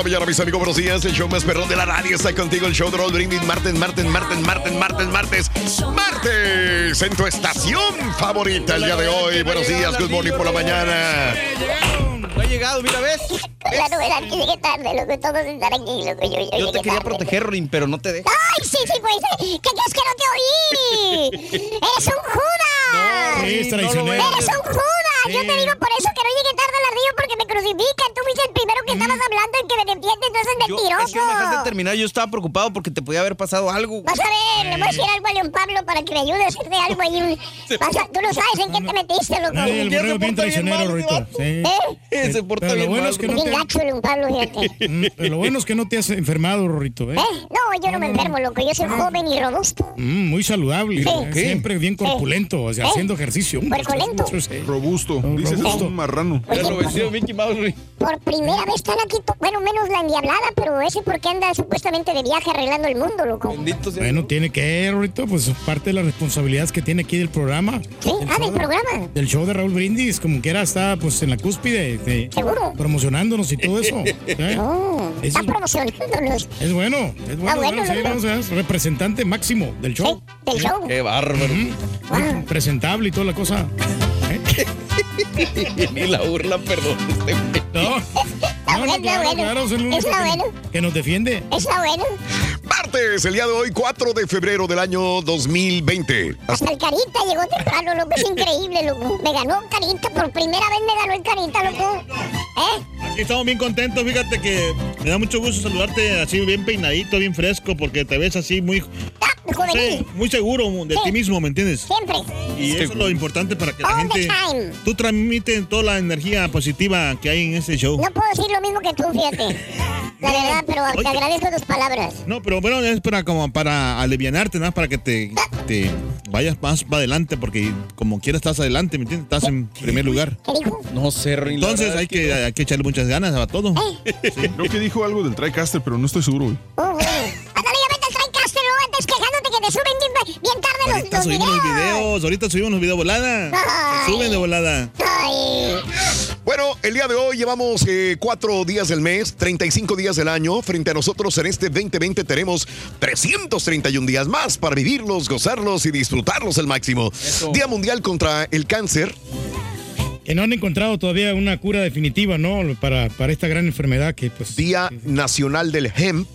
La mañana, mis amigos. Buenos días. El show más perrón de la radio está contigo. El show de Roll Brindis. Martes, martes, martes, martes, martes, martes. Martes en tu estación favorita el día de hoy. Buenos días. Good morning por la mañana. No ha llegado, mira, ¿ves? La novedad que llegué tarde, loco. Todos están aquí, loco. Yo, yo, Yo te quería tarde. proteger, Rin, pero no te dejo. ¡Ay, sí, sí, pues! ¿Qué crees que no te oí? ¡Eres un Judas! Sí, es traicionero. ¡Eres un Judas! Yo te digo por eso que no llegué tarde a la río porque me crucifican. Tú fuiste el primero que estabas hablando en que me defiende, entonces Yo, es que no me dejaste mentiroso. terminar, yo estaba preocupado porque te podía haber pasado algo. Vas a ver, le voy a decir algo a León Pablo para que me ayude a hacerte algo ahí. un- Vas a- tú no sabes en qué te metiste, loco. Ay, el es bien traicionero, Rorito. Sí. ¿Eh? Se porta Pero lo bien bueno mal, es que no Bien te... gacho, León Pablo, fíjate. Mm, lo bueno es que no te has enfermado, Rorrito, ¿eh? ¿Eh? No, yo no me enfermo, loco. Yo soy joven y robusto. Mm, muy saludable. Sí. ¿eh? Siempre bien corpulento, o sea, ¿Eh? haciendo ejercicio. Corpulento. Sí. Dices, es un marrano. Ya lo venció Mickey Mouse, Rin. Por primera vez están aquí, to- bueno, menos la endiablada, pero ese porque anda supuestamente de viaje arreglando el mundo, loco. Bendito sea. Bueno, tiene que, Rorrito, pues parte de las responsabilidades que tiene aquí del programa. ¿Sí? Ah, del show de- programa. Del show de Raúl Brindis, como quiera, está pues en la cúspide, de- Seguro. promocionándonos y todo eso. Eso está es- promocionándolos. Es bueno, es bueno, sí, representante máximo del Sí, show. del show. Qué bárbaro. Presentable y toda la cosa. Ni la burla, perdón. Este güey. No, no, no, bueno, claro, bueno. claro, es el único que, bueno. que nos defiende. Está bueno. Martes, el día de hoy, 4 de febrero del año 2020. Hasta el Carita llegó temprano, loco. Es increíble, loco. Me ganó Carita. Por primera vez me ganó el Carita, loco. ¿Eh? Aquí estamos bien contentos, fíjate que me da mucho gusto saludarte así bien peinadito, bien fresco, porque te ves así muy, Sí, muy seguro de Sí. ti mismo, ¿me entiendes? Siempre. Y eso es lo importante para que la All the gente... time. Tú transmites toda la energía positiva que hay en este show. No puedo decir lo mismo que tú, fíjate. La verdad, pero te Oye. agradezco tus palabras. No, pero bueno, es para como para alivianarte, ¿no? Para que te, te vayas más para adelante, porque como quieras estás adelante, ¿me entiendes? Estás en primer lugar. ¿Qué dijo? No sé, Rin. Entonces hay que, hay que echarle muchas ganas a todo. Creo que dijo algo del TriCaster, pero no estoy seguro, güey. Uh, uh. Bien, tarde los, Ahorita los subimos videos. los videos, ahorita subimos los videos volada. Ay. Suben de volada. Ay. Bueno, el día de hoy llevamos eh, cuatro días del mes, 35 días del año. Frente a nosotros en este 2020 tenemos 331 días más para vivirlos, gozarlos y disfrutarlos al máximo. Día Mundial contra el Cáncer. Que no han encontrado todavía una cura definitiva, ¿no? Para, para esta gran enfermedad que, pues. Día Nacional del Hemp.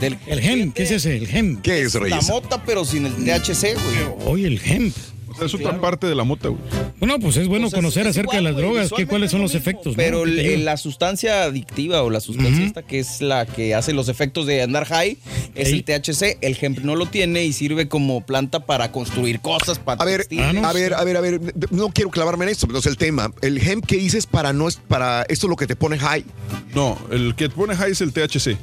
Del, El hemp, ¿qué es ese? El hemp. ¿Qué es, La Reyes? mota, pero sin el THC, güey. Oye, el hemp. O sea, es otra parte de la mota, güey. Bueno, pues es bueno O sea, conocer es acerca de las güey, drogas, que, visualmente cuáles es son lo los mismo, efectos. Pero te el- la sustancia adictiva o la sustancia esta que es la que hace los efectos de andar high es Ey. el THC. El hemp no lo tiene y sirve como planta para construir cosas, para A ver, textiles. a ver, a ver, a ver, no quiero clavarme en esto, pero es el tema. El hemp que dices para no es para esto es lo que te pone high. No, el que pone high es el THC.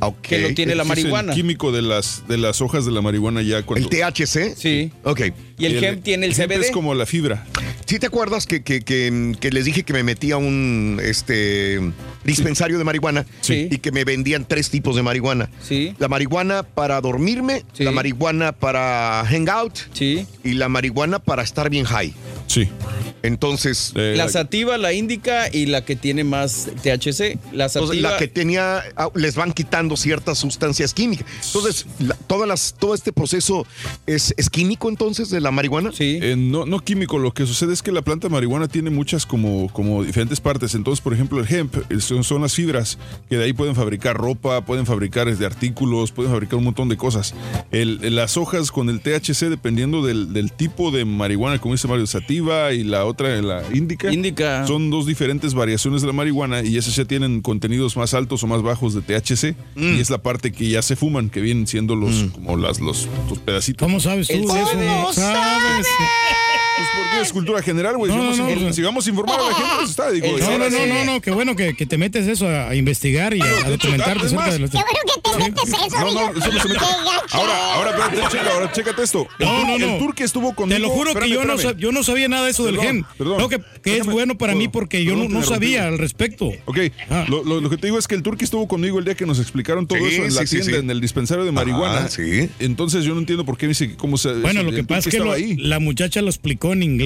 Ok. Que lo tiene la Es marihuana. el químico de las, de las hojas de la marihuana ya cuando... ¿El THC? Sí. Ok. Y el hemp tiene el hemp CBD. es como la fibra. ¿Sí te acuerdas que, que- que- que les dije que me metía a un este dispensario de marihuana Sí. y que me vendían tres tipos de marihuana? Sí. La marihuana para dormirme, Sí. la marihuana para hangout Sí. y la marihuana para estar bien high. Sí. Entonces, Eh, La sativa, la índica y la que tiene más THC. La entonces, sativa. la que tenía, ah, les van quitando ciertas sustancias químicas. Entonces, la- todas las, todo este proceso es, es químico entonces de la marihuana. Sí. Eh, no, no químico, lo que sucede es que la planta de marihuana tiene muchas como, como diferentes partes. Entonces, por ejemplo, el hemp son, son las fibras que de ahí pueden fabricar ropa, pueden fabricar este, artículos, pueden fabricar un montón de cosas. El- las hojas con el THC, dependiendo del, del tipo de marihuana, como dice Mario, sativa y la otra, la índica, Índica. son dos diferentes variaciones de la marihuana y esas ya tienen contenidos más altos o más bajos de THC y es la parte que ya se fuman, que vienen siendo los, como las, los, los pedacitos. ¿Cómo sabes tú El de eso? CBD. ¿Cómo sabes? Es cultura general, güey. No, Sigamos, no, no. sigamos informar a la gente, pues está, digo. El No, no, no, no, no, qué bueno que, que te metes eso a, a investigar y a, a los... Qué bueno que te metes eso, No, no, eso no se mete. Ahora, ahora, espérate, checa, ahora, chécate esto. El, No, no, no. el tour que estuvo conmigo. Te lo juro espérame, que yo no, yo no sabía nada de eso del gen. perdón. No, que, que es bueno para mí porque yo no, sabía al respecto. Ok, Ah. lo, lo- lo que te digo es que el tour que estuvo conmigo el día que nos explicaron todo Sí, eso en la tienda, en el dispensario de marihuana. Sí. Entonces yo no entiendo por qué dice que cómo se. Bueno, lo que pasa es que la muchacha lo explicó en inglés,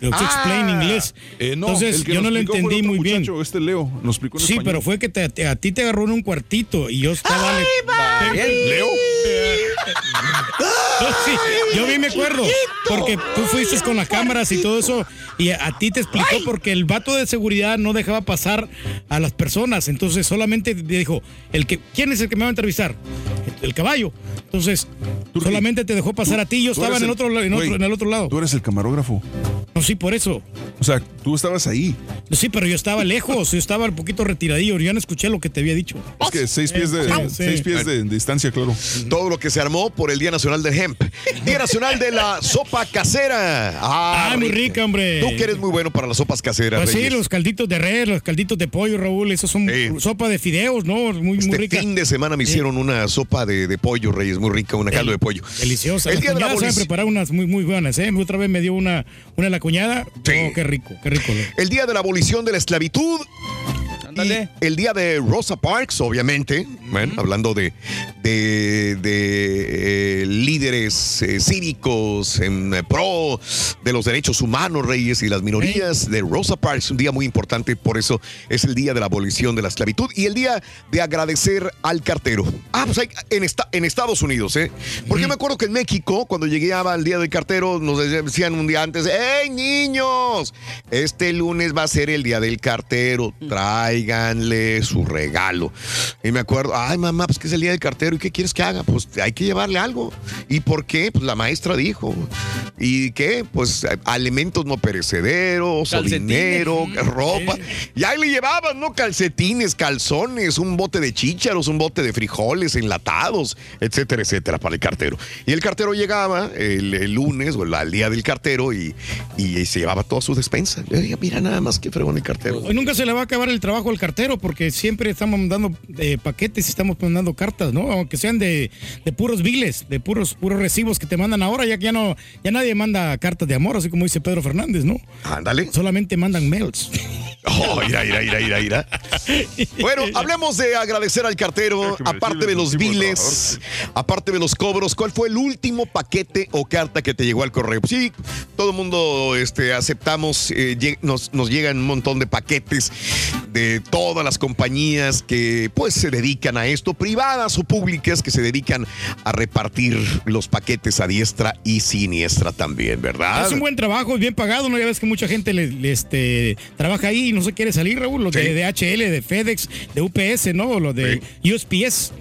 lo Ah. explain en inglés. Eh, no, Entonces yo no lo entendí muy bien. Este Leo nos explicó en Sí, español. pero fue que te- te- a ti te agarró en un cuartito y yo estaba... Bien. Leo. No, sí, yo bien me acuerdo, porque tú fuiste con las cámaras y todo eso, y a, a ti te explicó porque el vato de seguridad no dejaba pasar a las personas, entonces solamente dijo, el que, ¿quién es el que me va a entrevistar? El, caballo. Entonces, solamente te dejó pasar a ti, yo estaba en el, otro, en, otro, güey, en el otro lado. Tú eres el camarógrafo. No, sí, por eso. O sea, tú estabas ahí. Sí, pero yo estaba lejos, yo estaba un poquito retiradillo, yo no escuché lo que te había dicho. Es que seis pies de, sí. seis pies de, de distancia, claro. Todo lo que se armó por el Día Nacional del Hemp. Día Nacional de la Sopa Casera. Ah, Ah, muy rica, hombre. Tú que eres muy bueno para las sopas caseras. Pues sí, los calditos de res, los calditos de pollo, Raúl, esos son Sí. sopa de fideos, ¿no? Muy, muy Este rica. fin de semana me hicieron una sopa de, de pollo, Reyes, muy rica, una caldo de pollo. Deliciosa. El día de la abolición. preparar unas muy, muy buenas, ¿eh? Otra vez me dio una, una la cuñada. Sí. Oh, qué rico, qué rico. El día de la abolición de la esclavitud. Ándale. Y el día de Rosa Parks, obviamente, bueno, hablando de, de, de, eh, líderes eh, cívicos en eh, pro de los derechos humanos, reyes y las minorías, de Rosa Parks, un día muy importante, por eso es el día de la abolición de la esclavitud y el día de agradecer al cartero. Ah, pues hay- en, esta- en Estados Unidos, ¿eh? Porque me acuerdo que en México, cuando llegaba el día del cartero, nos decían un día antes, ¡Hey, niños! Este lunes va a ser el día del cartero, tráiganle su regalo. Y me acuerdo, ay mamá, pues que es el día del cartero, ¿y qué quieres que haga? Pues hay que llevarle algo. ¿Y por qué? Pues la maestra dijo. ¿Y qué? Pues alimentos no perecederos, o dinero, ropa. Y ahí le llevaban, ¿no? Calcetines, calzones, un bote de chícharos, un bote de frijoles enlatados, etcétera, etcétera, para el cartero. Y el cartero llegaba el, el lunes o el, al día del cartero y, y se llevaba toda su despensa. Yo dije, mira nada más que fregón el cartero. Hoy nunca se le va a acabar el trabajo al cartero porque siempre estamos mandando eh, paquetes y estamos mandando cartas, ¿no? Aunque sean de, de puros biles, de puros puros recibos que te mandan ahora, ya que ya no ya nadie manda cartas de amor, así como dice Pedro Fernández, ¿no? Ándale. Solamente mandan mails. Oh, ira, ira, ira, ira, ira. Bueno, hablemos de agradecer al cartero, aparte de los biles, aparte de los cobros, ¿cuál fue el último paquete o carta que te llegó al correo? Sí, todo el mundo este, aceptamos, eh, nos, nos llegan un montón de paquetes de todas las compañías que pues se dedican a esto, privadas o públicas que se dedican a repartir los paquetes a diestra y siniestra también, ¿verdad? Es un buen trabajo, es bien pagado, ¿no? Ya ves que mucha gente le, le, este, trabaja ahí y no se quiere salir, Raúl. Los de DHL, de FedEx, de UPS, ¿no? Los de USPS.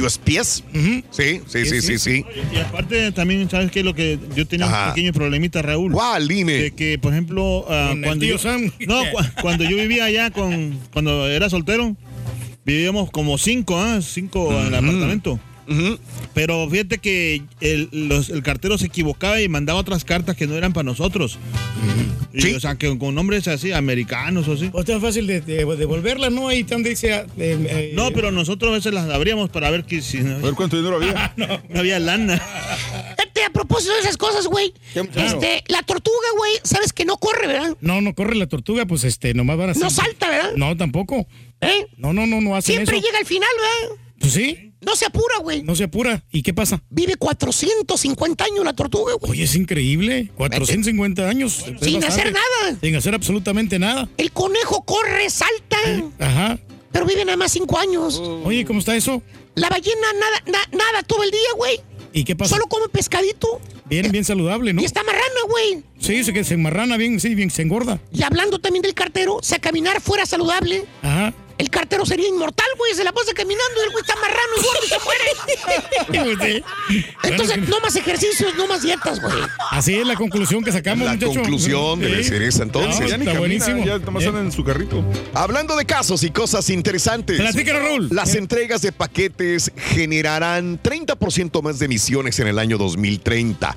USPS. Sí, sí, sí, sí, sí. Y aparte también, ¿sabes qué? Lo que yo tenía Ajá. un pequeño problemita, Raúl. ¿Cuál? Dime. De que, por ejemplo, ah, cuando, yo, Sam. no, cu- cuando yo vivía allá, con, cuando era soltero, vivíamos como cinco, ¿ah? Cinco en el apartamento. Pero fíjate que el, los- el cartero se equivocaba y mandaba otras cartas que no eran para nosotros. Y, O sea, que con nombres así, americanos o así. O sea, es fácil de, de- devolverla, ¿no? Ahí donde dice. eh, eh, No, pero nosotros a veces las abríamos para ver que si no, A ver cuánto dinero había. no había lana. Fíjate, a propósito de esas cosas, güey. Este, la tortuga, güey, sabes que no corre, ¿verdad? No, no corre la tortuga, pues este, nomás van a No salta, ¿verdad? No, tampoco. ¿Eh? No, no, no, no hacen Siempre eso. llega al final, ¿verdad? Pues sí, No se apura, güey. no se apura. ¿Y qué pasa? Vive 450 años la tortuga, güey. Oye, es increíble. 450 años. Sin bastante. hacer nada. Sin hacer absolutamente nada. El conejo corre, salta, Ajá. pero vive nada más 5 años. Oye, ¿cómo está eso? La ballena nada, na- nada todo el día, güey. ¿Y qué pasa? Solo come pescadito. Bien, bien saludable, ¿no? Y está marrana, güey. Sí, se que se enmarrana bien, sí, bien, se engorda. Y hablando también del cartero, si a caminar fuera saludable, Ajá. El cartero sería inmortal, güey. Se la pasa caminando y el güey está marrano y gordo y se muere. Entonces, no más ejercicios, no más dietas, güey. Así es la conclusión que sacamos, La muchacho. conclusión debe Sí. ser esa No, entonces. Ya ni está camina, buenísimo. Ya nomás andan en su carrito. Hablando de casos y cosas interesantes. Platícanos, Raúl. Las entregas de paquetes generarán 30% más de emisiones en el año 2030.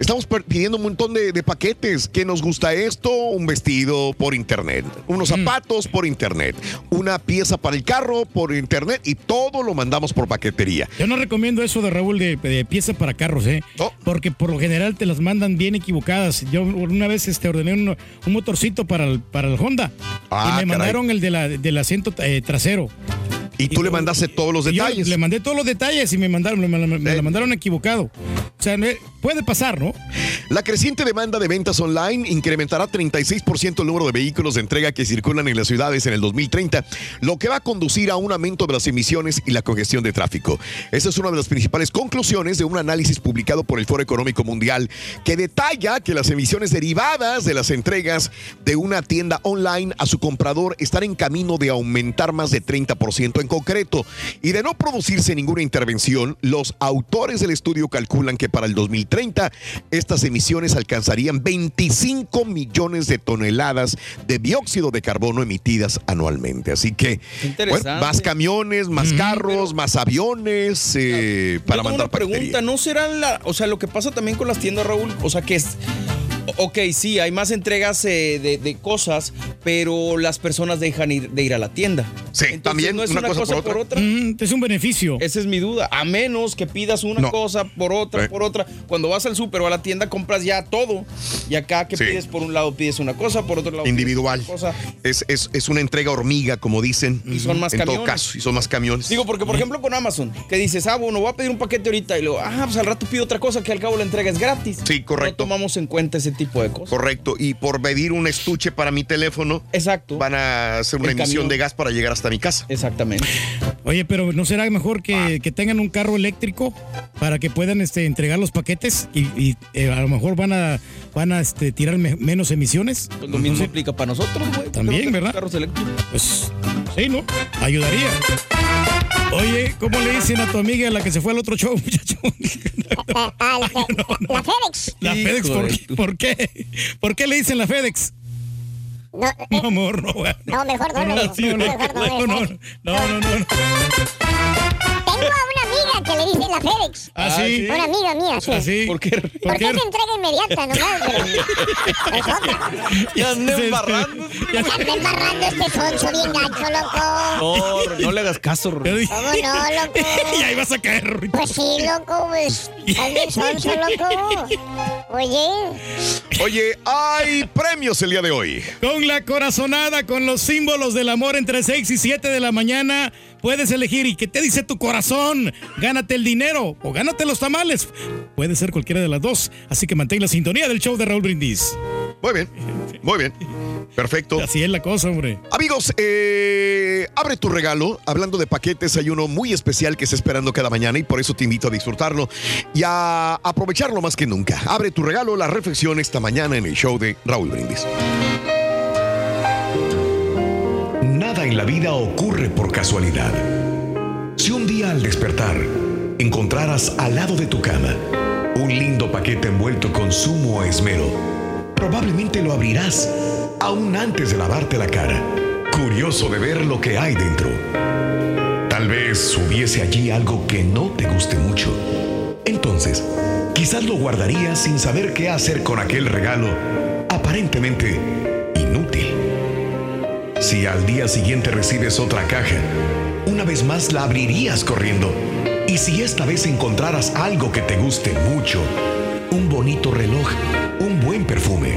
Estamos pidiendo un montón de, de paquetes. ¿Qué nos gusta esto? Un vestido por internet, unos Mm. zapatos por internet, una pieza para el carro por internet y todo lo mandamos por paquetería. Yo no recomiendo eso de Raúl de, de pieza para carros, ¿eh? No. Porque por lo general te las mandan bien equivocadas. Yo una vez este, ordené un, un motorcito para el, para el Honda Ah, y me caray. mandaron el de la, del asiento eh, trasero. Y tú le mandaste todos los yo detalles. le mandé todos los detalles y me mandaron, me, me- me Eh. la mandaron equivocado. O sea, no- puede pasar, ¿no? La creciente demanda de ventas online incrementará 36% el número de vehículos de entrega que circulan en las ciudades en el 2030, lo que va a conducir a un aumento de las emisiones y la congestión de tráfico. Esa es una de las principales conclusiones de un análisis publicado por el Foro Económico Mundial que detalla que las emisiones derivadas de las entregas de una tienda online a su comprador están en camino de aumentar más de 30% en concreto. Y de no producirse ninguna intervención, los autores del estudio calculan que para el 2030 estas emisiones alcanzarían 25 millones de toneladas de dióxido de carbono emitidas anualmente. Así que, bueno, más camiones, más carros, más aviones eh, para Yo tengo mandar una pregunta, paquetería. ¿no será la, o sea, lo que pasa también con las tiendas, Raúl? O sea, que es, ok, sí, hay más entregas eh, de, de cosas, pero las personas dejan ir, de ir a la tienda. Sí, Entonces, también no es una una, cosa cosa, por por otra. Mm, es un beneficio. Esa es mi duda. A menos que pidas una No. cosa por otra, Eh. por otra. Cuando vas al súper o a la tienda compras ya todo. Y acá que Sí. pides por un lado pides una cosa, por otro lado pides Individual. cosa. Es, es- es una entrega hormiga, como dicen. Y son más en todo camiones. caso, y son más camiones. Digo, porque por ejemplo con Amazon, que dices, ah, bueno, voy a pedir un paquete ahorita y luego, ah, pues al rato pido otra cosa que al cabo la entrega es gratis. Sí, correcto. No tomamos en cuenta ese tipo de cosas. Correcto. Y por pedir un estuche para mi teléfono, Exacto. van a hacer una El emisión camión. de gas para llegar hasta mi casa. Exactamente. Oye, pero ¿no será mejor que, que tengan un carro eléctrico para que puedan este, entregar los paquetes y, y, eh, a lo mejor van a, van a este, tirar me- menos emisiones? Pues lo mismo aplica para nosotros, güey. También, ¿verdad? Carros eléctricos. Pues sí, ¿no? Ayudaría. Oye, ¿cómo le dicen a tu amiga la que se fue al otro show, muchacho? Ah, la, la FedEx. La FedEx, ¿por, qué? ¿por qué? ¿Por qué le dicen la FedEx? No, eh, No, amor, no. güey. no, mejor no, no, sí, no, no, mejor no, no, no, mejor. no, no, no, no. Tengo a una amiga que le dicen la FedEx. ¿Ah, sí? Una amiga mía, sí. ¿Ah, sí? ¿Por qué? ¿Por Porque qué? es entrega inmediata nomás, pero es otra. Ya anda Se- embarrando. Ya- anda embarrando este sonso bien gacho, loco. No, no le hagas caso, dije- ¿Cómo no, loco? y ahí vas a caer, Rorrito. Pues sí, loco, pues. Bien sonso, loco. Oye, Oye, hay premios el día de hoy. Con la corazonada, con los símbolos del amor entre 6 y 7 de la mañana, puedes elegir. ¿Y qué te dice tu corazón? Gánate el dinero o gánate los tamales. Puede ser cualquiera de las dos. Así que mantén la sintonía del show de Raúl Brindis. Muy bien, muy bien. Perfecto. Así es la cosa, hombre. Amigos, eh, abre tu regalo. Hablando de paquetes, hay uno muy especial que está esperando cada mañana y por eso te invito a disfrutarlo y a aprovecharlo más que nunca. Abre tu regalo, la reflexión esta mañana en el show de Raúl Brindis. En la vida ocurre por casualidad. Si un día al despertar encontraras al lado de tu cama un lindo paquete envuelto con sumo esmero, probablemente lo abrirás aún antes de lavarte la cara, curioso de ver lo que hay dentro. Tal vez hubiese allí algo que no te guste mucho. Entonces, quizás lo guardarías sin saber qué hacer con aquel regalo aparentemente inútil. Si al día siguiente recibes otra caja, una vez más la abrirías corriendo. Y si esta vez encontraras algo que te guste mucho, un bonito reloj, un buen perfume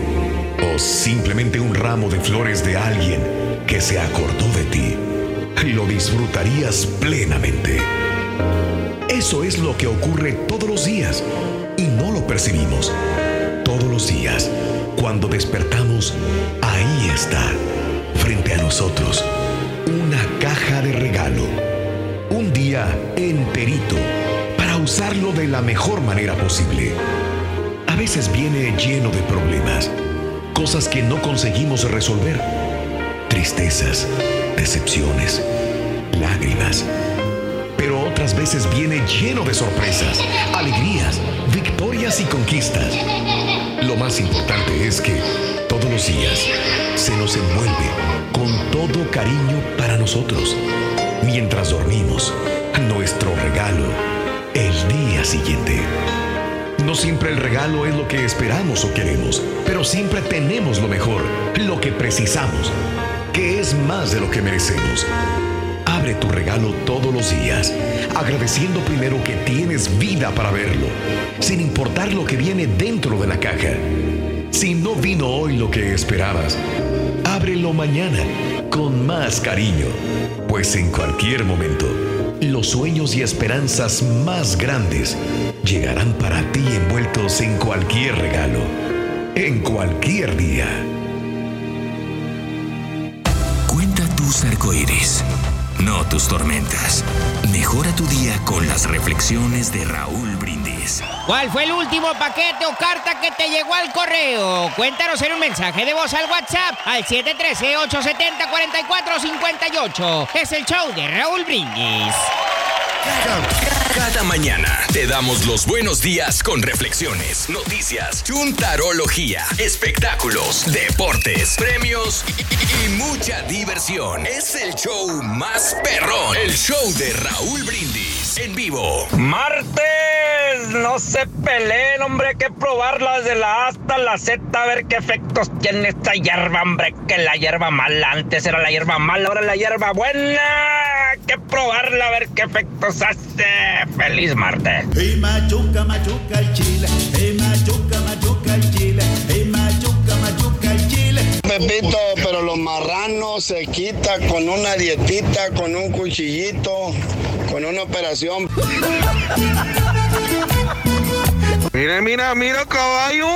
o simplemente un ramo de flores de alguien que se acordó de ti, lo disfrutarías plenamente. Eso es lo que ocurre todos los días y no lo percibimos. Todos los días, cuando despertamos, ahí está, frente a nosotros, una caja de regalo. Un día enterito para usarlo de la mejor manera posible. A veces viene lleno de problemas, cosas que no conseguimos resolver, tristezas, decepciones, lágrimas. Pero otras veces viene lleno de sorpresas, alegrías, victorias y conquistas. Lo más importante es que todos los días se nos envuelve con todo cariño para nosotros. Mientras dormimos, nuestro regalo el día siguiente. No siempre el regalo es lo que esperamos o queremos, pero siempre tenemos lo mejor, lo que precisamos, que es más de lo que merecemos. Abre tu regalo todos los días, agradeciendo primero que tienes vida para verlo, sin importar lo que viene dentro de la caja. Si no vino hoy lo que esperabas, ábrelo mañana con más cariño, pues en cualquier momento, los sueños y esperanzas más grandes llegarán para ti envueltos en cualquier regalo, en cualquier día. Cuenta tus arcoíris, no tus tormentas. Mejora tu día con las reflexiones de Raúl. ¿Cuál fue el último paquete o carta que te llegó al correo? Cuéntanos en un mensaje de voz al WhatsApp al 713-870-4458. Es el show de Raúl Brindis. Cada mañana te damos los buenos días con reflexiones, noticias, chuntarología, espectáculos, deportes, premios y, y mucha diversión. Es el show más perrón, el show de Raúl Brindis en vivo. Martes, no se peleen, hombre, hay que probarla desde la A hasta la Z, a ver qué efectos tiene esta hierba, hombre, que la hierba mala, antes era la hierba mala, ahora la hierba buena, hay que probarla, a ver qué efectos hace. Feliz martes. Hey machuca, machuca el chile. Pepito, pero lo marrano se quita con una dietita, con un cuchillito, con una operación. Mira, mira, mira, caballo.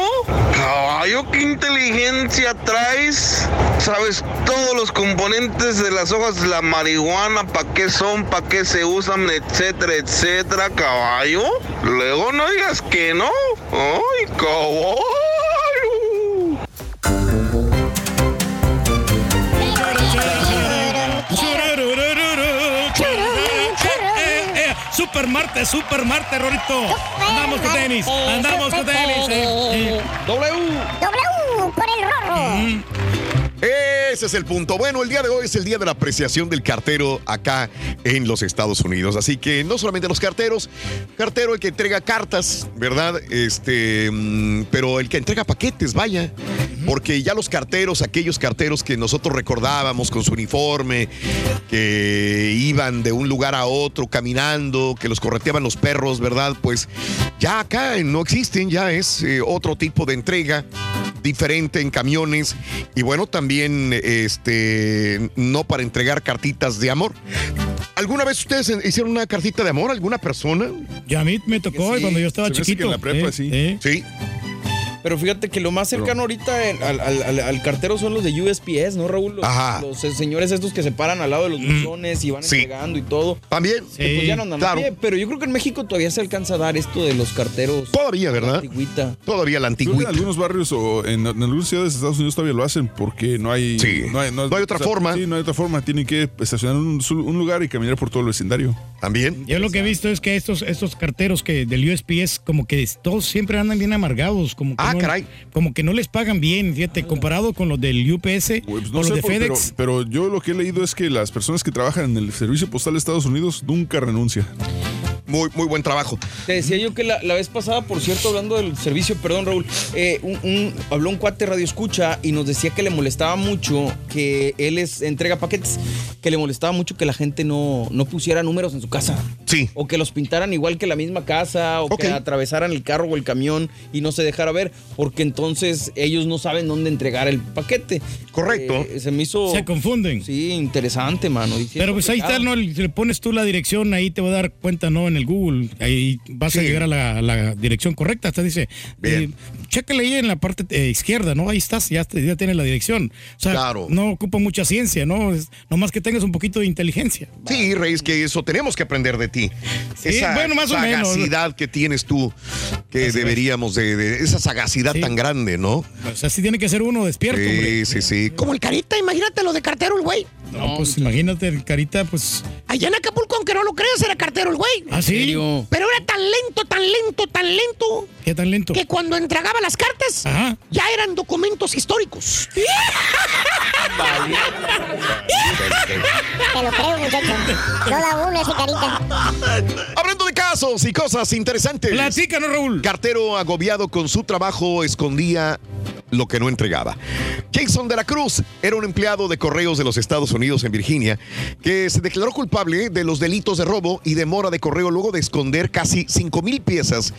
Caballo, qué inteligencia traes. Sabes todos los componentes de las hojas de la marihuana, para qué son, para qué se usan, etcétera, etcétera, caballo. Luego no digas que no. Ay, caballo. Super Marte, Super Marte, Rorito. Andamos con tenis, andamos con tenis. eh, eh. W. W por el rorro. Ese es el punto. Bueno, el día de hoy es el día de la apreciación del cartero acá en los Estados Unidos. Así que no solamente los carteros, cartero el que entrega cartas, ¿verdad? Este, mm, pero el que entrega paquetes, vaya. Porque ya los carteros, aquellos carteros que nosotros recordábamos con su uniforme, que iban de un lugar a otro caminando, que los correteaban los perros, ¿verdad? Pues ya acá no existen, ya es eh, otro tipo de entrega diferente en camiones y bueno, también este no para entregar cartitas de amor. ¿Alguna vez ustedes hicieron una cartita de amor a alguna persona? Ya a mí me tocó Sí, cuando yo estaba se me hace que chiquito. en la prepa eh, sí. eh. Sí. Pero fíjate que lo más cercano ahorita en- al, al- al- al cartero son los de USPS, ¿no, Raúl? Los, Ajá. los, eh, señores estos que se paran al lado de los buzones y van Sí. entregando y todo. También. Pues ya no andan claro. pie, pero yo creo que en México todavía se alcanza a dar esto de los carteros. Todavía, ¿verdad? Antigüita. Todavía la Creo que en antigüita. algunos barrios o en, en algunas ciudades de Estados Unidos todavía lo hacen porque no hay, Sí. no hay, No hay otra forma. Sí, no hay otra forma. Tienen que estacionar en un, un lugar y caminar por todo el vecindario. También. Yo lo que he visto es que estos, estos carteros que del USPS como que todos siempre andan bien amargados, como que, Ah, no, caray. como que no les pagan bien, fíjate, comparado con los del UPS Pues o los sé, de por- pero, FedEx. pero yo lo que he leído es que las personas que trabajan en el Servicio Postal de Estados Unidos nunca renuncian. Muy, muy buen trabajo. Te decía yo que la, la vez pasada, por cierto, hablando del servicio, perdón, Raúl, eh, un, un- habló un cuate radio escucha y nos decía que le molestaba mucho que él es, entrega paquetes, que le molestaba mucho que la gente no, no pusiera números en su casa. Sí. O que los pintaran igual que la misma casa, o que atravesaran el carro o el camión y no se dejara ver, porque entonces ellos no saben dónde entregar el paquete. Correcto. Eh, se me hizo. Se confunden. Sí, interesante, mano. Y Pero pues ahí está. ¿no? Le pones tú la dirección, ahí te va a dar cuenta, ¿no? En el Google. Ahí vas a llegar a la, dirección correcta. Hasta dice, Bien. eh, chécale ahí en la parte eh, izquierda, ¿no? Ahí estás, ya, te- ya tienes la dirección. O sea, Claro. no ocupa mucha ciencia, ¿no? Es, nomás que tengas un poquito de inteligencia. Sí, Reyes, que eso tenemos que aprender de ti. Sí, esa bueno, más o menos. sagacidad que tienes tú, que deberíamos de, de- esa sagacidad Sí. tan grande, ¿no? O sea, sí tiene que ser uno despierto, hombre. Sí, sí, sí. Como el carita, imagínate lo de cartero el güey. No, pues imagínate, el carita, pues. Allá en Acapulco, aunque no lo creas, era cartero el güey. ¿Ah, sí? serio? Pero era tan lento, tan lento, tan lento, ¿Qué tan lento? que cuando entregaba las cartas, Ajá. ya eran documentos históricos. Te lo creo, muchacho. No da uno ese carita. Hablando de casos y cosas interesantes. Platícanos, Raúl. Cartero agobiado con su trabajo escondía lo que no entregaba. Jason de la Cruz era un empleado de correos de los Estados Unidos en Virginia que se declaró culpable de los delitos de robo y demora de correo luego de esconder casi 5 mil piezas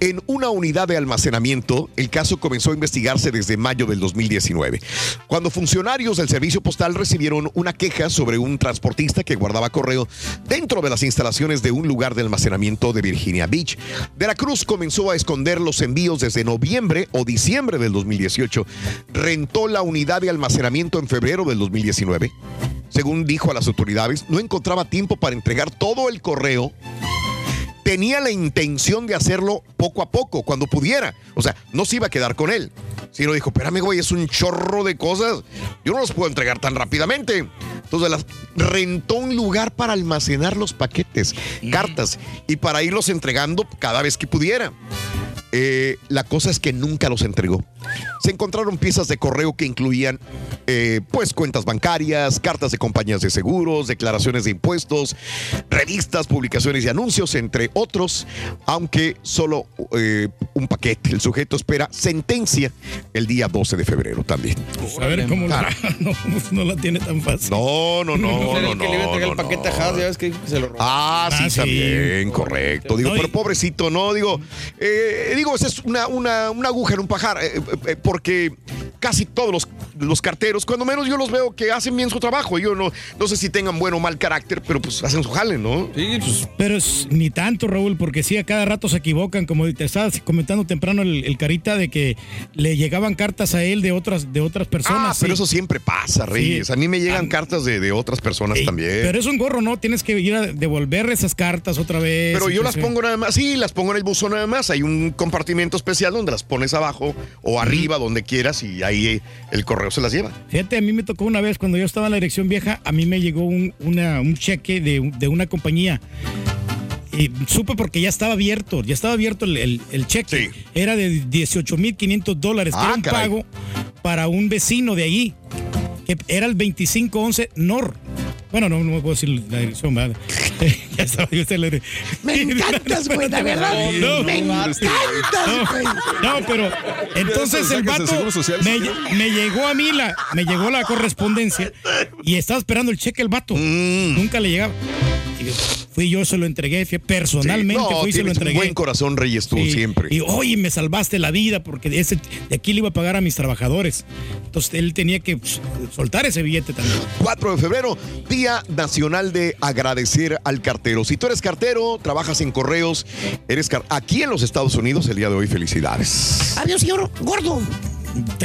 en una unidad de almacenamiento. El caso comenzó a investigarse desde mayo del 2019, cuando funcionarios del servicio postal recibieron una queja sobre un transportista que guardaba correo dentro de las instalaciones de un lugar de almacenamiento de Virginia Beach. De la Cruz comenzó a esconder los envíos desde noviembre o diciembre del 2018. Rentó la unidad de almacenamiento en febrero del 2019. Según dijo a las autoridades, no encontraba tiempo para entregar todo el correo tenía la intención de hacerlo poco a poco, cuando pudiera. O sea, no se iba a quedar con él. Sino dijo, espérame, güey, es un chorro de cosas. Yo no los puedo entregar tan rápidamente. Entonces las, rentó un lugar para almacenar los paquetes, cartas, y para irlos entregando cada vez que pudiera. Eh, la cosa es que nunca los entregó. Se encontraron piezas de correo que incluían, eh, pues, cuentas bancarias, cartas de compañías de seguros, declaraciones de impuestos, revistas, publicaciones y anuncios, entre otros, aunque solo eh, un paquete. El sujeto espera sentencia el día 12 de febrero también. Pues a ver cómo la, no, pues no la tiene tan fácil. No, no, no, Era no, el que le iba a no, entregar no, el paquete no. a Haas, ya ves que dijo que se lo robó. Ah, sí, Ah, sí. también, correcto. Digo, pero pobrecito, no, digo, eh, digo, esa es una, una, una aguja en un pajar, eh, eh, porque casi todos los, los carteros, cuando menos yo los veo que hacen bien su trabajo. Yo no, no sé si tengan buen o mal carácter, pero pues hacen su jale, ¿no? Sí, pues Pero es ni tanto, Raúl, porque sí, a cada rato se equivocan, como te estabas comentando temprano el, el carita de que le llegaban cartas a él de otras, de otras personas. Ah, pero eso siempre pasa, Reyes. Sí. A mí me llegan Ah. cartas de, de otras personas Ey, también. Pero es un gorro, ¿no? Tienes que ir a devolver esas cartas otra vez. Pero yo las pongo nada más, sí, las pongo en el buzón nada más. Hay un compartimento especial donde las pones abajo o arriba, donde quieras, y ahí el correo se las lleva. Fíjate, a mí me tocó una vez cuando yo estaba en la dirección vieja, a mí me llegó un, una- un cheque de, de una compañía. Y supe porque ya estaba abierto, ya estaba abierto el, el- el cheque. Sí. Era de 18.500 dólares, Ah, era un caray. pago para un vecino de allí, que era el 2511 NOR. Bueno, no, no me puedo decir la dirección, ¿verdad? ya estaba yo la Me encantas, güey, de verdad. No, me encantas, güey. no, pero entonces el vato me llegó a mí la, me llegó la correspondencia y estaba esperando el cheque el vato. Mm. Nunca le llegaba. Fui yo, se lo entregué, fui- personalmente No, fui y se lo tienes un entregué. buen corazón, Reyes, tú, Sí. siempre. Y oye, me salvaste la vida porque de, ese, de aquí le iba a pagar a mis trabajadores. Entonces él tenía que pues, soltar ese billete también. 4 de febrero, Día Nacional de Agradecer al Cartero. Si tú eres cartero, trabajas en correos, eres car- aquí en los Estados Unidos el día de hoy, felicidades. Había un señor gordo.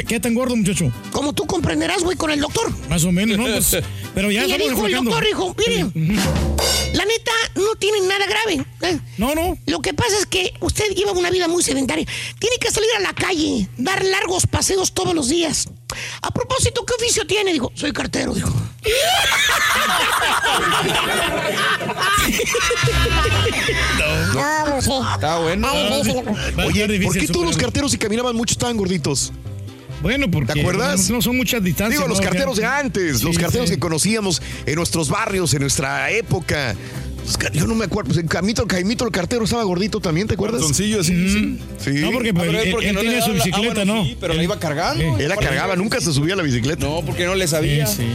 ¿Qué tan gordo, muchacho? Como tú comprenderás, güey, con el doctor. Más o menos, ¿no? Pues, pero ya y le dijo el doctor, dijo, mire, la neta no tiene nada grave. ¿eh? No, no. Lo que pasa es que usted lleva una vida muy sedentaria. Tiene que salir a la calle, dar largos paseos todos los días. A propósito, ¿qué oficio tiene? Dijo, soy cartero, dijo. No, pues sí. Está bueno. Está difícil, loco. Oye, ¿por qué difícil todos los carteros si caminaban mucho estaban gorditos? Bueno, porque ¿Te acuerdas? No, no son muchas distancias. Digo, los ¿no? carteros de antes, los carteros sí. que conocíamos en nuestros barrios, en nuestra época. Ca- Yo no me acuerdo, pues el Camito, Caimito, el cartero estaba gordito también, ¿te acuerdas? Panzoncillo así, sí. Sí. No, porque pues, él, él porque él no tenía su la- ah, bicicleta, bueno, ¿no? sí, pero la iba cargando. Él la cargaba, nunca se subía a la bicicleta. No, porque no le sabía. Sí, sí.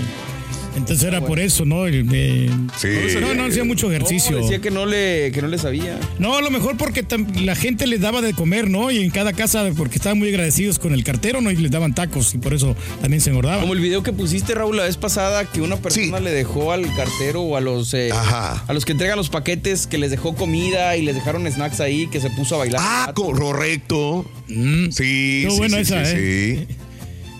Entonces era por eso, ¿no? El de- Sí. No, no hacía mucho ejercicio. No, decía que no le, que no le sabía. No, a lo mejor porque la gente les daba de comer, ¿no? Y en cada casa, porque estaban muy agradecidos con el cartero, ¿no? Y les daban tacos y por eso también se engordaban. Como el video que pusiste, Raúl, la vez pasada, que una persona le dejó al cartero o a los eh, Ajá. a los que entregan los paquetes, que les dejó comida y les dejaron snacks ahí, que se puso a bailar. Ah, correcto. Mm. Sí, buena sí, esa, sí, ¿eh? sí.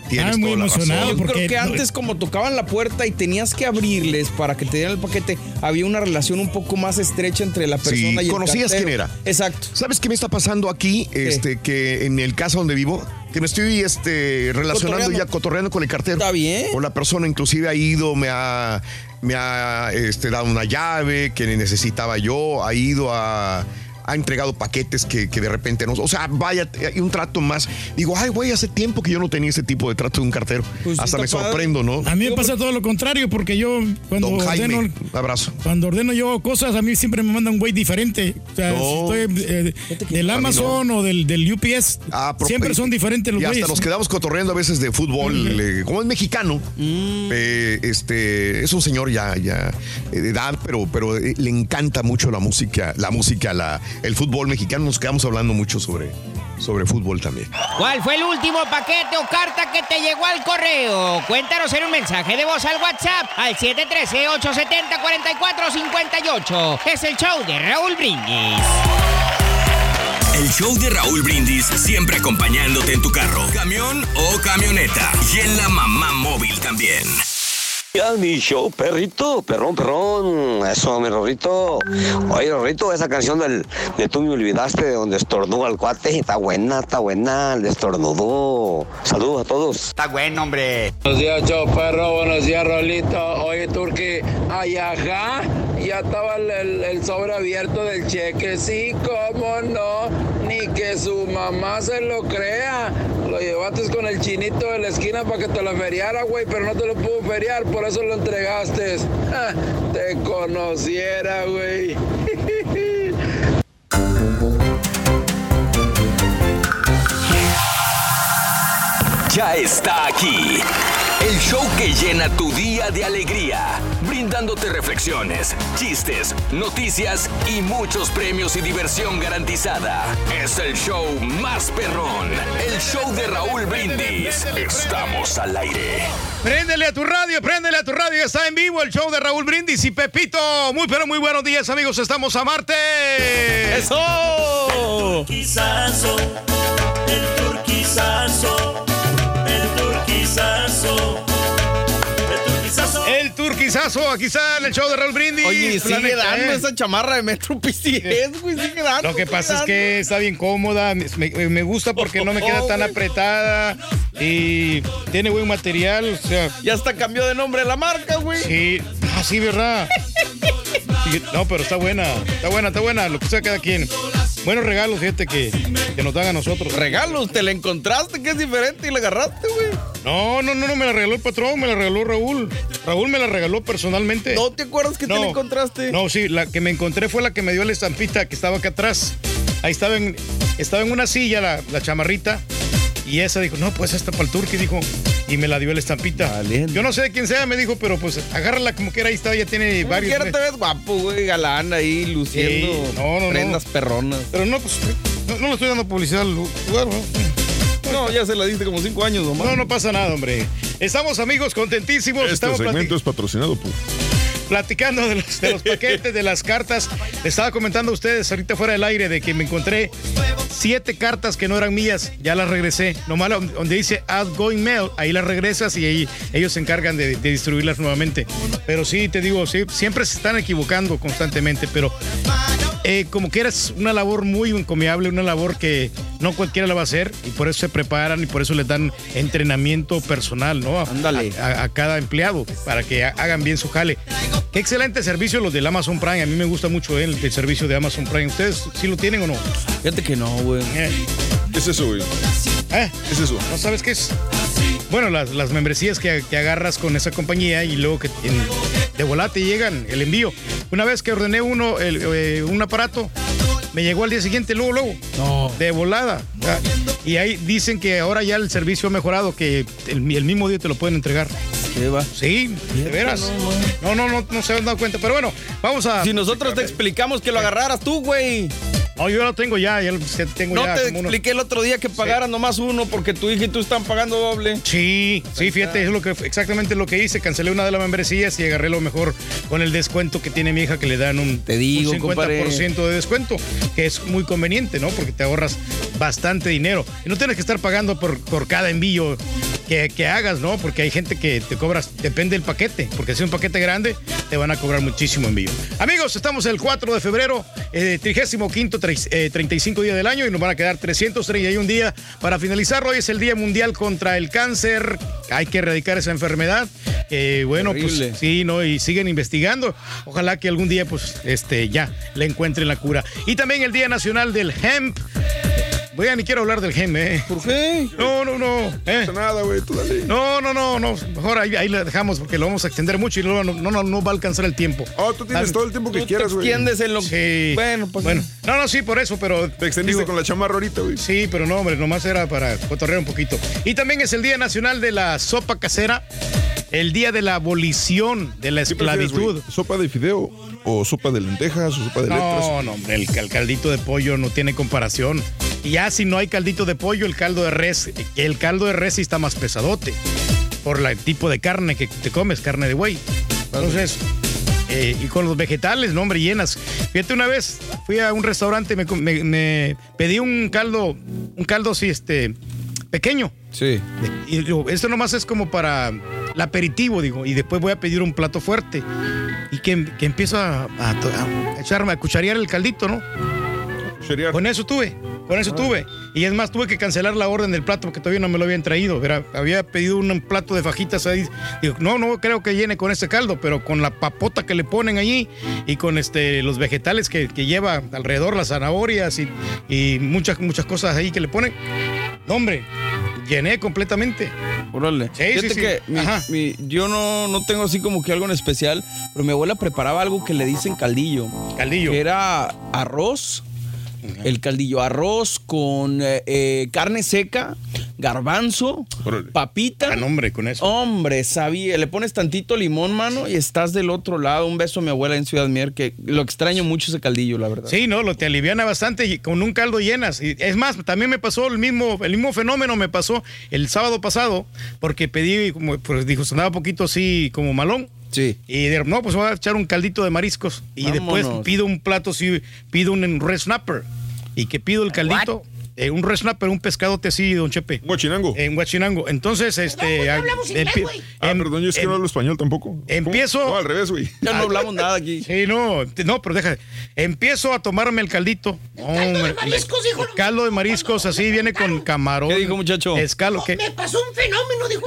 Tienes Ah, muy toda la emocionado. Yo porque- creo que antes como tocaban la puerta y tenías que abrirles para que te dieran el paquete, había una relación un poco más estrecha entre la persona Sí, y el conocías cartero. quién era. Exacto. ¿Sabes qué me está pasando aquí? Este, que en el caso donde vivo, que me estoy este, relacionando Cotorreando. ya, cotorreando con el cartero. Está bien. O la persona inclusive ha ido, me ha, me ha este, dado una llave que necesitaba yo, ha ido a ha entregado paquetes que, que de repente no. O sea, vaya, hay un trato más. Digo, ay, güey, hace tiempo que yo no tenía ese tipo de trato de un cartero. Pues Hasta me padre. sorprendo, ¿no? A mí me pasa todo lo contrario, porque yo cuando Don Jaime, ordeno, abrazo. cuando ordeno yo cosas, a mí siempre me mandan un güey diferente. O sea, No. si estoy eh, del Amazon o del, del UPS, Ah, siempre son diferentes los Y hasta nos quedamos cotorreando a veces de fútbol. eh, como es mexicano, eh, este, es un señor ya, ya de edad, pero, pero eh, le encanta mucho la música, la música, la, el fútbol mexicano. Nos quedamos hablando mucho sobre, sobre fútbol también. ¿Cuál fue el último paquete o carta que te llegó al correo? Cuéntanos en un mensaje de voz al WhatsApp al 713-870-4458. Es el show de Raúl Brindis. El show de Raúl Brindis siempre acompañándote en tu carro, camión o camioneta. Y en la mamá móvil también. Ya, mi show, perrito, perrón, perrón. Eso, mi Rorrito. Oye, Rorrito, esa canción del, de Tú me olvidaste, de donde estornuda el cuate, está buena, está buena, el de estornudó. Saludos a todos. Está bueno, hombre. Buenos días, show perro. Buenos días, Rolito. Oye, Turki, ay, ajá. Ya estaba el, el- el sobre abierto del cheque. Sí, cómo no. Ni que su mamá se lo crea. Lo llevaste con el chinito de la esquina para que te lo feriara, güey, pero no te lo pudo feriar, por eso lo entregaste. Ah, te conociera, güey. Ya está aquí. El show que llena tu día de alegría, brindándote reflexiones, chistes, noticias y muchos premios y diversión garantizada. Es el show más perrón, el show de Raúl Brindis. Estamos al aire. Préndele a tu radio, préndele a tu radio. Está en vivo el show de Raúl Brindis y Pepito. Muy, pero muy buenos días, amigos. Estamos a martes. ¡Eso! turquizazo, el turquizazo, el turquizazo, el turquizazo. Aquí está en el show de Raúl Brindis. Oye, sigue Planeta, dando ¿eh? esa chamarra de Metro PCS, güey, sigue dando. Lo que pasa es que está bien cómoda, me, me gusta porque no me queda tan apretada y tiene buen material, o sea... Ya hasta cambió de nombre la marca, güey. Sí, ah, sí, ¿verdad? No, pero está buena, está buena, está buena, lo que sea cada quien. Buenos regalos, fíjate, que, que nos dan a nosotros. Regalos, te la encontraste, que es diferente y la agarraste, güey. No, no, no, no, me la regaló el patrón, me la regaló Raúl. Raúl me la regaló personalmente. ¿No te acuerdas que te la encontraste? No, sí, la que me encontré fue la que me dio la estampita que estaba acá atrás. Ahí estaba en, estaba en una silla la, la chamarrita. Y esa dijo, no, pues esta para el turqui, dijo. y me la dio la estampita. Yo no sé de quién sea, me dijo, pero pues agárrala como que era, ahí está, ya tiene varios. Quiera te ves guapo, güey, galán ahí, luciendo Sí, no, no, no. prendas perronas. Pero no, pues, no, no le estoy dando publicidad al lugar, ¿no? No, ya se la diste como cinco años nomás. No, no pasa nada, hombre. Estamos amigos, contentísimos. Este Estamos segmento es patrocinado por. Platicando de los, de los paquetes, de las cartas. Le estaba comentando a ustedes ahorita fuera del aire de que me encontré siete cartas que no eran mías. Ya las regresé. Nomás donde dice outgoing mail, ahí las regresas y ahí ellos se encargan de, de distribuirlas nuevamente. Pero sí, te digo, sí, siempre se están equivocando constantemente, pero eh, como que eres una labor muy encomiable, una labor que no cualquiera la va a hacer y por eso se preparan y por eso les dan entrenamiento personal, ¿no? A, a- a cada empleado para que ha- hagan bien su jale. Qué excelente servicio los del Amazon Prime. A mí me gusta mucho eh, el, el servicio de Amazon Prime. ¿Ustedes sí lo tienen o no? Fíjate que no, güey. ¿Qué es eso, güey? ¿Eh? ¿Qué es eso? ¿No sabes qué es? Bueno, las, las membresías que, que agarras con esa compañía y luego que en- de volada te llegan el envío. Una vez que ordené uno, el, eh, un aparato, me llegó al día siguiente, luego, luego. No. De volada. Ah, Y ahí dicen que ahora ya el servicio ha mejorado, que el, el mismo día te lo pueden entregar. Sí, de veras. No, no, no, no se han dado cuenta. Pero bueno, vamos a. Si nosotros te explicamos que lo agarraras tú, güey. No, yo lo tengo ya, ya lo tengo No ya. te expliqué el otro día que pagaras nomás uno porque tu hija y tú están pagando doble. Sí, sí, fíjate, es lo que exactamente lo que hice. Cancelé una de las membresías y agarré lo mejor con el descuento que tiene mi hija, que le dan un, Te digo, un 50% compadre. de descuento, que es muy conveniente, ¿no? Porque te ahorras bastante dinero. Y no tienes que estar pagando por, por cada envío que, que hagas, ¿no? Porque hay gente que te cobras, depende del paquete, porque si es un paquete grande, te van a cobrar muchísimo envío. Amigos, estamos el 4 de febrero, eh, 35 eh, 35 días del año y nos van a quedar 331 días para finalizar. Hoy es el Día Mundial contra el Cáncer. Hay que erradicar esa enfermedad. Eh, bueno, pues sí, ¿no? Y siguen investigando. Ojalá que algún día, pues, este, ya le encuentren la cura. Y también el Día Nacional del Hemp. Voy a ni quiero hablar del hemp, ¿eh? ¿Por qué? No, no, no. ¿eh? nada, güey, tú dale. No, no, no, no. Mejor ahí, ahí lo dejamos porque lo vamos a extender mucho y luego no, no, no, no va a alcanzar el tiempo. Oh, tú tienes Ah, todo el tiempo que Tú quieras, güey. extiendes en lo Sí. Bueno, pues. Bueno, no, no, sí, por eso, pero. Te extendiste con la chamarra ahorita, güey. Sí, pero no, hombre, nomás era para cotorrear un poquito. Y también es el Día Nacional de la Sopa Casera, el Día de la Abolición de la ¿Qué prefieres, Esclavitud. ¿Sopa de fideo? ¿O sopa de lentejas? ¿O sopa de letras? No, no, hombre, el, el caldito de pollo no tiene comparación. Y ya si no hay caldito de pollo, el caldo de res, el caldo de res sí está más pesadote. Por el tipo de carne que te comes, carne de buey. Entonces, eh, y con los vegetales, no, hombre, llenas. Fíjate, una vez fui a un restaurante, me, me- me pedí un caldo, un caldo así, este, pequeño. Sí. Y digo, esto nomás es como para el aperitivo, digo, y después voy a pedir un plato fuerte. Y que, que empiezo a, a echarme, a cucharear el caldito, ¿no? Con eso tuve, con eso tuve. Y es más, tuve que cancelar la orden del plato porque todavía no me lo habían traído. Era- había pedido un plato de fajitas ahí. Digo, no, no creo que llene con ese caldo, pero con la papota que le ponen allí y con este los vegetales que, que lleva alrededor, las zanahorias y, y muchas, muchas cosas ahí que le ponen. No, hombre, llené completamente. Órale. Sí, Fíjate sí, sí. que mi- Ajá. mi- yo no, no tengo así como que algo en especial, pero mi abuela preparaba algo que le dicen caldillo. Caldillo. Que era arroz. El caldillo, arroz con eh, eh, carne seca, garbanzo, papita. Ah, hombre, con eso. Hombre, sabía, le pones tantito limón, mano, y estás del otro lado. Un beso a mi abuela en Ciudad Mier, que lo extraño mucho ese caldillo, la verdad. Sí, no, lo te aliviana bastante y con un caldo llenas. Y es más, también me pasó el mismo, el mismo fenómeno me pasó el sábado pasado, porque pedí, como pues dijo, sonaba un poquito así como malón. Sí. Y de, no, pues voy a echar un caldito de mariscos. Y después pido un plato, sí, pido un red snapper. Y que pido el caldito. Eh, un red snapper, un pescadote así, don Chepe. ¿Un guachinango? En guachinango. Entonces, este. ah, empi- Ah, em- perdón, yo es que no hablo español tampoco. Empiezo. No, al revés, güey. Ya no hablamos nada aquí. Sí, no, no, pero deja. Empiezo a tomarme el caldito. caldo de mariscos, hijo. Caldo de mariscos, así viene con camarón. ¿Qué dijo, muchacho? Escalo, ¿qué? Me pasó un fenómeno, dijo.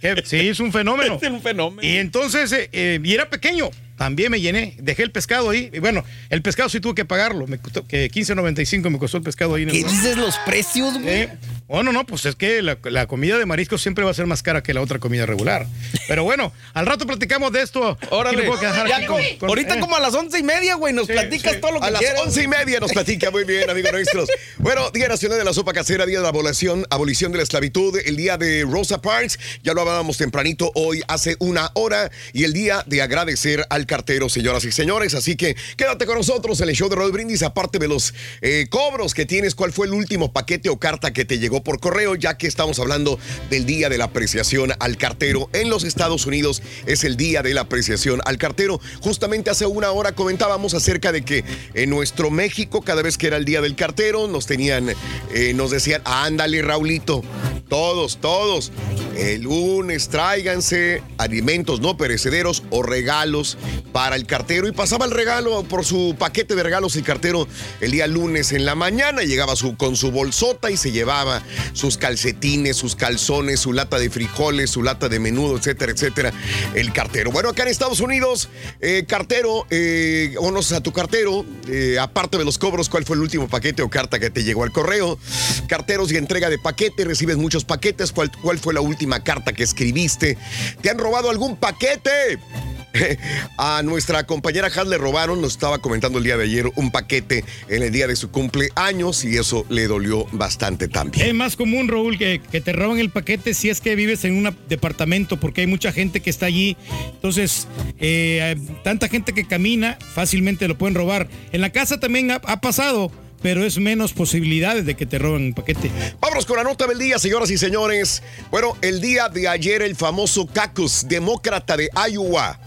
¿Qué? Sí, es un fenómeno. Es un fenómeno. Y entonces, eh, eh, y era pequeño. También me llené. Dejé el pescado ahí. Y bueno, el pescado sí tuve que pagarlo. Me costó que 15.95 me costó el pescado ahí. en el- ¿Qué dices los precios, güey? Eh, Oh, no, no, pues es que la, la comida de marisco siempre va a ser más cara que la otra comida regular. Pero bueno, al rato platicamos de esto. Órale. Ya aquí con- con- ahorita eh. como a las once y media, güey, nos platicas todo lo que A las quieras. once y media nos platica muy bien, amigos nuestros. Bueno, Día Nacional de la Sopa Casera, Día de la Abolición, abolición de la Esclavitud, el Día de Rosa Parks, ya lo hablábamos tempranito hoy, hace una hora, y el Día de agradecer al cartero, señoras y señores. Así que quédate con nosotros en el show de Roll Brindis, aparte de los eh, cobros que tienes, cuál fue el último paquete o carta que te llegó por correo, ya que estamos hablando del Día de la Apreciación al Cartero. En los Estados Unidos es el Día de la Apreciación al Cartero. Justamente hace una hora comentábamos acerca de que en nuestro México, cada vez que era el Día del Cartero, nos tenían, eh, nos decían, ándale, Raulito, todos, todos, el lunes tráiganse alimentos no perecederos o regalos para el cartero. Y pasaba el regalo por su paquete de regalos el cartero el día lunes en la mañana. Llegaba su, con su bolsota y se llevaba sus calcetines, sus calzones, su lata de frijoles, su lata de menudo, etcétera, etcétera. El cartero. Bueno, acá en Estados Unidos, eh, cartero, eh, a tu cartero, eh, aparte de los cobros, ¿cuál fue el último paquete o carta que te llegó al correo? Carteros y entrega de paquete, recibes muchos paquetes. ¿Cuál, cuál fue la última carta que escribiste? ¿Te han robado algún paquete? A nuestra compañera Has le robaron, nos estaba comentando el día de ayer, un paquete en el día de su cumpleaños y eso le dolió bastante también. Es más común, Raúl, que, te roben el paquete si es que vives en un departamento, porque hay mucha gente que está allí. Entonces, eh, tanta gente que camina, fácilmente lo pueden robar. En la casa también ha pasado, pero es menos posibilidades de que te roben el paquete. Vámonos con la nota del día, señoras y señores. Bueno, el día de ayer el famoso cacus demócrata de Iowa.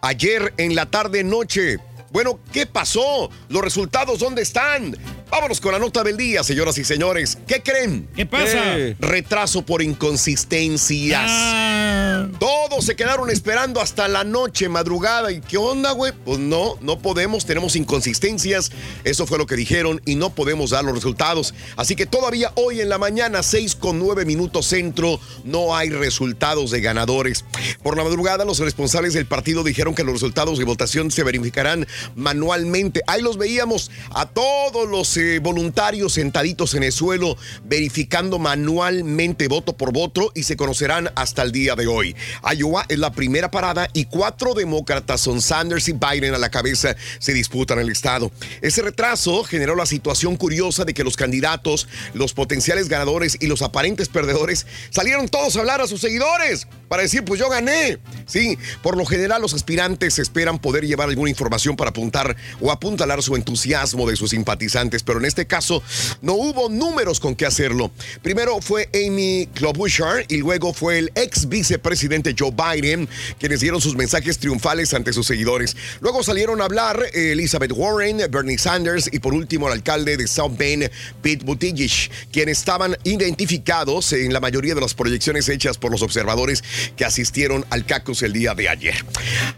Ayer en la tarde noche. Bueno, ¿qué pasó? ¿Los resultados dónde están? Vámonos con la nota del día, señoras y señores. ¿Qué creen? ¿Qué pasa? Eh, Retraso por inconsistencias. Ah. Todos se quedaron esperando hasta la noche, madrugada. ¿Y qué onda, güey? Pues no, no podemos, tenemos inconsistencias. Eso fue lo que dijeron y no podemos dar los resultados. Así que todavía hoy en la mañana, 6 con 9 minutos centro, no hay resultados de ganadores. Por la madrugada, los responsables del partido dijeron que los resultados de votación se verificarán manualmente. Ahí los veíamos a todos los eh, voluntarios sentaditos en el suelo, verificando manualmente voto por voto y se conocerán hasta el día de hoy. Iowa es la primera parada y cuatro demócratas son Sanders y Biden a la cabeza se disputan el estado. Ese retraso generó la situación curiosa de que los candidatos, los potenciales ganadores y los aparentes perdedores salieron todos a hablar a sus seguidores para decir, pues yo gané. Sí, por lo general los aspirantes esperan poder llevar alguna información para apuntar o apuntalar su entusiasmo de sus simpatizantes, pero en este caso no hubo números con qué hacerlo. Primero fue Amy Klobuchar y luego fue el ex vicepresidente Joe Biden quienes dieron sus mensajes triunfales ante sus seguidores. Luego salieron a hablar eh, Elizabeth Warren, Bernie Sanders y por último el alcalde de South Bend, Pete Buttigieg, quienes estaban identificados en la mayoría de las proyecciones hechas por los observadores que asistieron al cactus el día de ayer.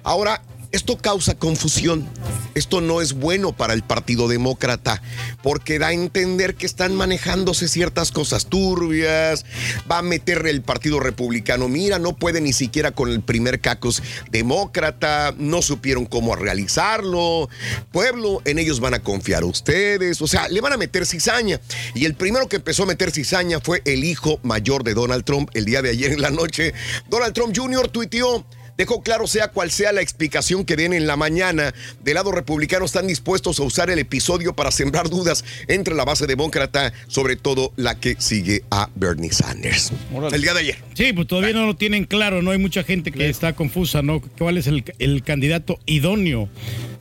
Ahora, esto causa confusión. Esto no es bueno para el Partido Demócrata porque da a entender que están manejándose ciertas cosas turbias. Va a meter el Partido Republicano. Mira, no puede ni siquiera con el primer cacos demócrata. No supieron cómo realizarlo. Pueblo, en ellos van a confiar ustedes. O sea, le van a meter cizaña. Y el primero que empezó a meter cizaña fue el hijo mayor de Donald Trump el día de ayer en la noche. Donald Trump Jr. tuiteó. Dejó claro, sea cual sea la explicación que den en la mañana, del lado republicano están dispuestos a usar el episodio para sembrar dudas entre la base demócrata, sobre todo la que sigue a Bernie Sanders. El día de ayer. Sí, pues todavía no lo tienen claro, ¿no? Hay mucha gente que está confusa, ¿no? ¿Cuál es el, el candidato idóneo?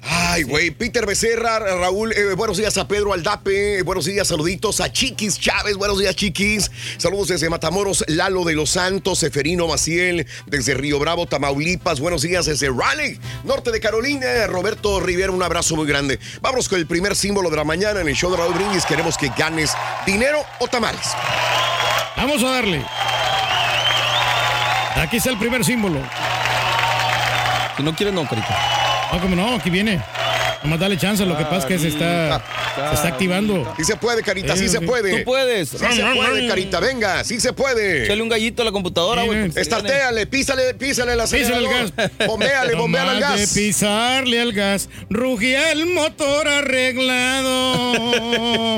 Ay, güey, Peter Becerra, Raúl, eh, buenos días a Pedro Aldape, buenos días, saluditos a Chiquis Chávez, buenos días, Chiquis. Saludos desde Matamoros, Lalo de los Santos, Seferino Maciel, desde Río Bravo, Tamaulipas, buenos días desde Raleigh, norte de Carolina, Roberto Rivera, un abrazo muy grande. Vamos con el primer símbolo de la mañana en el show de Raúl Brindis, queremos que ganes dinero o tamales. Vamos a darle. Aquí está el primer símbolo. Si no quieres, no, carita. No, como no, aquí viene. Nomás dale chance, lo que pasa es que se está, se está activando. Sí se puede, Carita, sí se puede. Tú puedes. Sí se puede, Carita, venga, sí se puede. Échale un gallito a la computadora, güey. Estartéale, písale, písale el Písale el gas. Bombeale, bombeale al gas. de pisarle al gas, rugía el motor arreglado.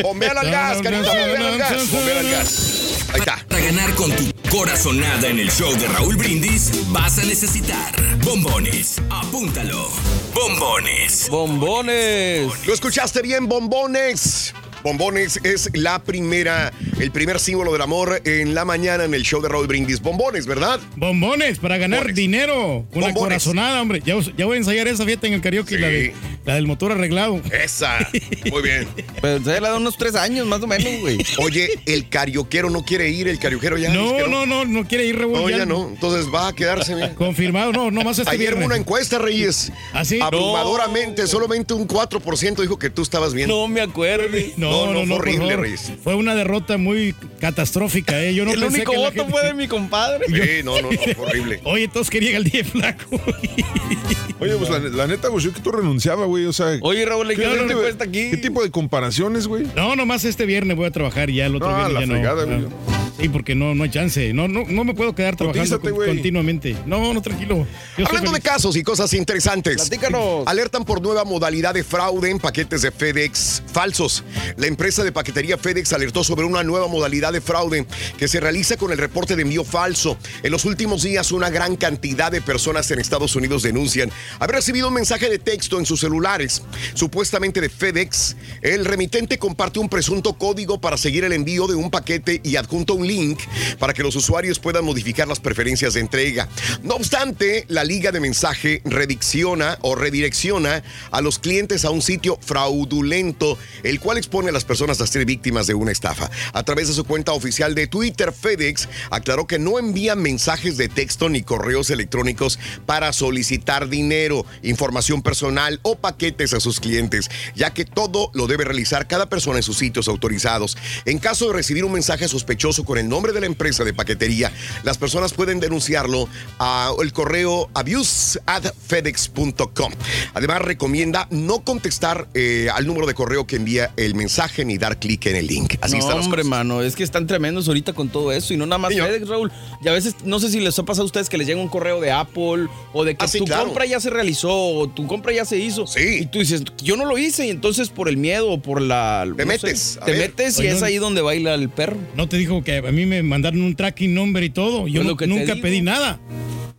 Bombeale al gas, Carita, bombeale al gas. Bombeale al gas. Ahí está. Para ganar con tu corazonada en el show de Raúl Brindis, vas a necesitar bombones. Apúntalo. Bombones. Bombones. Lo escuchaste bien, bombones. Bombones es la primera, el primer símbolo del amor en la mañana en el show de Raúl Brindis. Bombones, ¿verdad? Bombones para ganar dinero con la Bombones. corazonada, hombre. Ya, ya voy a ensayar esa fiesta en el karaoke, la, de- la del motor arreglado. Esa. Muy bien. Pero se le da unos tres años más o menos, güey. Oye, el carioquero no quiere ir, el carioquero ya. No, no, no, no quiere ir Raúl. No, ya no. Entonces va a quedarse. mira. Confirmado, no, no más este Ayer viernes. una encuesta, Reyes. ¿Así? Abrumadoramente, solamente un 4% dijo que tú estabas bien. No me acuerdo. No, no, no, fue por horrible. Reyes. Fue una derrota muy catastrófica, ¿eh? Yo no el pensé único que voto gente- fue de mi compadre. Sí, no, no, no, horrible. Oye, todos querían al día flaco. Oye, pues la, la neta, pues yo que tú renunciaba, güey. O sea. Oye, Raúl, ¿qué ¿qué, no te cuesta aquí? ¿Qué tipo de comparaciones, güey? No, nomás este viernes voy a trabajar y ya el otro No, viernes la ya fregada, no. güey. Sí, porque no, no hay chance. No, no, no me puedo quedar trabajando con- continuamente. No, no, tranquilo. Yo Hablando de casos y cosas interesantes. Platícanos. Alertan por nueva modalidad de fraude en paquetes de FedEx falsos. La empresa de paquetería FedEx alertó sobre una nueva modalidad de fraude que se realiza con el reporte de envío falso. En los últimos días, una gran cantidad de personas en Estados Unidos denuncian haber recibido un mensaje de texto en sus celulares, supuestamente de FedEx. El remitente comparte un presunto código para seguir el envío de un paquete y adjunta un link para que los usuarios puedan modificar las preferencias de entrega. No obstante, la liga de mensaje redicciona o redirecciona a los clientes a un sitio fraudulento, el cual expone a las personas a ser víctimas de una estafa. A través de su cuenta oficial de Twitter, FedEx aclaró que no envía mensajes de texto ni correos electrónicos para solicitar dinero, información personal o paquetes a sus clientes, ya que todo lo debe realizar cada persona en sus sitios autorizados. En caso de recibir un mensaje sospechoso con el nombre de la empresa de paquetería, las personas pueden denunciarlo al correo abuse@fedex.com. Además, recomienda no contestar eh, al número de correo que envía el mensaje ni dar clic en el link. Así no, están las hombre, cosas. mano, es que están tremendos ahorita con todo eso y no nada más Señor. FedEx, Raúl. Y a veces, no sé si les ha pasado a ustedes que les llega un correo de Apple o de que Ah, sí, tu claro. compra ya se realizó o tu compra ya se hizo. Sí. Y tú dices, yo no lo hice y entonces por el miedo o por la... Te no metes, te ver. metes y Oye, es no- ahí donde baila el perro. No te dijo que a mí me mandaron un tracking number y todo. Yo no- nunca pedí nada.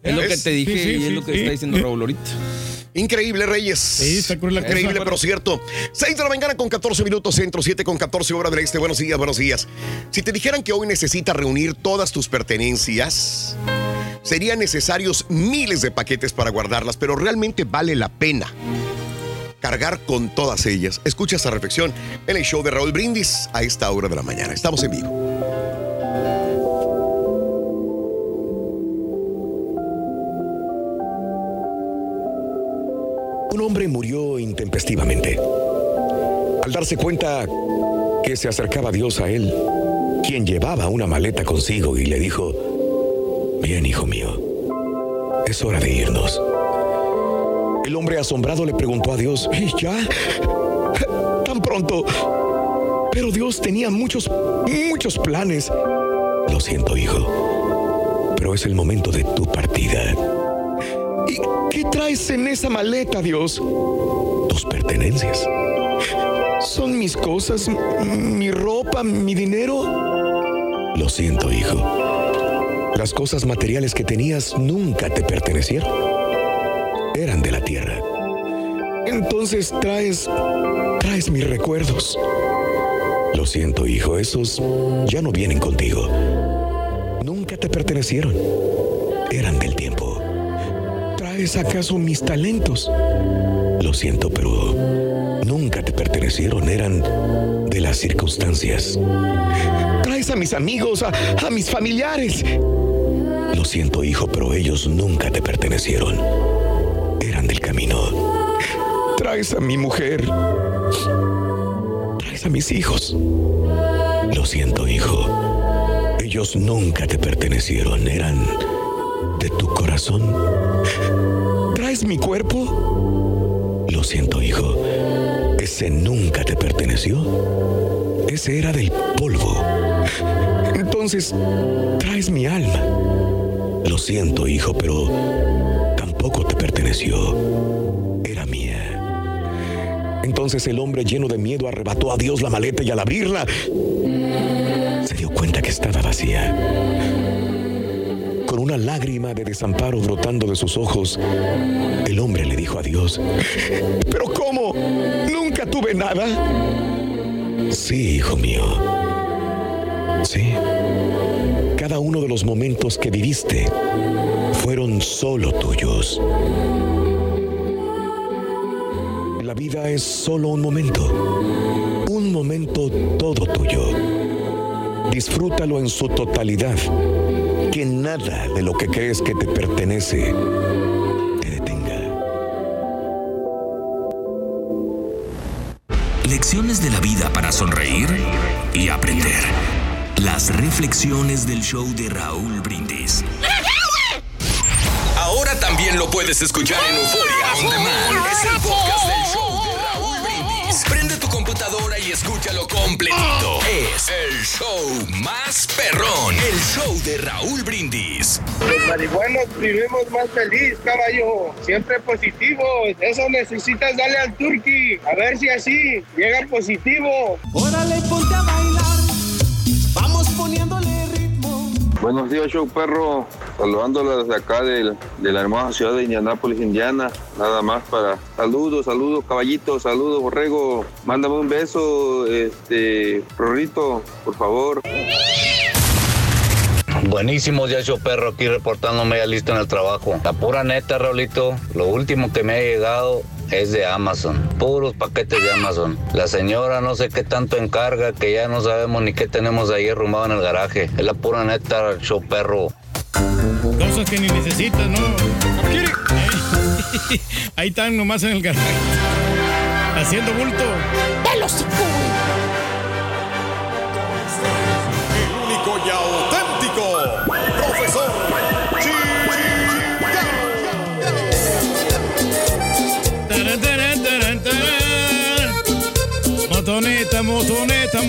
Es lo que te dije Sí, sí, y es sí, lo que sí. está diciendo Raúl ahorita. Increíble, Reyes. Sí, está cruel la cosa. Increíble, pero cierto. 6 de la mañana con 14 minutos centro, 7 con 14 horas del este. Buenos días, buenos días. Si te dijeran que hoy necesitas reunir todas tus pertenencias, serían necesarios miles de paquetes para guardarlas, pero realmente vale la pena cargar con todas ellas. Escucha esta reflexión en el show de Raúl Brindis a esta hora de la mañana. Estamos en vivo. Un hombre murió intempestivamente. Al darse cuenta que se acercaba Dios a él, quien llevaba una maleta consigo y le dijo, Bien, hijo mío, es hora de irnos. El hombre asombrado le preguntó a Dios, ¿y ya? ¿Tan pronto? Pero Dios tenía muchos, muchos planes. Lo siento, hijo, pero es el momento de tu partida. ¿Y qué traes en esa maleta, Dios? Tus pertenencias. Son mis cosas, mi ropa, mi dinero. Lo siento, hijo. Las cosas materiales que tenías nunca te pertenecieron. Eran de la tierra. Entonces traes, traes mis recuerdos. Lo siento, hijo, esos ya no vienen contigo. Nunca te pertenecieron. Eran del tiempo. ¿Traes acaso mis talentos? Lo siento, pero nunca te pertenecieron, eran de las circunstancias. ¿Traes a mis amigos, a, a mis familiares? Lo siento, hijo, pero ellos nunca te pertenecieron. Eran del camino. ¿Traes a mi mujer? ¿Traes a mis hijos? Lo siento, hijo. Ellos nunca te pertenecieron, eran de tu corazón. ¿Traes mi cuerpo? Lo siento, hijo. Ese nunca te perteneció. Ese era del polvo. Entonces, traes mi alma. Lo siento, hijo, pero tampoco te perteneció. Era mía. Entonces el hombre lleno de miedo arrebató a Dios la maleta y al abrirla, se dio cuenta que estaba vacía. Con una lágrima de desamparo brotando de sus ojos, el hombre le dijo a Dios, ¿pero cómo? ¿Nunca tuve nada? Sí, hijo mío. Sí. Cada uno de los momentos que viviste fueron solo tuyos. La vida es solo un momento. Un momento todo tuyo. Disfrútalo en su totalidad. Que nada de lo que crees que te pertenece te detenga. Lecciones de la vida para sonreír y aprender. Las reflexiones del show de Raúl Brindis. Ahora también lo puedes escuchar en Euforia On Demand. Es el podcast del show Prende tu computadora y escúchalo completito. Es el show más perrón. El show de Raúl Brindis. Los marihuanos vivimos más feliz, caballo. Siempre positivo. Eso necesitas darle al turqui. A ver si así llega positivo. Órale, ponte a Buenos días, show perro. Saludándolos desde acá de la hermosa ciudad de Indianápolis, Indiana. Nada más para saludos, saludos, caballito, saludos, borrego. Mándame un beso, este, Rorrito, por favor. Buenísimos ya show perro aquí reportándome ya listo en el trabajo. La pura neta, Raulito, lo último que me ha llegado es de Amazon. Puros paquetes de Amazon. La señora no sé qué tanto encarga que ya no sabemos ni qué tenemos ahí arrumado en el garaje. Es la pura neta, show perro. Cosas que ni necesitas, ¿no? Ahí están nomás en el garaje. Haciendo bulto. El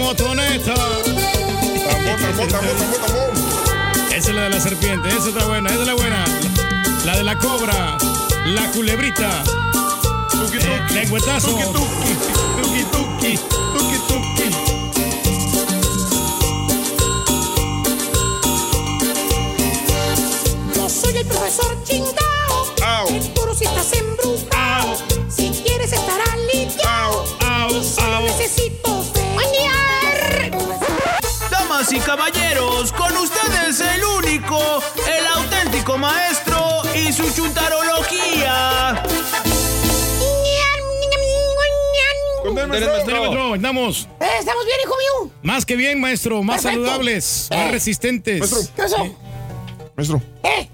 motoneta. Esa es la de la serpiente, esa está buena, esa es la buena. La de la cobra, la culebrita. Eh, lengüetazo. Tuki, tuki, tuki, tuki. Yo soy el profesor chingao. Seguro si estás embrujado. Si quieres estar caballeros, con ustedes el único, el auténtico maestro y su chuntarología. maestro. Andamos. Eh, ¿Estamos bien, hijo mío? Más que bien, maestro. Más Perfecto. saludables, más resistentes. Maestro. ¿Qué pasó? Maestro. ¿Eh?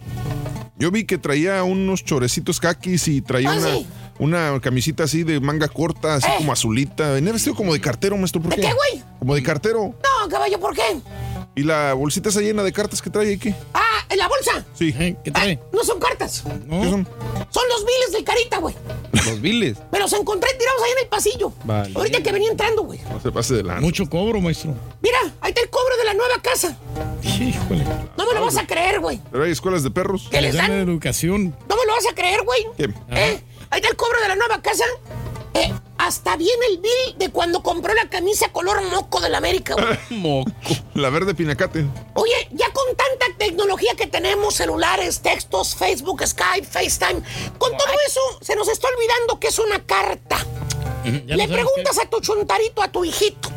Yo vi que traía unos chorecitos caquis y traía Ah, una, sí. Una camisita así de manga corta, así como azulita. Venía vestido como de cartero, maestro. ¿Por ¿De qué? qué, güey? Como de cartero. No, caballo, ¿por qué? ¿Y la bolsita esa llena de cartas que trae ahí qué? Ah, en la bolsa. Sí. ¿Qué trae? No son cartas. ¿Qué son? Son los biles del carita, güey. Los viles. Me los encontré tirados ahí en el pasillo. Vale. Ahorita que venía entrando, güey. No se pase de. Mucho cobro, maestro. Mira, ahí está el cobro de la nueva casa. Híjole. No me lo vas a creer, güey. Pero hay escuelas de perros. ¿Qué les dan? de educación. No me lo vas a creer, güey. ¿Qué? ¿Eh? Ahí está el cobro de la nueva casa. Eh, hasta viene el bill de cuando compró la camisa color moco del América, güey. Moco. La verde pinacate. Oye, ya con tanta tecnología que tenemos, celulares, textos, Facebook, Skype, FaceTime, con todo eso se nos está olvidando que es una carta. Ya le preguntas a tu chuntarito, a tu hijito.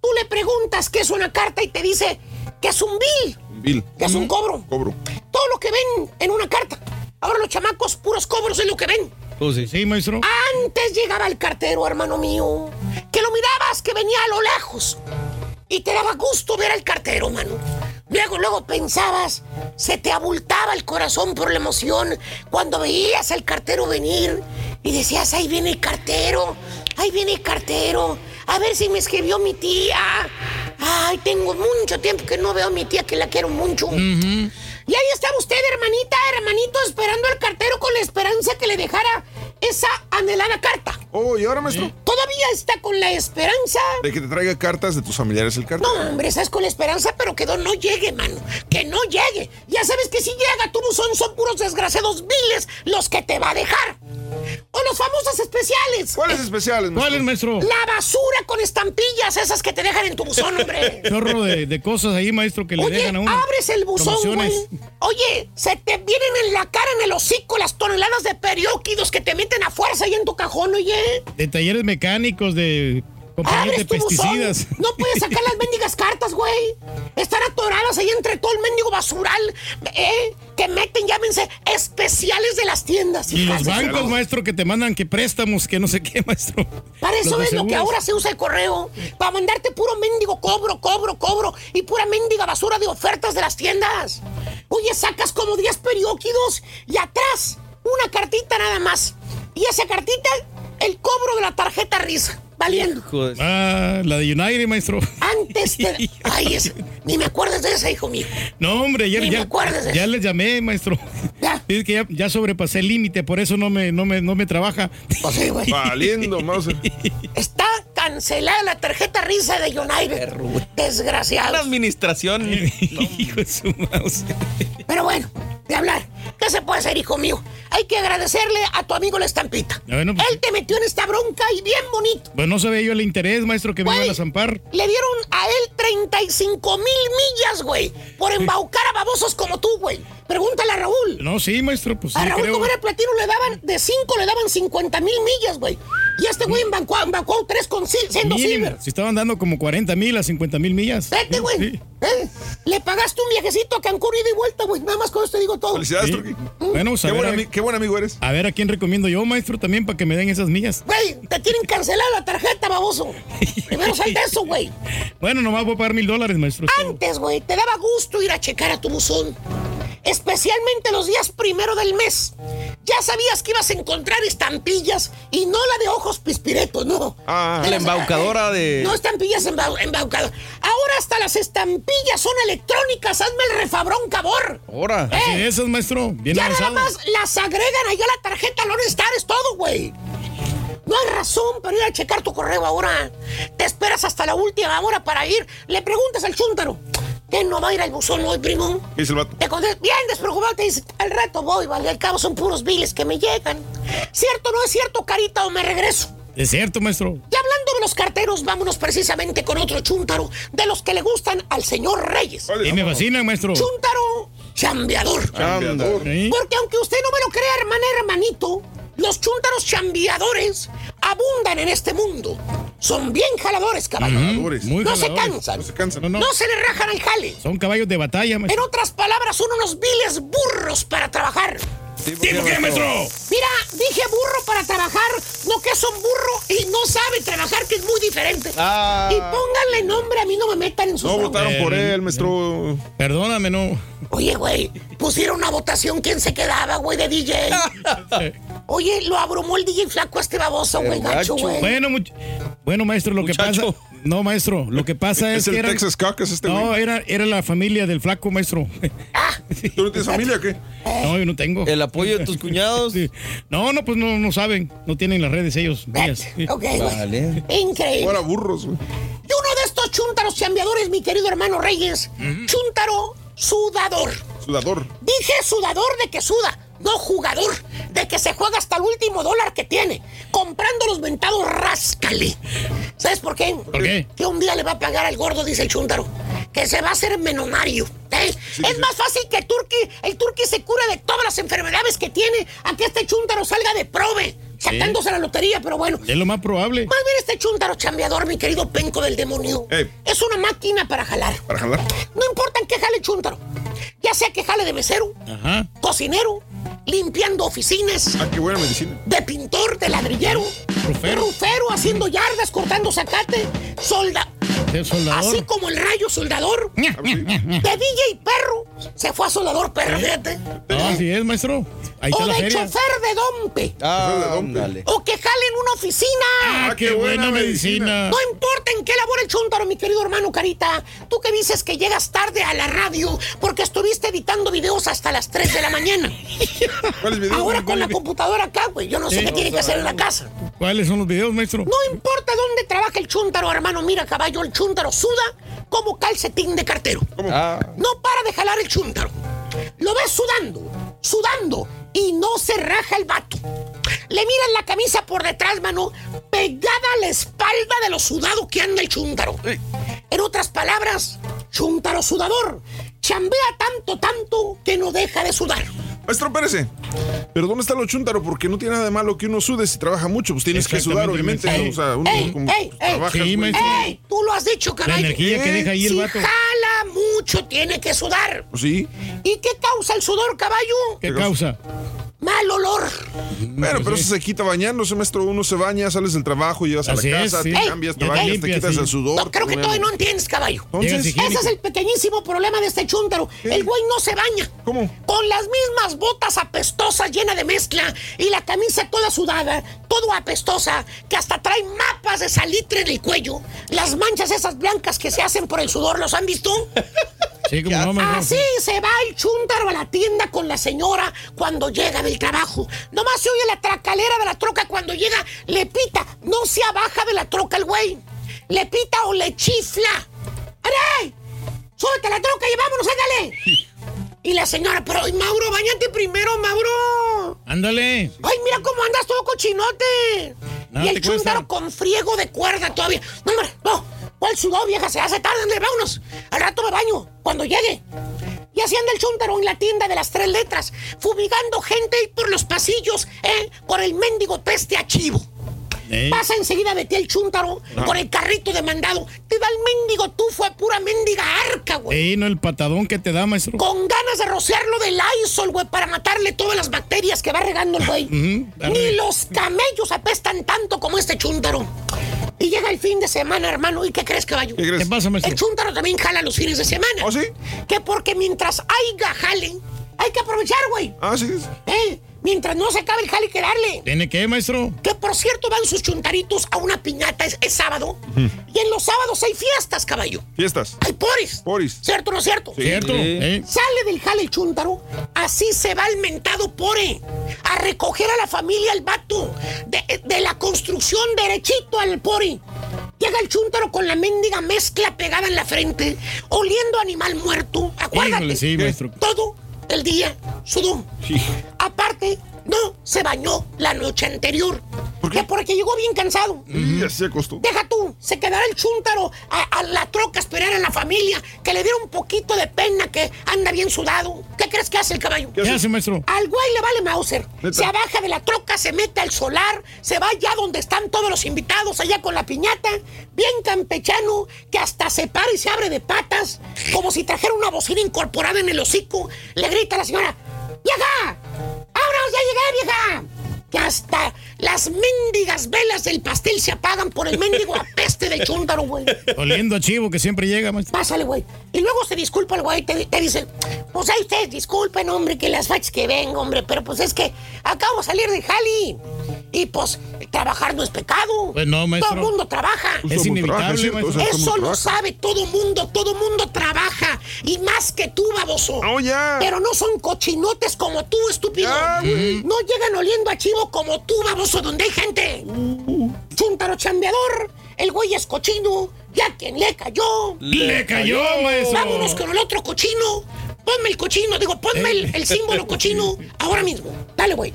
Tú le preguntas qué es una carta y te dice que es un bill, Bill. que es un cobro. Cobro. Todo lo que ven en una carta. Ahora los chamacos, puros cobros es lo que ven. Pues sí, sí, maestro. Antes llegaba el cartero, hermano mío, que lo mirabas que venía a lo lejos y te daba gusto ver al cartero, mano. Luego, luego pensabas, se te abultaba el corazón por la emoción cuando veías al cartero venir y decías, ahí viene el cartero, ahí viene el cartero, a ver si me escribió mi tía. Ay, tengo mucho tiempo que no veo a mi tía que la quiero mucho. Y ahí estaba usted, hermanita, hermanito, esperando al cartero con la esperanza que le dejara esa anhelada carta. Oh, ¿y ahora, maestro? Todavía está con la esperanza. De que te traiga cartas de tus familiares el cartero. No, hombre, estás con la esperanza, pero que no llegue, mano. Que no llegue. Ya sabes que si llega tu buzón son puros desgraciados viles los que te va a dejar. O los famosos especiales. ¿Cuáles especiales, ¿Cuál es, maestro? La basura con estampillas, esas que te dejan en tu buzón, hombre. Chorro de, de cosas ahí, maestro, que le Oye, dejan a uno. abres el buzón, güey. Oye, se te vienen en la cara, en el hocico, las toneladas de perióquidos que te meten a fuerza ahí en tu cajón, oye. De talleres mecánicos, de compañías de tu buzón, pesticidas. No puedes sacar las mendigas cartas, güey. Están atoradas ahí entre todo el mendigo basural, ¿eh? Que meten, llámense, especiales de las tiendas. Y los bancos, maestro, que te mandan que préstamos, que no sé qué, maestro. Para eso es lo que ahora se usa el correo. Para mandarte puro mendigo cobro, cobro, cobro. Y pura mendiga basura de ofertas de las tiendas. Oye, sacas como 10 perióquidos y atrás una cartita nada más. Y esa cartita, el cobro de la tarjeta risa. Valiendo. Ah, la de United, maestro. Antes de. Ay, ese- ni me acuerdes de esa, hijo mío. No, hombre, ayer Ni me ya, de ya les llamé, maestro. Es que ya, ya sobrepasé el límite, por eso no me, no me, no me trabaja. Pues Valiendo, Mauser. Está cancelada la tarjeta risa de United. Desgraciado. La administración. Hijo de su mouse. Pero bueno, de hablar. ¿Qué se puede hacer, hijo mío? Hay que agradecerle a tu amigo la estampita. Bueno, pues, Él te metió en esta bronca y bien bonito. pues no sabía yo el interés, maestro, que me iban a zampar. Le dieron a él 35 mil millas, güey, por embaucar a babosos como tú, güey. Pregúntale a Raúl. No, sí, maestro, pues sí, a Raúl creo. como era platino le daban, de 5 le daban 50 mil millas, güey. Y este güey embaucó, embaucó 3 con siendo silver. si estaban dando como 40 mil a 50 mil millas. Vete, güey. Sí. ¿Eh? Le pagaste un viajecito a Cancún ida y vuelta, güey. Nada más con esto te digo todo. Felicidades, Bueno, pues Qué buen, a- qué buen amigo eres. a ver a quién recomiendo yo, maestro, también para que me den esas millas. Güey, te tienen cancelada la tarjeta, baboso. Primero sal de eso, güey. Bueno, nomás voy a pagar mil dólares, maestro. Antes, güey, te daba gusto ir a checar a tu buzón. Especialmente los días primero del mes. Ya sabías que ibas a encontrar estampillas y no la de ojos pispiretos, no. Ah, De la las- embaucadora de. No estampillas embau- embaucadoras. Ahora hasta las estampillas son electrónicas. Hazme el refabrón, cabor. Ahora. Así de esas, maestro. Bien ya nada más las agregan allá a la tarjeta Lone Star, es todo, güey. No hay razón para ir a checar tu correo ahora. Te esperas hasta la última hora para ir. Le preguntas al chúntaro. ¿Qué no va a ir al buzón hoy, primo? ¿Qué dice el vato? Te contesta, bien despreocupado, te dice, al rato voy, vale, al cabo son puros biles que me llegan. ¿Cierto o no es cierto, carita, o me regreso? Es cierto, maestro. Y hablando de los carteros, vámonos precisamente con otro chúntaro, de los que le gustan al señor Reyes. Y me fascina, maestro. Chúntaro chambeador. Chambeador. Sí. Porque aunque usted no me lo crea, hermana, hermanito, los chúntaros chambeadores abundan en este mundo. Son bien jaladores, caballo. Jaladores. Muy no se jaladores. cansan. No se cansan. No, no. No se le rajan al jale. Son caballos de batalla, En maestro. otras palabras, son unos viles burros para trabajar. ¿Tipo qué, maestro? Mira, dije burro para trabajar, no que son burro y no sabe trabajar, que es muy diferente. Ah. Y pónganle nombre, a mí no me metan en sus No votaron por él, maestro. Perdóname, no. Oye, güey, pusieron una votación quién se quedaba, güey, de DJ. Oye, lo abrumó el DJ flaco a este baboso, güey, gacho, güey. Bueno, bueno, maestro, lo Muchacho. que pasa. No, maestro, lo que pasa es, Es el que era. Texas Caucus este no, güey. era, era la familia del flaco, maestro. ¿Tú no tienes familia o qué? No, yo no tengo. El apoyo de tus cuñados. Sí. No, no, pues no, no saben. No tienen las redes ellos. Ok, güey. Vale. Increíble. Fuera burros, güey. Y uno de estos chúntaros chambeadores, mi querido hermano Reyes, chúntaro sudador. Sudador. Dije sudador de que suda, no jugador, de que se juega hasta el último dólar que tiene, comprando los ventados ráscale. ¿Sabes por qué? ¿Por qué? Que un día le va a pagar al gordo, dice el chúntaro, que se va a hacer menonario. ¿eh? es más fácil que Turki, el Turki se cure de todas las enfermedades que tiene a que este chúntaro salga de prove, sacándose la lotería, pero bueno. Es lo más probable. Más bien este chúntaro chambeador, mi querido penco del demonio, Ey. es una máquina para jalar. Para jalar. No importa en qué jale chúntaro. Ya sea que jale de mesero, Ajá. cocinero, limpiando oficinas, Ah, qué buena medicina. de pintor, de ladrillero, Rufero. rufero haciendo yardas, cortando zacate, solda, soldador. así como el rayo soldador, de DJ perro, se fue a soldador perro, fíjate, No, así es, maestro. Ahí está o la de feria. chofer de dompe, Ah, dale. o que jale en una oficina. Ah, qué buena medicina. No importa en qué labor el chúntaro, mi querido hermano Carita. Tú que dices que llegas tarde a la radio porque estuviste editando videos hasta las 3 de la mañana. ¿Cuáles videos? Ahora con la computadora acá, güey. Yo no sé Sí. qué tiene que hacer en la casa. ¿Cuáles son los videos, maestro? No importa dónde trabaja el chúntaro, hermano. Mira, caballo, el chúntaro suda como calcetín de cartero. Ah, No para de jalar el chúntaro. Lo ves sudando, sudando, y no se raja el vato. Le miras la camisa por detrás, mano, pegada a la espalda de lo sudado que anda el chúntaro. En otras palabras, chúntaro sudador. Chambea tanto, tanto que no deja de sudar. Maestro, espérese. Pero ¿dónde está lo chúntaro? Porque no tiene nada de malo que uno sude si trabaja mucho. Pues tienes que sudar, obviamente. Exactamente, O sea, uno ey, como ey, ey, Sí, maestro. ¡Ey! Tú lo has dicho, caballo. energía que deja ahí el si vato. Mucho, tiene que sudar. Sí. ¿Y qué causa el sudor, caballo? ¿Qué causa? Mal olor. Bueno, pero eso se quita bañándose, maestro. Uno se baña, sales del trabajo, llegas a Así la es, casa, sí. te Ey, cambias, te bañas, te quitas sí. el sudor. No, creo que todavía no entiendes, caballo. Entonces, Ese es el pequeñísimo problema de este chúntaro. El güey no se baña. ¿Cómo? Con las mismas botas apestosas llenas de mezcla y la camisa toda sudada, todo apestosa, que hasta trae mapas de salitre en el cuello. Las manchas esas blancas que se hacen por el sudor, ¿los han visto? Sí, como no. Así se va el chúntaro a la tienda con la señora cuando llega del trabajo. Nomás se oye la tracalera de la troca cuando llega, le pita. No se abaja de la troca el güey. Le pita o le chifla. ¡Aray! ¡Súbete a la troca y vámonos, ándale! Y la señora, pero ay, Mauro, bañate primero, Mauro. Ándale. Ay, mira cómo andas todo cochinote. Nada y el chúntaro con friego de cuerda todavía. No, hombre, no. ¿Cuál sudor, vieja? Se hace tarde, ande, vámonos. Al rato me baño, cuando llegue. Y así anda el chúntaro en la tienda de las tres letras, fumigando gente por los pasillos, ¿eh? Por el mendigo peste a chivo. Ey. Pasa enseguida de ti el chúntaro con el carrito de mandado. Te da el mendigo tufo a pura mendiga arca, güey. Ey, no el patadón que te da, maestro. Con ganas de rociarlo de Lysol, güey, para matarle todas las bacterias que va regando el güey. Ni los camellos apestan tanto como este chúntaro. Y llega el fin de semana, hermano. ¿Y qué crees, caballo? ¿Qué crees? ¿Qué pasa, maestro? El chúntaro también jala los fines de semana. ¿Oh, sí? Que porque mientras haya jale, hay que aprovechar, güey. Ah, sí. ¿Eh? Mientras no se acabe el jale, que darle. ¿Tiene qué, maestro? Que por cierto van sus chuntaritos a una piñata, es, es sábado. Y en los sábados hay fiestas, caballo. Fiestas. Hay poris. Poris. ¿Cierto o no es cierto? ¿Cierto? ¿Eh? Sale del jale el chúntaro, así se va el mentado pore a recoger a la familia el vato de, de la construcción derechito al pore. Llega el chúntaro con la mendiga mezcla pegada en la frente, oliendo a animal muerto. Acuérdate. Híjole, sí, maestro. Todo el día sudó. Aparte, no se bañó la noche anterior. ¿Por qué? Porque llegó bien cansado. Ya se acostó. Deja tú, se quedará el chúntaro a, a la troca a esperar a la familia, que le diera un poquito de pena que anda bien sudado. ¿Qué crees que hace el caballo? ¿Qué hace, maestro? Al güey le vale Mauser. ¿Neta? Se abaja de la troca, se mete al solar, se va allá donde están todos los invitados, allá con la piñata, bien campechano, que hasta se para y se abre de patas, como si trajera una bocina incorporada en el hocico. Le grita a la señora, ¡Vieja! ¡Vámonos, ya llegué, vieja! Que hasta las mendigas velas del pastel se apagan por el mendigo apeste del chúntaro, güey. Oliendo a chivo que siempre llega, maestro. Pásale, güey. Y luego se disculpa el güey, te, te dice, pues ahí ustedes disculpen, hombre, que las fachas que vengo, hombre, pero pues es que acabo de salir de Jali. Y pues, trabajar no es pecado. Pues no, maestro. Todo el mundo trabaja. Es inevitable, ¿cierto? maestro. Eso ¿cómo lo sabe todo mundo, todo mundo trabaja. Y más que tú, baboso. Oh, ya. Pero no son cochinotes como tú, estúpido. No llegan oliendo a chivo como tú, baboso, donde hay gente. Chúntaro chambeador, el güey es cochino, ya quien le cayó. Le cayó, maestro. Vámonos con el otro cochino. Ponme el cochino, digo, ponme el, el símbolo cochino ahora mismo. Dale, güey.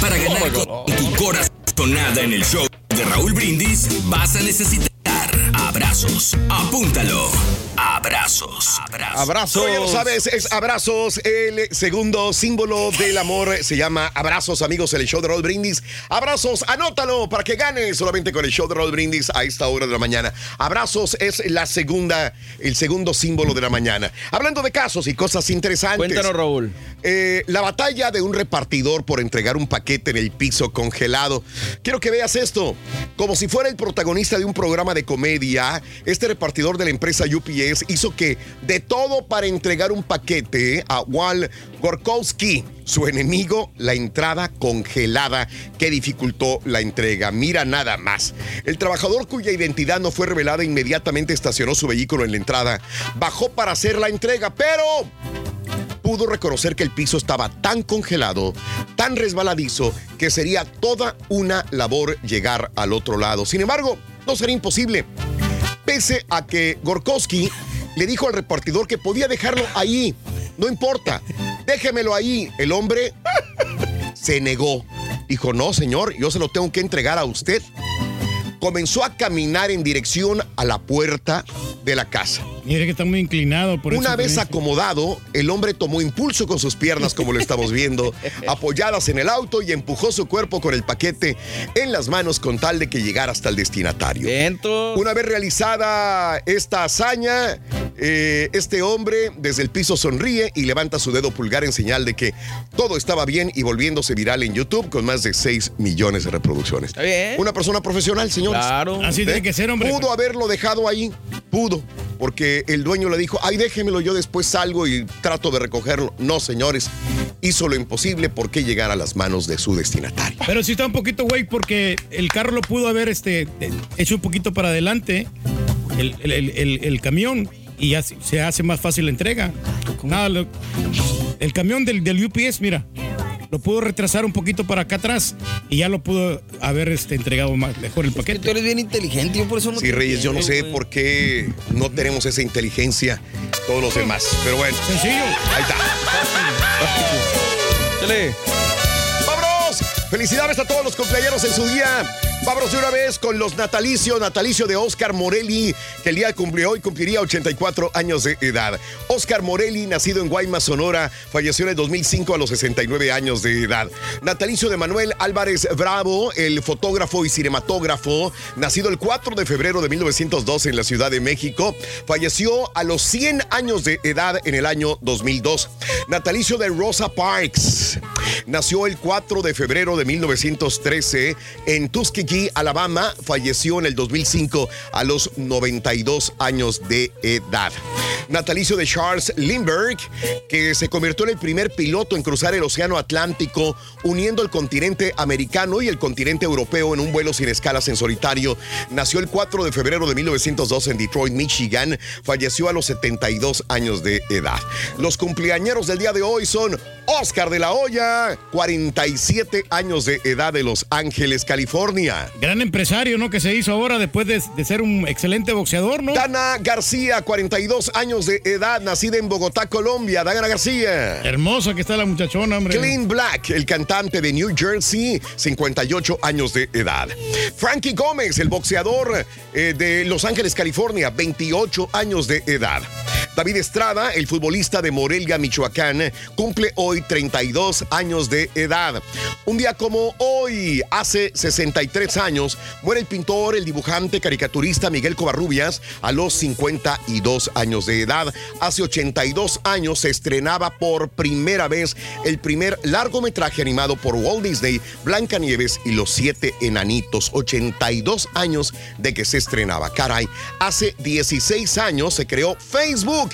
Para ganar con tu corazonada en el show de Raúl Brindis, vas a necesitar abrazos. Apúntalo. Abrazos. Abrazos. Abrazos. Oye, lo sabes, es abrazos. El segundo símbolo del amor se llama abrazos, amigos, el show de Roll Brindis. Abrazos, anótalo para que ganes solamente con el show de Roll Brindis a esta hora de la mañana. Abrazos es la segunda, el segundo símbolo de la mañana. Hablando de casos y cosas interesantes. Cuéntanos, Raúl. Eh, la batalla de un repartidor por entregar un paquete en el piso congelado. Quiero que veas esto. Como si fuera el protagonista de un programa de comedia, este repartidor de la empresa UPS hizo que de todo para entregar un paquete a Wal Gorkowski, su enemigo, la entrada congelada que dificultó la entrega. Mira nada más. El trabajador cuya identidad no fue revelada inmediatamente estacionó su vehículo en la entrada, bajó para hacer la entrega, pero pudo reconocer que el piso estaba tan congelado, tan resbaladizo, que sería toda una labor llegar al otro lado. Sin embargo, no sería imposible. Pese a que Gorkowski le dijo al repartidor que podía dejarlo ahí. No importa, déjemelo ahí. El hombre se negó. Dijo, no, señor, yo se lo tengo que entregar a usted. Comenzó a caminar en dirección a la puerta de la casa. Mire que está muy inclinado por Una vez acomodado, el hombre tomó impulso con sus piernas, como lo estamos viendo, apoyadas en el auto y empujó su cuerpo con el paquete en las manos con tal de que llegara hasta el destinatario. Una vez realizada esta hazaña, eh, este hombre desde el piso sonríe y levanta su dedo pulgar en señal de que todo estaba bien y volviéndose viral en YouTube con más de 6 millones de reproducciones. Una persona profesional, señores. Claro. Así tiene que ser, hombre. Pudo haberlo dejado ahí, pudo. Porque el dueño le dijo, ay, déjemelo, yo después salgo y trato de recogerlo. No, señores, hizo lo imposible porque llegar a las manos de su destinatario. Pero sí está un poquito, güey, porque el carro lo pudo haber este, hecho un poquito para adelante, el, el- el- el- el camión, y ya se se hace más fácil la entrega. Nada, lo- el camión del, del UPS, mira, lo pudo retrasar un poquito para acá atrás y ya lo pudo haber este, entregado más, mejor el paquete. Tú eres bien inteligente, yo por eso no Sí, Reyes, yo no sé güey. por qué no tenemos esa inteligencia todos los demás. Pero bueno. Sencillo. Ahí está. ¡Vámonos! Felicidades a todos los cumpleaños en su día. Vámonos de una vez con los natalicios. Natalicio de Oscar Morelli, que el día cumple hoy cumpliría 84 años de edad. Oscar Morelli, nacido en Guaymas, Sonora, falleció en el 2005 a los 69 años de edad. Natalicio de Manuel Álvarez Bravo, el fotógrafo y cinematógrafo, nacido el 4 de febrero de 1912 en la Ciudad de México, falleció a los 100 años de edad en el año 2002. Natalicio de Rosa Parks, nació el 4 de febrero de 1913 en Tuskegee, Alabama, falleció en el 2005 a los 92 años de edad. Natalicio de Charles Lindbergh, que se convirtió en el primer piloto en cruzar el Océano Atlántico, uniendo el continente americano y el continente europeo en un vuelo sin escalas en solitario. Nació el 4 de febrero de 1902 en Detroit, Michigan. Falleció a los 72 años de edad. Los cumpleañeros del día de hoy son Oscar de la Hoya, 47 años de edad de Los Ángeles, California. Gran empresario, ¿no? Que se hizo ahora después de, de ser un excelente boxeador, ¿no? Dana García, 42 años de edad, nacida en Bogotá, Colombia. Dana García. Hermosa que está la muchachona, hombre. Clean Black, el cantante de New Jersey, 58 años de edad. Frankie Gómez, el boxeador eh, de Los Ángeles, California, 28 años de edad. David Estrada, el futbolista de Morelia, Michoacán, cumple hoy 32 años de edad. Un día como hoy, hace 63 años, muere el pintor, el dibujante, caricaturista Miguel Covarrubias a los 52 años de edad. Hace 82 años se estrenaba por primera vez el primer largometraje animado por Walt Disney, Blancanieves y los siete enanitos. 82 años de que se estrenaba. Caray, hace 16 años se creó Facebook,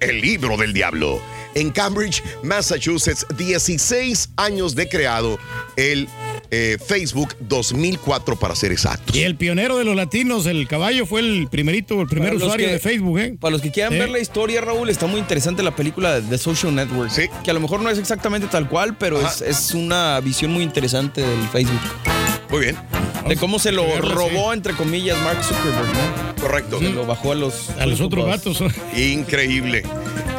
el libro del diablo. En Cambridge, Massachusetts, 16 años de creado el eh, Facebook 2004 para ser exactos. Y el pionero de los latinos, el caballo, fue el primerito, el primer usuario que- de Facebook, ¿eh? Para los que quieran Sí. ver la historia, Raúl, está muy interesante la película de The Social Network. Que a lo mejor no es exactamente tal cual, pero es, es una visión muy interesante del Facebook. Muy bien. De cómo se lo robó, entre comillas, Mark Zuckerberg, ¿no? Correcto. Se lo bajó a los... A los otros vatos. Increíble.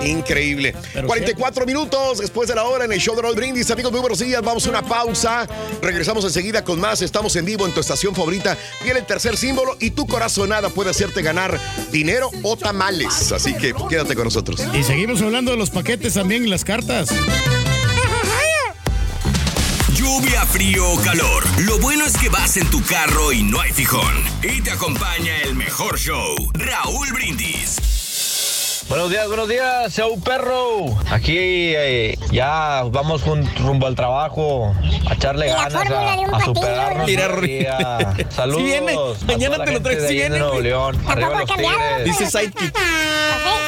Increíble. Pero 44 minutos después de la hora en el show de Raúl Brindis. Amigos, muy buenos días. Vamos a una pausa. Regresamos enseguida con más. Estamos en vivo en tu estación favorita. Viene el tercer símbolo y tu corazonada puede hacerte ganar dinero o tamales. Así que quédate con nosotros. Y seguimos hablando de los paquetes también y las cartas. Lluvia, frío o calor. Lo bueno es que vas en tu carro y no hay fijón. Y te acompaña el mejor show, Raúl Brindis. Buenos días, buenos días, show perro. Aquí eh, ya vamos rumbo al trabajo, a echarle la ganas, de un a, superarnos. Mira. Ruiz. Saludos. Viene, mañana te lo traes, de de viene. Nuevo León. Tampoco Arriba ha los cambiado, Tigres. Dice Sidekick.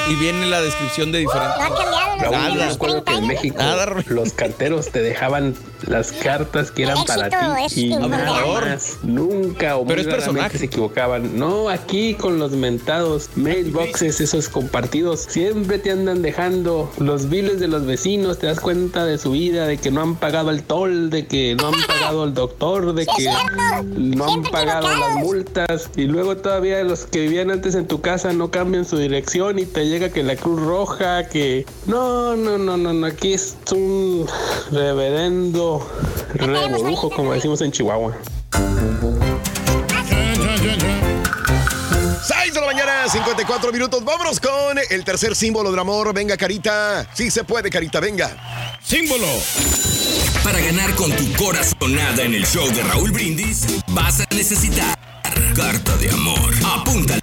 Y viene la descripción de diferente. No ha cambiado acuerdo que en México Nada, los carteros te dejaban las cartas que eran para ti y nada más. Nunca o Pero muy es personaje. se equivocaban. No, aquí con los mentados mailboxes, esos compartidos, siempre te andan dejando los biles de los vecinos, te das cuenta de su vida, de que no han pagado el toll, de que no han pagado el doctor, de que no han pagado las multas y luego todavía los que vivían antes en tu casa no cambian su dirección y te llega que la Cruz Roja, que no, no, no, no, no, aquí es un reverendo revolujo, como decimos en Chihuahua. 6 de la mañana, 54 minutos. Vámonos con el tercer símbolo del amor. Venga, Carita. Sí se puede, Carita, venga. Símbolo. Para ganar con tu corazonada en el show de Raúl Brindis, vas a necesitar carta de amor. Apúntalo.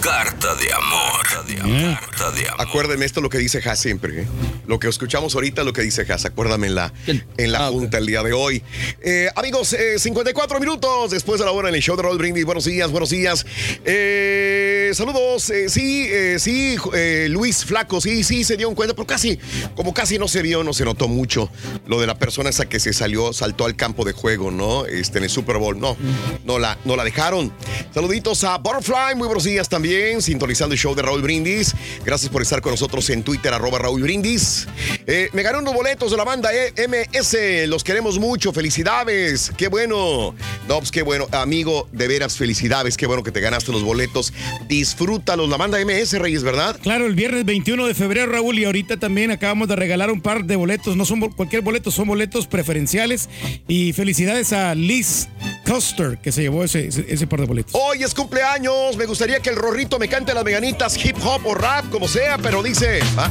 Carta de amor. Carta de amor. Acuérdenme esto lo que dice Has siempre. ¿eh? Lo que escuchamos ahorita, lo que dice Has. Acuérdame en la, en la junta el día de hoy. Eh, amigos, eh, 54 minutos después de la hora en el show de Raúl Brindis. Buenos días, buenos días. Eh, saludos. Eh, sí, eh, sí, eh, Luis Flaco. Sí, sí, se dio cuenta, pero casi, como casi no se vio, no se notó mucho lo de la persona esa que se salió, saltó al campo de juego, ¿no? Este, en el Super Bowl. No, no la, no la dejaron. Saluditos a Butterfly. Muy buenos días también. Sintonizando el show de Raúl Brindis. Gracias por estar con nosotros en Twitter, arroba Raúl Brindis. Eh, me ganaron los boletos de la banda eh, MS. Los queremos mucho. Felicidades. Qué bueno. No, pues qué bueno. Amigo, de veras, felicidades. Qué bueno que te ganaste los boletos. Disfrútalos. La banda MS, Reyes, ¿verdad? Claro, el viernes 21 de febrero, Raúl, y ahorita también acabamos de regalar un par de boletos. No son cualquier boleto, son boletos preferenciales. Y felicidades a Liz Custer, que se llevó ese, ese- ese par de boletos. Hoy es cumpleaños. Me gustaría que el Me cante las veganitas, hip hop o rap, como sea, pero dice. Ah.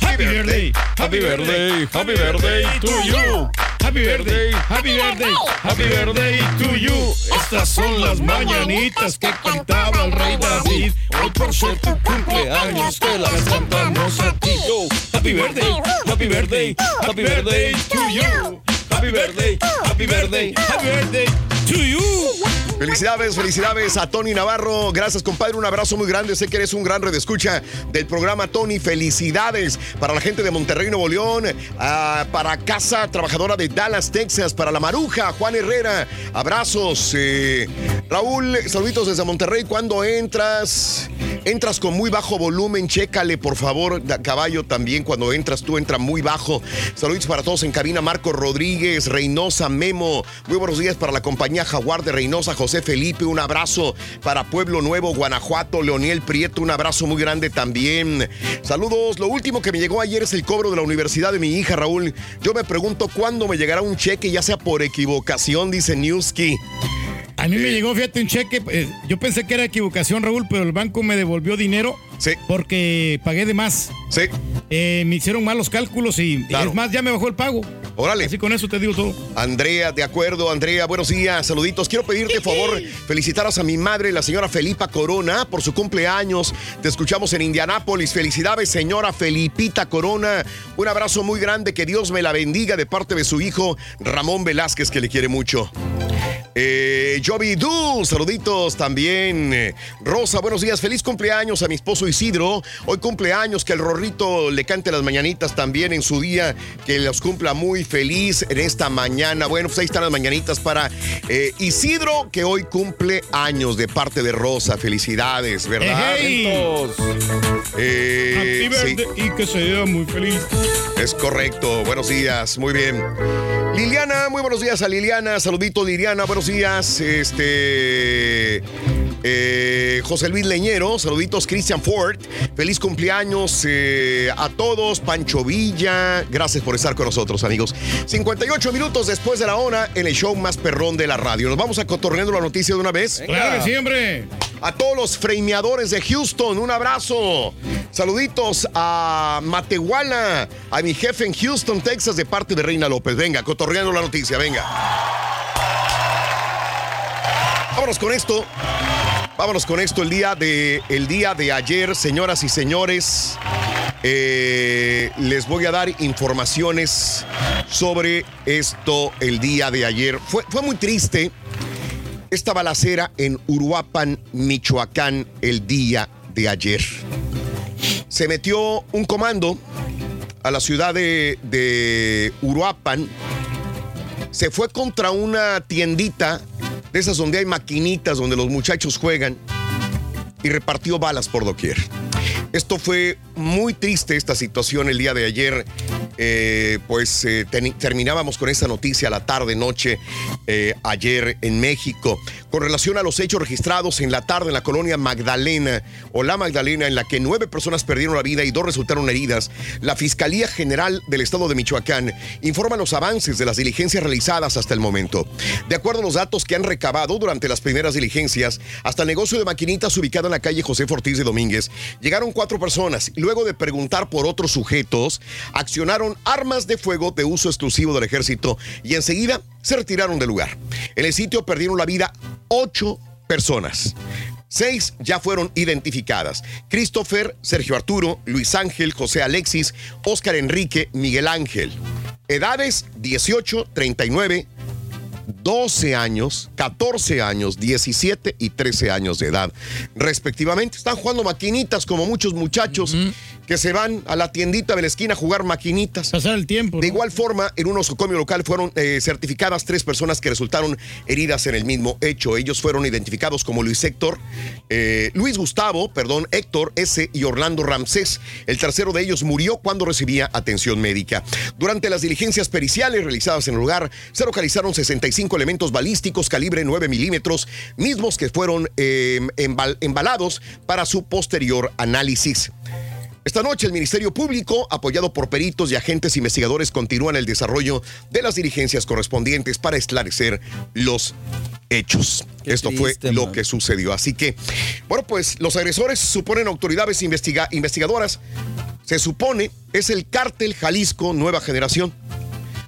Happy birthday, happy birthday, happy birthday to you. Happy birthday, happy birthday, happy birthday to you. Estas son las mañanitas que cantaba el rey David. Hoy por ser tu cumpleaños te las cantamos a ti. Yo, happy birthday, happy birthday, happy birthday to you. Happy birthday, happy birthday, happy birthday to you. Felicidades, felicidades a Tony Navarro. Gracias, compadre. Un abrazo muy grande. Sé que eres un gran redescucha del programa, Tony. Felicidades para la gente de Monterrey, Nuevo León. ah, para Casa Trabajadora de Dallas, Texas. Para la Maruja, Juan Herrera. Abrazos. eh, Raúl, saluditos desde Monterrey. Cuando entras, entras con muy bajo volumen. Chécale, por favor, caballo también. Cuando entras, tú entra muy bajo. Saluditos para todos en cabina. Marco Rodríguez, Reynosa, Memo. Muy buenos días para la compañía Jaguar de Reynosa, José Felipe. Un abrazo para Pueblo Nuevo, Guanajuato, Leoniel Prieto. Un abrazo muy grande también. Saludos. Lo último que me llegó ayer es el cobro de la universidad de mi hija, Raúl. Yo me pregunto cuándo me llegará un cheque, ya sea por equivocación, dice Newski. A mí me llegó, fíjate, un cheque. eh, yo pensé que era equivocación, Raúl, pero el banco me devolvió dinero porque pagué de más. Sí. Eh, me hicieron mal los cálculos y Claro. es más, ya me bajó el pago. Órale. Así con eso te digo todo. Andrea, de acuerdo, Andrea, buenos días, saluditos. Quiero pedirte favor, felicitaros a mi madre, la señora Felipa Corona, por su cumpleaños. Te escuchamos en Indianápolis. Felicidades, señora Felipita Corona. Un abrazo muy grande, que Dios me la bendiga de parte de su hijo Ramón Velázquez, que le quiere mucho. Eh, Joby Du, saluditos también. Rosa, buenos días. Feliz cumpleaños a mi esposo Isidro. Hoy cumpleaños, que el Rorrito le cante las mañanitas también en su día, que los cumpla muy feliz en esta mañana. Bueno, pues ahí están las mañanitas para eh, Isidro, que hoy cumple años de parte de Rosa. Felicidades, ¿verdad? Ejey. Eh, sí. y que sea muy feliz. Es correcto. Buenos días. Muy bien. Liliana, muy buenos días a Liliana. Saludito, Liliana. Buenos días. Este. eh, José Luis Leñero, saluditos Christian Ford, feliz cumpleaños eh, a todos, Pancho Villa, gracias por estar con nosotros amigos. 58 minutos después de la hora en el show más perrón de la radio. Nos vamos a cotorreando la noticia de una vez. Claro que siempre. A todos los frameadores de Houston, un abrazo. Saluditos a Matehuala, a mi jefe en Houston, Texas, de parte de Reina López. Venga, cotorreando la noticia, venga. Vámonos con esto. Vámonos con esto el día de, el día de ayer, señoras y señores. Eh, les voy a dar informaciones sobre esto el día de ayer. Fue, fue muy triste esta balacera en Uruapan, Michoacán, el día de ayer. Se metió un comando a la ciudad de Uruapan. Se fue contra una tiendita de esas donde hay maquinitas, donde los muchachos juegan, y repartió balas por doquier. Esto fue muy triste, esta situación el día de ayer. Eh, pues eh, terminábamos con esta noticia a la tarde, noche, eh, ayer en México. Con relación a los hechos registrados en la tarde en la colonia Magdalena o la Magdalena, en la que nueve personas perdieron la vida y dos resultaron heridas, la Fiscalía General del Estado de Michoacán informa los avances de las diligencias realizadas hasta el momento. De acuerdo a los datos que han recabado durante las primeras diligencias, hasta el negocio de maquinitas ubicado en la calle José Ortiz de Domínguez, llegaron cuatro personas y luego de preguntar por otros sujetos, accionaron armas de fuego de uso exclusivo del ejército y enseguida se retiraron del. En el sitio perdieron la vida ocho personas. Seis ya fueron identificadas. Christopher, Sergio Arturo, Luis Ángel, José Alexis, Óscar Enrique, Miguel Ángel. Edades 18, 39, 12 años, 14 años, 17 y 13 años de edad, respectivamente. Están jugando maquinitas como muchos muchachos que se van a la tiendita de la esquina a jugar maquinitas. Pasar el tiempo. De igual forma, en un osocomio local fueron eh, certificadas tres personas que resultaron heridas en el mismo hecho. Ellos fueron identificados como Luis Héctor, eh, Luis Gustavo, perdón, Héctor S. y Orlando Ramsés. El tercero de ellos murió cuando recibía atención médica. Durante las diligencias periciales realizadas en el lugar, se localizaron 65 elementos balísticos calibre 9 milímetros, mismos que fueron eh, embal- embalados para su posterior análisis. Esta noche el Ministerio Público, apoyado por peritos y agentes investigadores, continúan el desarrollo de las diligencias correspondientes para esclarecer los hechos. Esto fue lo que sucedió. Así que, bueno, pues los agresores suponen autoridades investiga- investigadoras. Se supone es el cártel Jalisco Nueva Generación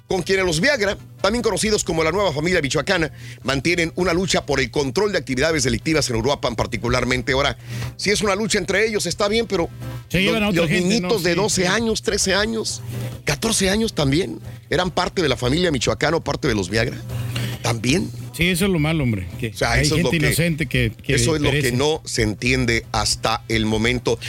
con quienes los Viagra, también conocidos como la nueva familia michoacana, mantienen una lucha por el control de actividades delictivas en Uruapan particularmente. Ahora, si es una lucha entre ellos, está bien, pero Se a los, los gente, niñitos ¿no? de Sí, 12 sí. años, 13 años, 14 años también, eran parte de la familia michoacana o parte de los Viagra. También. Sí, eso es lo malo, hombre. Que sea, hay eso es lo gente que- inocente que, que Eso es lo que no se entiende hasta el momento.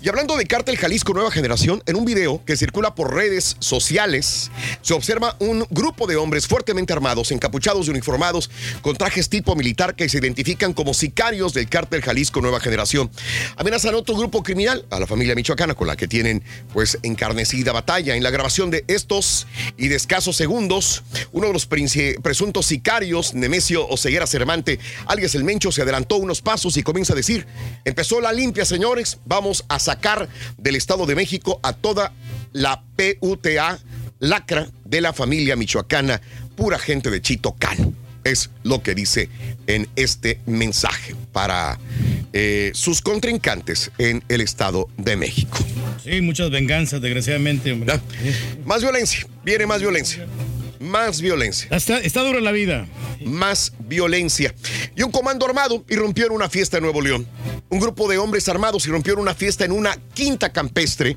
Y hablando de Cártel Jalisco Nueva Generación, en un video que circula por redes sociales, se observa un grupo de hombres fuertemente armados, encapuchados y uniformados, con trajes tipo militar que se identifican como sicarios del Cártel Jalisco Nueva Generación. Amenazan a otro grupo criminal, a la familia michoacana, con la que tienen pues encarnecida batalla. En la grabación de estos y de escasos segundos, uno de los presuntos sicarios, Nemesio Oseguera Cervante, alias el Mencho, se adelantó unos pasos y comienza a decir, empezó la limpia, señores, vamos a sacar del Estado de México a toda la PUTA, lacra de la familia michoacana, pura gente de Chito Can. Es lo que dice en este mensaje para eh, sus contrincantes en el Estado de México. Sí, muchas venganzas, desgraciadamente, hombre. Más violencia, viene más violencia. Más violencia. Está, está dura la vida. Más violencia. Y un comando armado irrumpió en una fiesta en Nuevo León. Un grupo de hombres armados irrumpió en una fiesta en una quinta campestre.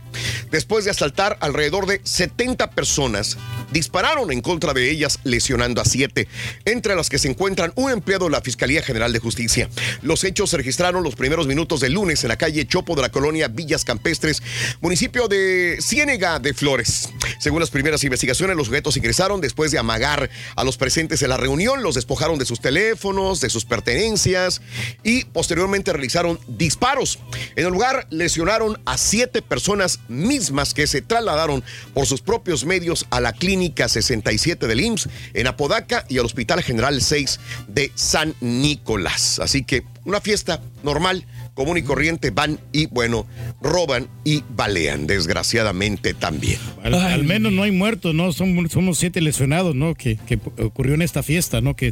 Después de asaltar alrededor de 70 personas, dispararon en contra de ellas, lesionando a siete, entre las que se encuentran un empleado de la Fiscalía General de Justicia. Los hechos se registraron los primeros minutos del lunes en la calle Chopo de la colonia Villas Campestres, municipio de Ciénega de Flores. Según las primeras investigaciones, los sujetos ingresaron después de amagar a los presentes en la reunión, los despojaron de sus teléfonos, de sus pertenencias y posteriormente realizaron disparos. En el lugar lesionaron a siete personas mismas que se trasladaron por sus propios medios a la Clínica 67 del IMSS en Apodaca y al Hospital General 6 de San Nicolás. Así que una fiesta normal, común y corriente, van y bueno, roban y balean, desgraciadamente también. Al, al menos no hay muertos, ¿no? Son, somos siete lesionados, ¿no? Que, que ocurrió en esta fiesta, ¿no? Que,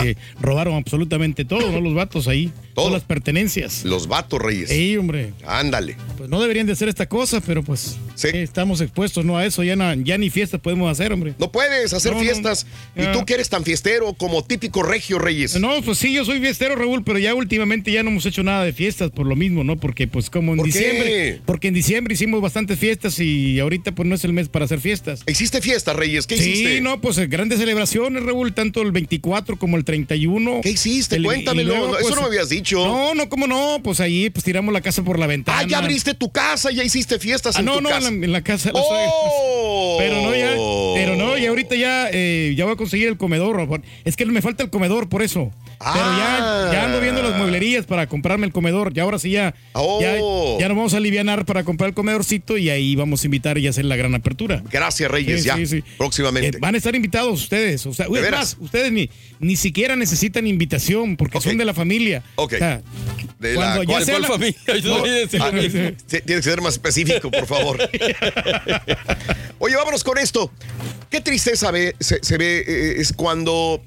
se robaron absolutamente todo, ¿no? Los vatos ahí. Todo. Todas las pertenencias. Los vatos reyes. Sí, hombre. Ándale. Pues no deberían de hacer esta cosa, pero pues eh, estamos expuestos, ¿no? A eso ya, ni fiestas podemos hacer, hombre. No puedes hacer No, fiestas. no. Y tú que eres tan fiestero como típico regio reyes. No, pues sí, yo soy fiestero, Raúl, pero ya últimamente ya no hemos hecho nada de fiestas por lo mismo, ¿no? Porque pues como en ¿Por qué? diciembre, porque en diciembre hicimos bastantes fiestas y ahorita pues no es el mes para hacer fiestas. ¿Hiciste fiestas, Reyes? ¿Qué sí, hiciste? no, pues eh, grandes celebraciones, Raúl, tanto el 24 como el 31. ¿Qué hiciste? El- Cuéntamelo. luego, eso pues, no me habías dicho. No, no, ¿cómo no? Pues ahí pues tiramos la casa por la ventana. Ah, ya abriste tu casa, ya hiciste fiestas Ah, en no, tu no, casa. en la, en la casa ¡Oh! Pero no, ya, pero no, ya ahorita ya, eh, ya voy a conseguir el comedor. Es que me falta el comedor, por eso. Pero ya, ya ando viendo las mueblerías para comprarme el comedor. Y ahora sí ya, ya, Oh. ya nos vamos a alivianar para comprar el comedorcito y ahí vamos a invitar y hacer la gran apertura. Gracias, Reyes, Sí, ya. sí, sí. Próximamente. Eh, van a estar invitados ustedes. O sea, ustedes ni, ni siquiera necesitan invitación porque son de la familia. Ok. De cuando la- ya ¿cuál- cuál la- familia? No, Ah, Tienes que ser más específico, por favor. Oye, vámonos con esto. Qué tristeza ve- se, se ve eh, es cuando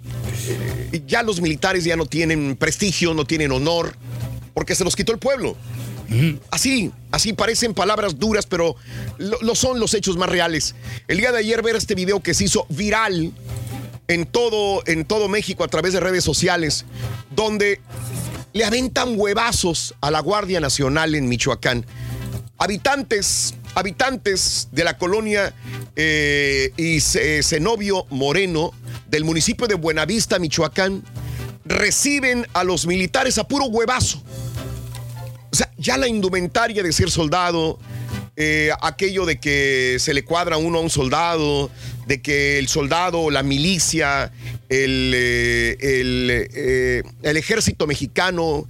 eh, ya los militares ya no tienen prestigio, no tienen honor, porque se los quitó el pueblo. Así, así parecen palabras duras, pero lo, lo son los hechos más reales. El día de ayer ver este video que se hizo viral en todo, en todo México a través de redes sociales, donde le aventan huevazos a la Guardia Nacional en Michoacán. Habitantes, habitantes de la colonia eh, y Ce- Zenobio Moreno del municipio de Buenavista, Michoacán, reciben a los militares a puro huevazo. O sea, ya la indumentaria de ser soldado, eh, aquello de que se le cuadra uno a un soldado, de que el soldado, la milicia, el, eh, eh, ejército mexicano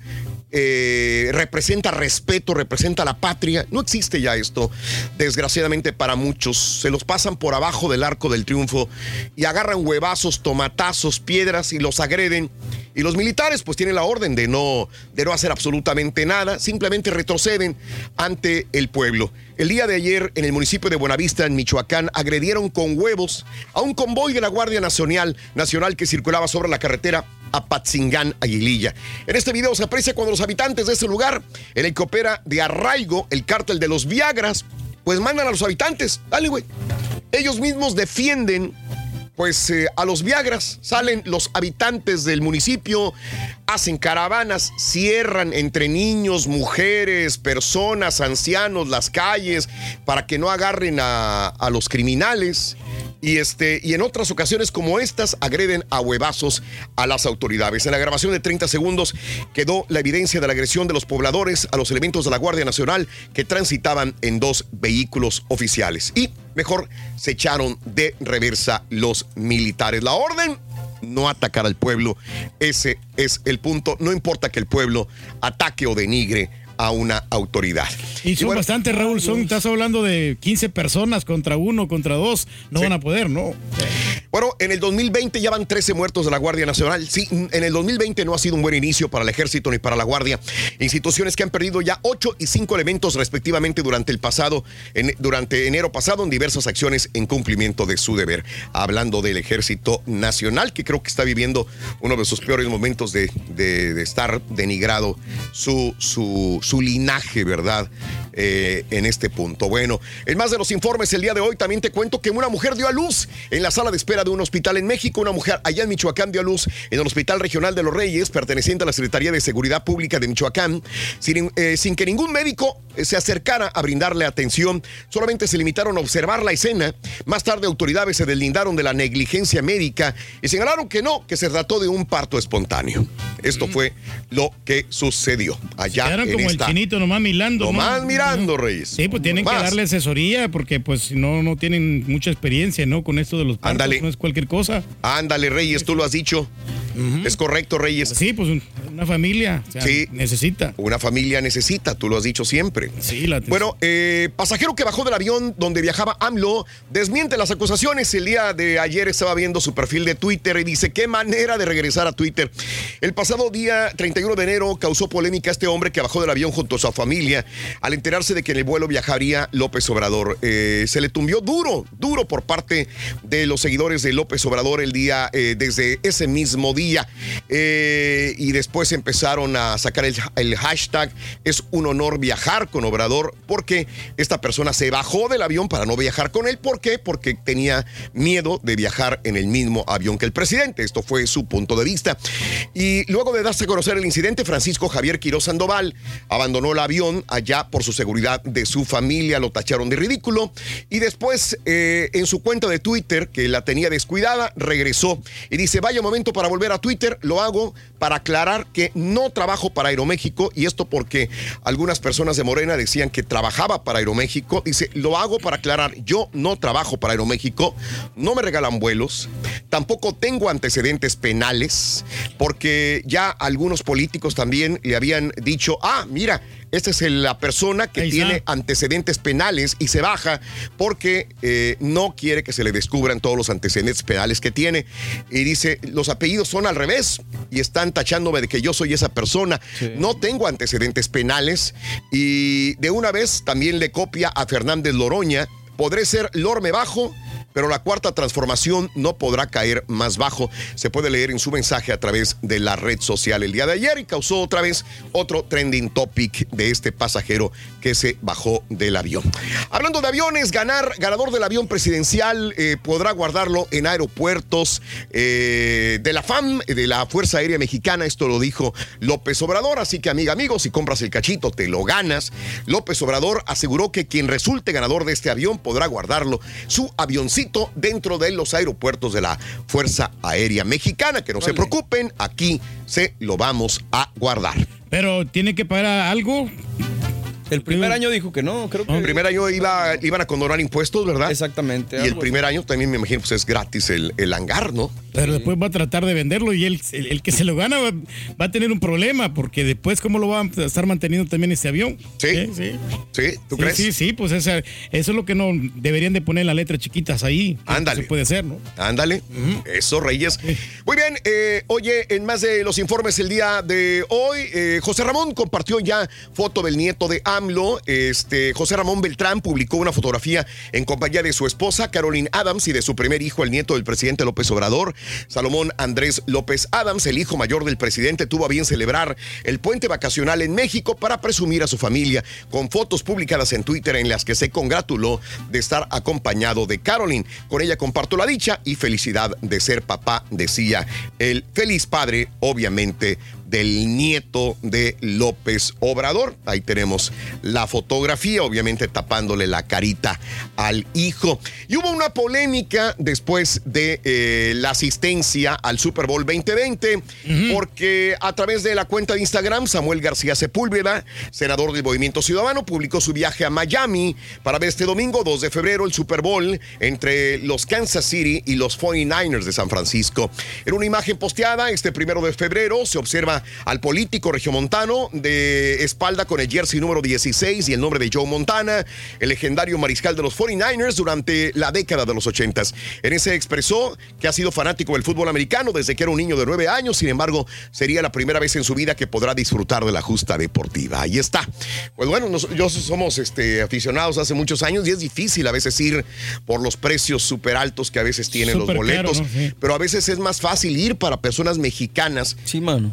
eh, representa respeto, representa la patria. No existe ya esto, desgraciadamente para muchos. Se los pasan por abajo del arco del triunfo y agarran huevazos, tomatazos, piedras y los agreden. Y los militares pues tienen la orden de no, de no hacer absolutamente nada, simplemente retroceden ante el pueblo. El día de ayer en el municipio de Buenavista, en Michoacán, agredieron con huevos a un convoy de la Guardia Nacional, Nacional que circulaba sobre la carretera a Patzingán, Aguililla. En este video se aprecia cuando los habitantes de ese lugar, en el que opera de arraigo el cártel de los Viagras, pues mandan a los habitantes. Dale, güey. Ellos mismos defienden pues eh, a los Viagras salen los habitantes del municipio, hacen caravanas, cierran entre niños, mujeres, personas, ancianos las calles para que no agarren a, los criminales. Y, este, y en otras ocasiones como estas agreden a huevazos a las autoridades. En la grabación de 30 segundos quedó la evidencia de la agresión de los pobladores a los elementos de la Guardia Nacional que transitaban en dos vehículos oficiales. Y mejor se echaron de reversa los militares. La orden no atacar al pueblo. Ese es el punto. No importa que el pueblo ataque o denigre a una autoridad. Y son bastante, Raúl. Son, estás hablando de 15 personas contra uno, contra dos. No van a poder, ¿no? Bueno, en el 2020 ya van 13 muertos de la Guardia Nacional. Sí, en el 2020 no ha sido un buen inicio para el ejército ni para la Guardia. Instituciones que han perdido ya 8 y 5 elementos respectivamente durante el pasado, durante enero pasado en diversas acciones en cumplimiento de su deber. Hablando del ejército nacional, que creo que está viviendo uno de sus peores momentos de, de- de estar denigrado su, su, su linaje, ¿verdad? Eh, en este punto. Bueno, en más de los informes el día de hoy también te cuento que una mujer dio a luz en la sala de espera de un hospital en México. Una mujer allá en Michoacán dio a luz en el Hospital Regional de los Reyes, perteneciente a la Secretaría de Seguridad Pública de Michoacán, sin, eh, sin que ningún médico se acercara a brindarle atención. Solamente se limitaron a observar la escena. Más tarde autoridades se deslindaron de la negligencia médica y señalaron que no, que se trató de un parto espontáneo. Esto fue lo que sucedió allá en como el esta chinito nomás mirando. Reyes. Sí, pues tienen que darle asesoría porque pues no, no tienen mucha experiencia, ¿no? Con esto de los partos, Ándale. no es cualquier cosa. Ándale, Reyes, tú lo has dicho. Es correcto, Reyes. Sí, pues un- una familia o sea, Sí. necesita. Una familia necesita, tú lo has dicho siempre. Sí, la Bueno, eh, pasajero que bajó del avión donde viajaba AMLO desmiente las acusaciones. El día de ayer estaba viendo su perfil de Twitter y dice, qué manera de regresar a Twitter. El pasado día 31 de enero causó polémica este hombre que bajó del avión junto a su familia al enterarse de que en el vuelo viajaría López Obrador. Eh, se le tumbió duro, duro por parte de los seguidores de López Obrador el día, eh, desde ese mismo día. Eh, y después empezaron a sacar el, el hashtag es un honor viajar con Obrador porque esta persona se bajó del avión para no viajar con él. ¿Por qué? Porque tenía miedo de viajar en el mismo avión que el presidente. Esto fue su punto de vista. Y luego de darse a conocer el incidente, Francisco Javier Quiroz Sandoval abandonó el avión allá por su seguridad de su familia, lo tacharon de ridículo y después eh, en su cuenta de Twitter, que la tenía descuidada, regresó y dice, vaya momento para volver a Twitter, lo hago para aclarar que no trabajo para Aeroméxico y esto porque algunas personas de Morena decían que trabajaba para Aeroméxico. Dice, lo hago para aclarar, yo no trabajo para Aeroméxico, no me regalan vuelos, tampoco tengo antecedentes penales, porque ya algunos políticos también le habían dicho, ah, mira, esta es la persona que tiene antecedentes penales y se baja porque eh, no quiere que se le descubran todos los antecedentes penales que tiene. Y dice, los apellidos son al revés y están tachándome de que yo soy esa persona. No tengo antecedentes penales y de una vez también le copia a Fernández Loroña. Podré ser Lorme Bajo, pero la cuarta transformación no podrá caer más bajo. Se puede leer en su mensaje a través de la red social el día de ayer y causó otra vez otro trending topic de este pasajero que se bajó del avión. Hablando de aviones, ganar, ganador del avión presidencial eh, podrá guardarlo en aeropuertos eh, de la FAM, de la Fuerza Aérea Mexicana. Esto lo dijo López Obrador. Así que, amiga, amigos, si compras el cachito, te lo ganas. López Obrador aseguró que quien resulte ganador de este avión podrá guardarlo, su avioncito, dentro de los aeropuertos de la Fuerza Aérea Mexicana. Que no se preocupen, aquí se lo vamos a guardar. Pero tiene que pagar algo. El primer año dijo que no, creo que. El primer año iba, iban a condonar impuestos, ¿verdad? Exactamente. Y el primer año también me imagino pues es gratis el, el hangar, ¿no? Pero después va a tratar de venderlo y el, el que se lo gana va, va a tener un problema porque después cómo lo va a estar manteniendo también ese avión. Sí. Sí, ¿Sí? ¿Tú sí, crees? sí, sí, pues esa- eso es lo que no deberían de poner las letras chiquitas ahí. Ándale. Se puede hacer, ¿no? Ándale, eso Reyes. Muy bien, eh, oye, en más de los informes el día de hoy, eh, José Ramón compartió ya foto del nieto de AMLO. Este, José Ramón Beltrán publicó una fotografía en compañía de su esposa, Caroline Adams, y de su primer hijo, el nieto del presidente López Obrador, Salomón Andrés López Adams, el hijo mayor del presidente, tuvo a bien celebrar el puente vacacional en México para presumir a su familia con fotos publicadas en Twitter en las que se congratuló de estar acompañado de Caroline. Con ella comparto la dicha y felicidad de ser papá, decía el feliz padre, obviamente, del nieto de López Obrador. Ahí tenemos la fotografía, obviamente tapándole la carita al hijo. Y hubo una polémica después de eh, la asistencia al Super Bowl 2020, porque a través de la cuenta de Instagram, Samuel García Sepúlveda, senador del Movimiento Ciudadano, publicó su viaje a Miami para ver este domingo 2 de febrero el Super Bowl entre los Kansas City y los 49ers de San Francisco. En una imagen posteada este primero de febrero se observa al político regiomontano de espalda con el jersey número 16 y el nombre de Joe Montana, el legendario mariscal de los 49ers durante la década de los 80s. En ese expresó que ha sido fanático del fútbol americano desde que era un niño de 9 años, sin embargo, sería la primera vez en su vida que podrá disfrutar de la justa deportiva. Ahí está. Pues bueno, nos- yo somos este, aficionados hace muchos años y es difícil a veces ir por los precios súper altos que a veces tienen los boletos, caro, ¿no? Sí. pero a veces es más fácil ir para personas mexicanas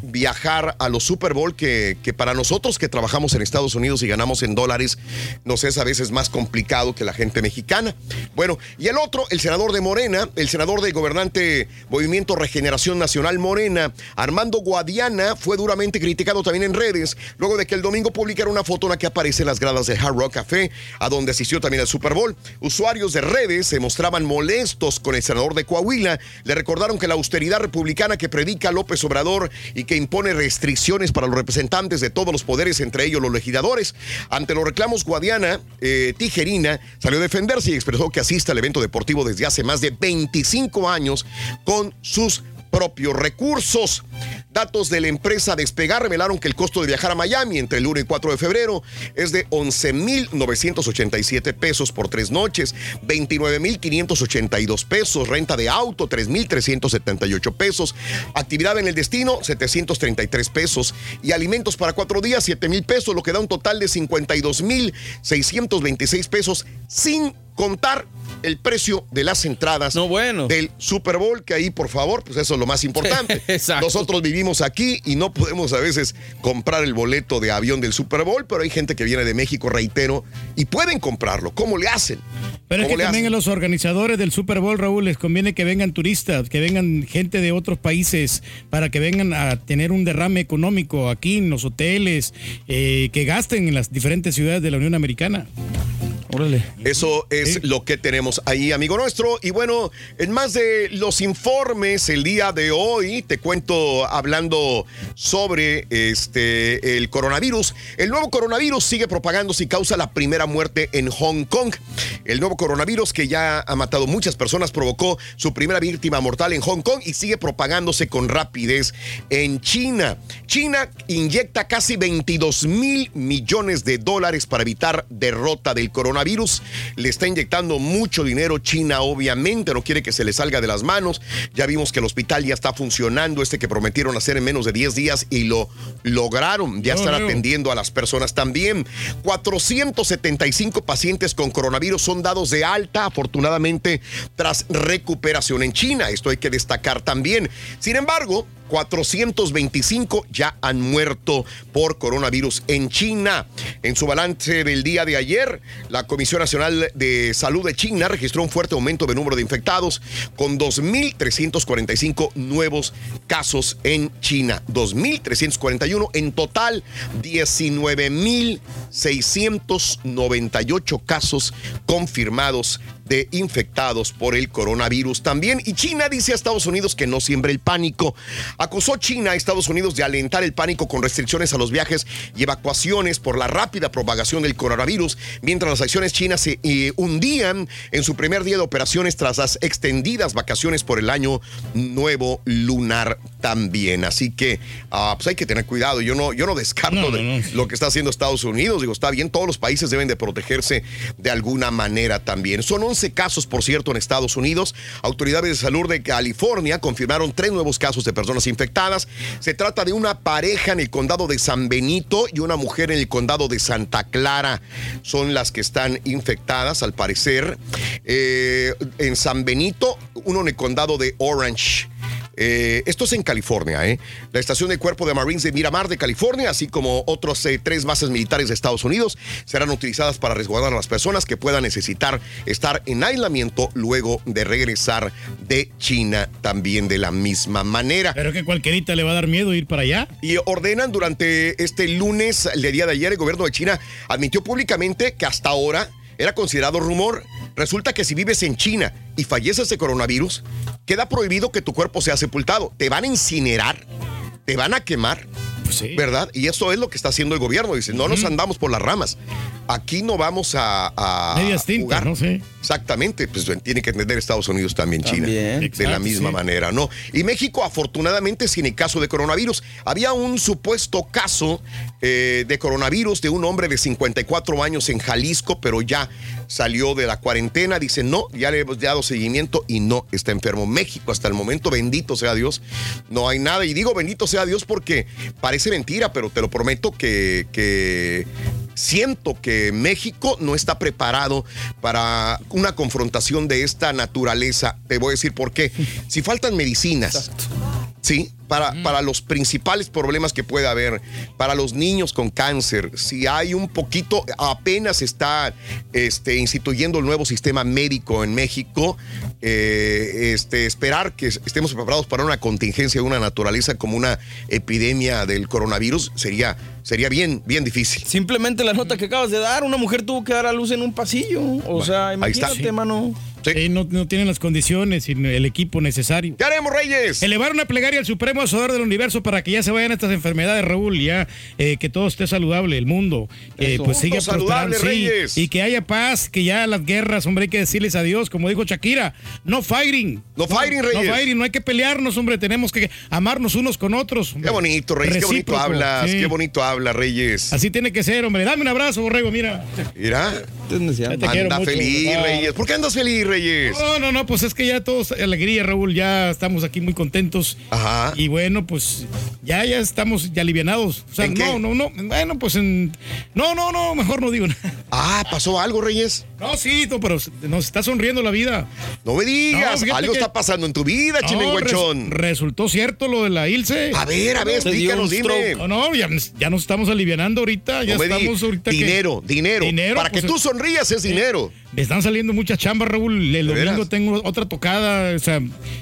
viajar a los Super Bowl que, que para nosotros que trabajamos en Estados Unidos y ganamos en dólares nos es a veces más complicado que la gente mexicana. Bueno, y el otro, el senador de Morena, el senador del gobernante Movimiento Regeneración Nacional Morena, Armando Guadiana, fue duramente criticado también en redes luego de que el domingo publicara una foto en la que aparece en las gradas de Hard Rock Café, a donde asistió también al Super Bowl. Usuarios de redes se mostraban molestos con el senador de Coahuila, le recordaron que la austeridad republicana que predica López Obrador y que impone restricciones para los representantes de todos los poderes, entre ellos los legisladores. Ante los reclamos, Guadiana eh, Tijerina salió a defenderse y expresó que asiste al evento deportivo desde hace más de 25 años con sus propios recursos. Datos de la empresa Despegar revelaron que el costo de viajar a Miami entre el 1 y 4 de febrero es de 11.987 pesos por tres noches, 29.582 pesos, renta de auto 3.378 pesos, actividad en el destino 733 pesos y alimentos para cuatro días 7.000 pesos, lo que da un total de 52.626 pesos sin contar el precio de las entradas del Super Bowl, que ahí, por favor, pues eso es lo más importante. Nosotros vivimos aquí y no podemos a veces comprar el boleto de avión del Super Bowl, pero hay gente que viene de México, reitero, y pueden comprarlo. ¿Cómo le hacen? Pero es que ¿Cómo le también a hacen? los organizadores del Super Bowl, Raúl, les conviene que vengan turistas, que vengan gente de otros países para que vengan a tener un derrame económico aquí en los hoteles, eh, que gasten en las diferentes ciudades de la Unión Americana. Órale. Eso es lo que tenemos ahí, amigo nuestro. Y bueno, en más de los informes el día de hoy, te cuento hablando sobre este el coronavirus. El nuevo coronavirus sigue propagándose y causa la primera muerte en Hong Kong. El nuevo coronavirus que ya ha matado muchas personas provocó su primera víctima mortal en Hong Kong y sigue propagándose con rapidez en China. China inyecta casi 22 mil millones de dólares para evitar derrota del coronavirus. Le está inyectando mucho dinero China, obviamente, no quiere que se le salga de las manos. Ya vimos que el hospital ya está funcionando, este que prometieron hacer en menos de 10 días y lo lograron. Ya están no. atendiendo a las personas también. 475 pacientes con coronavirus son dados de alta, afortunadamente, tras recuperación en China. Esto hay que destacar también. Sin embargo, 425 ya han muerto por coronavirus en China. En su balance del día de ayer, la Comisión Nacional de Salud de China registró un fuerte aumento de número de infectados con 2.345 nuevos casos en China. 2.341 en total, 19.698 casos confirmados de infectados por el coronavirus también. Y China dice a Estados Unidos que no siembre el pánico. Acusó China a Estados Unidos de alentar el pánico con restricciones a los viajes y evacuaciones por la rápida propagación del coronavirus, mientras las acciones chinas se eh, hundían en su primer día de operaciones tras las extendidas vacaciones por el año nuevo lunar también. Así que ah, pues hay que tener cuidado. Yo no, yo no descarto de lo que está haciendo Estados Unidos. Digo, está bien, todos los países deben de protegerse de alguna manera también. Son 11 casos, por cierto, en Estados Unidos. Autoridades de salud de California confirmaron tres nuevos casos de personas infectadas. Se trata de una pareja en el condado de San Benito y una mujer en el condado de Santa Clara. Son las que están infectadas, al parecer. Eh, en San Benito, uno en el condado de Orange. Eh, esto es en California, ¿eh? La estación de cuerpo de Marines de Miramar de California, así como otras eh, tres bases militares de Estados Unidos, serán utilizadas para resguardar a las personas que puedan necesitar estar en aislamiento luego de regresar de China también de la misma manera. Pero que cualquierita le va a dar miedo ir para allá. Y ordenan durante este lunes, el día de ayer, el gobierno de China admitió públicamente que hasta ahora era considerado rumor. Resulta que si vives en China y falleces de coronavirus, queda prohibido que tu cuerpo sea sepultado. Te van a incinerar, te van a quemar. ¿Verdad? Y eso es lo que está haciendo el gobierno. Dice, no nos andamos por las ramas. Aquí no vamos a, a Medias tintas, jugar. no sé. Exactamente, pues tiene que entender Estados Unidos también, China. También. de la misma sí. manera, ¿no? Y México, afortunadamente, sin el caso de coronavirus. Había un supuesto caso eh, de coronavirus de un hombre de 54 años en Jalisco, pero ya salió de la cuarentena. Dice, no, ya le hemos dado seguimiento y no está enfermo. México, hasta el momento, bendito sea Dios, no hay nada. Y digo bendito sea Dios porque parece mentira, pero te lo prometo que, que siento que México no está preparado para una confrontación de esta naturaleza. Te voy a decir por qué. Si faltan medicinas, ¿sí? Para, para los principales problemas que puede haber, para los niños con cáncer, si hay un poquito, apenas está este, instituyendo el nuevo sistema médico en México, eh, este, esperar que estemos preparados para una contingencia de una naturaleza como una epidemia del coronavirus sería, sería bien, bien difícil. Simplemente la nota que acabas de dar, una mujer tuvo que dar a luz en un pasillo. O sea, ahí está. imagínate, mano. Sí, no, no tienen las condiciones y el equipo necesario. ¿Qué haremos, Reyes? Elevar una plegaria al Supremo Asador del Universo para que ya se vayan estas enfermedades, Raúl, ya eh, que todo esté saludable, el mundo, que Eso. pues siga prosperando, sí, Reyes. y que haya paz, que ya las guerras, hombre, hay que decirles adiós, como dijo Shakira, no fighting. No fighting, Reyes. No fighting, no hay que pelearnos, hombre, tenemos que amarnos unos con otros. Qué bonito, Reyes, qué bonito hablas, sí. qué bonito hablas, Reyes. Así tiene que ser, hombre. Dame un abrazo, Borrego, mira. Mira, anda mucho. feliz. Reyes. ¿Por qué andas feliz, Reyes? No, no, no, pues es que ya todos, alegría, Raúl, ya estamos aquí muy contentos. Ajá. Y bueno, pues ya, ya estamos ya alivianados. O sea, ¿En no, qué? no, no, bueno, pues en... No, no, no, mejor no digo nada. Ah, ¿pasó algo, Reyes? No, sí, no, pero nos está sonriendo la vida. No me digas, No, algo que- está pasando en tu vida, No, chimenguachón. res- resultó cierto lo de la Ilse. A ver, a ver, explícanos, dime. No, no, ya, ya nos estamos alivianando ahorita. Ya No me estamos ahorita que- dinero, dinero, Dinero, Para pues, que tú sonrías es dinero. Me están saliendo muchas chambas, Raúl. El domingo tengo otra tocada. O sea,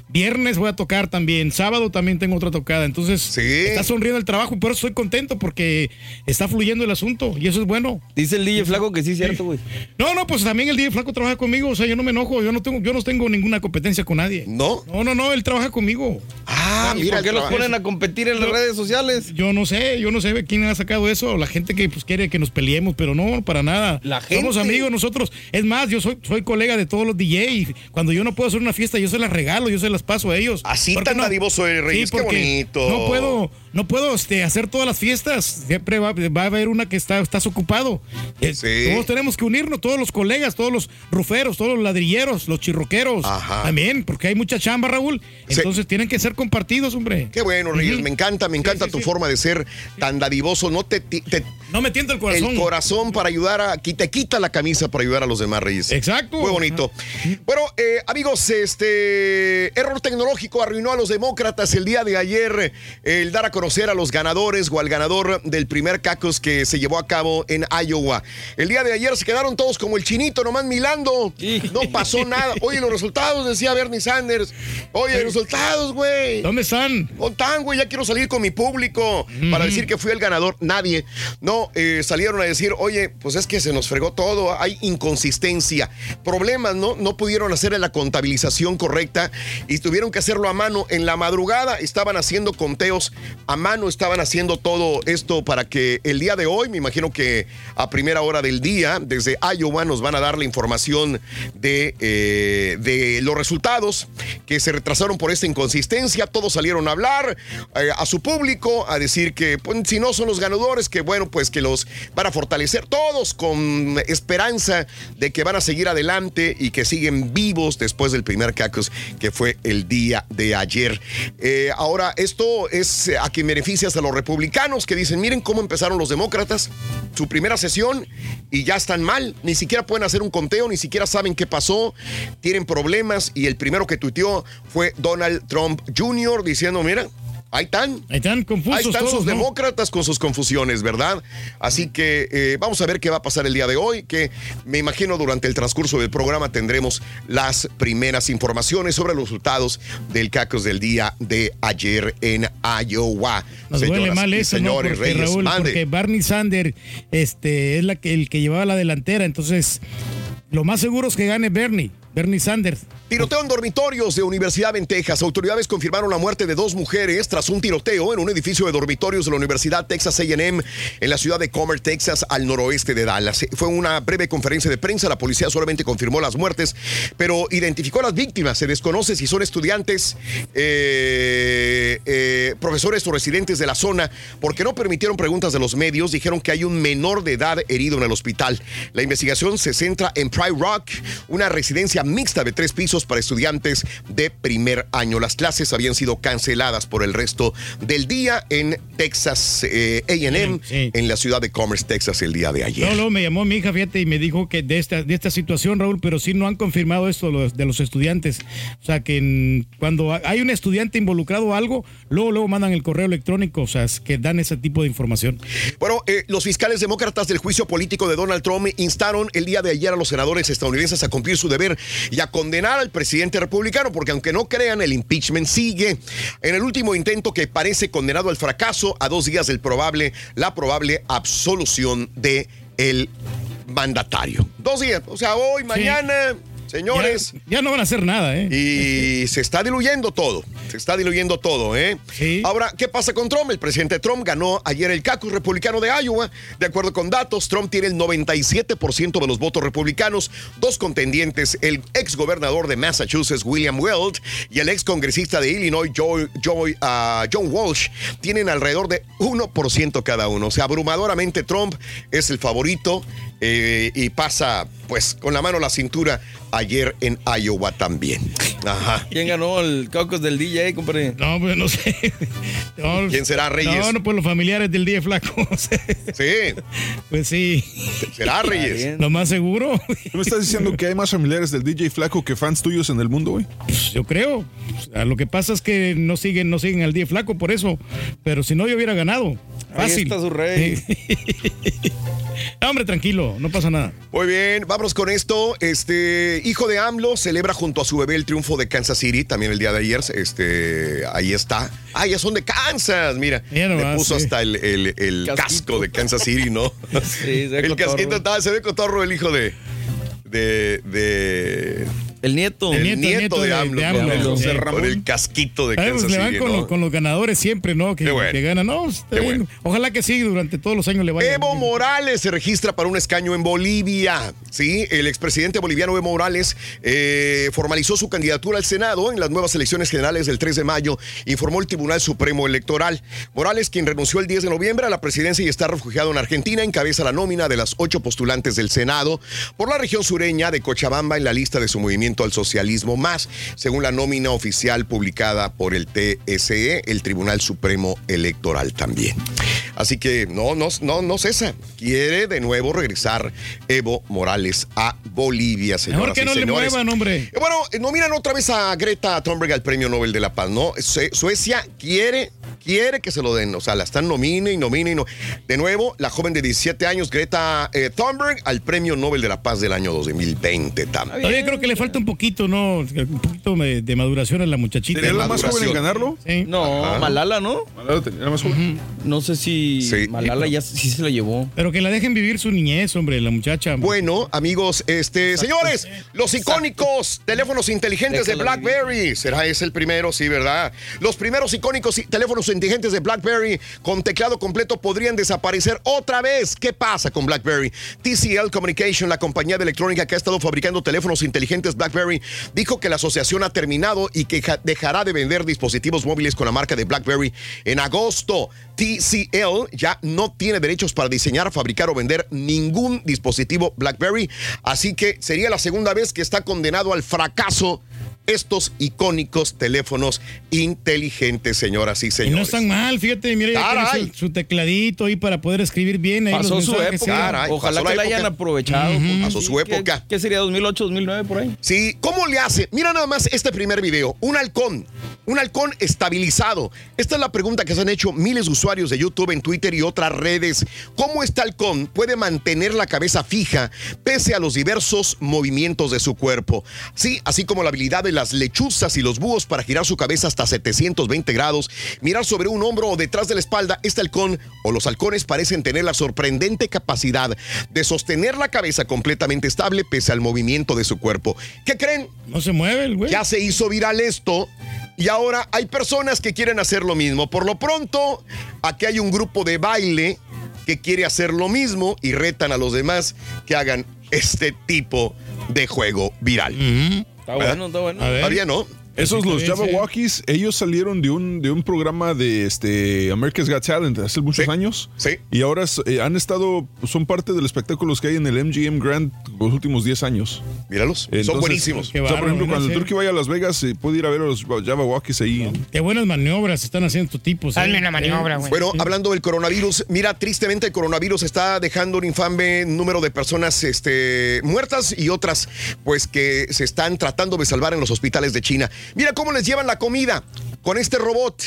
viernes voy a tocar también. Sábado también tengo otra tocada. Entonces, está sonriendo el trabajo y por eso estoy contento porque está fluyendo el asunto y eso es bueno. Dice el DJ Flaco que sí es cierto, güey. No, no, pues también el DJ Flaco trabaja conmigo. O sea, yo no me enojo. Yo no tengo, yo no tengo ninguna competencia con nadie. ¿No? No, no, no. Él trabaja conmigo. Ah, ¿Y por qué los ponen a competir en las redes sociales? Yo no sé, yo no sé quién ha sacado eso. La gente que pues quiere que nos peleemos, pero no, para nada. La gente. Somos amigos nosotros. Es más, yo soy, soy colega de todos los DJ. Cuando yo no puedo hacer una fiesta, yo se las regalo, yo se las paso a ellos. Así ¿Por qué tan dadivoso eres, Reyes, qué bonito. No puedo, no puedo este, hacer todas las fiestas. Siempre va, va a haber una que está, estás ocupado. Eh, Todos tenemos que unirnos, todos los colegas, todos los ruferos, todos los ladrilleros, los chirroqueros. También, porque hay mucha chamba, Raúl. Entonces tienen que ser compartidos, hombre. Qué bueno, Reyes, me encanta, me encanta tu forma de ser tan dadivoso. No te, te- No me tienta el corazón. El corazón para ayudar a. Te quita la camisa para ayudar a los demás, Reyes. Exacto. Muy bonito. Bueno, eh, amigos, este error tecnológico arruinó a los demócratas el día de ayer el dar a conocer a los ganadores o al ganador del primer cacos que se llevó a cabo en Iowa. El día de ayer se quedaron todos como el chinito, nomás milando. No pasó nada. Oye, los resultados, decía Bernie Sanders. Oye, los resultados, güey. ¿Dónde están? ¿Dónde están, güey? Ya quiero salir con mi público para decir que fui el ganador. Nadie. No, eh, salieron a decir, oye, pues es que se nos fregó todo. Hay inconsistencia. Problemas, ¿no? No pudieron hacer la contabilización correcta y tuvieron que hacerlo a mano. En la madrugada estaban haciendo conteos a mano, estaban haciendo todo esto para que el día de hoy, me imagino que a primera hora del día, desde Iowa, nos van a dar la información de, eh, de los resultados que se retrasaron por esta inconsistencia. Todos salieron a hablar eh, a su público, a decir que pues, si no son los ganadores, que bueno, pues que los van a fortalecer todos con esperanza de que van a seguir adelante y que siguen vivos después del primer cactus que fue el día de ayer. Eh, ahora, esto es eh, a quien beneficia a los republicanos que dicen, miren cómo empezaron los demócratas, su primera sesión y ya están mal, ni siquiera pueden hacer un conteo, ni siquiera saben qué pasó, tienen problemas y el primero que tuiteó fue Donald Trump Jr. diciendo, mira, ahí están. Ahí están confusos Ahí están todos, sus ¿no? demócratas con sus confusiones, ¿verdad? Así que eh, vamos a ver qué va a pasar el día de hoy, que me imagino durante el transcurso del programa tendremos las primeras informaciones sobre los resultados del cacos del día de ayer en Iowa. Nos duele Señoras mal y eso, ¿no? señores, Porque, Reyes, Raúl, porque Barney Sanders este, es la que, el que llevaba la delantera, entonces lo más seguro es que gane Bernie, Bernie Sanders. Tiroteo en dormitorios de Universidad en Texas. Autoridades confirmaron la muerte de dos mujeres tras un tiroteo en un edificio de dormitorios de la Universidad Texas A&M en la ciudad de Comer, Texas, al noroeste de Dallas. Fue una breve conferencia de prensa. La policía solamente confirmó las muertes, pero identificó a las víctimas. Se desconoce si son estudiantes, eh, eh, profesores o residentes de la zona, porque no permitieron preguntas de los medios. Dijeron que hay un menor de edad herido en el hospital. La investigación se centra en Pride Rock, una residencia mixta de tres pisos para estudiantes de primer año. Las clases habían sido canceladas por el resto del día en Texas eh, AM, en la ciudad de Commerce, Texas, el día de ayer. No, luego me llamó mi hija, fíjate, y me dijo que de esta, de esta situación, Raúl, pero sí no han confirmado esto los- de los estudiantes. O sea, que en- cuando hay un estudiante involucrado o algo, luego, luego mandan el correo electrónico, o sea, que dan ese tipo de información. Bueno, eh, los fiscales demócratas del juicio político de Donald Trump instaron el día de ayer a los senadores estadounidenses a cumplir su deber y a condenar al presidente republicano, porque aunque no crean, el impeachment sigue. En el último intento que parece condenado al fracaso a dos días del probable, la probable absolución de el mandatario. Dos días, o sea, hoy, mañana, señores. Ya, no van a hacer nada, ¿eh? Y se está diluyendo todo. Se está diluyendo todo, ¿eh? Ahora, ¿qué pasa con Trump? El presidente Trump ganó ayer el caucus republicano de Iowa. De acuerdo con datos, Trump tiene el 97% de los votos republicanos. Dos contendientes, el ex gobernador de Massachusetts, William Weld, y el ex congresista de Illinois, Joy- Joy- ah, John Walsh, tienen alrededor de 1% cada uno. O sea, abrumadoramente Trump es el favorito eh, y pasa, pues, con la mano a la cintura ayer en Iowa también. Ajá. ¿Quién ganó el caucus del DJ, compadre? No, pues no sé. No, ¿Quién será Reyes? No, no, pues los familiares del día flaco. Sí. Pues sí. ¿Será Reyes? Lo más seguro. ¿Tú me estás diciendo que hay más familiares del DJ Flaco que fans tuyos en el mundo, güey? Pues yo creo. O sea, lo que pasa es que no siguen, no siguen al día flaco por eso. Pero si no, yo hubiera ganado. Ahí Fácil. está su rey. hombre, tranquilo, no pasa nada. Muy bien, vámonos con esto. Este hijo de AMLO celebra junto a su bebé el triunfo de Kansas City, también el día de ayer. Este, ahí está. Ah, ya son de Kansas, mira. Mira Le nomás, puso sí. hasta el, el- el casco de Kansas City, ¿no? Sí, se ve el cotorro. casquito estaba- se ve cotorro el hijo de. de. de el nieto. El, El nieto, nieto, nieto de de- AMLO. de AMLO, con, sí. con el casquito de A ver, Kansas pues le van con, ¿no? lo- con los ganadores siempre, ¿no? Que, bueno. que ganan. No, bueno. Ojalá que sí, durante todos los años le vaya. Evo Morales se registra para un escaño en Bolivia. Sí, el expresidente boliviano Evo Morales eh, formalizó su candidatura al Senado en las nuevas elecciones generales del 3 de mayo, informó el Tribunal Supremo Electoral. Morales, quien renunció el 10 de noviembre a la presidencia y está refugiado en Argentina, encabeza la nómina de las ocho postulantes del Senado por la región sureña de Cochabamba en la lista de su movimiento al socialismo más, según la nómina oficial publicada por el TSE, el Tribunal Supremo Electoral también. Así que no, no, no, no cesa. Quiere de nuevo regresar Evo Morales a Bolivia, señoras Mejor que y no le muevan, hombre. Eh, Bueno, eh, nominan otra vez a Greta Thunberg al Premio Nobel de la Paz, ¿no? Sue- Suecia quiere, quiere que se lo den. O sea, la están nomine y nomine y no. De nuevo, la joven de 17 años, Greta eh, Thunberg, al Premio Nobel de la Paz del año 2020 también. Todavía creo que le falta un poquito, ¿no? Un poquito de, de maduración a la muchachita. ¿Tenía la más joven en ganarlo? Sí. No, Ajá. Malala, ¿no? Malala tenía la más joven. No sé si Sí. Malala ya sí se la llevó. Pero que la dejen vivir su niñez, hombre, la muchacha. Bueno, amigos, este, señores, los icónicos teléfonos inteligentes de BlackBerry. ¿Será ese el primero? Sí, ¿verdad? Los primeros icónicos teléfonos inteligentes de BlackBerry con teclado completo podrían desaparecer otra vez. ¿Qué pasa con BlackBerry? TCL Communication, la compañía de electrónica que ha estado fabricando teléfonos inteligentes BlackBerry, dijo que la asociación ha terminado y que ja- dejará de vender dispositivos móviles con la marca de BlackBerry en agosto. TCL ya no tiene derechos para diseñar, fabricar o vender ningún dispositivo BlackBerry, así que sería la segunda vez que está condenado al fracaso estos icónicos teléfonos inteligentes, señoras y Y señores. no están mal, fíjate, mira, su, su tecladito ahí para poder escribir bien. Ahí Pasó los su época. Caray, Ojalá pasó que la la hayan aprovechado. Pasó su ¿qué- época. ¿Qué, sería? ¿2008, 2009 por ahí? Sí, ¿cómo le hace? Mira nada más este primer video. Un halcón, un halcón estabilizado. Esta es la pregunta que se han hecho miles de usuarios de YouTube, en Twitter y otras redes. ¿Cómo este halcón puede mantener la cabeza fija pese a los diversos movimientos de su cuerpo? Sí, así como la habilidad de las lechuzas y los búhos para girar su cabeza hasta 720 grados, mirar sobre un hombro o detrás de la espalda, este halcón o los halcones parecen tener la sorprendente capacidad de sostener la cabeza completamente estable pese al movimiento de su cuerpo. ¿Qué creen? No se mueve el güey. Ya se hizo viral esto y ahora hay personas que quieren hacer lo mismo. Por lo pronto, aquí hay un grupo de baile que quiere hacer lo mismo y retan a los demás que hagan este tipo de juego viral. Está bueno, está bueno. Todavía no. Esos los. Jabberwockies, ellos salieron de un, de un programa de este America's Got Talent hace muchos Sí, años. sí. Y ahora eh, han estado, son parte de los espectáculos que hay en el MGM Grand los últimos 10 años. Míralos. Son buenísimos. Qué O sea, por ejemplo, cuando el Sí. Turkey vaya a Las Vegas, eh, puede ir a ver a los Jabberwockies ahí. Qué buenas maniobras están haciendo estos tipos. Hazme ¿eh? una maniobra, güey. Bueno, hablando del coronavirus, mira, tristemente el coronavirus está dejando un infame número de personas este, muertas y otras, pues, que se están tratando de salvar en los hospitales de China. Mira cómo les llevan la comida con este robot.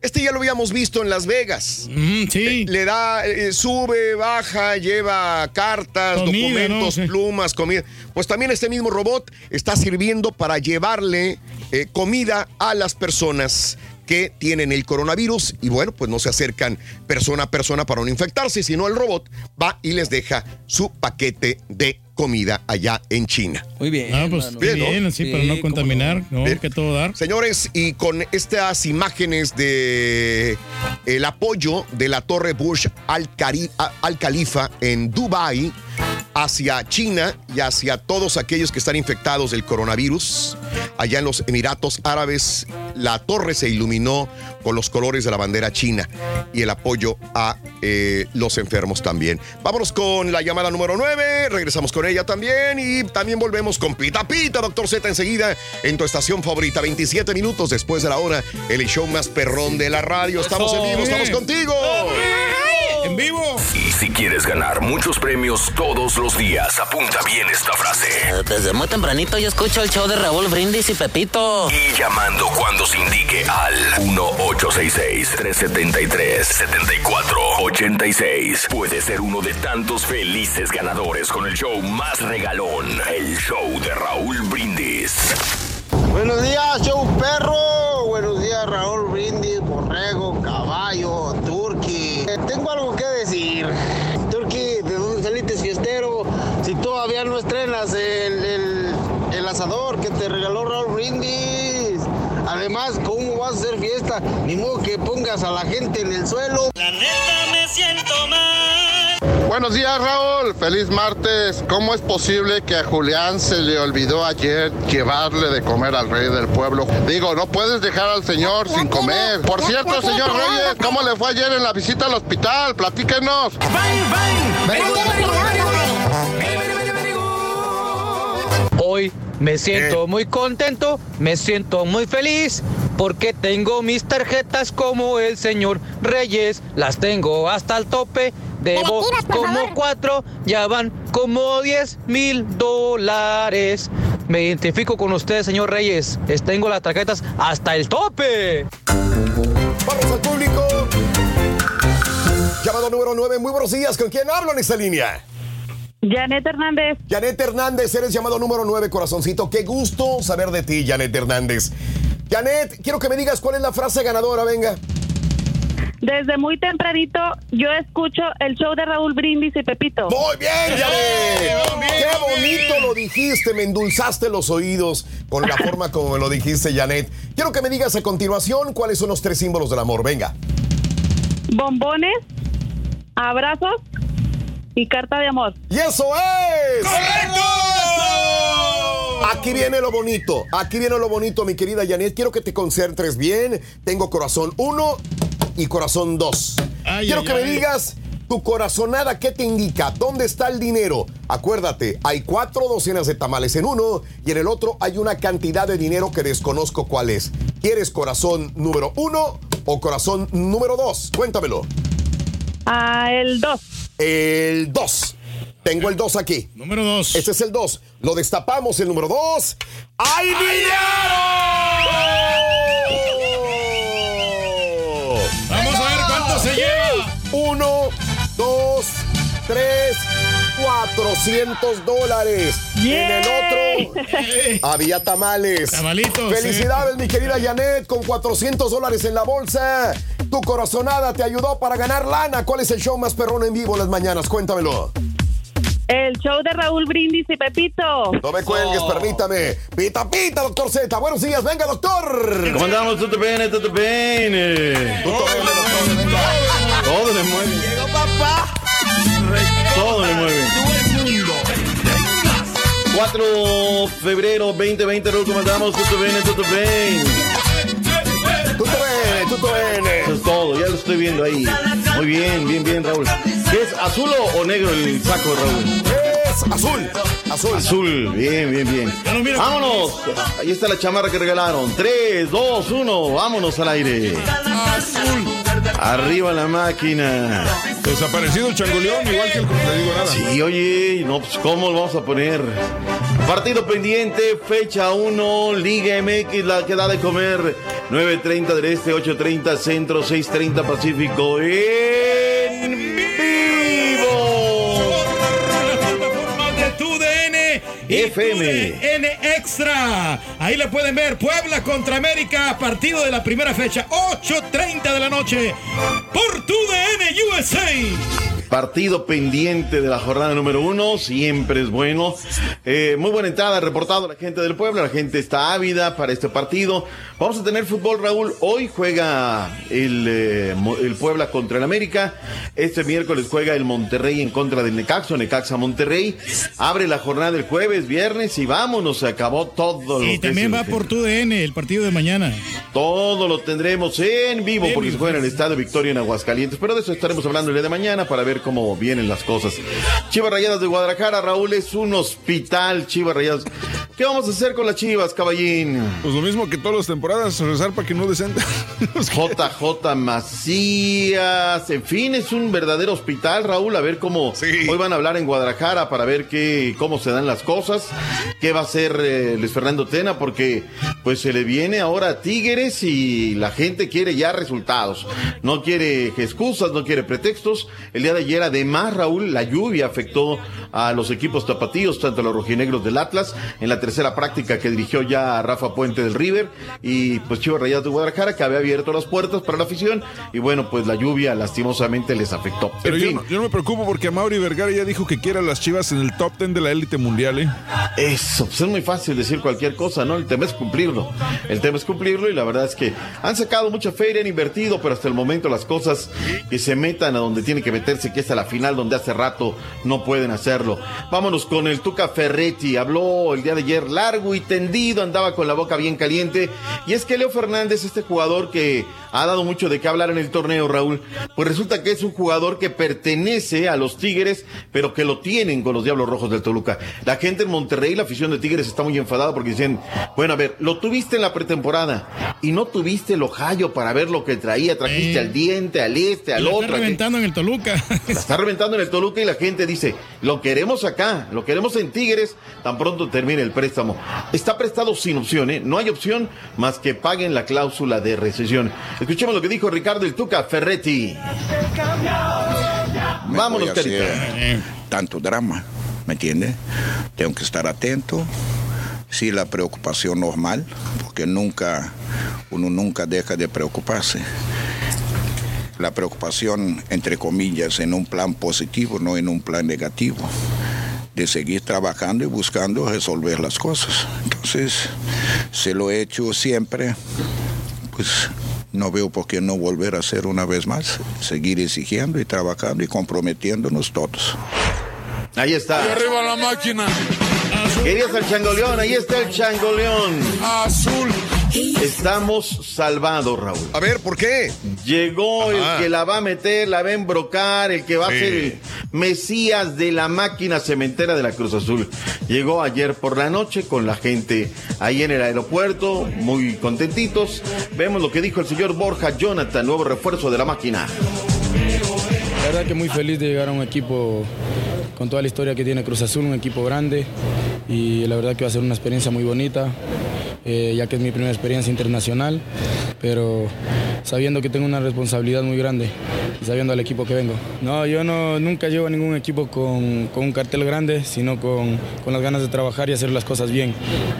Este ya lo habíamos visto en Las Vegas. Mm, sí. Le da, eh, sube, baja, lleva cartas, Comida, documentos, ¿no? Sí. plumas, comida. Pues también este mismo robot está sirviendo para llevarle eh, comida a las personas que tienen el coronavirus y bueno, pues no se acercan persona a persona para no infectarse, sino el robot va y les deja su paquete de comida allá en China. Muy bien. Ah, pues mano. bien, Bien, Sí, para no contaminar, no, que todo dar. Señores, y con estas imágenes de el apoyo de la Torre Burj Al, Cari- Al Khalifa en Dubai hacia China y hacia todos aquellos que están infectados del coronavirus, allá en los Emiratos Árabes, la torre se iluminó con los colores de la bandera china y el apoyo a eh, los enfermos también. Vámonos con la llamada número 9, regresamos con ella también y también volvemos con Pita Pita, Doctor Z enseguida en tu estación favorita, 27 minutos después de la hora, el show más perrón de la radio. Estamos en vivo, estamos contigo. En vivo. Y si quieres ganar muchos premios todos los días, apunta bien esta frase. Desde muy tempranito yo escucho el show de Raúl Brindis y Pepito. Y llamando cuando se indique al 1-866-373-7486. Puede ser uno de tantos felices ganadores con el show más regalón, el show de Raúl Brindis. Buenos días, show perro. Buenos días, Raúl Brindis, Borrego, Caballo, Turqui. Eh, tengo algo que decir. Todavía no estrenas el, el- el asador que te regaló Raúl Brindis. Además, ¿cómo vas a hacer fiesta? Ni modo que pongas a la gente en el suelo. La neta me siento mal. Buenos días, Raúl. Feliz martes. ¿Cómo es posible que a Julián se le olvidó ayer llevarle de comer al rey del pueblo? Digo, no puedes dejar al señor sin comer. Por cierto, señor Reyes, ¿cómo le fue ayer en la visita al hospital? Platíquenos. Hoy me siento muy contento, me siento muy feliz porque tengo mis tarjetas como el señor Reyes, las tengo hasta el tope, debo como cuatro, ya van como 10 mil dólares. Me identifico con usted, señor Reyes, es- tengo las tarjetas hasta el tope. Vamos al público. Llamado número 9, muy buenos días. ¿Con quién hablo en esta línea? Janet Hernández. Janet Hernández, eres llamado número 9, corazoncito. Qué gusto saber de ti, Janet Hernández. Janet, quiero que me digas cuál es la frase ganadora, venga. Desde muy tempranito yo escucho el show de Raúl Brindis y Pepito. Muy bien, Janet. Qué bonito lo dijiste, me endulzaste los oídos con la forma como me lo dijiste, Janet. Quiero que me digas a continuación cuáles son los tres símbolos del amor, venga. Bombones, abrazos y carta de amor. ¡Y eso es! ¡Correcto! Aquí viene lo bonito, aquí viene lo bonito, mi querida Janet. Quiero que te concentres bien. Tengo corazón 1 y corazón 2. Quiero ay, que me digas tu corazonada, ¿qué te indica? ¿Dónde está el dinero? Acuérdate, hay cuatro docenas de tamales en uno y en el otro hay una cantidad de dinero que desconozco cuál es. ¿Quieres corazón número 1 o corazón número 2? Cuéntamelo. Ah, el 2. El 2. Tengo el 2 aquí. Número 2. Este es el 2. Lo destapamos, el número 2. ¡Hay dinero! Vamos a ver cuánto se lleva. Uno, dos, tres, 400 dólares. En el otro había tamales. Tamalitos, Felicidades, mi querida Janet, con 400 dólares en la bolsa. Tu corazonada te ayudó para ganar lana. ¿Cuál es el show más perrón en vivo en las mañanas? Cuéntamelo. El show de Raúl Brindis y Pepito. No me cuelgues, permítame. Pita, pita, doctor Z. Buenos días, venga, doctor. ¿Cómo andamos? ¿Tutto bene? ¿Tutto bene? Todo le mueve. Llegó papá. Todo le mueve. 4 de febrero 2020, Raúl, ¿cómo andamos? ¿Tutto bene? ¿Tutto bene? Tutto bene, tutto bene. Eso es todo, ya lo estoy viendo ahí. Muy bien, bien, bien, Raúl. ¿Qué es azul o- o negro el saco, Raúl? Es azul. Azul. Azul, bien, bien, bien. Vámonos. Ahí está la chamarra que regalaron. 3, 2, 1, vámonos al aire. Arriba la máquina. Desaparecido el changoleón, igual que el le digo nada. Sí, oye, no, pues ¿cómo lo vamos a poner? Partido pendiente, fecha 1, Liga MX, la que da de comer. 9.30 del Este, 8.30 Centro, 6.30 Pacífico. En FM. TUDN Extra. Ahí le pueden ver Puebla contra América, partido de la primera fecha, 8.30 de la noche, por tu DN USA. Partido pendiente de la jornada número uno, siempre es bueno. Eh, muy buena entrada, reportado la gente del pueblo, la gente está ávida para este partido. Vamos a tener fútbol, Raúl. Hoy juega el, eh, el Puebla contra el América. Este miércoles juega el Monterrey en contra del Necaxa, Necaxa Monterrey. Abre la jornada el jueves, viernes y vámonos, se acabó todo. lo que Y también va por tu DN el partido de mañana. todo lo tendremos en vivo En porque se juega en el Estadio Victoria en Aguascalientes. Pero de eso estaremos hablando el día de mañana para ver cómo vienen las cosas. Chivas Rayadas de Guadalajara, Raúl, es un hospital. Chivas Rayadas ¿Qué vamos a hacer con las chivas, caballín? Pues lo mismo que todas las temporadas, rezar para que no descenda. JJ Macías, en fin, es un verdadero hospital, Raúl. A ver cómo hoy van a hablar en Guadalajara para ver qué, cómo se dan las cosas, qué va a hacer eh, Luis Fernando Tena, porque pues se le viene ahora a Tigres y la gente quiere ya resultados. No quiere excusas, no quiere pretextos. El día de ayer, además, Raúl, la lluvia afectó a los equipos tapatíos, tanto a los rojinegros del Atlas, en la tercera práctica que dirigió ya Rafa Puente del River, y pues Chivas Rayadas de Guadalajara, que había abierto las puertas para la afición, y bueno, pues la lluvia lastimosamente les afectó. Pero En yo, fin, no, yo no me preocupo porque Mauri Vergara ya dijo que quiere a las chivas en el top 10 de la élite mundial, ¿eh? Eso, pues es muy fácil decir cualquier cosa, ¿no? El tema es cumplirlo. El tema es cumplirlo y la verdad es que han sacado mucha feria, han invertido, pero hasta el momento las cosas que se metan a donde tienen que meterse, que es a la final donde hace rato no pueden hacerlo. Vámonos con el Tuca Ferretti. Habló el día de ayer largo y tendido, andaba con la boca bien caliente. Y es que Leo Fernández, este jugador que ha dado mucho de qué hablar en el torneo, Raúl, pues resulta que es un jugador que pertenece a los Tigres, pero que lo tienen con los Diablos Rojos del Toluca. La gente en Monterrey, la afición de Tigres está muy enfadada porque dicen, bueno, a ver, lo tuviste en la pretemporada y no tuviste el ojallo para ver lo que traía, trajiste Eh. al diente, al este, al Lo otro. está reventando en el Toluca. La está reventando en el Toluca y la gente dice, lo queremos acá, lo queremos en Tigres, tan pronto termine el préstamo. Está prestado sin opción, ¿eh? No hay opción más que paguen la cláusula de recesión. Escuchemos lo que dijo Ricardo El Tuca Ferretti. Me Vámonos, Carita. Tanto drama, ¿me entiende? Tengo que estar atento. Sí, la preocupación normal, porque nunca, uno nunca deja de preocuparse. La preocupación, entre comillas, en un plan positivo, no en un plan negativo. De seguir trabajando y buscando resolver las cosas. Entonces, se lo he hecho siempre, pues no veo por qué no volver a hacer una vez más. Seguir exigiendo y trabajando y comprometiéndonos todos. Ahí está. arriba la máquina. Querías al changoleón, ahí está el changoleón. Azul. Estamos salvados, Raúl. A ver, ¿por qué? Llegó Ajá. el que la va a meter, la va a embrocar, el que va a ser el Mesías de la máquina cementera de la Cruz Azul. Llegó ayer por la noche con la gente ahí en el aeropuerto, muy contentitos. Vemos lo que dijo el señor Borja Jonathan, nuevo refuerzo de la máquina. La verdad que muy feliz de llegar a un equipo con toda la historia que tiene Cruz Azul, un equipo grande y la verdad que va a ser una experiencia muy bonita, eh, ya que es mi primera experiencia internacional, pero sabiendo que tengo una responsabilidad muy grande y sabiendo al equipo que vengo. No, yo no, nunca llevo a ningún equipo con, con un cartel grande, sino con, con las ganas de trabajar y hacer las cosas bien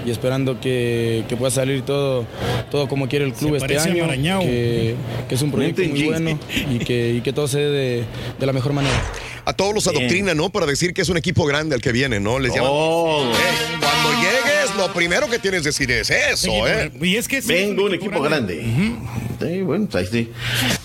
y esperando que, que pueda salir todo, todo como quiere el club este año, que, que es un proyecto muy bueno y que, y que todo se dé de, de la mejor manera. A todos los adoctrina, ¿no? Para decir que es un equipo grande el que viene, ¿no? Les llaman. Oh. Eh, cuando llegues, lo primero que tienes que decir es eso, ¿eh? Y es que sí, Vengo un equipo grande. Sí, bueno, pues ahí sí.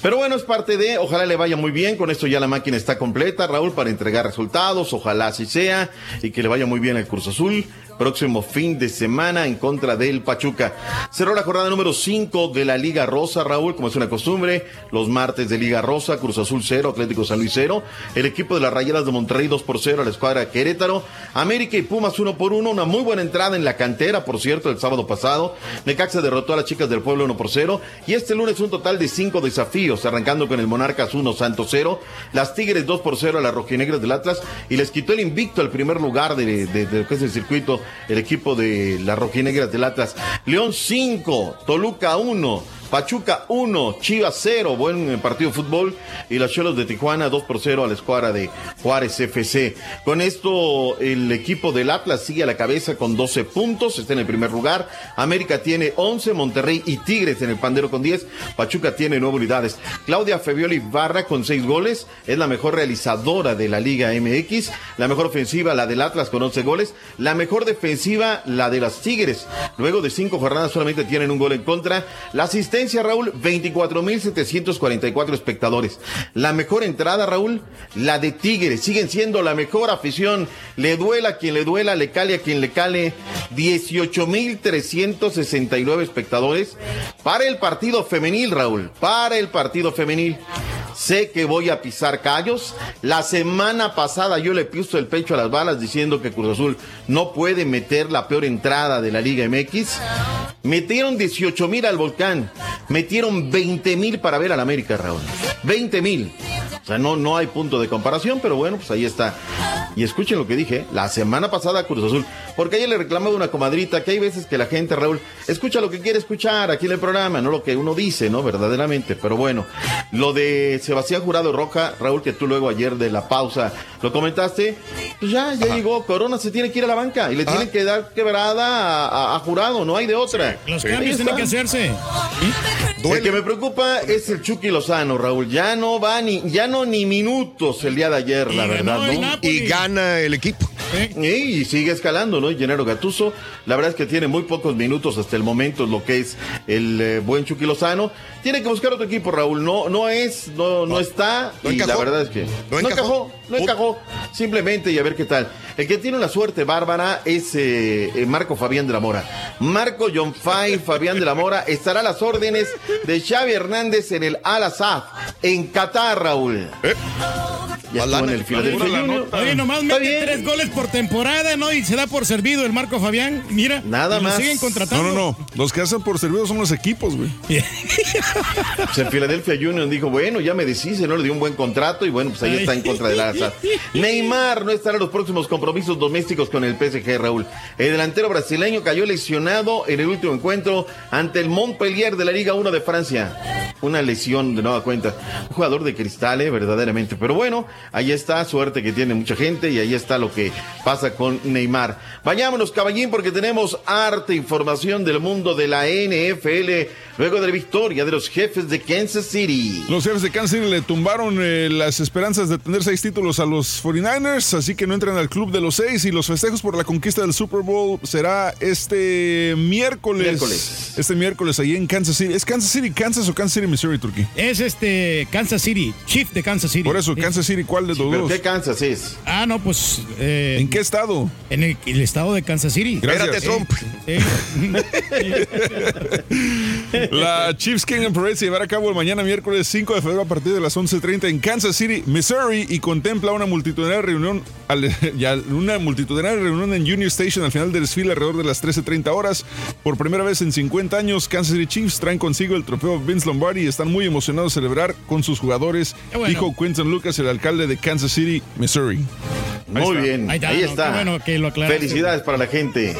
Pero bueno, es parte de, ojalá le vaya muy bien, con esto ya la máquina está completa, Raúl, para entregar resultados, ojalá así sea, y que le vaya muy bien al Cruz Azul. Próximo fin de semana en contra del Pachuca. Cerró la jornada número 5 de la Liga Rosa, Raúl, como es una costumbre. Los martes de Liga Rosa, Cruz Azul 0, Atlético San Luis 0. El equipo de las Rayadas de Monterrey 2 por 0 a la escuadra Querétaro. América y Pumas 1 por 1. Una muy buena entrada en la cantera, por cierto, el sábado pasado. Necaxa derrotó a las chicas del pueblo 1 por 0. Y este lunes un total de 5 desafíos, arrancando con el Monarcas 1, Santos 0. Las Tigres 2 por 0 a las Rojinegras del Atlas. Y les quitó el invicto al primer lugar de, de- de lo que es el circuito, el equipo de las Rojinegras del Atlas. León 5, Toluca 1. Pachuca 1, Chivas 0, buen eh, partido de fútbol. Y las Cholos de Tijuana 2 por 0 a la escuadra de Juárez FC. Con esto, el equipo del Atlas sigue a la cabeza con 12 puntos, está en el primer lugar. América tiene 11, Monterrey y Tigres en el pandero con 10. Pachuca tiene 9 unidades. Claudia Febioli Barra con 6 goles, es la mejor realizadora de la Liga MX. La mejor ofensiva, la del Atlas con 11 goles. La mejor defensiva, la de las Tigres. Luego de 5 jornadas solamente tienen un gol en contra. La asistencia, Raúl, 24.744 espectadores. La mejor entrada, Raúl, la de Tigres. Siguen siendo la mejor afición. Le duela a quien le duela, le cale a quien le cale. 18.369 espectadores para el partido femenil, Raúl. Para el partido femenil. sé que voy a pisar callos. La semana pasada yo le piso el pecho a las balas diciendo que Cruz Azul no puede meter la peor entrada de la Liga MX. Metieron 18 mil al volcán, metieron 20 mil para ver al América, Raúl. 20 mil. O sea, no, no hay punto de comparación, pero bueno, pues ahí está. Y escuchen lo que dije, la semana pasada Cruz Azul, porque ayer le reclamaba una comadrita que hay veces que la gente, Raúl, escucha lo que quiere escuchar aquí en el programa, no lo que uno dice, ¿no? Verdaderamente, pero bueno, lo de Sebastián Jurado Roja, Raúl, que tú luego ayer de la pausa lo comentaste, pues ya, ya llegó, Corona se tiene que ir a la banca y le tienen que dar quebrada a, a- a Jurado, no hay de otra. Los cambios tienen que hacerse. El que me preocupa es el Chucky Lozano, Raúl. Ya no va ni, ya no ni minutos el día de ayer, la verdad, ¿no? Y gana el equipo. Y sigue escalando, ¿no? Y Gennaro Gatuso, la verdad es que tiene muy pocos minutos hasta el momento lo que es el eh, buen Chucky Lozano. Tiene que buscar otro equipo, Raúl. No, no es, no, no está. no y la verdad es que No no encajó. encajó, no encajó. Simplemente y a ver qué tal. El que tiene una suerte bárbara es eh, eh, Marco Fabián de la Mora. Marco John Fay Fabián de la Mora estará a las órdenes de Xavi Hernández en el Al Assad, en Qatar, Raúl. Ya estuvo en el Philadelphia Union. Oye, nomás mete tres goles por temporada, ¿no? Y se da por servido el Marco Fabián. Mira. Nada más. siguen contratando. No, no, no. Los que hacen por servido son los equipos, güey. Pues el Philadelphia Union dijo, bueno, ya me deshice, ¿no? Le dio un buen contrato y bueno, pues ahí está en contra del Al-Assad. Neymar no estará en los próximos compromisos domésticos con el PSG, Raúl. El delantero brasileño cayó lesionado en el último encuentro ante el Montpellier de la Liga 1 de Francia. Una lesión de nueva cuenta. Un jugador de cristal, ¿eh? Verdaderamente. Pero bueno, ahí está, suerte que tiene mucha gente y ahí está lo que pasa con Neymar. Vayámonos, caballín, porque tenemos arte información del mundo de la NFL luego de la victoria de los jefes de Kansas City. Los jefes de Kansas City le tumbaron eh, las esperanzas de tener seis títulos a los 49ers, así que no entran al club de los seis y los festejos por la conquista del Super Bowl será este miércoles. Miércoles. Este miércoles ahí en Kansas City. ¿Es Kansas City, Kansas o Kansas City, Missouri, Turkey? Es este Kansas City, Chief de Kansas City. Por eso, Kansas City, ¿cuál de los ¿Pero dos? qué Kansas es? Ah, no, pues. eh, ¿En qué estado? En el, el estado de Kansas City. Gracias. Espérate, Trump. Eh, La Chiefs Kingdom Parade se llevará a cabo el mañana miércoles 5 de febrero a partir de las 11.30 en Kansas City, Missouri y contempla una multitudinaria reunión al- ya, una multitudinaria reunión en Union Station al final del desfile alrededor de las 13.30 horas. Por primera vez en 50 años, Kansas City Chiefs traen consigo el trofeo Vince Lombardi y están muy emocionados de celebrar con sus jugadores, Qué bueno. Dijo Quentin Lucas, el alcalde de Kansas City, Missouri. Muy bien, Ahí ahí está, bueno que lo. Felicidades para la gente.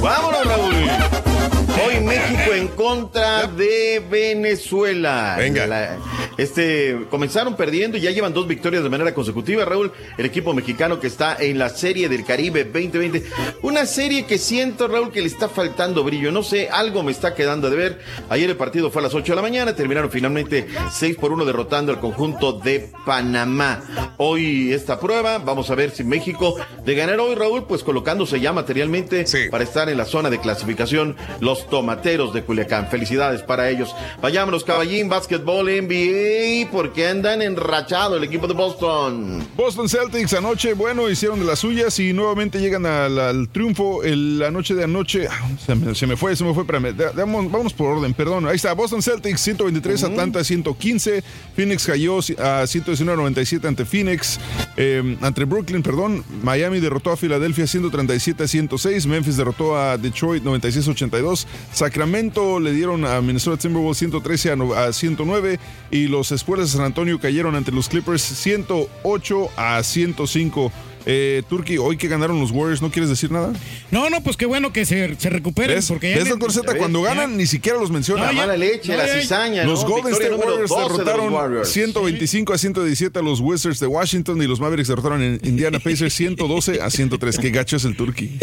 Vámonos, Raúl. Hoy México en contra de Venezuela. Venga. La- este, comenzaron perdiendo y ya llevan dos victorias de manera consecutiva, Raúl. El equipo mexicano que está en la Serie del Caribe 2020. Una serie que siento, Raúl, que le está faltando brillo. No sé, algo me está quedando de ver. Ayer el partido fue a las 8 de la mañana. Terminaron finalmente 6 por 1 derrotando al conjunto de Panamá. Hoy esta prueba, vamos a ver si México de ganar hoy, Raúl, pues colocándose ya materialmente Sí. para estar en la zona de clasificación los tomateros de Culiacán. Felicidades para ellos. Vayámonos, caballín, básquetbol, NBA, porque andan enrachado el equipo de Boston. Boston Celtics anoche, bueno, hicieron de las suyas y nuevamente llegan al, al triunfo el- la noche de anoche. Ah, Se me, se me fue, se me fue, espérame. Da- vámonos por orden, perdón. Ahí está, Boston Celtics 123, Atlanta 115, Phoenix cayó a 119-97 ante Phoenix, eh, ante Brooklyn, perdón. Miami derrotó a Filadelfia 137-106, Memphis derrotó a Detroit 96-82, Sacramento le dieron a Minnesota Timberwolves 113 a no- a 109 y los Spurs de San Antonio cayeron ante los Clippers 108 a 105. Eh, Turkey, hoy que ganaron los Warriors, ¿no quieres decir nada? No, no, pues qué bueno que se, se recuperen. ¿Ves? Porque ya ¿Ves, le- doctor Z? ¿ves? Cuando Ya. ganan, ni siquiera los menciona. La ya- mala leche, no, la cizaña, Los ¿no? Golden Victoria State Warriors 12 de los derrotaron Warriors. 125 a 117 a los Wizards de Washington y los Mavericks derrotaron en Indiana Pacers 112 a 103. Qué gacho es el Turkey.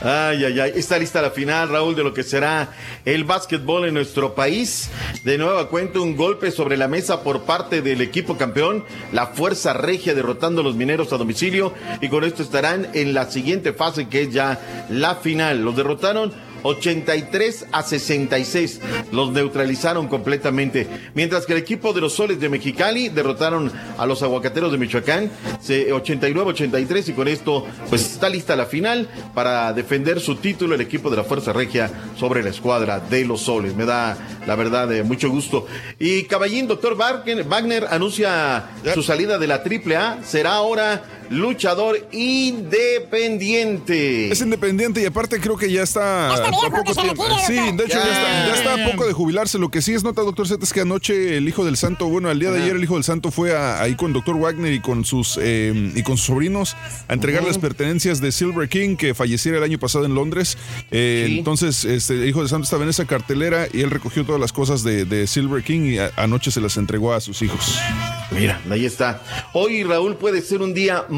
Ay, ay, ay. Está lista la final, Raúl, de lo que será el básquetbol en nuestro país. De nueva cuenta, un golpe sobre la mesa por parte del equipo campeón, la Fuerza Regia derrotando a los mineros a domicilio. Y con esto estarán en la siguiente fase, que es ya la final. Los derrotaron 83 a 66. Los neutralizaron completamente. Mientras que el equipo de los Soles de Mexicali derrotaron a los Aguacateros de Michoacán 89-83 y con esto pues está lista la final para defender su título el equipo de la Fuerza Regia sobre la escuadra de los Soles. Me da la verdad de mucho gusto. Y Caballín, doctor Wagner, Wagner anuncia su salida de la AAA. Será ahora luchador independiente. Es independiente y aparte creo que ya está. Está viejo, a poco que se retire, Sí, de hecho ya, Ya. está, ya está a poco de jubilarse. Lo que sí es nota, doctor Z, es que anoche el hijo del santo, bueno, al día de ayer el hijo del santo fue a- ahí con doctor Wagner y con sus eh, y con sus sobrinos a entregar las pertenencias de Silver King que falleciera el año pasado en Londres. Eh, Entonces, este el hijo del santo estaba en esa cartelera y él recogió todas las cosas de, de Silver King y a- anoche se las entregó a sus hijos. Mira, ahí está. Hoy Raúl puede ser un día muy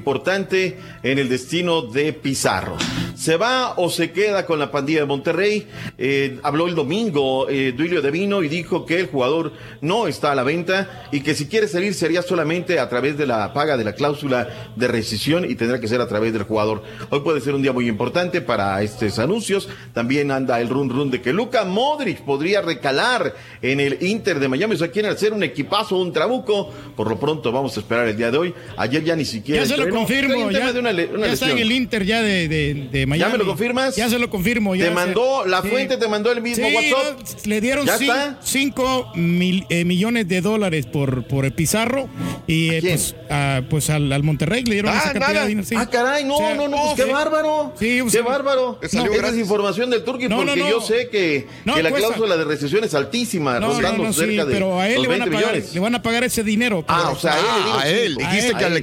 importante en el destino de Pizarro. ¿Se va o se queda con la pandilla de Monterrey? Eh, habló el domingo eh, Duilio de Vino y dijo que el jugador no está a la venta y que si quiere salir sería solamente a través de la paga de la cláusula de rescisión y tendrá que ser a través del jugador. Hoy puede ser un día muy importante para estos anuncios. También anda el run run de que Luca Modric podría recalar en el Inter de Miami. O sea, quieren hacer un equipazo, un trabuco. Por lo pronto vamos a esperar el día de hoy. Ayer ya ni siquiera. Ya se lo confirmo. Ya, de una le- una ya está en el Inter ya de, de, de Miami. me lo confirmas? Ya se lo confirmo. ya Te mandó, la sí. fuente te mandó el mismo Sí, WhatsApp. no, le dieron ¿Ya cin- está? cinco mil- eh, millones de dólares por, por el Pizarro y eh, pues, a- pues al, al Monterrey le dieron Ah, esa cantidad nada. de dinero. sí. Ah, caray, no, O sea, no, no, pues sí. qué bárbaro. Sí, o qué sea, bárbaro. Esa es información del Turqui porque no. yo sé que, No, que la cuesta. cláusula de recesión es altísima, No, no, rondando no, sí, cerca de pero a él le van a 20 pagar, millones. le van a pagar ese dinero. Ah, o sea, a él dijiste que al él.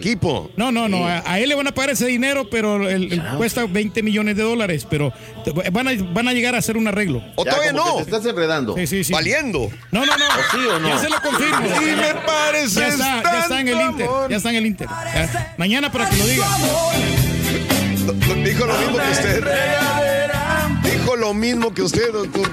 No, no, no, a, a él le van a pagar ese dinero, pero el- el- cuesta 20 millones de dólares, pero van a, van a llegar a hacer un arreglo. O Ya, todavía no. te estás enredando. Sí, sí, sí. Valiendo. No, no, no. ¿O sí o no? Ya se lo confirmo. Sí, me parece Ya está, ya está en el Inter. amor. Ya está en el Inter. Ya. Mañana para que lo diga. Dijo lo mismo que usted. Dijo lo mismo que usted, doctor.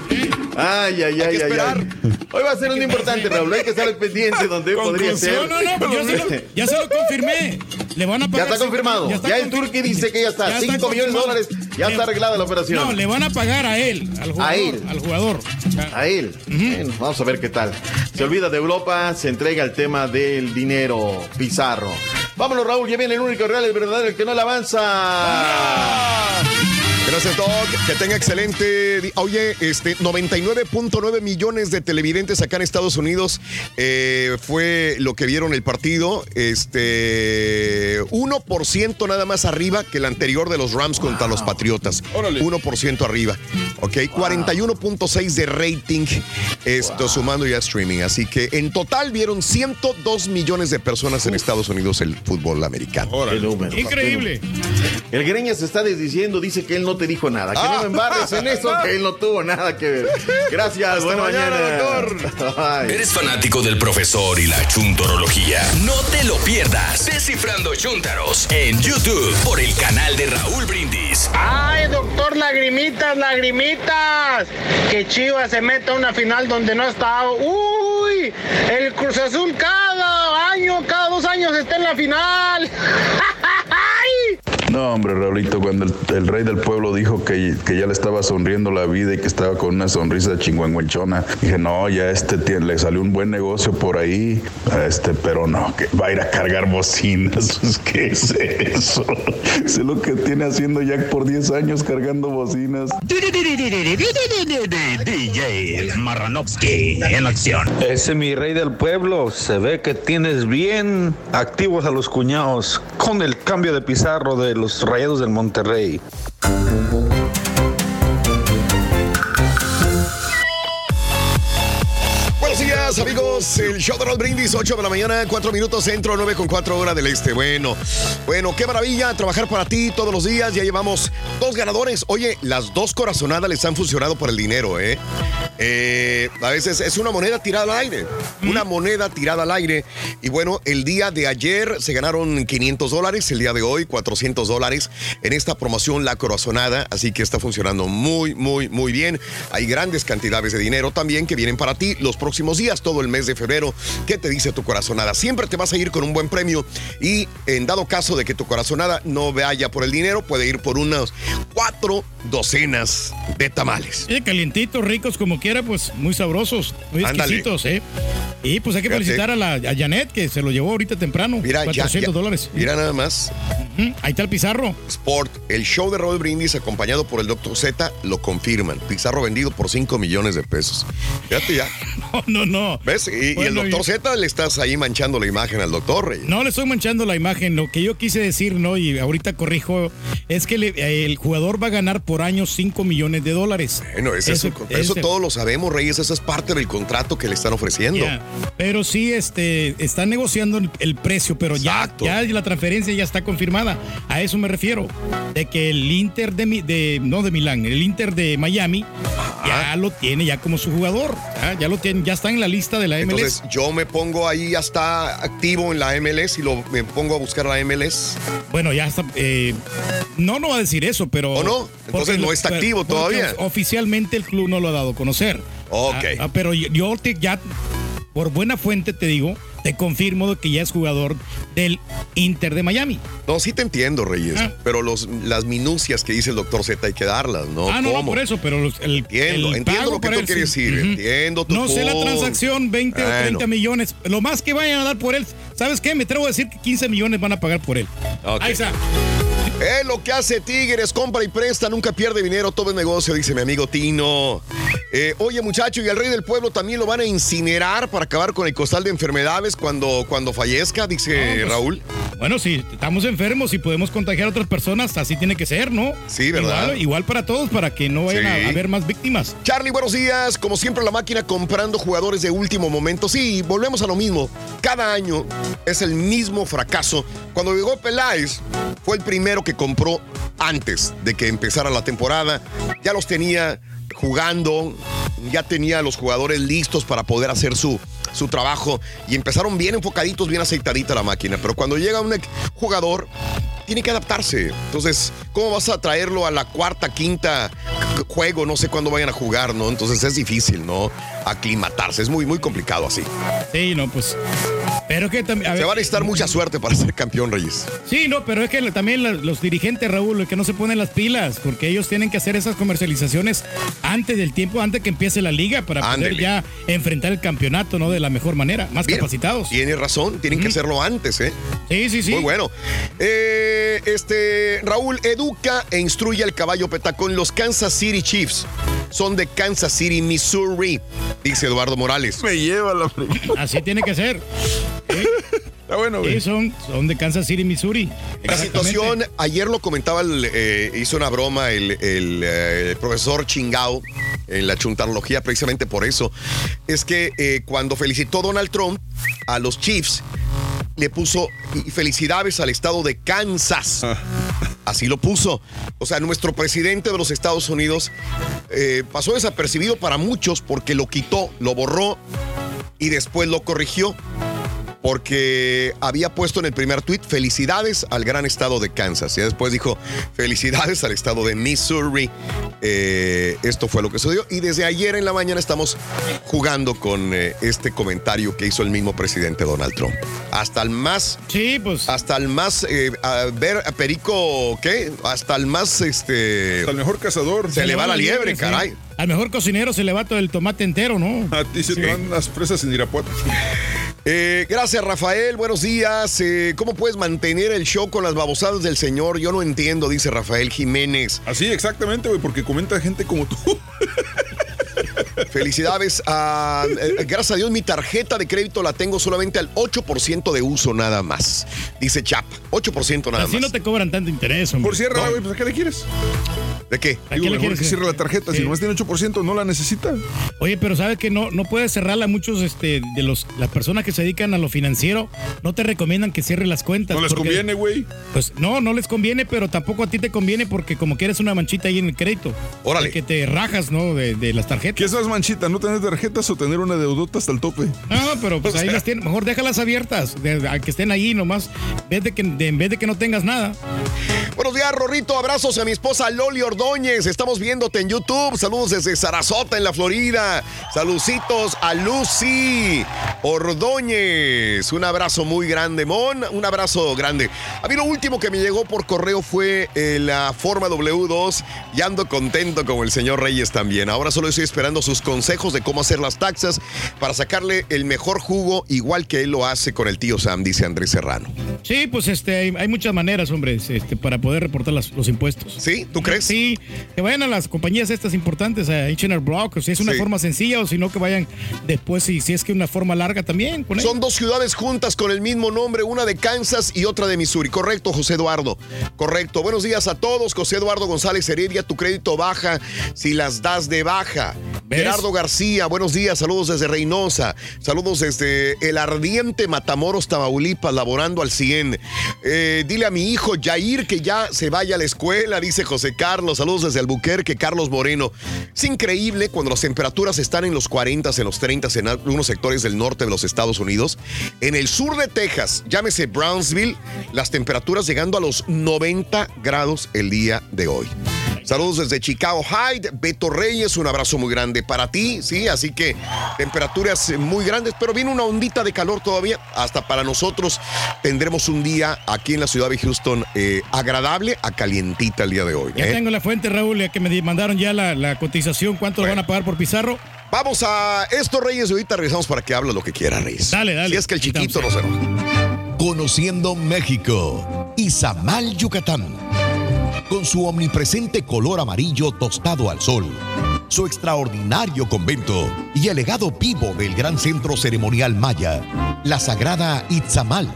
Ay, ay, Hay ay, que ay, esperar. ay. Hoy va a ser un importante, Raúl. Hay que estar al pendiente donde podría ser. No, no, no, pues ya se lo, ya se lo confirmé. Le van a Ya pagar. está confirmado. Ya, está el Turqui dice que ya está. Ya está 5 millones de dólares. Ya Le- está arreglada la operación. No, le van a pagar a él, al jugador. A él. Al jugador. A él. Bueno, vamos a ver qué tal. Se olvida de Europa, se entrega el tema del dinero Pizarro. Vámonos, Raúl. Ya viene el único real, el verdadero, el que no le avanza. Gracias, Doc. Que tenga excelente. Oye, este 99.9 millones de televidentes acá en Estados Unidos eh, fue lo que vieron el partido. Este 1% nada más arriba que el anterior de los Rams contra los Patriotas. 1% arriba. Ok, 41.6 de rating. Esto sumando ya streaming. Así que en total vieron 102 millones de personas en Estados Unidos el fútbol americano. Número. Increíble. El Greña se está desdiciendo, dice que él no te dijo nada. Que Ah. no me embarres en eso, que él no tuvo nada que ver. Gracias, buena mañana, mañana. Bye. ¿Eres fanático del profesor y la chuntorología? No te lo pierdas. Descifrando Chúntaros en YouTube por el canal de Raúl Brindis. Ay, doctor, lagrimitas, lagrimitas. Que Chivas se meta a una final donde no está. Uy, el Cruz Azul cada año, cada dos años está en la final. No, hombre, Raulito, cuando el, el rey del pueblo dijo que, que ya le estaba sonriendo la vida y que estaba con una sonrisa chingüengüenchona, dije, no, ya este le salió un buen negocio por ahí, este, pero no, que va a ir a cargar bocinas. Pues, ¿Qué es eso? Sé lo que tiene haciendo Jack por 10 años cargando bocinas. DJ Marranovsky en acción. Ese mi rey del pueblo, se ve que tienes bien activos a los cuñados con el cambio de pizarro de los rayados del Monterrey. Amigos. El show de Raúl Brindis, 8 de la mañana, 4 minutos centro, 9 con 4 horas del este. Bueno, bueno, qué maravilla trabajar para ti todos los días. Ya llevamos dos ganadores. Oye, las dos corazonadas les han funcionado por el dinero, ¿eh? Eh, a veces es una moneda tirada al aire. Una moneda tirada al aire. Y bueno, el día de ayer se ganaron 500 dólares, el día de hoy 400 dólares en esta promoción La Corazonada. Así que está funcionando muy, muy, muy bien. Hay grandes cantidades de dinero también que vienen para ti los próximos días. Días, todo el mes de febrero. ¿Qué te dice tu corazonada? Siempre te vas a ir con un buen premio y en dado caso de que tu corazonada no vaya por el dinero, puede ir por unas cuatro docenas de tamales. Calientitos, ricos como quiera, pues muy sabrosos, muy exquisitos, ¿eh? Y pues hay que felicitar a, la, a Janet que se lo llevó ahorita temprano. Mira, ya- 400 ya- dólares. Mira nada más. Ahí está el Pizarro. Sport, el show de Raúl Brindis acompañado por el Dr. Z lo confirman. Pizarro vendido por 5 millones de pesos. Fíjate ya. No, no, no. ¿Ves? Y, y el Bueno, Dr. y- Z le estás ahí manchando la imagen al doctor, Rey. No le estoy manchando la imagen. Lo que yo quise decir, ¿no? Y ahorita corrijo, es que le- el jugador va a ganar por año 5 millones de dólares. Bueno, ese es Eso- todos lo sabemos, Reyes. Eso es parte del contrato que le están ofreciendo. Pero sí, este, están negociando el, el precio, pero ya, ya la transferencia ya está confirmada. A eso me refiero. De que el Inter de, de no de Milán, el Inter de Miami ya lo tiene ya como su jugador. Ya, ya lo tiene, ya está en la lista de la MLS. Entonces yo me pongo ahí, ya está activo en la MLS y lo, me pongo a buscar la MLS. Bueno, ya está. eh, no, no va a decir eso, pero. ¿O no? Entonces no está activo todavía. Oficialmente el club no lo ha dado a conocer. Ok. Ah, ah, pero yo, yo te- ya, por buena fuente te digo, te confirmo que ya es jugador del Inter de Miami. No, sí te entiendo, Reyes, Ah. pero los, las minucias que dice el doctor Z hay que darlas, ¿no? ah, no, no, ¿Cómo? por eso, pero los- el. Entiendo, el entiendo lo que tú él, quieres sí. decir, entiendo tu No sé la transacción, 20 o Bueno. 30 millones. Lo más que vayan a dar por él, ¿sabes qué? Me atrevo a decir que 15 millones van a pagar por él. Ahí está. Es lo que hace Tigres, compra y presta, nunca pierde dinero, todo es negocio, dice mi amigo Tino. Eh, oye, muchacho, y al rey del pueblo también lo van a incinerar para acabar con el costal de enfermedades cuando, cuando fallezca, dice No, pues, Raúl. Bueno, si estamos enfermos y podemos contagiar a otras personas, así tiene que ser, ¿no? Sí, ¿verdad? Igual, igual para todos, para que no vayan a- Sí. a haber más víctimas. Charlie, buenos días. Como siempre, la máquina comprando jugadores de último momento. Sí, volvemos a lo mismo. Cada año es el mismo fracaso. Cuando llegó Peláez, fue el que compró antes de que empezara la temporada. Ya los tenía jugando, ya tenía los jugadores listos para poder hacer su, su trabajo y empezaron bien enfocaditos, bien aceitadita la máquina. Pero cuando llega un jugador, tiene que adaptarse. Entonces, ¿cómo vas a traerlo a la cuarta, quinta juego? No sé cuándo vayan a jugar, ¿no? Entonces es difícil, ¿no? Aclimatarse. Es muy, muy complicado así. Sí, no, pues. Pero que también. Se va a necesitar mucha suerte para ser campeón, Reyes. Sí, no, pero es que también los dirigentes, Raúl, que no se ponen las pilas, porque ellos tienen que hacer esas comercializaciones antes del tiempo, antes que empiece la liga, para poder ya enfrentar el campeonato, ¿no? De la mejor manera, más Bien, capacitados. Tienes razón, tienen que hacerlo antes, ¿eh? Sí, sí, sí. Muy bueno. Eh, este, Raúl, educa e instruye al caballo petacón. Los Kansas City Chiefs son de Kansas City, Missouri, dice Eduardo Morales. Me lleva la Así tiene que ser. Está bueno, Sí, son, son de Kansas City, Missouri. La situación, ayer lo comentaba, el, eh, hizo una broma el, el, eh, profesor Chingao en la chuntarología precisamente por eso. Es que eh, cuando felicitó Donald Trump a los Chiefs, le puso "Y felicidades al estado de Kansas. Así lo puso. O sea, nuestro presidente de los Estados Unidos eh, pasó desapercibido para muchos porque lo quitó, lo borró y después lo corrigió porque había puesto en el primer tweet felicidades al gran estado de Kansas. Y después dijo felicidades al estado de Missouri. Eh, esto fue lo que sucedió. Y desde ayer en la mañana estamos jugando con eh, este comentario que hizo el mismo presidente Donald Trump. Hasta el más. Sí, pues. Hasta el más. eh, a ver, a Perico, ¿qué? Hasta el más. Este. Hasta el mejor cazador. Se, le va la liebre, sí. caray. Al mejor cocinero se le va todo el tomate entero, ¿no? A ti se te van las presas en Irapuato. Eh, gracias, Rafael. Buenos días. Eh, ¿Cómo puedes mantener el show con las babosadas del señor? Yo no entiendo, dice Rafael Jiménez. Así, exactamente, güey, porque comenta gente como tú. Felicidades. a- eh, gracias a Dios, mi tarjeta de crédito la tengo solamente al 8% de uso nada más. Dice Chap. 8% nada Así más. no te cobran tanto interés, hombre. Por cierra, güey, pues ¿a qué le quieres? ¿De qué? ¿A Digo, qué le mejor quieres? que cierre la tarjeta. Si Sí. nomás tiene 8%, no la necesita. Oye, pero sabes que no, no puedes cerrarla. Muchos este, de los las personas que se dedican a lo financiero no te recomiendan que cierres las cuentas. No les porque- conviene, güey. Pues no, no les conviene, pero tampoco a ti te conviene porque como quieres una manchita ahí en el crédito. Órale. Que te rajas, ¿no? De, de las tarjetas. ¿Qué es más manchita? ¿No tener tarjetas o tener una deudota hasta el tope? No, pero pues O ahí sea. las tienes. Mejor déjalas abiertas, de- a que estén ahí nomás, en vez de que, de- en vez de que no tengas nada. Buenos días, Rorrito. Abrazos a mi esposa Loli Ordóñez, estamos viéndote en YouTube. Saludos desde Sarasota, en la Florida. Saluditos a Lucy Ordóñez. Un abrazo muy grande, Mon. Un abrazo grande. A mí lo último que me llegó por correo fue eh, la forma W2 y ando contento con el señor Reyes también. Ahora solo estoy esperando sus consejos de cómo hacer las taxas para sacarle el mejor jugo, igual que él lo hace con el tío Sam, dice Andrés Serrano. Sí, pues este, hay, hay muchas maneras, hombre, este, para poder reportar las- los impuestos. ¿Sí? ¿Tú crees? Sí, que vayan a las compañías estas importantes, a H&R Block, o si es una Sí. forma sencilla o si no que vayan después, si, si es que una forma larga también. con Son dos ciudades juntas con el mismo nombre, una de Kansas y otra de Missouri. Correcto, José Eduardo. Correcto. Buenos días a todos. José Eduardo González Heredia, tu crédito baja si las das de baja. Gerardo García, buenos días. Saludos desde Reynosa. Saludos desde el ardiente Matamoros, Tamaulipas, laborando al 100. Eh, dile a mi hijo Jair que ya se vaya a la escuela, dice José Carlos. Saludos desde Albuquerque, Carlos Moreno. Es increíble cuando las temperaturas están en los 40, en los 30 en algunos sectores del norte de los Estados Unidos. En el sur de Texas, llámese Brownsville, las temperaturas llegando a los 90 grados el día de hoy. Saludos desde Chicago Hyde, Beto Reyes, un abrazo muy grande para ti, sí, así que temperaturas muy grandes, pero viene una ondita de calor todavía, hasta para nosotros tendremos un día aquí en la ciudad de Houston eh, agradable a calientita el día de hoy. Ya ¿eh? tengo la fuente, Raúl, ya que me mandaron ya la, la cotización, cuánto lo van a pagar por Pizarro. Vamos a esto, Reyes, y ahorita regresamos para que hable lo que quiera, Reyes. Dale, dale. Si es que el chiquito no se enoja. Conociendo México. Izamal, Yucatán. Con su omnipresente color amarillo tostado al sol, su extraordinario convento y el legado vivo del gran centro ceremonial maya, la sagrada Itzamal,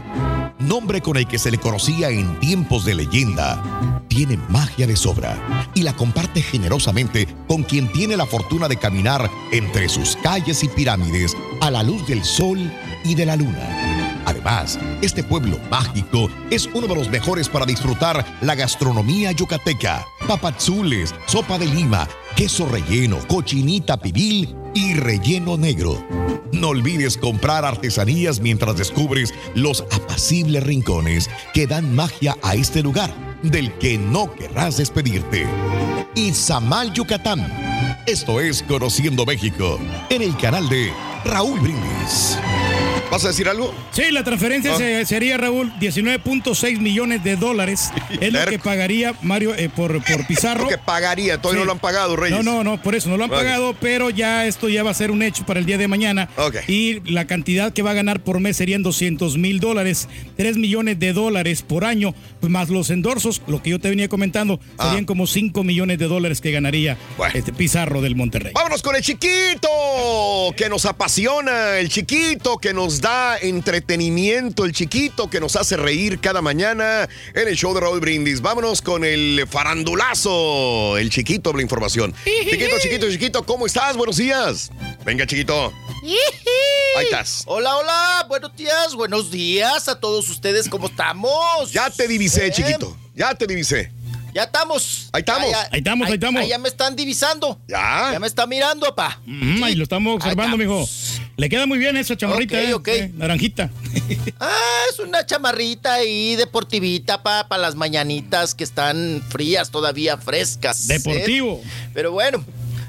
nombre con el que se le conocía en tiempos de leyenda, tiene magia de sobra y la comparte generosamente con quien tiene la fortuna de caminar entre sus calles y pirámides a la luz del sol y de la luna. Además, este pueblo mágico es uno de los mejores para disfrutar la gastronomía yucateca. Papazules, sopa de lima, queso relleno, cochinita pibil y relleno negro. No olvides comprar artesanías mientras descubres los apacibles rincones que dan magia a este lugar del que no querrás despedirte. Izamal, Yucatán. Esto es Conociendo México en el canal de Raúl Brindis. ¿Vas a decir algo? Sí, la transferencia Ah. se- sería, Raúl, 19.6 millones de dólares. Es lo que pagaría Mario eh, por, por Pizarro. Lo que pagaría, todavía no lo han pagado, Reyes. No, no, no, por eso no lo han pagado, pero ya esto ya va a ser un hecho para el día de mañana. Ok. Y la cantidad que va a ganar por mes serían 200 mil dólares, 3 millones de dólares por año, pues más los endorsos, lo que yo te venía comentando, Ah. serían como 5 millones de dólares que ganaría este Pizarro del Monterrey. Vámonos con el chiquito que nos apasiona, el chiquito que nos da entretenimiento, el chiquito que nos hace reír cada mañana en el show de Raúl Brindis. Vámonos con el farandulazo, el chiquito de la información. Chiquito, chiquito, chiquito, ¿cómo estás? Buenos días. Venga, chiquito. Ahí estás. Hola, hola, buenos días, buenos días a todos ustedes, ¿cómo estamos? Ya te divisé, chiquito. Ya te divisé. Ya estamos. Ahí estamos. Ya, ya. Ahí estamos, ahí estamos. ya me están divisando. Ya. Ya me está mirando, pa. Mm, ahí lo estamos observando, mijo. Le queda muy bien esa chamarrita, Ok, eh, ok. eh, naranjita. Ah, es una chamarrita ahí deportivita, pa, para las mañanitas que están frías, todavía frescas. ¿eh? Deportivo. Pero bueno,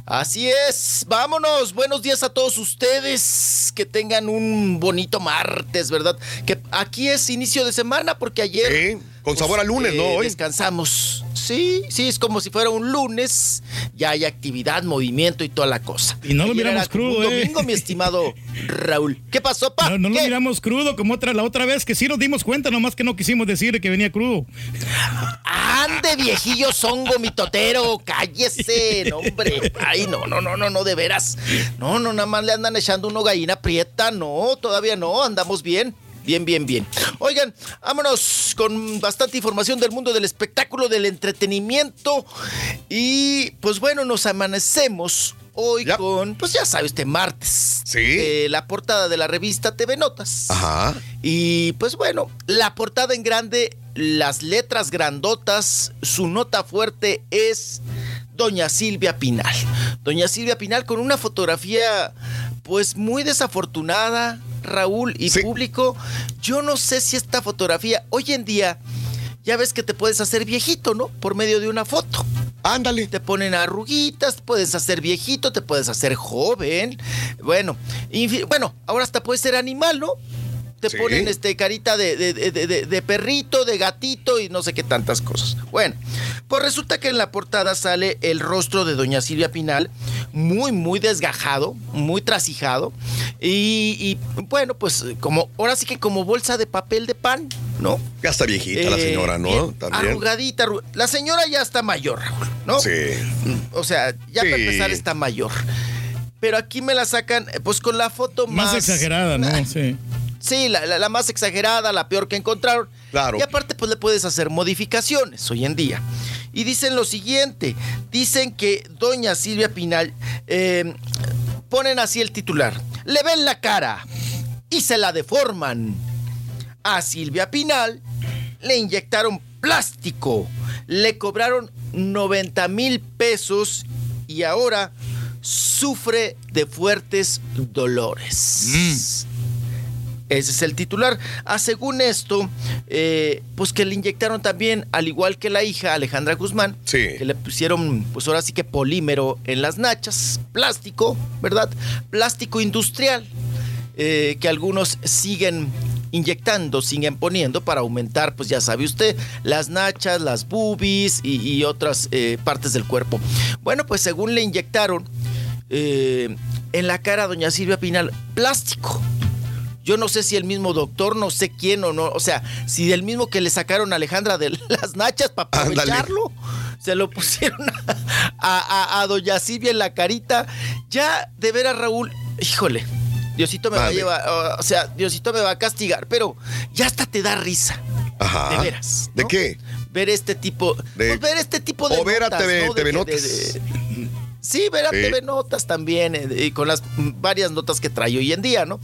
así es. Vámonos. Buenos días a todos ustedes. Que tengan un bonito martes, ¿verdad? Que aquí es inicio de semana porque ayer. con sabor a lunes, ¿no? Hoy. Descansamos. Sí, sí, es como si fuera un lunes. Ya hay actividad, movimiento y toda la cosa. Y no lo Ayer miramos crudo, un ¿eh? domingo, mi estimado Raúl. ¿Qué pasó, pa? No, no lo miramos crudo como otra, la otra vez, que sí nos dimos cuenta, nomás que no quisimos decir que venía crudo. Ande, viejillo zongo, mitotero, cállese, no, hombre. Ay, no, no, no, no, no, de veras. No, no, nada más le andan echando uno gallina prieta, no, todavía no, andamos bien. Bien, bien, bien. Oigan, vámonos con bastante información del mundo del espectáculo, del entretenimiento. Y pues bueno, nos amanecemos hoy con, pues ya sabes, este martes. Sí. la portada de la revista TV Notas. Ajá. Y pues bueno, la portada en grande, las letras grandotas, su nota fuerte es Doña Silvia Pinal. Doña Silvia Pinal con una fotografía pues muy desafortunada, Raúl y público. Yo no sé si esta fotografía hoy en día ya ves que te puedes hacer viejito, ¿no? Por medio de una foto. Ándale. Te ponen arruguitas, te puedes hacer viejito, te puedes hacer joven. Bueno, bueno, ahora hasta puedes ser animal, ¿no? Te Sí. ponen este carita de, de- de- de- de perrito, de gatito y no sé qué tantas cosas. Bueno, pues resulta que en la portada sale el rostro de doña Silvia Pinal, muy, muy desgajado, muy trasijado. Y, y, bueno, pues como, ahora sí que como bolsa de papel de pan, ¿no? Ya está viejita la Eh, señora, ¿no? También. Arrugadita, arru- La señora ya está mayor, Raúl, ¿no? Sí. O sea, ya para empezar está mayor. Pero aquí me la sacan, pues con la foto más. Más exagerada, ¿no? Sí. Sí, la, la- la más exagerada, la peor que encontraron. Claro. Y aparte, pues le puedes hacer modificaciones hoy en día. Y dicen lo siguiente: dicen que doña Silvia Pinal, eh, ponen así el titular: le ven la cara y se la deforman. A Silvia Pinal le inyectaron plástico, le cobraron 90 mil pesos y ahora sufre de fuertes dolores. Ese es el titular. Ah, según esto, eh, pues que le inyectaron también, al igual que la hija Alejandra Guzmán, que le pusieron, pues ahora sí que polímero en las nachas, plástico, ¿verdad? Plástico industrial, eh, que algunos siguen inyectando, siguen poniendo para aumentar, pues ya sabe usted, las nachas, las boobies y, y otras eh, partes del cuerpo. Bueno, pues según le inyectaron eh, en la cara a doña Silvia Pinal, plástico. Yo no sé si el mismo doctor, no sé quién o no, o sea, si del mismo que le sacaron a Alejandra de las nachas para aprovecharlo, se lo pusieron a, a- a doña Silvia en la carita. Ya, de veras, Raúl, híjole, Diosito me va a llevar, o sea, Diosito me va a castigar, pero ya hasta te da risa. Ajá. De veras. ¿De qué? Ver este tipo, De- pues ver este tipo de o ver a TV ¿no? De- TV de- Notas. de- de- Sí, ver a Sí. TV Notas también, eh, y con las varias notas que trae hoy en día, ¿no?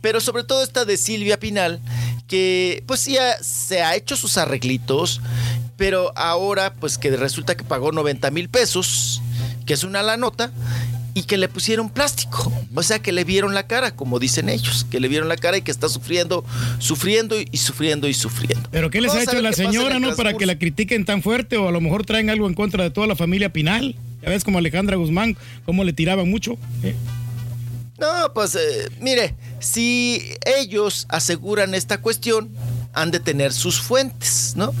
Pero sobre todo esta de Silvia Pinal, que pues sí ha- se ha hecho sus arreglitos, pero ahora pues que resulta que pagó 90 mil pesos, que es una la nota, y que le pusieron plástico. O sea, que le vieron la cara, como dicen ellos, que le vieron la cara y que está sufriendo, sufriendo y sufriendo y sufriendo. ¿Pero qué les Vamos ha hecho la señora, no? Para que la critiquen tan fuerte o a lo mejor traen algo en contra de toda la familia Pinal. Ya ves como Alejandra Guzmán, cómo le tiraban mucho. ¿eh? No, pues eh, mire, si ellos aseguran esta cuestión, han de tener sus fuentes, ¿no?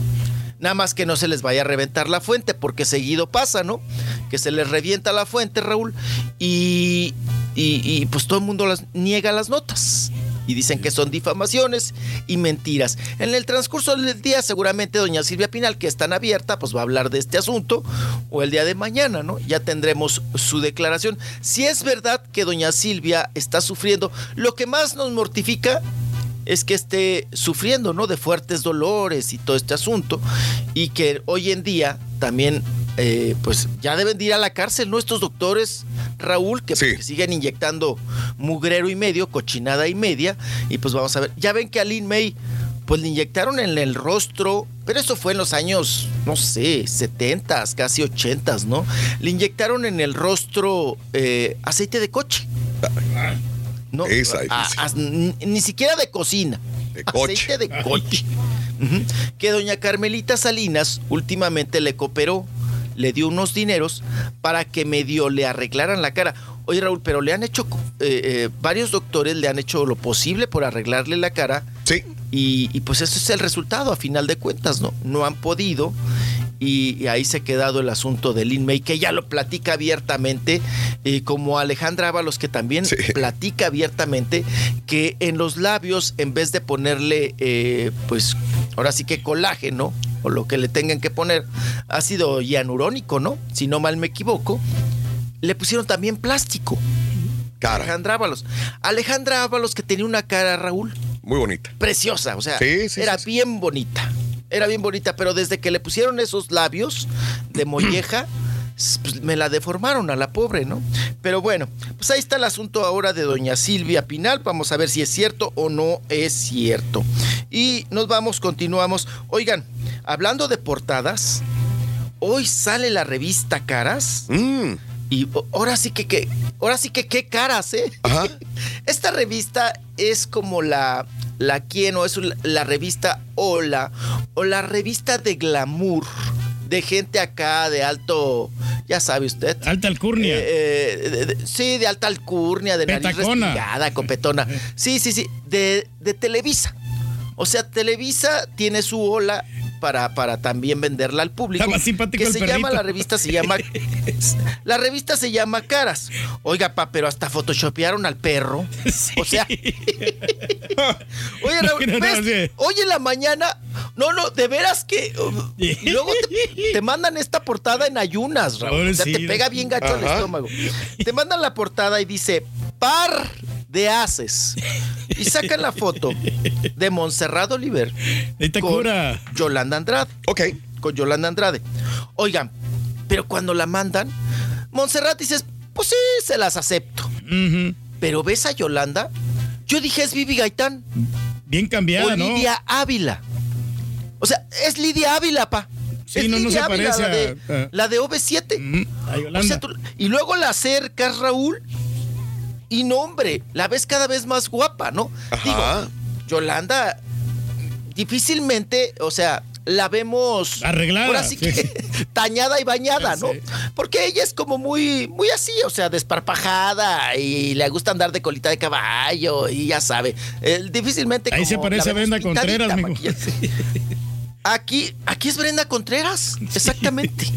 Nada más que no se les vaya a reventar la fuente, porque seguido pasa, ¿no? Que se les revienta la fuente, Raúl, y, y- y, pues todo el mundo las niega las notas. Y dicen que son difamaciones y mentiras. En el transcurso del día, seguramente doña Silvia Pinal, que es tan abierta, pues va a hablar de este asunto, o el día de mañana, ¿no? Ya tendremos su declaración. Si es verdad que doña Silvia está sufriendo, lo que más nos mortifica es que esté sufriendo, ¿no? De fuertes dolores y todo este asunto. Y que hoy en día también, eh, pues ya deben de ir a la cárcel, ¿no? Estos doctores, Raúl, que, siguen inyectando mugrero y medio, cochinada y media. Y pues vamos a ver. Ya ven que a Lin May, pues le inyectaron en el rostro, pero eso fue en los años, no sé, 70, casi 80, ¿no? Le inyectaron en el rostro eh, aceite de coche. No, Esa es a- a- ni, siquiera de cocina. coche. Aceite de coche. Que doña Carmelita Salinas últimamente le cooperó, le dio unos dineros para que medio le arreglaran la cara. Oye Raúl, pero le han hecho, eh, eh, varios doctores le han hecho lo posible por arreglarle la cara. Sí. Y, y pues eso es el resultado a final de cuentas, ¿no? No han podido. Y, y ahí se ha quedado el asunto de Lin May, que ya lo platica abiertamente, eh, como Alejandra Ábalos, que también platica abiertamente, que en los labios, en vez de ponerle, eh, pues, ahora sí que colágeno, o lo que le tengan que poner, ácido hialurónico, ¿no? Si no mal me equivoco, le pusieron también plástico. Alejandra Ábalos. Alejandra Ábalos, que tenía una cara, Raúl, Muy bonita. preciosa, o sea, Sí, sí, era sí, bien bonita. Era bien bonita, pero desde que le pusieron esos labios de molleja, pues, me la deformaron a la pobre, ¿no? Pero bueno, pues ahí está el asunto ahora de doña Silvia Pinal. Vamos a ver si es cierto o no es cierto. Y nos vamos, continuamos. Oigan, hablando de portadas, hoy sale la revista Caras. Y o- ahora sí que, que ahora sí que qué caras, ¿eh? Esta revista es como la la quién o es la, revista Hola o la revista de glamour de gente acá de alto, ya sabe usted. Alta alcurnia. Eh, eh, de- de- sí, de alta alcurnia, de nariz Petacona. respingada, copetona. Sí, sí, sí, de, de Televisa. O sea, Televisa tiene su ola para, para también venderla al público. Más simpático que el se perrito. llama, la revista se llama... la revista se llama Caras. Oiga, pa, pero hasta photoshopearon al perro. O sea... Oye, Raúl, No, no, sí. Hoy en la mañana... No, no, de veras que... y luego te, te mandan esta portada en ayunas, Raúl. O sea, te pega bien gacho al Ajá. estómago. Te mandan la portada y dice, par de haces. Y sacan la foto de Montserrat Oliver con cura. Yolanda Andrade. Ok. Con Yolanda Andrade. Oigan, pero cuando la mandan, Montserrat dices, pues sí, se las acepto. Pero ves a Yolanda, yo dije es Vivi Gaitán. Bien cambiada, o ¿no? Lidia Ávila. O sea, es Lidia Ávila, pa. Sí, Es no, no Lidia se Ávila, parece la de, a- a- la de OV7. A Yolanda. O sea, tú- y luego la acercas, Raúl, y no, hombre, la ves cada vez más guapa, ¿no? Digo, Yolanda, difícilmente, o sea, la vemos Arreglada, ahora sí sí. que tañada y bañada, ¿no? Porque ella es como muy, muy así, o sea, desparpajada y le gusta andar de colita de caballo y ya sabe. eh, difícilmente Ahí se parece a Brenda Contreras, maquillada. Aquí, aquí es Brenda Contreras, exactamente.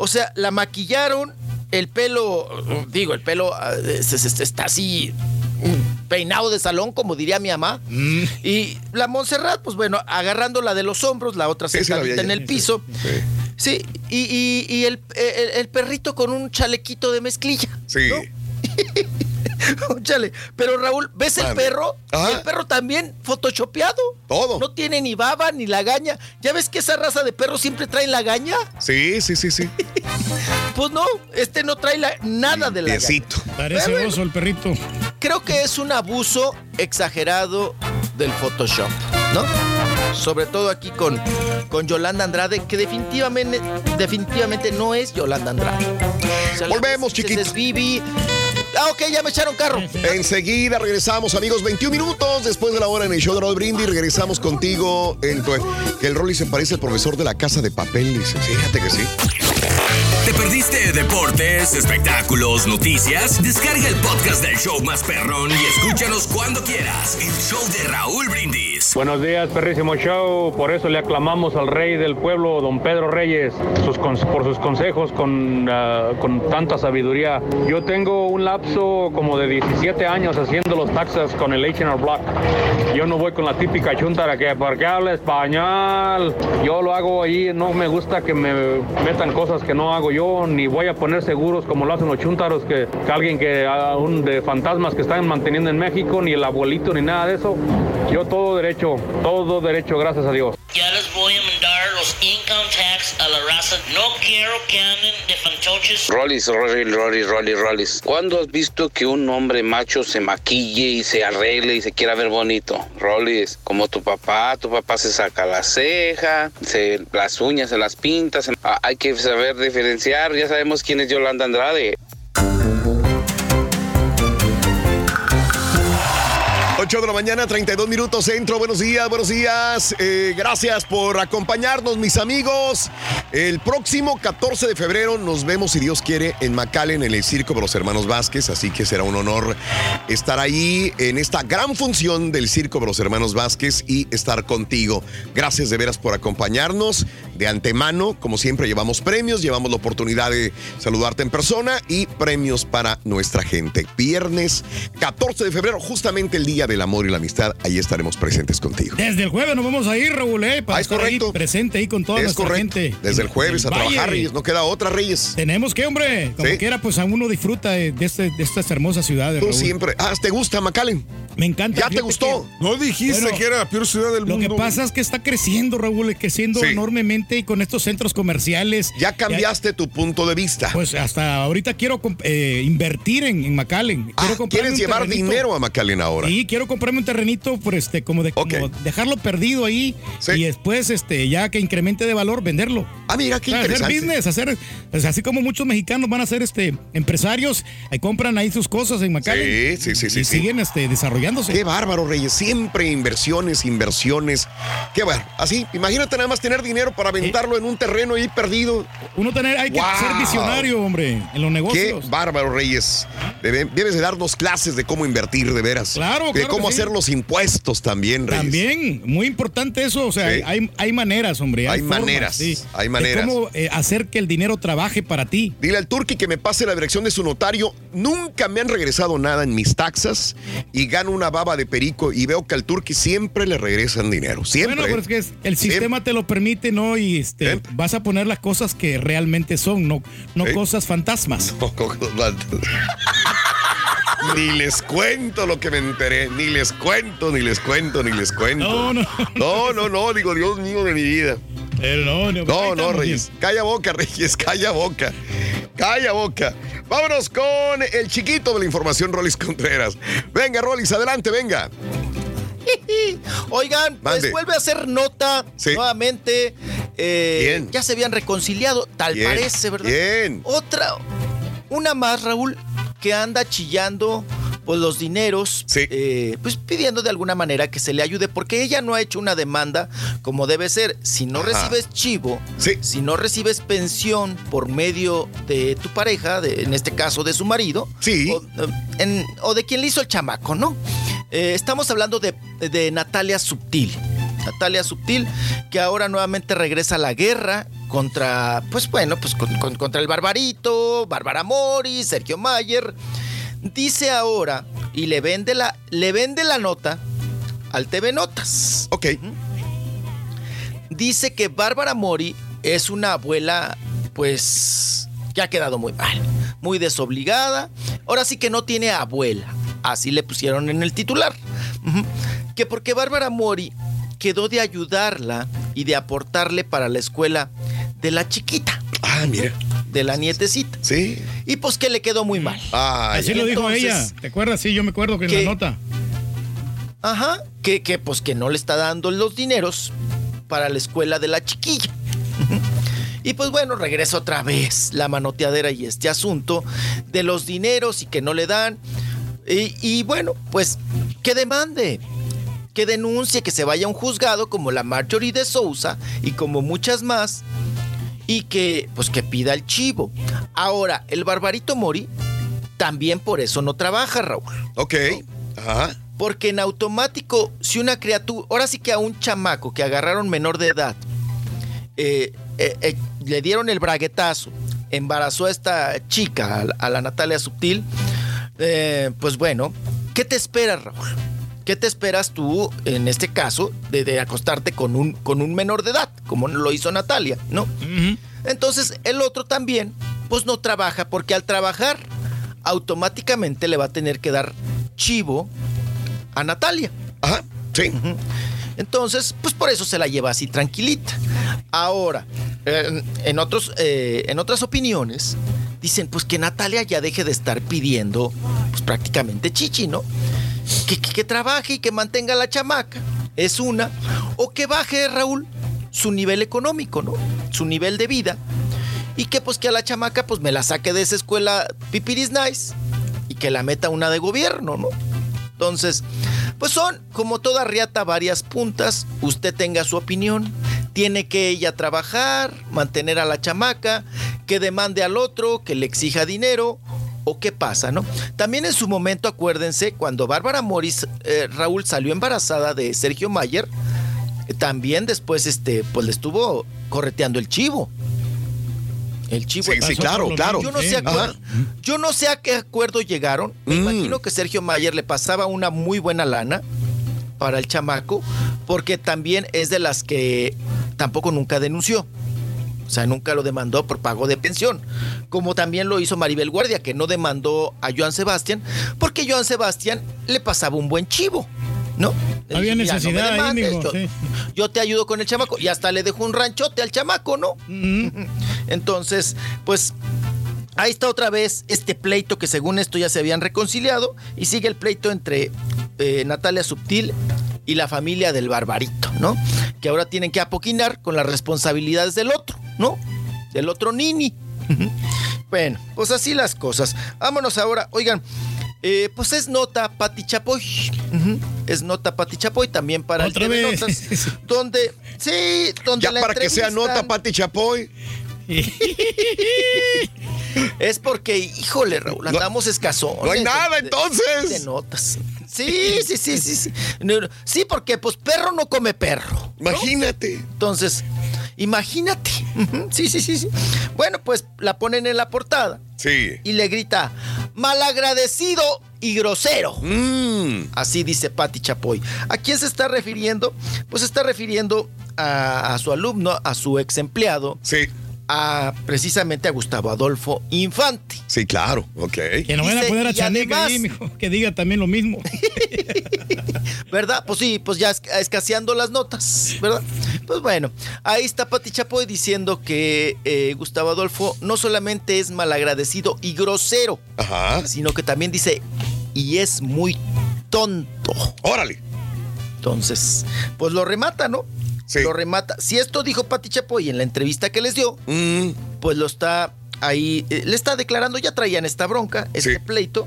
O sea, la maquillaron, el pelo, digo, el pelo ah, es- es- es- está así peinado de salón, como diría mi mamá. Mm. Y la Montserrat, pues bueno, agarrándola de los hombros, la otra sentadita en el piso. Sí, y, y- y el, el- el perrito con un chalequito de mezclilla. Sí. chale. Pero Raúl, ¿ves el perro? Ajá. El perro también photoshopeado. Todo. No tiene ni baba ni lagaña. ¿Ya ves que esa raza de perros siempre trae lagaña? Sí, sí, sí, sí. Pues no, este no trae la- nada de lagaña. Parece Bueno, oso el perrito. Creo que es un abuso exagerado del Photoshop, ¿no? Sobre todo aquí con, con Yolanda Andrade, que definitivamente, definitivamente no es Yolanda Andrade. O sea, Volvemos, chiquitos. Es Vivi. Ah, ok, ya me echaron carro. Enseguida regresamos, amigos. 21 minutos después de la hora en el show de Raúl Brindis. Regresamos contigo en tu. Que el Rolly se parece al profesor de la casa de papel. Dice, fíjate que sí. ¿Te perdiste deportes, espectáculos, noticias? Descarga el podcast del show más perrón y escúchanos cuando quieras. El show de Raúl Brindis. Buenos días, perrísimo show. Por eso le aclamamos al rey del pueblo, don Pedro Reyes, sus por sus consejos con, ah, con tanta sabiduría. Yo tengo un lapso como de 17 años haciendo los taxes con el H&R Block. Yo no voy con la típica chuntara que porque habla español. Yo lo hago ahí, no me gusta que me metan cosas que no hago yo, ni voy a poner seguros como lo hacen los chuntaros, que, que alguien que, un de fantasmas que están manteniendo en México, ni el abuelito, ni nada de eso. Yo todo derecho, todo derecho, gracias a Dios. Ya les voy a mandar los income tax a la raza. No quiero que anden de fantoches. Rollis, Rollis, Rollis, Rollis, Rollis. ¿Cuándo has visto que un hombre macho se maquille y se arregle y se quiera ver bonito? Rollis, como tu papá, tu papá se saca la ceja, se, las uñas se las pinta. se- ah, hay que saber diferenciar. Ya sabemos quién es Yolanda Andrade. 8 de la mañana, 32 minutos centro. Buenos días, buenos días. Eh, gracias por acompañarnos, mis amigos. El próximo 14 de febrero nos vemos, si Dios quiere, en McAllen, en el Circo de los Hermanos Vázquez. Así que será un honor estar ahí en esta gran función del Circo de los Hermanos Vázquez y estar contigo. Gracias de veras por acompañarnos. De antemano, como siempre, llevamos premios, llevamos la oportunidad de saludarte en persona y premios para nuestra gente. Viernes 14 de febrero, justamente el día del amor y la amistad, ahí estaremos presentes contigo. Desde el jueves nos vamos a ir, Raúl, ¿eh? Para Ah, es estar ahí correcto. presente ahí con toda Es nuestra correcto. gente. Desde el jueves a Valle. trabajar, Reyes. No queda otra, Reyes. Tenemos que, hombre, como Sí. quiera, pues a uno disfruta de, de este, de estas hermosas ciudades. Tú Raúl. siempre. Ah, ¿te gusta, McAllen? Me encanta. ¿Ya te gustó? que- No dijiste Bueno, que era la peor ciudad del Lo mundo. que pasa es que está creciendo, Raúl, creciendo Sí. enormemente y con estos centros comerciales. Ya cambiaste tu punto de vista. Pues hasta ahorita quiero eh, invertir en, en McAllen. Quiero Ah, ¿Quieres llevar terrenito. dinero a McAllen ahora? Sí, quiero comprarme un terrenito, por este, como de como dejarlo perdido ahí y después, este, ya que incremente de valor, venderlo. Ah, mira, qué interesante. Hacer business, hacer, pues así como muchos mexicanos van a ser este empresarios, ahí compran ahí sus cosas en McAllen. Sí, sí, sí, sí, Y sí. siguen este, desarrollándose. Qué bárbaro, Reyes. Siempre inversiones, inversiones. Qué bueno. Así, imagínate nada más tener dinero para aventarlo en un terreno ahí perdido. Uno tener, hay que ser visionario, hombre, en los Qué negocios. bárbaro, Reyes. Debe- debes de darnos clases de cómo invertir, de veras. Claro, De claro cómo sí. hacer los impuestos también, Reyes. También, muy importante eso, o sea, Sí. hay, hay maneras, hombre. Hay formas, maneras, sí, hay de maneras. cómo eh, hacer que el dinero trabaje para ti. Dile al Turqui que me pase la dirección de su notario. Nunca me han regresado nada en mis taxas y gano una baba de perico y veo que al Turqui siempre le regresan dinero. Siempre. Bueno, pero es que el sistema te lo permite, ¿no? Y este, vas a poner las cosas que realmente son, no, no cosas fantasmas. Ni les cuento lo que me enteré, ni les cuento, ni les cuento, ni les cuento. No, no. No, no, no, digo, Dios mío de mi vida. no, no, No, no, Reyes. Calla boca, Reyes, calla boca. Calla boca. Vámonos con el chiquito de la información, Rolis Contreras. Venga, Rolis, adelante, venga. Oigan, pues Mande. vuelve a hacer nota nuevamente. eh, Bien. Ya se habían reconciliado, tal Bien, parece, ¿verdad? bien. Otra, una más, Raúl, que anda chillando pues los dineros, eh, pues pidiendo de alguna manera que se le ayude, porque ella no ha hecho una demanda como debe ser. Si no Ajá. recibes chivo, si no recibes pensión por medio de tu pareja, de- en este caso de su marido, o, en- o de quien le hizo el chamaco, ¿no? Eh, estamos hablando de, de Natalia Subtil. Natalia Subtil, que ahora nuevamente regresa a la guerra contra, pues bueno, pues con- con- contra el Barbarito, Bárbara Mori, Sergio Mayer. Dice ahora, y le vende la, le vende la nota al TV Notas. Ok. Dice que Bárbara Mori es una abuela, pues, que ha quedado muy mal, muy desobligada. Ahora sí que no tiene abuela. Así le pusieron en el titular. Que porque Bárbara Mori quedó de ayudarla y de aportarle para la escuela de la chiquita. Ah, mira. De la nietecita. Sí. Y pues que le quedó muy mal. Así lo dijo Entonces, ella. ¿Te acuerdas? Sí, yo me acuerdo que en la nota. Ajá, que, que pues que no le está dando los dineros para la escuela de la chiquilla. Y pues bueno, regresa otra vez la manoteadera y este asunto de los dineros y que no le dan. Y, y bueno, pues que demande, que denuncie, que se vaya a un juzgado como la Marjorie de Sousa y como muchas más. Y que pues que pida el chivo. Ahora, el barbarito Mori también por eso no trabaja, Raúl. Ok. Ajá. Porque en automático, si una criatura, ahora sí que a un chamaco que agarraron menor de edad, eh, eh, eh, le dieron el braguetazo, embarazó a esta chica, a, la- a la Natalia Subtil, pues bueno, ¿qué te esperas, Raúl? ¿Qué te esperas tú, en este caso, de, de acostarte con un, con un menor de edad, como lo hizo Natalia, ¿no? Entonces, el otro también, pues no trabaja, porque al trabajar, automáticamente le va a tener que dar chivo a Natalia. Ajá, sí. Entonces, pues por eso se la lleva así tranquilita. Ahora, en, en otros, eh, en otras opiniones, dicen pues que Natalia ya deje de estar pidiendo pues prácticamente chichi, ¿no? Que, trabaje y que mantenga a la chamaca. Es una. O que baje, Raúl, su nivel económico, ¿no? Su nivel de vida. Y que pues que a la chamaca pues me la saque de esa escuela pipiris nice y que la meta una de gobierno, ¿no? Entonces, pues son como toda riata varias puntas. Usted tenga su opinión. Tiene que ella trabajar, mantener a la chamaca, que demande al otro, que le exija dinero. ¿O qué pasa, no? También en su momento, acuérdense, cuando Bárbara Morris, eh, Raúl salió embarazada de Sergio Mayer, eh, también después, este, pues le estuvo correteando el chivo. El chivo. Sí, sí, claro, claro. Yo no, sé a Ajá. cuál- yo no sé a qué acuerdo llegaron. Me imagino que Sergio Mayer le pasaba una muy buena lana para el chamaco, porque también es de las que tampoco nunca denunció. O sea, nunca lo demandó por pago de pensión. Como también lo hizo Maribel Guardia, que no demandó a Joan Sebastián, porque Joan Sebastián le pasaba un buen chivo, ¿no? Había dijo, "Mira, no necesidad ahí, demandes, yo, sí. yo te ayudo con el chamaco. Y hasta le dejó un ranchote al chamaco, ¿no? Entonces, pues ahí está otra vez este pleito que según esto ya se habían reconciliado y sigue el pleito entre eh, Natalia Subtil y la familia del Barbarito, ¿no? Que ahora tienen que apoquinar con las responsabilidades del otro, ¿no? Del otro Nini. bueno, pues así las cosas. Vámonos ahora, oigan, eh, pues es nota Pati Chapoy. Es nota Pati Chapoy también para Otra el TV vez. Notas. Donde, sí, donde Ya la para que sea nota, Pati Chapoy. Es porque, híjole, Raúl, andamos escasones. no hay nada, de- entonces. De notas. Sí, sí, sí, sí, sí. No, no, Sí, porque pues perro no come perro. ¿no? Imagínate. Entonces, imagínate. Sí, sí, sí, sí. Bueno, pues la ponen en la portada Sí. y le grita, malagradecido y grosero. Mm. Así dice Patti Chapoy. ¿A quién se está refiriendo? Pues se está refiriendo a, a su alumno, a su ex empleado. Sí. A, precisamente a Gustavo Adolfo Infante. Sí, claro, ok. Que no vayan a poner a Chaneca ahí, mijo, que diga también lo mismo. ¿Verdad? Pues sí, pues ya esca- escaseando las notas, ¿verdad? Pues bueno, ahí está Pati Chapoy diciendo que eh, Gustavo Adolfo no solamente es malagradecido y grosero, sino que también dice, y es muy tonto. Órale. Entonces, pues lo remata, ¿no? Lo remata. Si esto dijo Pati Chapoy en la entrevista que les dio, Mm. pues lo está ahí, eh, le está declarando, ya traían esta bronca, este pleito,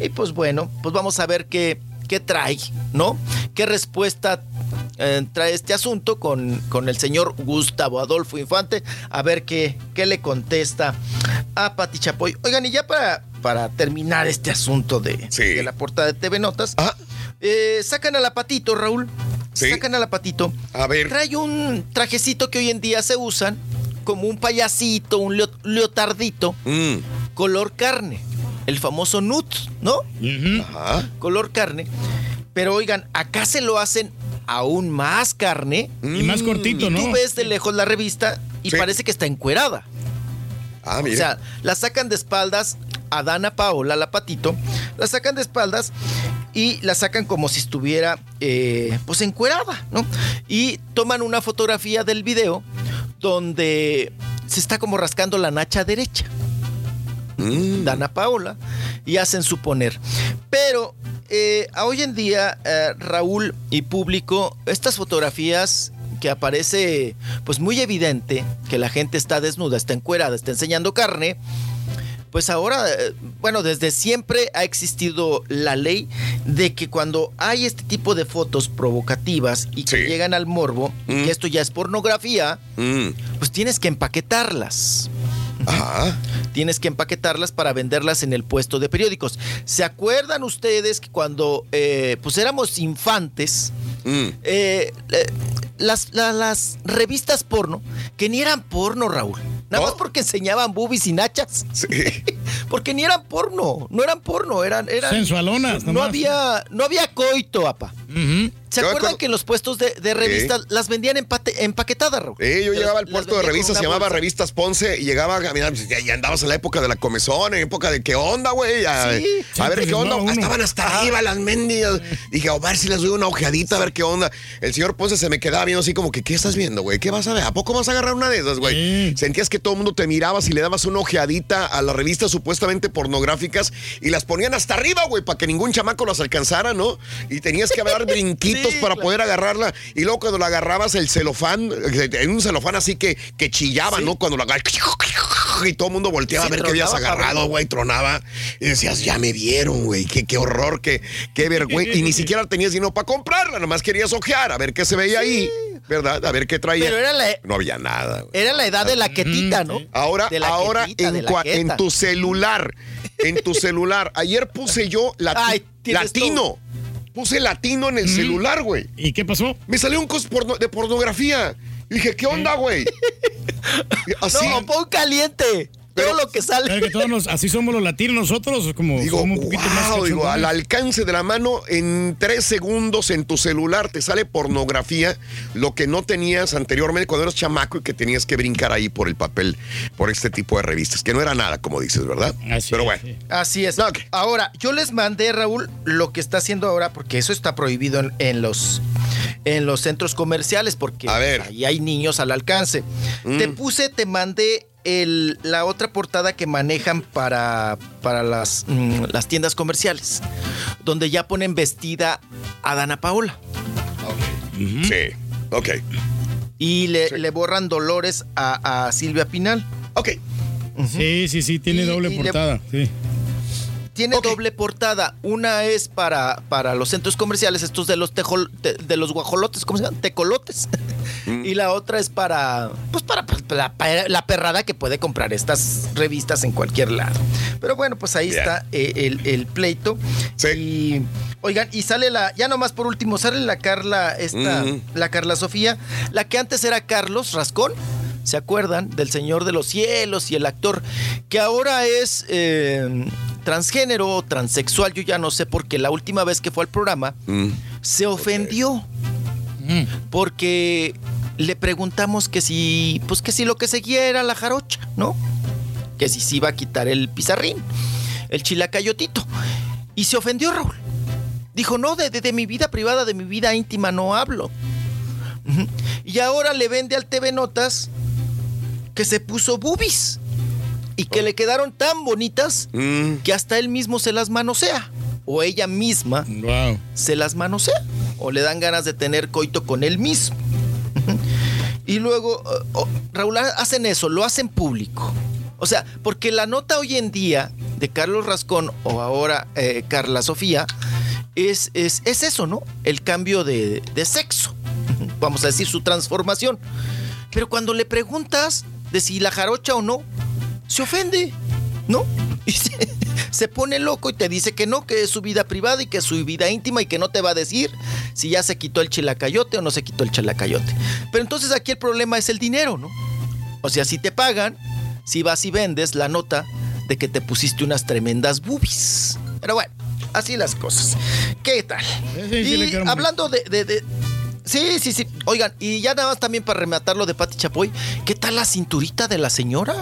y pues bueno, pues vamos a ver qué, qué trae, ¿no? ¿Qué respuesta eh, trae este asunto con, con el señor Gustavo Adolfo Infante? A ver qué, qué le contesta a Pati Chapoy. Oigan, y ya para, para terminar este asunto de, de la portada de TV Notas, eh, sacan a la patito, Raúl. Sacan a la patito. A ver. Trae un trajecito que hoy en día se usan como un payasito, un leo- leotardito, Mm. color carne. El famoso nut, ¿no? Ajá. Color carne. Pero oigan, acá se lo hacen aún más carne. Y más cortito, ¿no? Tú ves de lejos la revista y parece que está encuerada. Ah, O mira. sea, la sacan de espaldas a Dana Paola, la patito, la sacan de espaldas y la sacan como si estuviera eh, pues encuerada, ¿no? Y toman una fotografía del video donde se está como rascando la nacha derecha. Dana Paola y hacen suponer. Pero eh, hoy en día, eh, Raúl y público, estas fotografías que aparece pues muy evidente que la gente está desnuda, está encuerada, está enseñando carne, pues ahora, eh, bueno, desde siempre ha existido la ley de que cuando hay este tipo de fotos provocativas y que llegan al morbo, y que esto ya es pornografía, Mm. pues tienes que empaquetarlas. Tienes que empaquetarlas para venderlas en el puesto de periódicos. ¿Se acuerdan ustedes que cuando eh, pues éramos infantes, Mm. eh, eh, las, la- las revistas porno, que ni eran porno, Raúl, nada más porque enseñaban boobies y nachas. porque ni eran porno, no eran porno, eran... eran Sensualonas, No nomás. había, no había coito, apa. ¿Se Yo acuerdan acuerdo- que en los puestos de, de revistas las vendían empate- empaquetadas, Raúl? Eh, yo llegaba al las puerto de revistas, se llamaba bolsa. Revistas Ponce, y llegaba, mira, pues, ya, ya andabas en la época de la comezón, en época de qué onda, güey. A, Sí. a ver Siempre qué onda. uno. Estaban hasta arriba las mendigas. Dije, a ver si les doy una ojeadita, a ver qué onda. El señor Ponce se me quedaba viendo así como que, ¿qué estás viendo, güey? ¿Qué vas a ver? ¿A poco vas a agarrar una de esas, güey? Sentías que todo el mundo te miraba si le dabas una ojeadita a las revistas supuestamente pornográficas y las ponían hasta arriba, güey, para que ningún chamaco las alcanzara, ¿no? Y tenías que para poder agarrarla. Y luego cuando la agarrabas, el celofán, en un celofán así que, que chillaba, ¿no? Cuando la. Y todo el mundo volteaba Sí, a ver qué habías agarrado, güey, tronaba. Y decías, ya me vieron, güey, qué, qué horror, qué, qué vergüenza. Y ni siquiera tenías dinero para comprarla, nomás querías ojear, a ver qué se veía ahí, ¿verdad? A ver qué traía. Pero era la- No había nada. güey. Era la edad de la quetita, ¿no? Ahora, ahora quetita, en, tu celular, en tu celular. Ayer puse yo lati- Ay, tienes latino. Puse latino en el celular, güey. ¿Y qué pasó? Me salió un cos porno- de pornografía. Y dije, ¿qué onda, güey? Así. No, pon caliente. Todo lo que sale. Pero que todos nos- así somos los latinos nosotros, como Digo, somos un poquito más digo, al alcance de la mano, en tres segundos en tu celular te sale pornografía, lo que no tenías anteriormente cuando eras chamaco y que tenías que brincar ahí por el papel, por este tipo de revistas, que no era nada, como dices, ¿verdad? Pero bueno. Así es. Ahora, yo les mandé, Raúl, lo que está haciendo ahora, porque eso está prohibido en, en los en los centros comerciales, porque ahí hay niños al alcance. Mm. Te puse, te mandé el- la otra portada que manejan para, para las, mm, las tiendas comerciales, donde ya ponen vestida a Dana Paola. Sí, ok. Y le, le borran dolores a, a Silvia Pinal. Ok. Sí, sí, sí, tiene Y- doble y le- portada. Sí. Tiene doble portada. Una es para, para los centros comerciales, estos de los tejol- de, de los guajolotes, ¿cómo se llaman? Tecolotes. y la otra es para, pues para pues, la, pe- la perrada que puede comprar estas revistas en cualquier lado. Pero bueno, pues ahí está eh, el, el pleito. Y oigan, y sale la, ya nomás por último, sale la Carla, esta, Ujú. la Carla Sofía, la que antes era Carlos Rascón. ¿Se acuerdan? Del Señor de los Cielos y el actor que ahora es eh, transgénero o transexual. Yo ya no sé porque la última vez que fue al programa se ofendió porque le preguntamos que si, pues que si lo que seguía era la jarocha, ¿no? Que si se iba a quitar el pizarrín, el chilacayotito. Y se ofendió Raúl. Dijo, no, de, de- de mi vida privada, de mi vida íntima no hablo. Y ahora le vende al TV Notas que se puso boobies y que le quedaron tan bonitas que hasta él mismo se las manosea. O ella misma se las manosea. O le dan ganas de tener coito con él mismo. Y luego, oh, Raúl, hacen eso, lo hacen público. O sea, porque la nota hoy en día de Carlos Rascón o ahora eh, Carla Sofía es, es, es eso, ¿no? El cambio de, de sexo. Vamos a decir su transformación. Pero cuando le preguntas de si la jarocha o no, se ofende, ¿no? Y se, se pone loco y te dice que no, que es su vida privada y que es su vida íntima y que no te va a decir si ya se quitó el chilacayote o no se quitó el chilacayote. Pero entonces aquí el problema es el dinero, ¿no? O sea, si te pagan, si vas y vendes la nota de que te pusiste unas tremendas boobies. Pero bueno, así las cosas. ¿Qué tal? sí y hablando de, de- de- Sí, sí, sí. Oigan, y ya nada más también para rematar lo de Pati Chapoy, ¿qué tal la cinturita de la señora?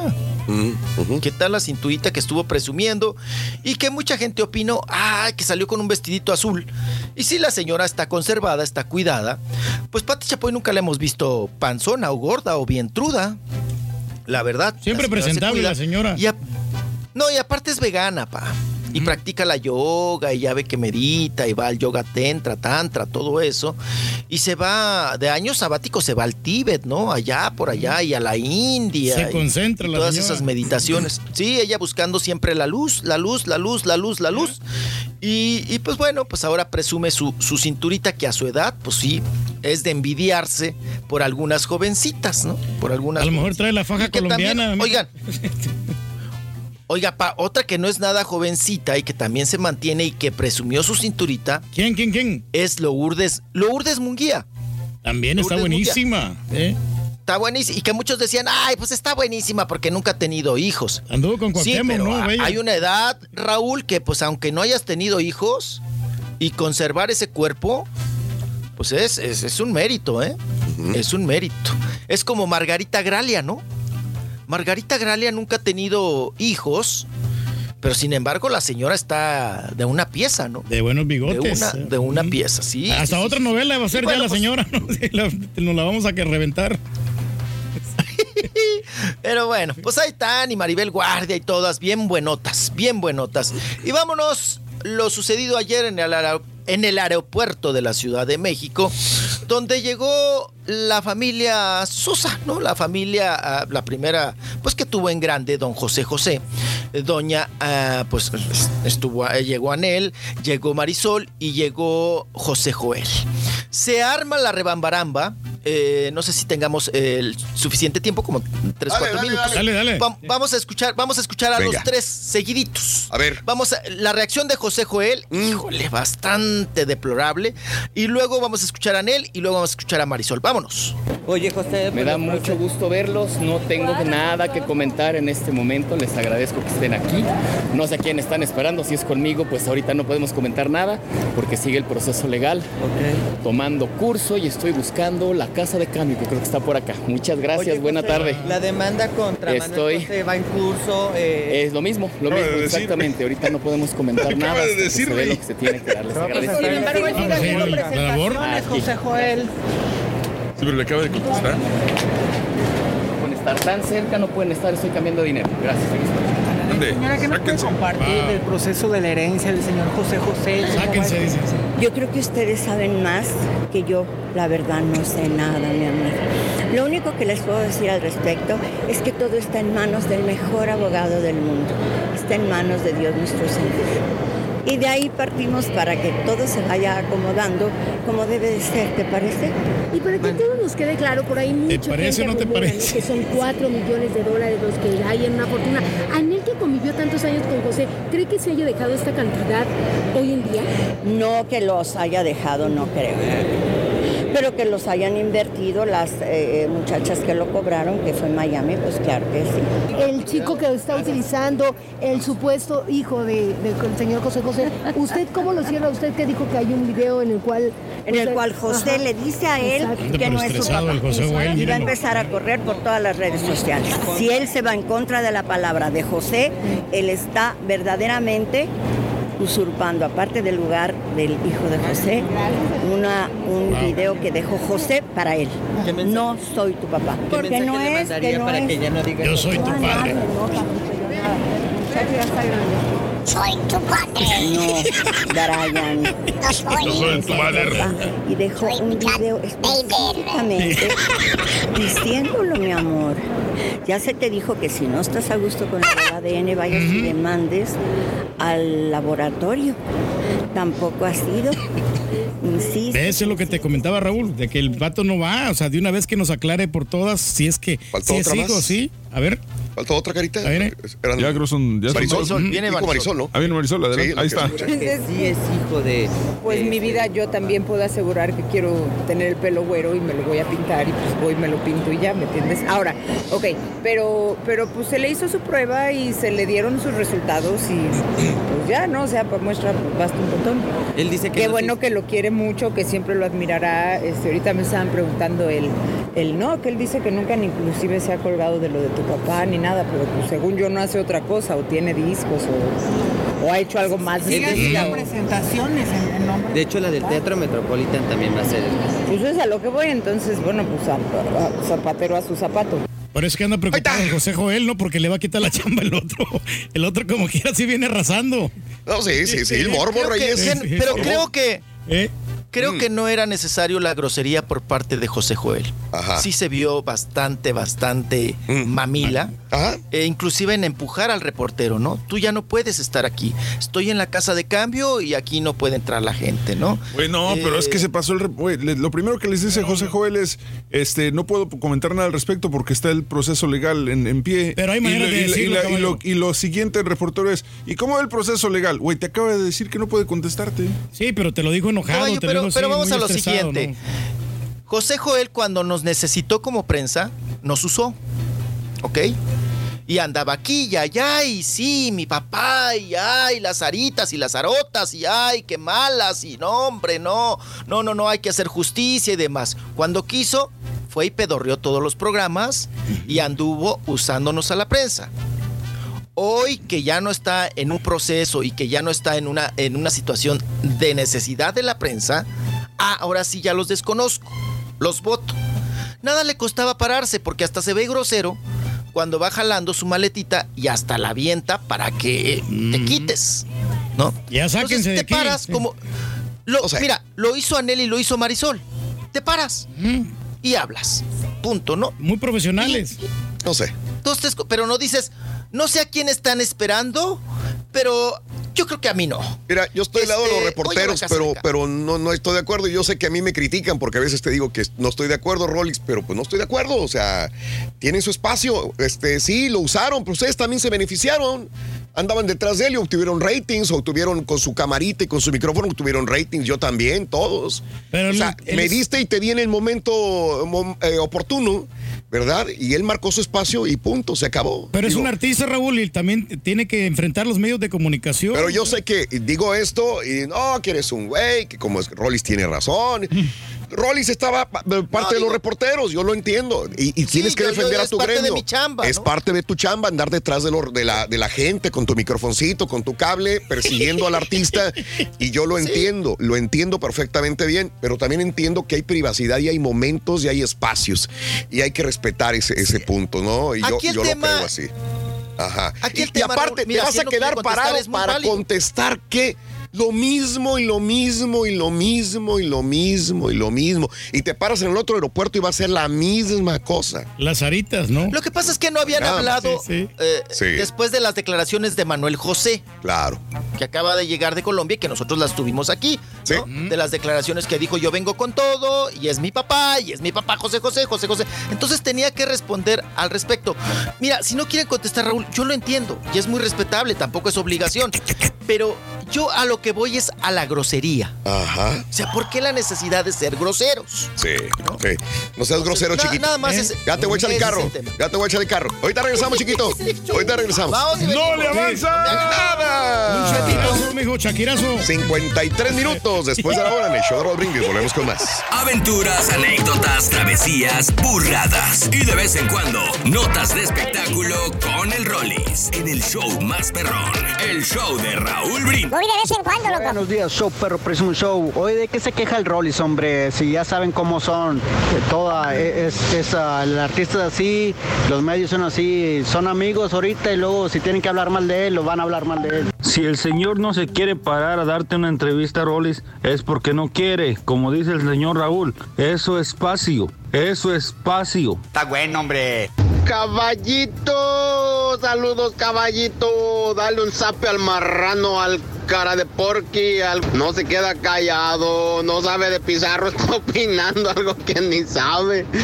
¿Qué tal la cinturita que estuvo presumiendo? Y que mucha gente opinó, ah, que salió con un vestidito azul. Y si la señora está conservada, está cuidada, pues Pati Chapoy nunca la hemos visto panzona o gorda o vientruda. La verdad. Siempre la señora se presentable la señora. Y a- no, y aparte es vegana, pa. Y practica la yoga y ya ve que medita y va al yoga tentra, tantra, todo eso. Y se va, de años sabáticos se va al Tíbet, ¿no? Allá, por allá y a la India. Se y- concentra y la Todas señora. esas meditaciones. Sí, ella buscando siempre la luz, la luz, la luz, la luz, la luz. Y, y pues bueno, pues ahora presume su, su cinturita que a su edad, pues sí, es de envidiarse por algunas jovencitas, ¿no? Por algunas A lo mejor trae la faja también- colombiana. oigan, Oiga, pa, otra que no es nada jovencita y que también se mantiene y que presumió su cinturita. ¿Quién, quién, quién? Es Lourdes, Lourdes Munguía. También está buenísima. ¿eh? Está buenísima. Y que muchos decían, ay, pues está buenísima porque nunca ha tenido hijos. Anduvo con Sí, Cuauhtémoc, pero ¿no? Bella? hay una edad, Raúl, que pues aunque no hayas tenido hijos y conservar ese cuerpo, pues es, es, es un mérito, ¿eh? Es un mérito. Es como Margarita Gralia, ¿no? Margarita Gralia nunca ha tenido hijos, pero sin embargo la señora está de una pieza, ¿no? De buenos De bigotes. una, de una pieza, sí. Hasta sí, otra sí. novela va a Sí, ser bueno, ya la pues, señora. ¿no? La- nos la vamos a que reventar. Pero bueno, pues ahí están y Maribel Guardia y todas bien buenotas, bien buenotas. Y vámonos lo sucedido ayer en el, aer- en el aeropuerto de la Ciudad de México, donde llegó la familia Sosa, ¿no? La familia, ah, la primera, pues que tuvo en grande don José José. Doña, ah, pues estuvo, eh, llegó Anel, llegó Marisol y llegó José Joel. Se arma la rebambaramba. Eh, no sé si tengamos eh, el suficiente tiempo, como 3, 4 minutos. Dale, dale. Va- vamos a escuchar, vamos a escuchar a Venga. los tres seguiditos. A ver. Vamos a, la reacción de José Joel, híjole, bastante deplorable. Y luego vamos a escuchar a Anel y luego vamos a escuchar a Marisol. Vámonos. Oye, José, me da mucho gusto verlos. No tengo nada que comentar en este momento. Les agradezco que estén aquí. No sé a quién están esperando. Si es conmigo, pues ahorita no podemos comentar nada porque sigue el proceso legal. Tomando curso y estoy buscando la casa de cambio que creo que está por acá. Muchas gracias. Oye, Buena José, tarde. La demanda contra Estoy- Manuel José va en curso. eh, Es lo mismo, lo Acaba mismo, de decirme. exactamente. Ahorita no podemos comentar Acaba nada. de se decirme. dé lo que se tiene que dar. Les agradezco. sin embargo, él sigue haciendo presentaciones, Aquí. José Joel. Sí, pero le acaba de contestar. Pueden estar tan cerca, no pueden estar. Estoy cambiando dinero. Gracias. Señora, ¿qué nos puede compartir del proceso de la herencia del señor José José? Sáquense, dice. Yo creo que ustedes saben más que yo. La verdad no sé nada, mi amor. Lo único que les puedo decir al respecto es que todo está en manos del mejor abogado del mundo. Está en manos de Dios nuestro Señor. Y de ahí partimos para que todo se vaya acomodando como debe de ser, ¿te parece? Y para que todo nos quede claro, por ahí mucha parece o gente no te parece? Que son 4 millones de dólares los que hay en una fortuna. Anel que convivió tantos años con José, ¿cree que se haya dejado esta cantidad hoy en día? No que los haya dejado, no creo. Pero que los hayan invertido las eh, muchachas que lo cobraron, que fue en Miami, pues claro que sí. El chico que está utilizando el supuesto hijo de- del señor José José, ¿usted cómo lo cierra? ¿Usted que dijo que hay un video en el cual... En el cual José Ajá. le dice a él Exacto. que no es su papá. y va a empezar a correr por todas las redes sociales. Si él se va en contra de la palabra de José, él está verdaderamente usurpando, aparte del lugar del hijo de José, una, un video que dejó José para él. No soy tu papá. Porque no es, que no es. Yo soy tu No, padre. El muchacho ya está grande. Soy tu padre. No, Brian. No soy. Yo soy tu padre. Y dejó un video específicamente diciéndolo, mi amor. Ya se te dijo que si no estás a gusto con el ADN, vayas y demandes al laboratorio. Tampoco ha sido. Insiste. Eso es lo que te comentaba Raúl, de que el vato no va, o sea, de una vez que nos aclare por todas, si es que si es hijo, sí. A ver. ¿Faltó otra carita? A ver, eh. Eran- Ya creo son. Ya Marisol, viene Marisol. Marisol, ¿no? Ah, viene Marisol, adelante. Sí, Ahí está. Sí es hijo de... Pues mi vida yo también puedo asegurar que quiero tener el pelo güero y me lo voy a pintar y pues voy y me lo pinto y ya, ¿me entiendes? Ahora, ok, pero, pero pues se le hizo su prueba y se le dieron sus resultados y pues ya, ¿no? O sea, por muestra pues, basta un montón. Él dice que Qué no bueno que lo quiere mucho, que siempre lo admirará. Este, ahorita me estaban preguntando él, él no, que él dice que nunca ni inclusive se ha colgado de lo de tu papá ni nada, pero pues según yo no hace otra cosa o tiene discos o, o ha hecho algo más de vida, o- presentaciones en, en nombre De hecho, la del Teatro Metropolitan también va a ser... Pues es a lo que voy, entonces, bueno, pues a- a- zapatero a su zapato. Por eso que anda preocupado el José Joel, ¿no? Porque le va a quitar la chamba el otro. El otro como quiera sí viene arrasando. No, sí, sí, sí, el morbo, Reyes. que- pero creo que ¿Eh? Creo que no era necesario la grosería por parte de José Joel. Sí se vio bastante, bastante mamila. E inclusive en empujar al reportero, ¿no? Tú ya no puedes estar aquí. Estoy en la casa de cambio y aquí no puede entrar la gente, ¿no? Güey, no, pero es que Eh, se pasó el... le- lo primero que les dice José Joel es, este, no puedo comentar nada al respecto porque está el proceso legal en, en pie. Pero hay Y manera lo- de y, la- y decirlo, la- y lo, y lo siguiente el reportero es, ¿y cómo va el proceso legal? Güey, te acaba de decir que no puede contestarte. Sí, pero te lo dijo enojado. Caballo, te pero, pero vamos a lo siguiente. ¿no? José Joel cuando nos necesitó como prensa, nos usó. ¿Ok? Y andaba aquí y allá, y sí, mi papá, y ay, las aritas y las arotas, y ay, qué malas, y no, hombre, no, no, no, no, hay que hacer justicia y demás. Cuando quiso, fue y pedorreó todos los programas y anduvo usándonos a la prensa. Hoy que ya no está en un proceso y que ya no está en una, en una situación de necesidad de la prensa, ah, ahora sí ya los desconozco, los voto. Nada le costaba pararse porque hasta se ve grosero cuando va jalando su maletita y hasta la avienta para que te quites, ¿no? Ya sáquense Entonces de te aquí. paras como... Lo, mira, lo hizo Anel y lo hizo Marisol. Te paras y hablas. Punto, ¿no? Muy profesionales. No sé. Entonces, pero no dices, no sé a quién están esperando, pero yo creo que a mí no. Mira, yo estoy al lado de los Este, reporteros, pero, pero no, no estoy de acuerdo. Y yo sé que a mí me critican porque a veces te digo que no estoy de acuerdo, Rollins, pero pues no estoy de acuerdo. O sea, tienen su espacio. Este, sí, lo usaron, pero ustedes también se beneficiaron. Andaban detrás de él y obtuvieron ratings, o obtuvieron con su camarita y con su micrófono, obtuvieron ratings. Yo también, todos. o sea, él me diste y te di en el momento mom- eh, oportuno, ¿verdad? Y él marcó su espacio y punto, se acabó. Pero es un artista, Raúl, y también tiene que enfrentar los medios de comunicación. Pero yo sé que digo esto y no, que eres un güey, que como es Rollis tiene razón. Rollis estaba parte de los reporteros, yo lo entiendo. Y, y tienes que yo- yo- defender a es tu parte de gremio. mi chamba, es parte de tu chamba, andar detrás de, lo- de, la, de la gente con tu microfoncito, con tu cable, persiguiendo al artista. Y yo lo entiendo, lo entiendo perfectamente bien, pero también entiendo que hay privacidad y hay momentos y hay espacios. Y hay que respetar ese, ese punto, ¿no? Y yo, Aquí yo tema- lo creo así. Ajá. Aquí el y, y tema, aparte, Raúl, mira, te vas a no quedar parado es para válido. contestar qué. Lo mismo y lo mismo y lo mismo y lo mismo y lo mismo. Y te paras en el otro aeropuerto y va a ser la misma cosa. Las aritas, ¿no? Lo que pasa es que no habían hablado sí, sí. eh, Sí. después de las declaraciones de Manuel José, Claro. que acaba de llegar de Colombia y que nosotros las tuvimos aquí. Sí. ¿no? De las declaraciones que dijo yo vengo con todo y es mi papá y es mi papá José José José José. Entonces tenía que responder al respecto. Mira, si no quieren contestar Raúl, yo lo entiendo y es muy respetable, tampoco es obligación. Pero yo a lo que voy es a la grosería. Ajá. O sea, ¿por qué la necesidad de ser groseros? Sí, sí. No seas grosero, na- chiquito. nada más es- Ya te voy a echar el carro. Ya te voy a echar el carro. Ahorita regresamos, chiquito. Ahorita regresamos. Vamos, y ¡No le avanza! ¡Nada! Un chetirazo, mijo, Shakirazo. 53 minutos después de la hora en el show de Raúl Brindis. Volvemos con más. Aventuras, anécdotas, travesías, burradas y de vez en cuando notas de espectáculo con el Rollis en el show más perrón, el show de Raúl Brindis. Muy de vez en cuando, loco. Buenos días, show perro, próximo show. Oye, ¿de qué se queja el Rollis, hombre? Si ya saben cómo son, eh, toda, eh, es, es, ah, el artista es así, los medios son así, son amigos ahorita y luego si tienen que hablar mal de él, lo van a hablar mal de él. Si el señor no se quiere parar a darte una entrevista, Rollis, es porque no quiere, como dice el señor Raúl. Eso es espacio, eso es espacio. Está bueno, hombre. Caballito, saludos caballito, dale un zape al marrano, al cara de porqui, al... no se queda callado, no sabe de pizarro, está opinando algo que ni sabe.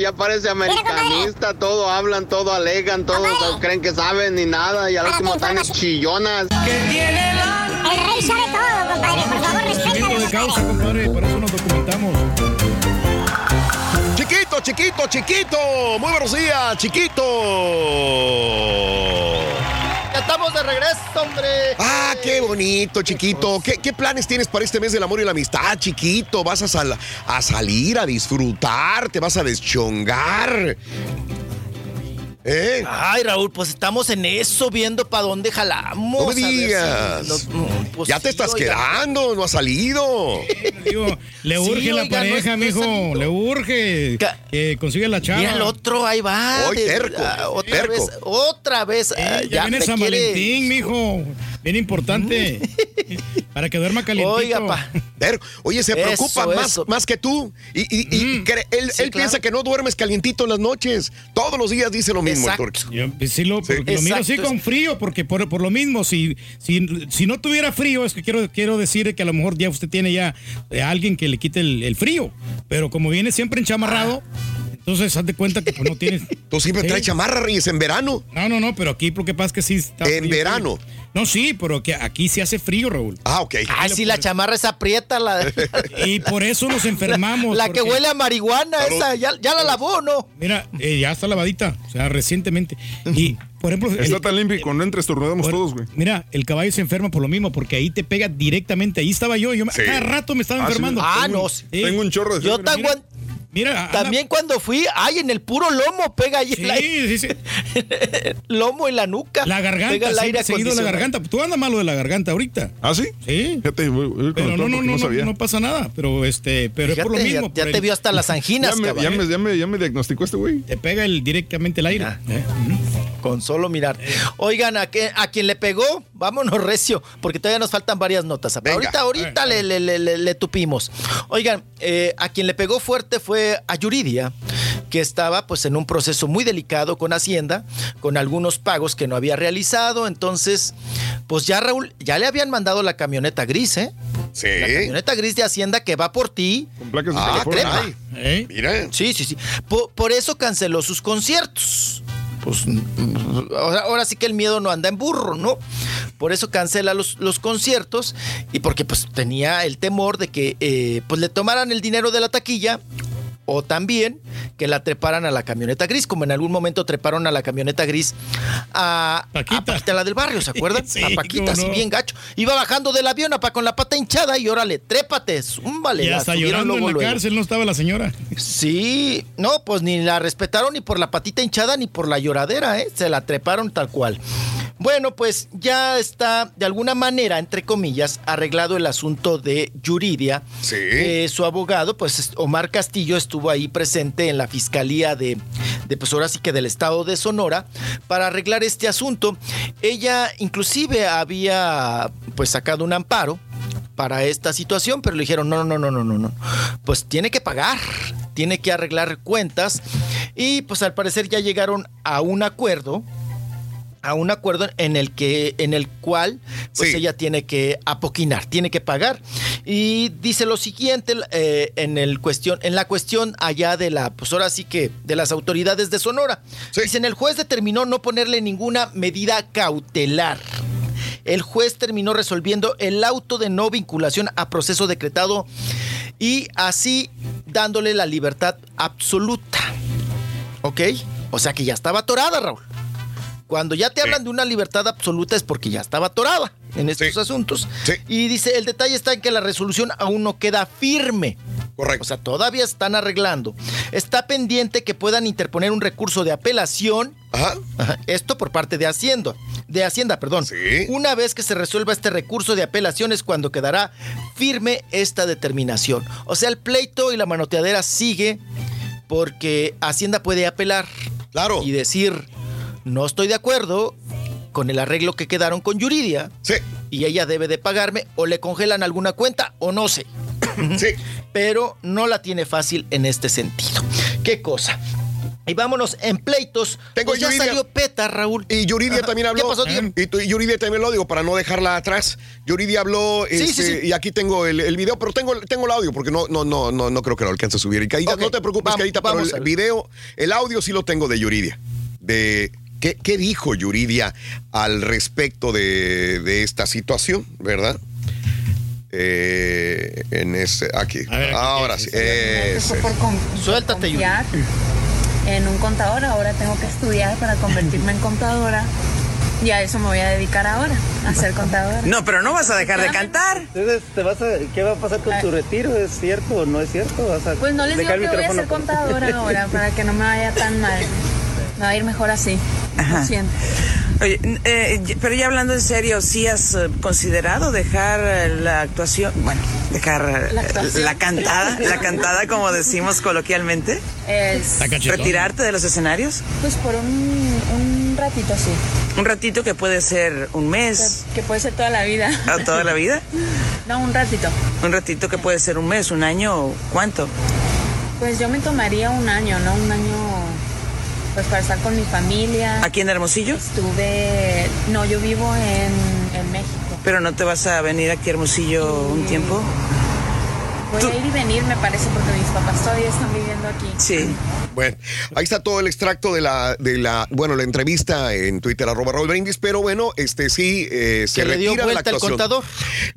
Ya parece americanista, todo hablan, todo alegan, todos creen que saben ni nada y al último están chillonas. El rey sabe todo, compadre. Por favor, Conocimiento de respétalo. causa, compadre. Por eso nos documentamos. Chiquito, chiquito, chiquito. Muy buenos días, chiquito. Ya estamos de regreso, hombre. Ah, qué bonito, chiquito. ¿Qué, qué planes tienes para este mes del amor y la amistad, chiquito? ¿Vas a, sal- a salir, a disfrutar? ¿Te vas a deschongar? ¿Eh? Ay, Raúl, pues estamos en eso, viendo para dónde jalamos. No me si digas. mm, pues ya te sí, estás oiga. quedando, no has salido. Digo, le Sí, urge la oiga, pareja, es- no es mijo. le urge que consiga la chava. Mira el otro, ahí va. Hoy de- terco, otra terco. vez, otra vez. ah, Eh, ya, viene San quiere- Valentín, mijo. Bien importante. Para que duerma calientito. Oiga, pa. Oye, se Eso, preocupa más, eso. más que tú. Y, y- y Mm. cre- él, Sí, él claro. piensa que no duermes calientito en las noches. Todos los días dice lo mismo el Exacto. turco. Yo, pues, sí, lo, porque lo miro así Exacto. con frío, porque por, por lo mismo, si, si, si no tuviera frío, es que quiero, quiero decir que a lo mejor ya usted tiene ya eh, alguien que le quite el, el frío. Pero como viene siempre enchamarrado, entonces haz de cuenta que pues, no tienes. Tú siempre Sí. traes chamarra, Reyes, en verano. No, no, no, pero aquí lo que pasa es que sí está. En frío, verano. frío. No, sí, pero que aquí se hace frío, Raúl. Ah, ok. Ay, sí, la chamarra es aprieta, la, Y por eso nos enfermamos. la que porque- huele a marihuana, Salud. esa, ya, ya la lavó, ¿no? Mira, eh, ya está lavadita, o sea, recientemente. Y, por ejemplo, el- Está tan limpio y cuando entra estornudamos Por- todos, güey. Mira, el caballo se enferma por lo mismo, porque ahí te pega directamente. Ahí estaba yo, yo Sí. cada rato me estaba Ah, sí. enfermando. Ah, Tengo no, un- sí. Tengo un chorro de Yo fiebre. tan Mira, anda- También cuando fui, ay, en el puro lomo pega ahí el aire. sí, sí. lomo en la nuca. La Pega garganta, el aire seguido la garganta. Tú andas malo de la garganta ahorita. ¿Ah, sí? Sí. Fíjate, voy, voy con Pero no, no, no, no, sabía. no pasa nada. Pero este, pero es por lo ya- mismo. ya, te el- vio hasta las anginas, Ya me, ya, me, ya, me, ya me diagnosticó este güey. Te pega el, directamente el aire. ¿eh? Con solo mirar. Oigan, a, que- a quien le pegó, vámonos recio, porque todavía nos faltan varias notas. Venga. Ahorita, ahorita le, le- le- le- le tupimos. Oigan, eh, a quien le pegó fuerte fue a Yuridia, que estaba pues en un proceso muy delicado con Hacienda, con algunos pagos que no había realizado. Entonces, pues ya Raúl, ya le habían mandado la camioneta gris, ¿eh? Sí. La camioneta gris de Hacienda que va por ti. Con placas de Ah, California. ¿Eh? Mira. Sí, sí, sí. Por, por eso canceló sus conciertos. Pues ahora, sí que el miedo no anda en burro, ¿no? Por eso cancela los, los conciertos y porque pues tenía el temor de que eh, pues le tomaran el dinero de la taquilla o también que la treparan a la camioneta gris, como en algún momento treparon a la camioneta gris a Paquita. a Paquita, la del barrio, ¿se acuerdan? Sí, a Paquita, así no. bien gacho. Iba bajando del avión apa, con la pata hinchada y órale, trépate, zúmbale. Y la hasta subieron llorando en la luego. cárcel no estaba la señora. Sí, no, pues ni la respetaron ni por la patita hinchada ni por la lloradera, ¿eh? Se la treparon tal cual. Bueno, pues ya está de alguna manera, entre comillas, arreglado el asunto de Yuridia. Sí. Eh, su abogado, pues Omar Castillo, estuvo ahí presente en la fiscalía de, de, pues ahora sí que del estado de Sonora, para arreglar este asunto. Ella inclusive había pues sacado un amparo para esta situación, pero le dijeron, no, no, no, no, no, no, pues tiene que pagar, tiene que arreglar cuentas y pues al parecer ya llegaron a un acuerdo a un acuerdo en el que en el cual pues ella tiene que apoquinar, tiene que pagar y dice lo siguiente eh, en el cuestión en la cuestión allá de la pues ahora sí que de las autoridades de Sonora. Dicen el juez determinó no ponerle ninguna medida cautelar. El juez terminó resolviendo el auto de no vinculación a proceso decretado y así dándole la libertad absoluta. ¿Ok? O sea que ya estaba atorada, Raúl. Cuando ya te hablan de una libertad absoluta es porque ya estaba atorada en estos asuntos. Y dice, el detalle está en que la resolución aún no queda firme. Correcto. O sea, todavía están arreglando. Está pendiente que puedan interponer un recurso de apelación. Ajá. Esto por parte de Hacienda. De Hacienda, perdón. Una vez que se resuelva este recurso de apelación es cuando quedará firme esta determinación. O sea, el pleito y la manoteadera sigue porque Hacienda puede apelar. Claro. Y decir, no estoy de acuerdo con el arreglo que quedaron con Yuridia. Sí. Y ella debe de pagarme o le congelan alguna cuenta o no sé. Sí. Pero no la tiene fácil en este sentido. ¿Qué cosa? Y vámonos en pleitos. Tengo pues ya Yuridia. salió PETA, Raúl. Y Yuridia Ajá. también habló. ¿Qué pasó, tío? Y, tu- y Yuridia también lo digo para no dejarla atrás. Yuridia habló Sí, sí, este, sí. y aquí tengo el, el video, pero tengo, tengo el audio porque no, no, no, no, no creo que lo alcance a subir. Y Ok, no te preocupes, vamos a el video, el audio sí lo tengo de Yuridia. De qué, qué dijo Yuridia al respecto de, de esta situación, ¿verdad? Eh, en ese, aquí. Ahora sí. por con- Suéltate, confiar en un contador. Ahora tengo que estudiar para convertirme en contadora. Y a eso me voy a dedicar ahora, a ser contadora. No, pero no vas a dejar de cantar. Entonces, ¿te vas a, ¿qué va a pasar con tu retiro? ¿Es cierto o no es cierto? ¿Vas a Pues no les digo que voy a ser contadora ahora para que no me vaya tan mal. Me va a ir mejor así. Lo siento. Oye, eh, pero ya hablando en serio, ¿sí has eh, considerado dejar eh, la actuación, bueno, dejar eh, ¿La cantada, la cantada como decimos coloquialmente? Es, ¿Retirarte de los escenarios? Pues por un, un ratito así. Un ratito que puede ser un mes, Que puede ser toda la vida. o toda la vida. No, un ratito. Un ratito que puede ser un mes, un año, ¿cuánto? Pues yo me tomaría un año, ¿no? Un año pues para estar con mi familia. ¿Aquí en Hermosillo? Estuve, no, yo vivo en, en México. Pero no te vas a venir aquí a Hermosillo un tiempo. Voy a ir y venir, me parece, porque mis papás todavía están viviendo aquí. Sí. Bueno, ahí está todo el extracto de la, de la, bueno, la entrevista en Twitter, arroba Raúl Brindis, pero bueno, este sí, eh, se Que le dio retira vuelta al contador.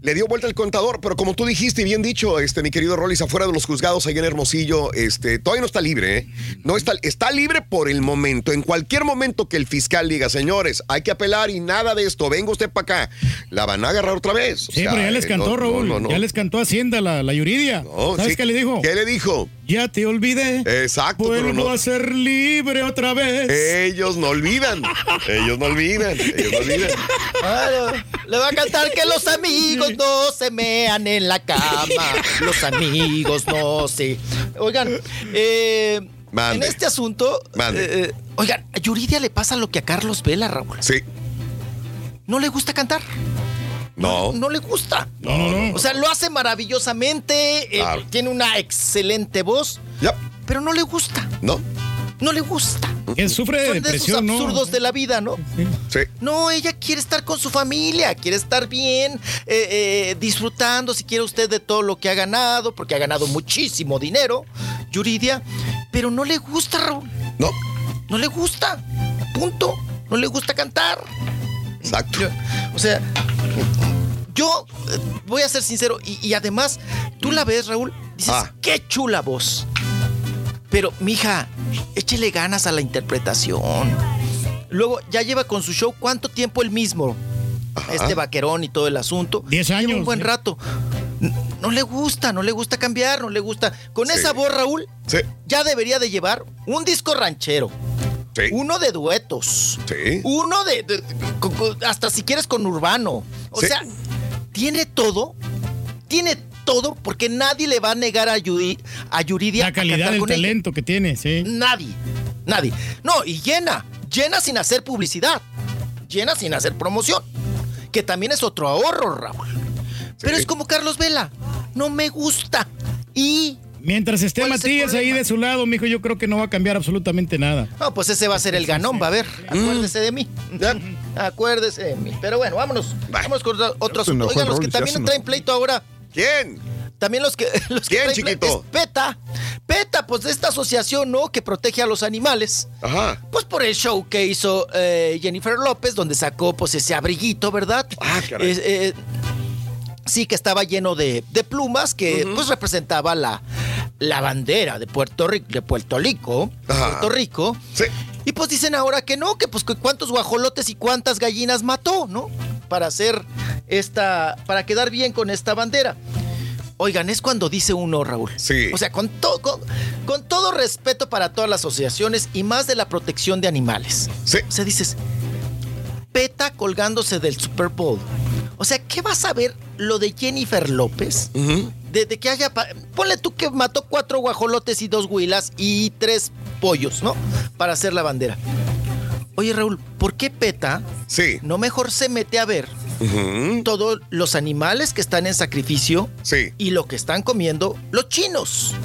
Le dio vuelta el contador, pero como tú dijiste, y bien dicho, este, mi querido Rollis, afuera de los juzgados ahí en Hermosillo, este, todavía no está libre, ¿eh? No está, está libre por el momento. En cualquier momento que el fiscal diga, señores, hay que apelar y nada de esto, venga usted para acá, la van a agarrar otra vez. O Sí, sea, pero ya les eh, cantó, no, Raúl. no, no, no. Ya les cantó Hacienda, la, la ¿Sabes sí. qué le dijo? ¿Qué le dijo? Ya te olvidé. Exacto, pero Vuelvo no- a ser libre otra vez. Ellos no olvidan. Ellos no olvidan. Ellos no olvidan. Claro, le va a cantar que los amigos no se mean en la cama. Los amigos no se. Oigan, eh, en este asunto. Mande. eh, oigan, a Yuridia le pasa lo que a Carlos Vela, Raúl. Sí. No le gusta cantar. No. No le gusta. No, no, no. O sea, lo hace maravillosamente. eh, Claro. tiene una excelente voz. Pero no le gusta. No. No le gusta. Que sufre de Son de esos absurdos de la vida, ¿no? Sí. No, ella quiere estar con su familia, quiere estar bien, eh, eh, disfrutando, si quiere usted, de todo lo que ha ganado, porque ha ganado muchísimo dinero, Yuridia, pero no le gusta, Raúl. No. No le gusta. Punto. No le gusta cantar. Exacto. O sea, yo eh, voy a ser sincero, y, y además, tú la ves, Raúl, dices, Ah. qué chula voz. Pero, mija, échele ganas a la interpretación. Luego, ya lleva con su show cuánto tiempo el mismo. Este vaquerón y todo el asunto. Diez Lleva años, un buen ¿eh? rato. No le gusta, no le gusta cambiar, no le gusta. Con Sí. esa voz, Raúl, Sí. ya debería de llevar un disco ranchero. Uno de duetos, uno de, hasta si quieres con Urbano. O Sí. sea, tiene todo, tiene todo, porque nadie le va a negar a, Yuri, a Yuridia La calidad del ella. talento que tiene, sí. Nadie, nadie. No, y llena, llena sin hacer publicidad, llena sin hacer promoción, que también es otro ahorro, Raúl. Pero es como Carlos Vela, no me gusta. Y Mientras esté ¿Cuál es el Matías ahí de su lado, mijo, yo creo que no va a cambiar absolutamente nada. No, pues ese va a ser el ganón, va a ver. Acuérdese de mí. Acuérdese de mí. Pero bueno, vámonos. Vámonos con otro- otro se asunto. enojó Oigan, los que también traen pleito ahora. ¿Quién? También los que, los que ¿Quién, traen ple- chiquito? es PETA. PETA, pues de esta asociación, ¿no? Que protege a los animales. Ajá. Pues por el show que hizo eh, Jennifer López, donde sacó pues ese abriguito, ¿verdad? Ah, caray. Es- eh, sí, que estaba lleno de, de plumas, que pues representaba la, la bandera de Puerto Rico, de Puerto Rico, Puerto Rico. Y pues dicen ahora que no, que pues que cuántos guajolotes y cuántas gallinas mató, ¿no? Para hacer esta, para quedar bien con esta bandera. Oigan, es cuando dice uno, Raúl. Sí. O sea, con, to- con, con todo respeto para todas las asociaciones y más de la protección de animales. Sí. O sea, dices, PETA colgándose del Super Bowl. O sea, ¿qué vas a ver lo de Jennifer López? De, de que haya... Ponle tú que mató cuatro guajolotes y dos huilas y tres pollos, ¿no? Para hacer la bandera. Oye, Raúl, ¿por qué PETA sí. no mejor se mete a ver todos los animales que están en sacrificio sí. y lo que están comiendo los chinos?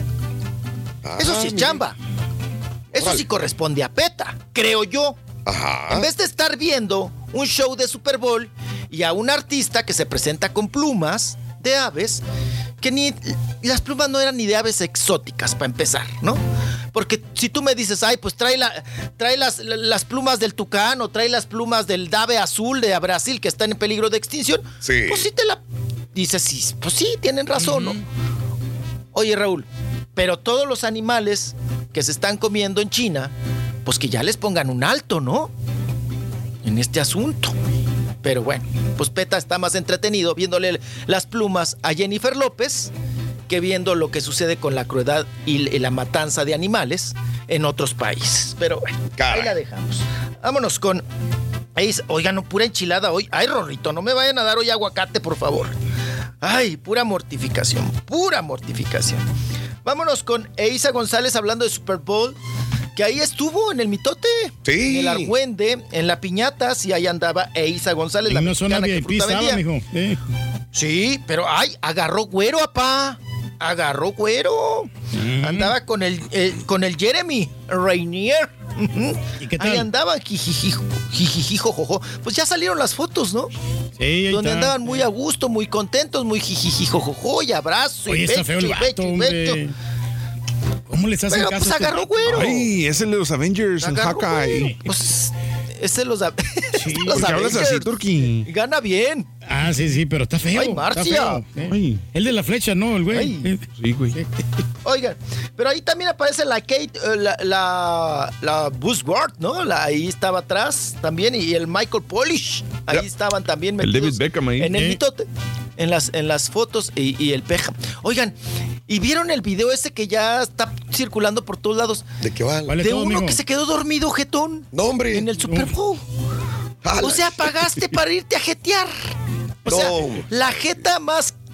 Eso sí es chamba. Eso sí corresponde a PETA, creo yo. Ajá. En vez de estar viendo un show de Super Bowl y a un artista que se presenta con plumas de aves, que ni las plumas no eran ni de aves exóticas para empezar, ¿no? Porque si tú me dices, ay, pues trae, la, trae las, las plumas del tucán o trae las plumas del ave azul de Brasil que están en peligro de extinción, Sí. pues sí te la dices, sí, pues sí, tienen razón, ¿no? Oye, Raúl, pero todos los animales que se están comiendo en China, pues que ya les pongan un alto, ¿no? En este asunto. Pero bueno, pues PETA está más entretenido viéndole las plumas a Jennifer López que viendo lo que sucede con la crueldad y, la matanza de animales en otros países. Pero bueno, ahí la dejamos. Vámonos con... Oigan, no, pura enchilada hoy. Ay, Rorrito, no me vayan a dar hoy aguacate, por favor. Ay, pura mortificación, pura mortificación. Vámonos con Eisa González hablando de Super Bowl, que ahí estuvo en el mitote. Sí. En el argüende, en la piñata, sí, ahí andaba Eisa González, la una zona mexicana que VIP fruta estaba, vendía. mijo. Sí. Sí, pero ay, agarró güero, apá. Agarró güero. Andaba con el, eh, con el Jeremy Rainier. ¿Y qué Ahí tal? andaba, jijijijo, jijijijo, jojo. Pues ya salieron las fotos, ¿no? Sí, ahí Donde está. andaban muy a gusto, muy contentos, muy jijijijo, jojo, y abrazo. Oye, y está feo el becho, y becho, y hombre. ¿Cómo les hacen Pero caso? pues este agarró güero. Ay, es el de los Avengers, en Agarró Hawkeye. güero. Pues ese los, a- Sí, los ¿Por qué hablas así. Turki? Gana bien. Ah, sí, sí, pero está feo. Ay, está Marcia. feo, ¿eh? El de la flecha, no, el güey. Ay. Sí, güey. Oigan, pero ahí también aparece la Kate, eh, la, la, la Buzzword, ¿no? La, ahí estaba atrás también, y el Michael Polish. Ahí Ya. estaban también El metidos David Beckham ahí. En el Sí. mitote, en las, en las fotos y, y el Peja. Oigan, ¿y vieron el video ese que ya está circulando por todos lados? ¿De qué va? ¿Cuál es De todo, uno que se quedó dormido, jetón. No, hombre. En el Super Bowl. Ah, O sea, pagaste para irte a jetear. O sea, No. la jeta más...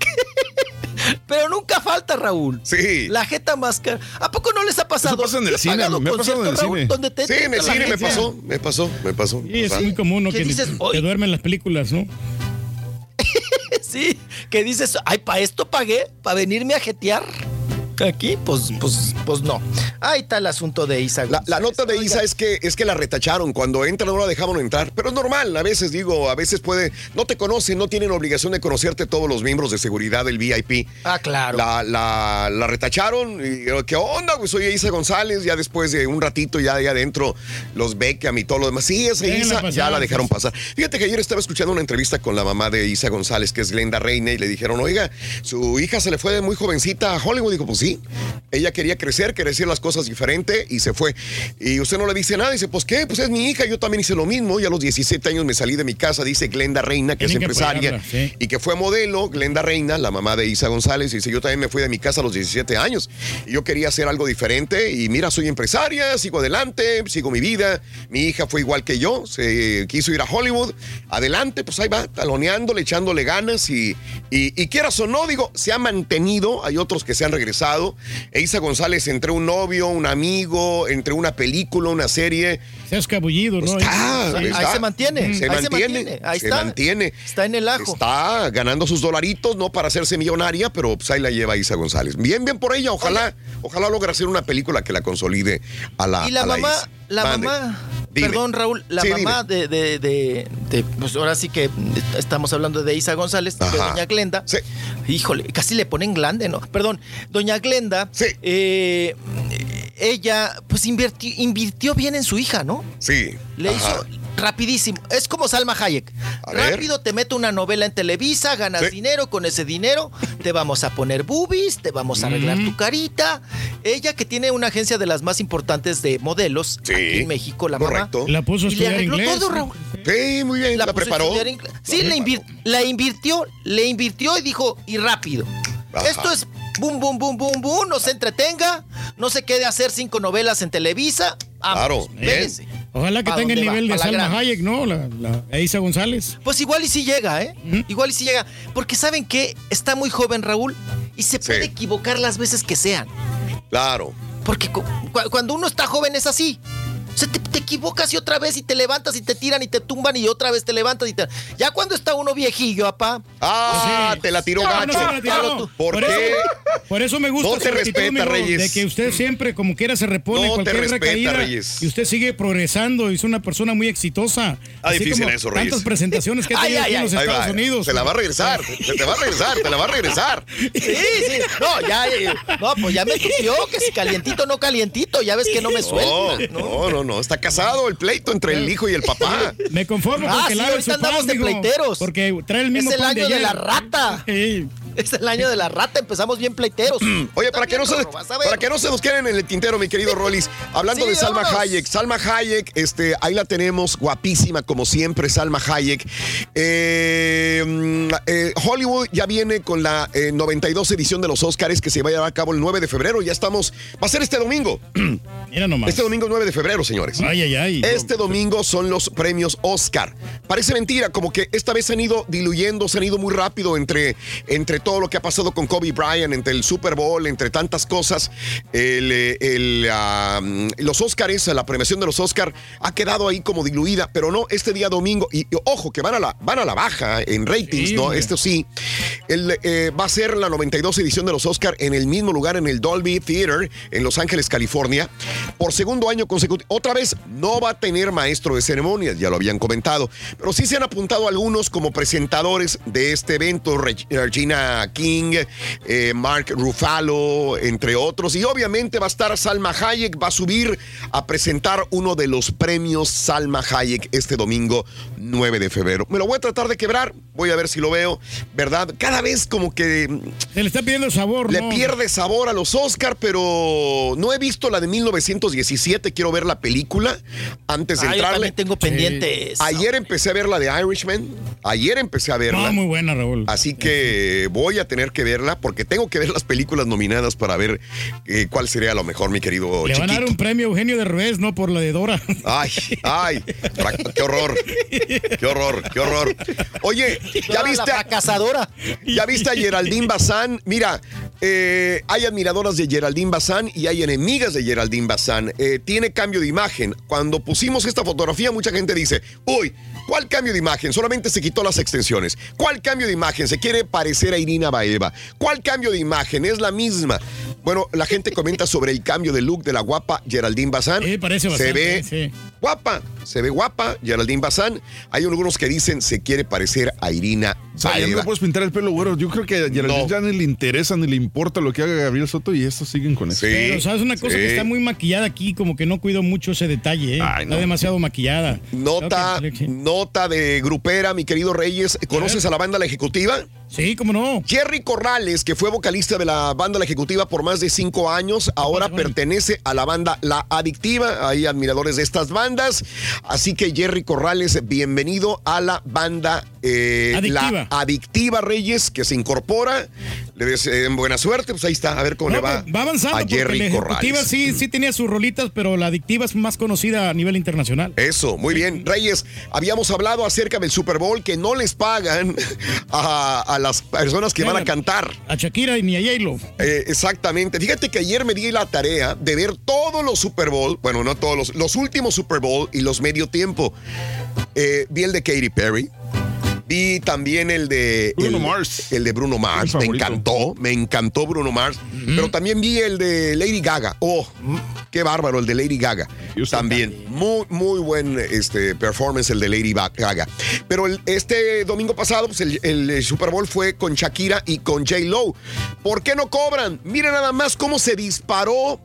Pero nunca falta, Raúl. Sí. La jeta más cara. ¿A poco no les ha pasado? pasa en el ¿Has cine, pagado me ha pasado en el conciertos, Raúl, cine. donde te Sí, en el cine me pasó, me pasó, me pasó. Sí, es muy común, ¿no? ¿Qué Que dices? te duermen las películas, ¿no? Sí, que dices, ay, para esto pagué, para venirme a jetear. Aquí, pues, pues, pues no. Ahí está el asunto de Isa. La, la nota de Isa es que es que la retacharon. Cuando entra no la dejaban entrar. Pero es normal, a veces digo, a veces puede. No te conocen, no tienen obligación de conocerte todos los miembros de seguridad del VIP. Ah, claro. La, la, la retacharon. Y, ¿Qué onda? Pues soy Isa González. Ya después de un ratito, ya ahí adentro, los Beckham y todo lo demás. Sí, esa Isa, ya la dejaron pasar. Fíjate que ayer estaba escuchando una entrevista con la mamá de Isa González, que es Glenda Reina, y le dijeron, oiga, su hija se le fue de muy jovencita a Hollywood. Dijo, pues sí. Ella quería crecer, quería hacer las cosas diferente y se fue. Y usted no le dice nada. Dice, pues qué, pues es mi hija. Yo también hice lo mismo. Y a los 17 años me salí de mi casa. Dice Glenda Reina, que Tienen es que empresaria sí. y que fue modelo. Glenda Reina, la mamá de Isa González. Dice, yo también me fui de mi casa a los 17 años. Y yo quería hacer algo diferente. Y mira, soy empresaria, sigo adelante, sigo mi vida. Mi hija fue igual que yo. Se quiso ir a Hollywood. Adelante, pues ahí va, taloneándole, echándole ganas. Y, y, y quieras o no, digo, se ha mantenido. Hay otros que se han regresado. E Isa González entre un novio, un amigo, entre una película, una serie. Se ha escabullido, ¿no? Está, Ahí está. se mantiene, Se ahí se mantiene. mantiene, ahí se está. mantiene. Está en el ajo. Está ganando sus dolaritos, no para hacerse millonaria, pero pues ahí la lleva Isa González. Bien, bien por ella. Ojalá, ojalá logre hacer una película que la consolide a la Y la a mamá, la mamá, Dime. perdón Raúl, la Sí, mamá de, de, de- de- pues ahora sí que estamos hablando de Isa González, de. Doña Glenda. Híjole, casi le ponen glande, ¿no? Perdón, Doña Glenda, eh, ella pues invirtió, invirtió bien en su hija, ¿no? Sí. Le Ajá. hizo rapidísimo. Es como Salma Hayek. Rápido te meto una novela en Televisa, ganas Sí. dinero, con ese dinero te vamos a poner boobies, te vamos a arreglar tu carita. Ella que tiene una agencia de las más importantes de modelos aquí en México, la correcto. mamá. La puso a y le estudiar arregló inglés. todo, Raúl. Sí, muy bien, la, preparó. Sí, la, invir- la invirtió, le invirtió y dijo, y rápido. Ajá. Esto es boom, boom, boom, boom, boom, no se entretenga, no se quede a hacer cinco novelas en Televisa. Vámonos, Claro, bien. Ojalá que ¿Pa tenga el va? nivel de Salma gran. Hayek, ¿no? La, la Isa González. Pues igual y si llega, ¿eh? Igual y si llega. Porque saben que está muy joven Raúl y se puede equivocar las veces que sean. Claro. Porque cu- cu- cuando uno está joven es así. O sea, te, te equivocas y otra vez y te levantas y te tiran y te tumban y otra vez te levantas y te... Ya cuando está uno viejillo, apá. Ah, te la tiró No, no gacho. la tiró. ¿Por, Por qué? eso- Por eso me gusta No te respeta, amigo, Reyes. De que usted siempre, como quiera, se repone No te cualquier respeta, recaída. Reyes. Y usted sigue progresando y es una persona muy exitosa. Ah, Así difícil como eso, Reyes. Tantas presentaciones que ha tenido aquí en los Estados va. Unidos. Se la va a regresar. Se te va a regresar, te la va a regresar. Sí, sí. No, ya, ya, no, pues ya me tupió, que si calientito no calientito, ya ves que no me No, suelta. no, no, no. Está casado el pleito entre el hijo y el papá. Me conformo con Ah, que sí, lave ahorita su pan, andamos de pleiteros. Porque trae el mismo Es el pan año de la rata. Es el año de la rata, empezamos bien pleiteros. Oye, para que, no se, para que no se nos queden en el tintero, mi querido Rollis. Hablando Sí, de Salma vámonos. Hayek. Salma Hayek, este, ahí la tenemos, guapísima como siempre, Salma Hayek. Eh, mm, eh, Hollywood ya viene con la eh, 92 edición de los Oscars que se va a llevar a cabo el 9 de febrero. Ya estamos, va a ser este domingo. Mira nomás. Este domingo 9 de febrero, señores. Ay, ay, ay. Este domingo son los premios Oscar. Parece mentira, como que esta vez se han ido diluyendo, se han ido muy rápido entre, entre todo lo que ha pasado con Kobe Bryant, entre el Super Bowl, entre tantas cosas. El, eh, el, los Oscars, la premiación de los Oscar ha quedado ahí como diluida, pero no, este día domingo, y, y ojo, que van a la, van a la baja en ratings, Sí, ¿no? hombre. Esto sí. El, eh, va a ser la 92 edición de los Oscar en el mismo lugar, en el Dolby Theater, en Los Ángeles, California, por segundo año consecutivo. Otra vez, no va a tener maestro de ceremonias, ya lo habían comentado, pero sí se han apuntado algunos como presentadores de este evento, Reg- Regina King, eh, Mark Ruffalo, entre otros, y obviamente va a estar Salma Hayek, va a subir a presentar uno de los premios Salma Hayek este domingo 9 de febrero. Me lo voy a tratar de quebrar, voy a ver si lo veo, ¿verdad? Cada vez como que Se le está pidiendo sabor, le ¿no? pierde sabor a los Oscar, pero no he visto la de 1917. Quiero ver la película antes de Ah, yo entrarle. también tengo pendiente esa. Ayer empecé a ver la de Irishman. Ayer empecé a verla. No, muy buena, Raúl. Así que voy a tener que verla porque tengo que ver las películas nominadas para ver eh, cuál sería lo mejor, mi querido Le van a dar chiquito. un premio a Eugenio de Revés, ¿no? Por la de Dora. Ay, ay, qué horror, qué horror, qué horror. Oye, ¿ya la viste? a- fracasadora. ¿Ya viste a Geraldine Bazán? Mira, eh, hay admiradoras de Geraldine Bazán y hay enemigas de Geraldine Bazán. Eh, tiene cambio de imagen. Cuando pusimos esta fotografía, mucha gente dice, uy, ¿cuál cambio de imagen? Solamente se quitó las extensiones. ¿Cuál cambio de imagen? Se quiere parecer a Irina Baeva. ¿Cuál cambio de imagen? Es la misma. Bueno, la gente comenta sobre el cambio de look de la guapa Geraldine Bazán. Sí, parece se bastante, ve sí. Guapa, se ve guapa, Geraldine Bazán. Hay algunos que dicen se quiere parecer a Irina O sea, ya no puedes pintar el pelo güero. Yo creo que a Geraldine No. ya ni le interesa ni le importa lo que haga Gabriel Soto y estos siguen con eso. Pero, ¿sabes una cosa? sí. Que está muy maquillada aquí, como que no cuido mucho ese detalle, ¿eh? Está demasiado maquillada. Nota, nota de grupera, mi querido Reyes. ¿Conoces a la banda La Ejecutiva? Sí, cómo no. Jerry Corrales, que fue vocalista de la banda La Ejecutiva por más de cinco años, ahora pertenece a la banda La Adictiva. Hay admiradores de estas bandas. Así que Jerry Corrales, bienvenido a la banda eh, Adictiva. La Adictiva Reyes, que se incorpora. Le deseen buena suerte. Pues ahí está, a ver cómo No, le va, va avanzando a Jerry la Corrales. sí, sí tenía sus rolitas, pero la adictiva es más conocida a nivel internacional. Eso, muy bien. Reyes, habíamos hablado acerca del Super Bowl que no les pagan a, a las personas que van a cantar. A Shakira y ni a J-Lo. Eh, exactamente. Fíjate que ayer me di la tarea de ver todos los Super Bowl, bueno, no todos los, los últimos Super Bowl y los medio tiempo. Eh, vi el de Katy Perry. Vi también el de Bruno el, Mars. El de Bruno Mars. Me encantó. Me encantó Bruno Mars. Pero también vi el de Lady Gaga. Oh, qué bárbaro el de Lady Gaga. También. Muy, muy buen este, performance el de Lady Gaga. Pero el- este domingo pasado, pues el, el Super Bowl fue con Shakira y con J. Lo. ¿Por qué no cobran? Miren nada más cómo se disparó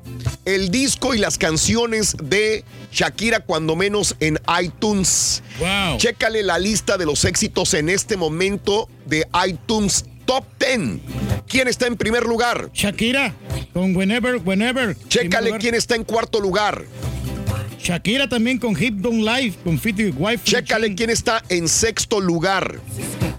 el disco y las canciones de Shakira, cuando menos en iTunes. Wow. Chécale la lista de los éxitos en este momento de iTunes Top 10. ¿Quién está en primer lugar? Shakira, con Whenever, Whenever. Chécale quién está en cuarto lugar. Shakira también con Hip Don't Life, con Fit Wife. Chécale quién está en sexto lugar.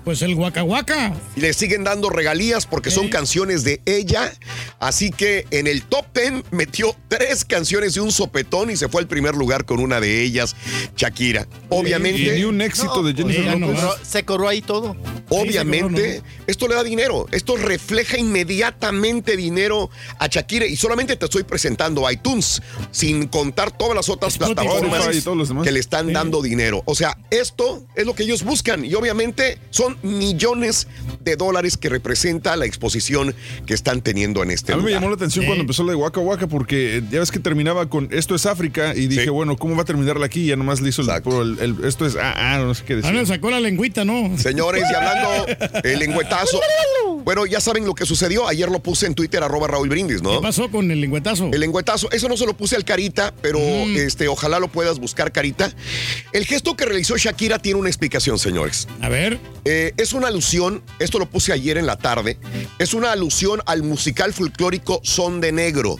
Pues el Waka Waka. Y le siguen dando regalías porque son canciones de ella. Así que en el top 10 metió tres canciones de un sopetón y se fue al primer lugar con una de ellas, Shakira. Obviamente. Y ni un éxito de Jennifer Pues, López. se corrió ahí todo. Obviamente, esto le da dinero. Esto refleja inmediatamente dinero a Shakira. Y solamente te estoy presentando iTunes, sin contar todas las otras Spotify plataformas y todos los demás. que le están Sí. dando dinero. O sea, esto es lo que ellos buscan. Y obviamente son millones de dólares que representa la exposición que están teniendo en este A mí me llamó la atención cuando empezó la de Waka Waka porque eh, ya ves que terminaba con esto es África y dije, bueno, ¿cómo va a terminarla aquí? Y ya nomás le hizo el, el- el- esto es ah, ah, no sé qué Ah, decir. le sacó la lengüita, ¿no? Señores, y hablando el lengüetazo. Bueno, ya saben lo que sucedió. Ayer lo puse en Twitter, arroba Raúl Brindis, ¿no? ¿Qué pasó con el lengüetazo? El lengüetazo, eso no se lo puse al Carita, pero este, ojalá lo puedas buscar, Carita. El gesto que realizó Shakira tiene una explicación, señores. A ver. es una alusión, esto lo puse ayer en la tarde, es una alusión al musical folclórico Son de Negro.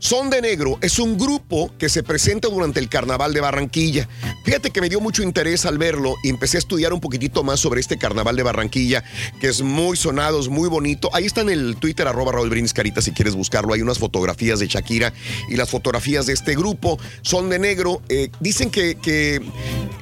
Son de Negro es un grupo que se presenta durante el Carnaval de Barranquilla. Fíjate que me dio mucho interés al verlo y empecé a estudiar un poquitito más sobre este Carnaval de Barranquilla, que es muy sonado, es muy bonito. Ahí está en el Twitter, arroba Raúl Brindis Carita, si quieres buscarlo. Hay unas fotografías de Shakira y las fotografías de este grupo. Son de Negro. eh, dicen que, que,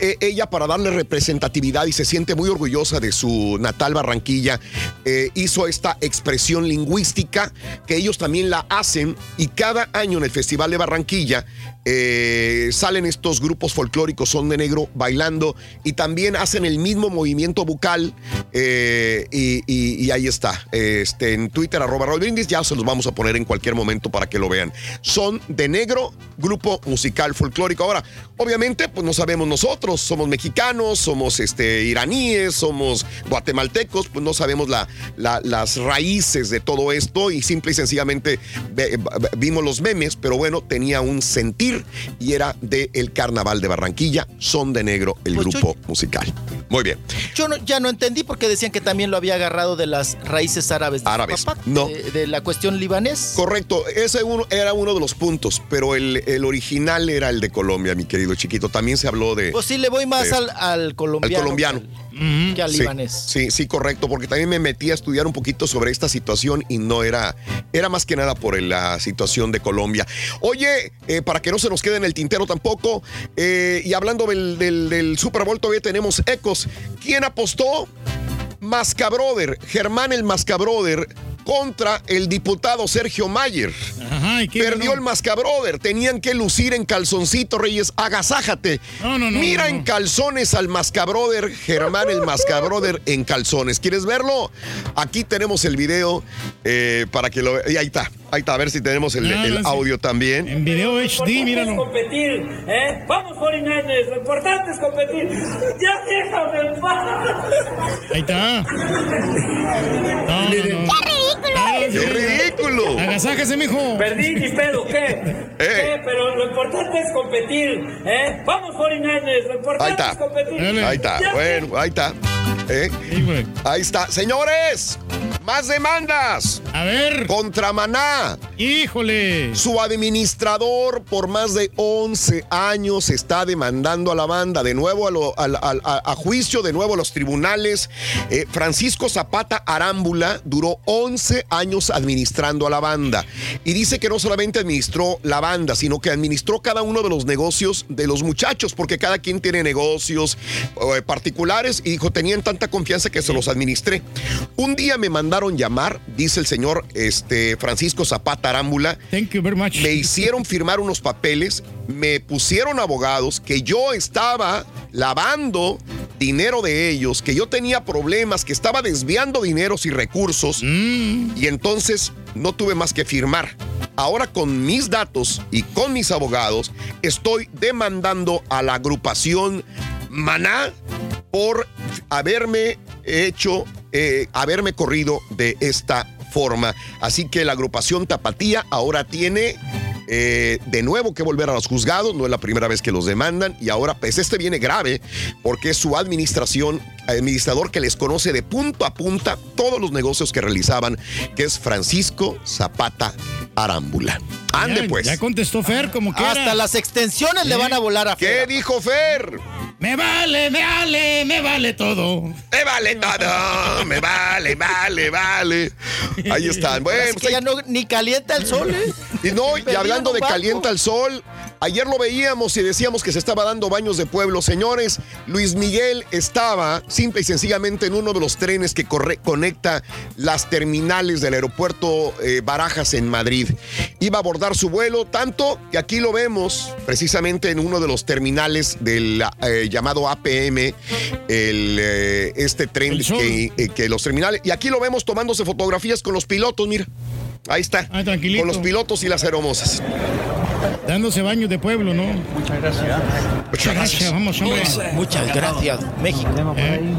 eh, ella, para darle representatividad y se siente muy orgullosa de su natal Barranquilla, eh, hizo esta expresión lingüística que ellos también la hacen y cada año en el Festival de Barranquilla eh, salen estos grupos folclóricos son de negro bailando y también hacen el mismo movimiento bucal eh, y, ahí está este, en Twitter arroba Raúl Brindis. Ya se los vamos a poner en cualquier momento para que lo vean. Son de negro grupo musical folclórico. Ahora obviamente pues no sabemos nosotros somos mexicanos somos este, iraníes somos guatemaltecos pues no sabemos la, la- las raíces de todo esto y simple y sencillamente vimos los memes pero bueno tenía un sentir y era de el carnaval de Barranquilla son de negro el Pues grupo musical muy bien Yo no- ya no entendí porque decían que también lo había agarrado de las raíces árabes. de Árabes, papá, no. De, de la cuestión libanés. Correcto, ese uno, era uno de los puntos, pero el, el original era el de Colombia, mi querido chiquito. También se habló de... Pues sí, le voy más de- al, al colombiano. al colombiano. Que al Sí, libanés. Sí, sí, correcto, porque también me metí a estudiar un poquito sobre esta situación y no era, era más que nada por la situación de Colombia. Oye, eh, para que no se nos quede en el tintero tampoco, eh, y hablando del, del, del Super Bowl, todavía tenemos ecos. ¿Quién apostó? Mascabroder, Germán el Mascabroder contra el diputado Sergio Mayer. Ajá, ¿y qué Perdió ganó? el mascabroder. Tenían que lucir en calzoncito, Reyes. Agasájate. No, no, no, Mira no, en calzones al mascabroder, Germán el mascabroder en calzones. ¿Quieres verlo? Aquí tenemos el video eh, para que lo... Y ahí está. Ahí está. A ver si tenemos el, Ah, el no, sí. audio también. En video HD, míralo. competir, ¿eh? Vamos 49ers, lo importante es competir. Ya déjame en paz. Ahí está. No, no, no. ¡Qué ridículo! Agasájese, mijo. Perdí ni pedo, ¿qué? Eh. ¿Qué? Pero lo importante es competir, ¿eh? Vamos 49ers, lo Ahí importante está. es competir. Ahí está. Ya Bueno, ahí está. ¿Eh? Ahí está. Señores, más demandas. A ver. Contra Maná. Híjole. Su administrador por más de 11 años está demandando a la banda de nuevo a, lo- al- al- a- a juicio, de nuevo a los tribunales. Eh, Francisco Zapata Arámbula duró 11 años administrando a la banda. Y dice que no solamente administró la banda, sino que administró cada uno de los negocios de los muchachos, porque cada quien tiene negocios eh, particulares y dijo, tenían tanta confianza que se los administré. Un día me mandaron llamar, dice el señor este, Francisco Zapata Arámbula. Thank you very much. Me hicieron firmar unos papeles, me pusieron abogados que yo estaba lavando dinero de ellos, que yo tenía problemas, que estaba desviando dineros y recursos, y entonces no tuve más que firmar. Ahora con mis datos y con mis abogados estoy demandando a la agrupación Maná por haberme hecho, eh, haberme corrido de esta forma. Así que la agrupación Tapatía ahora tiene eh, de nuevo que volver a los juzgados, no es la primera vez que los demandan y ahora pues este viene grave porque es su administración, administrador que les conoce de punto a punta todos los negocios que realizaban, que es Francisco Zapata Arámbula. Ande Ya- pues. Ya contestó Fer como que Hasta las extensiones le van a volar a ¿Qué dijo Fer? Me vale, me vale, me vale todo. Me vale todo, me vale, vale, vale. Ahí están. Bueno, Así que ya no, ni calienta el sol, ¿eh? Y no, y hablando de calienta el sol, ayer lo veíamos y decíamos que se estaba dando baños de pueblo. Señores, Luis Miguel estaba simple y sencillamente en uno de los trenes que corre- conecta las terminales del aeropuerto eh, Barajas en Madrid. Iba a abordar su vuelo, tanto que aquí lo vemos precisamente en uno de los terminales del eh, llamado APM, el, eh, este tren que, que los terminales. Y aquí lo vemos tomándose fotografías con los pilotos, mira. Ahí está. tranquilito. Con los pilotos y las aeromosas. Dándose baños de pueblo, ¿no? Muchas gracias. Muchas gracias. Vamos, hombre. Muchas gracias, México. Eh,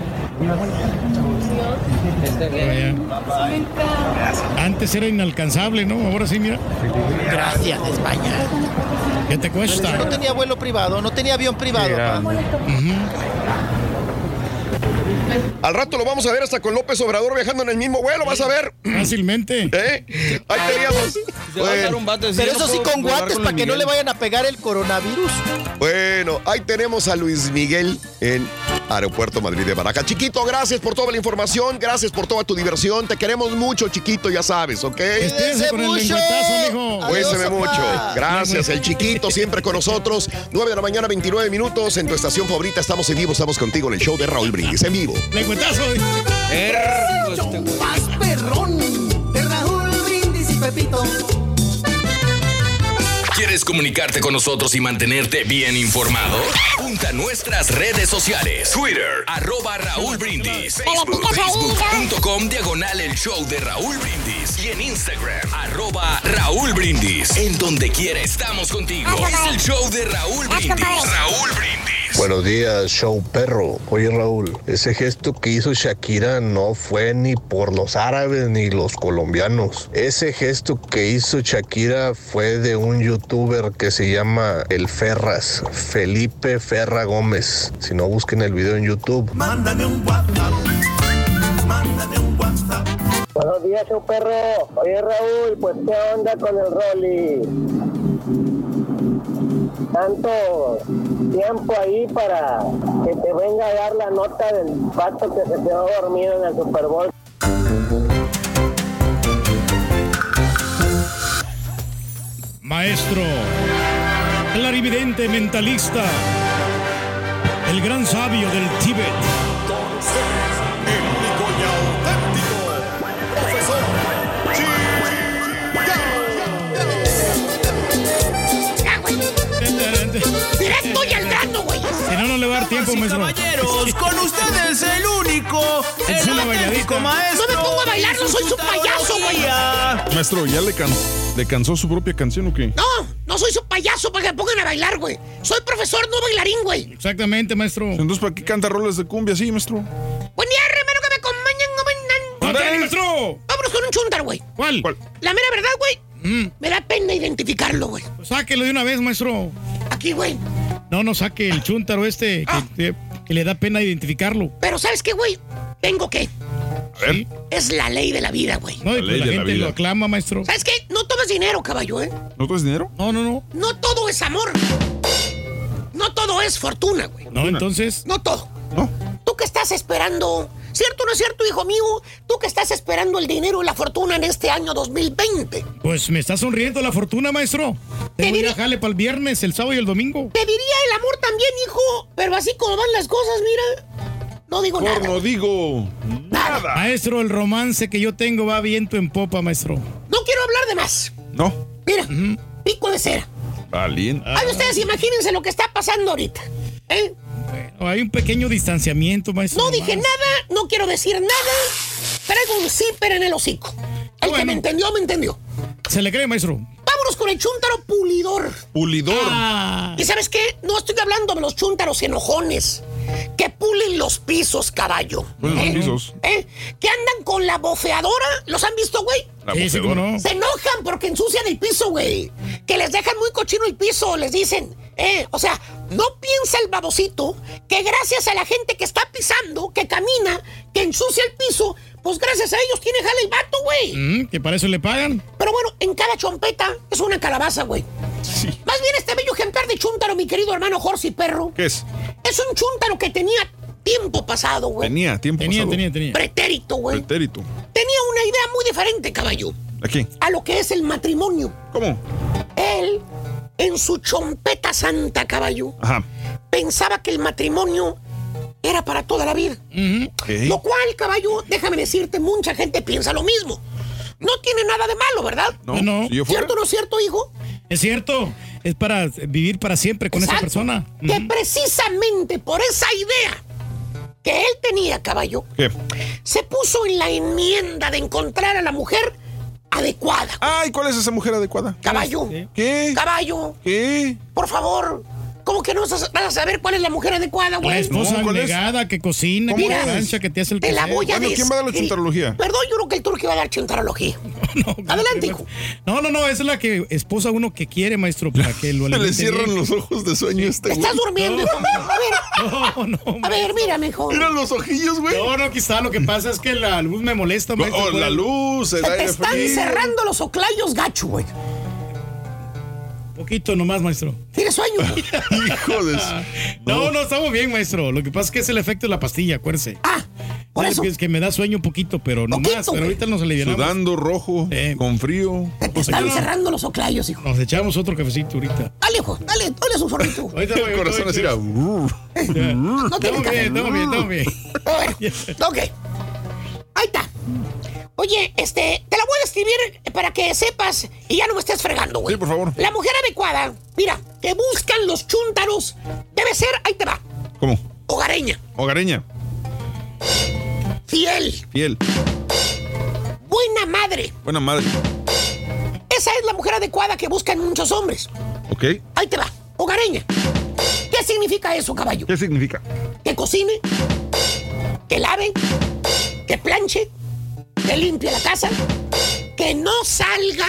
Antes era inalcanzable, ¿no? Ahora sí, mira. Gracias, España. ¿Qué te cuesta? No tenía vuelo privado, no tenía avión privado. Al rato lo vamos a ver hasta con López Obrador viajando en el mismo vuelo, vas a ver. Fácilmente. ¿Eh? Ahí teníamos. Bueno. Pero eso sí con guantes para que no le vayan a pegar el coronavirus. Bueno, ahí tenemos a Luis Miguel en Aeropuerto Madrid de Baraja. Chiquito, gracias por toda la información, gracias por toda tu diversión. Te queremos mucho, chiquito, ya sabes, ¿ok? Despídense con el lengüetazo, mijo. Cuídense mucho. Gracias, el chiquito siempre con nosotros. 9 de la mañana, 29 minutos. En tu estación favorita estamos en vivo, estamos contigo en el show de Raúl Brindis en vivo. Lengüetazo. Más perrón de Raúl Brindis y Pepito. ¿Quieres comunicarte con nosotros y mantenerte bien informado? Apunta a nuestras redes sociales. Twitter, arroba Raúl Brindis. Facebook, facebook.com, diagonal el show de Raúl Brindis. Y en Instagram, arroba Raúl Brindis. En donde quiera estamos contigo. Es el show de Raúl Brindis. Raúl Brindis. Buenos días, show perro. Oye, Raúl, ese gesto que hizo Shakira no fue ni por los árabes ni los colombianos. Ese gesto que hizo Shakira fue de un youtuber que se llama El Ferras, Felipe Ferra Gómez. Si no, busquen el video en YouTube. Mándame un WhatsApp. Mándame un WhatsApp. Buenos días, show perro. Oye, Raúl, pues qué onda con el Rolly. Tanto tiempo ahí para que te venga a dar la nota del pato que se quedó dormido en el Super Bowl. Maestro, clarividente mentalista, el gran sabio del Tíbet. Le va a dar tiempo, maestro. Caballeros, con ustedes el único, Es el una auténtico bailadita. maestro. No me pongo a bailar, no soy su payaso, güey. Maestro, ¿ya le, can- le cansó su propia canción o qué? No, no soy su payaso para que me pongan a bailar, güey. Soy profesor, no bailarín, güey. Exactamente, maestro. Entonces, ¿para qué canta roles de cumbia así, maestro? Buen día, hermano, que me acompañan, no vengan. ¡Ándale, maestro! Vámonos con un chuntar, güey. ¿Cuál? La mera verdad, güey. Me da pena identificarlo, güey. Pues sáquelo de una vez, maestro. Aquí, güey. No, no saque el chúntaro este, que, Ah. que- que le da pena identificarlo. Pero ¿sabes qué, güey? Tengo que. A ver. Es la ley de la vida, güey. No, y pues ley la de la gente vida. lo aclama, maestro. ¿Sabes qué? No tomes dinero, caballo, ¿eh? ¿No traes dinero? No, no, no. No todo es amor. No todo es fortuna, güey. No, entonces. No todo. Tú que estás esperando, ¿cierto o no es cierto, hijo mío? Tú que estás esperando el dinero y la fortuna en este año 2020. Pues me está sonriendo la fortuna, maestro. Tengo ir a jale para el viernes, el sábado y el domingo. Te diría el amor también, hijo. Pero así como van las cosas, mira. No digo Por nada. no digo nada. Maestro, el romance que yo tengo va viento en popa, maestro. No quiero hablar de más. No. Mira, pico de cera. Valiente. Ay, ustedes imagínense lo que está pasando ahorita. ¿eh? Hay un pequeño distanciamiento, maestro. No dije nada, no quiero decir nada. Traigo un zipper en el hocico. El que me entendió, me entendió. Se le cree, maestro. Vámonos con el chúntaro pulidor. Pulidor. Ah. ¿Y sabes qué? No estoy hablando de los chúntaros enojones. Que pulen los pisos, caballo. Pulen los ¿Eh? pisos. ¿Eh? Que andan con la bofeadora. ¿Los han visto, güey? La Sí, sí, no. Se enojan porque ensucian el piso, güey. Que les dejan muy cochino el piso, les dicen. ¿Eh? O sea, no piensa el babosito que gracias a la gente que está pisando, que camina, que ensucia el piso, pues gracias a ellos tiene jale el vato, güey. Mm, que para eso le pagan. Pero bueno, en cada chompeta es una calabaza, güey. Más bien este bello ejemplar de chúntaro, mi querido hermano Jorsi Perro, ¿Qué es? es un chúntaro que tenía tiempo pasado, güey. Tenía tiempo Tenía, pasado. tenía, tenía. Pretérito, güey. Pretérito. Tenía una idea muy diferente, caballo, Aquí. a lo que es el matrimonio. ¿Cómo? Él, en su chompeta santa, caballo, Ajá. pensaba que el matrimonio era para toda la vida. Lo cual, caballo, déjame decirte, mucha gente piensa lo mismo. No tiene nada de malo, ¿verdad? No, No. si ¿Cierto o no es cierto, hijo? Es cierto. Es para vivir para siempre con esa persona. Que precisamente por esa idea que él tenía, caballo, ¿Qué? se puso en la enmienda de encontrar a la mujer adecuada. Ay, ¿cuál es esa mujer adecuada? Caballo, ¿Qué? caballo, ¿Qué? por favor, ¿cómo que no vas a saber cuál es la mujer adecuada, La güey? esposa No, negada que cocina, que Mira, plancha, que te hace el Te la quehacer. voy a Bueno. ¿quién va a dar la chuntarología? Perdón, yo creo que el turco va a dar chuntarología. Adelante, hijo. No, no, no, esa es la que esposa uno que quiere, maestro, para que lo Le cierran los ojos de sueño a este güey. ¿Estás durmiendo, hijo? A ver, No, no. a ver, mira, mejor. Mira los ojillos, güey. No, no, quizá lo que pasa es que la luz me molesta, No, maestro. oh, la luz, el Se te aire están frío. cerrando los oclayos gacho, güey. Poquito nomás, maestro. ¿Tienes sueño? Hijo de su- No, no, estamos bien, maestro. Lo que pasa es que es el efecto de la pastilla, acuérdese. Ah, por Es eso. que, es que me da sueño un poquito, pero no más. Pero ahorita nos aliviamos. Sudando rojo, Eh. con frío. Te están cerrando los oclayos, hijo. Nos echamos otro cafecito ahorita. Dale, hijo, dale, dale su sorbito. Ahorita El corazón así era. voy. No tienes Estamos bien, estamos bien, estamos bien. Ok. Ahí está. Oye, este, te la voy a describir para que sepas y ya no me estés fregando, güey. Sí, por favor. La mujer adecuada, mira, que buscan los chúntaros, debe ser, ahí te va, ¿Cómo? hogareña, Hogareña. fiel, Fiel. buena madre. Buena madre. Esa es la mujer adecuada que buscan muchos hombres. ¿Ok? Ahí te va, hogareña. ¿Qué significa eso, caballo? ¿Qué significa? Que cocine, que lave, que planche, que limpie la casa, que no salga.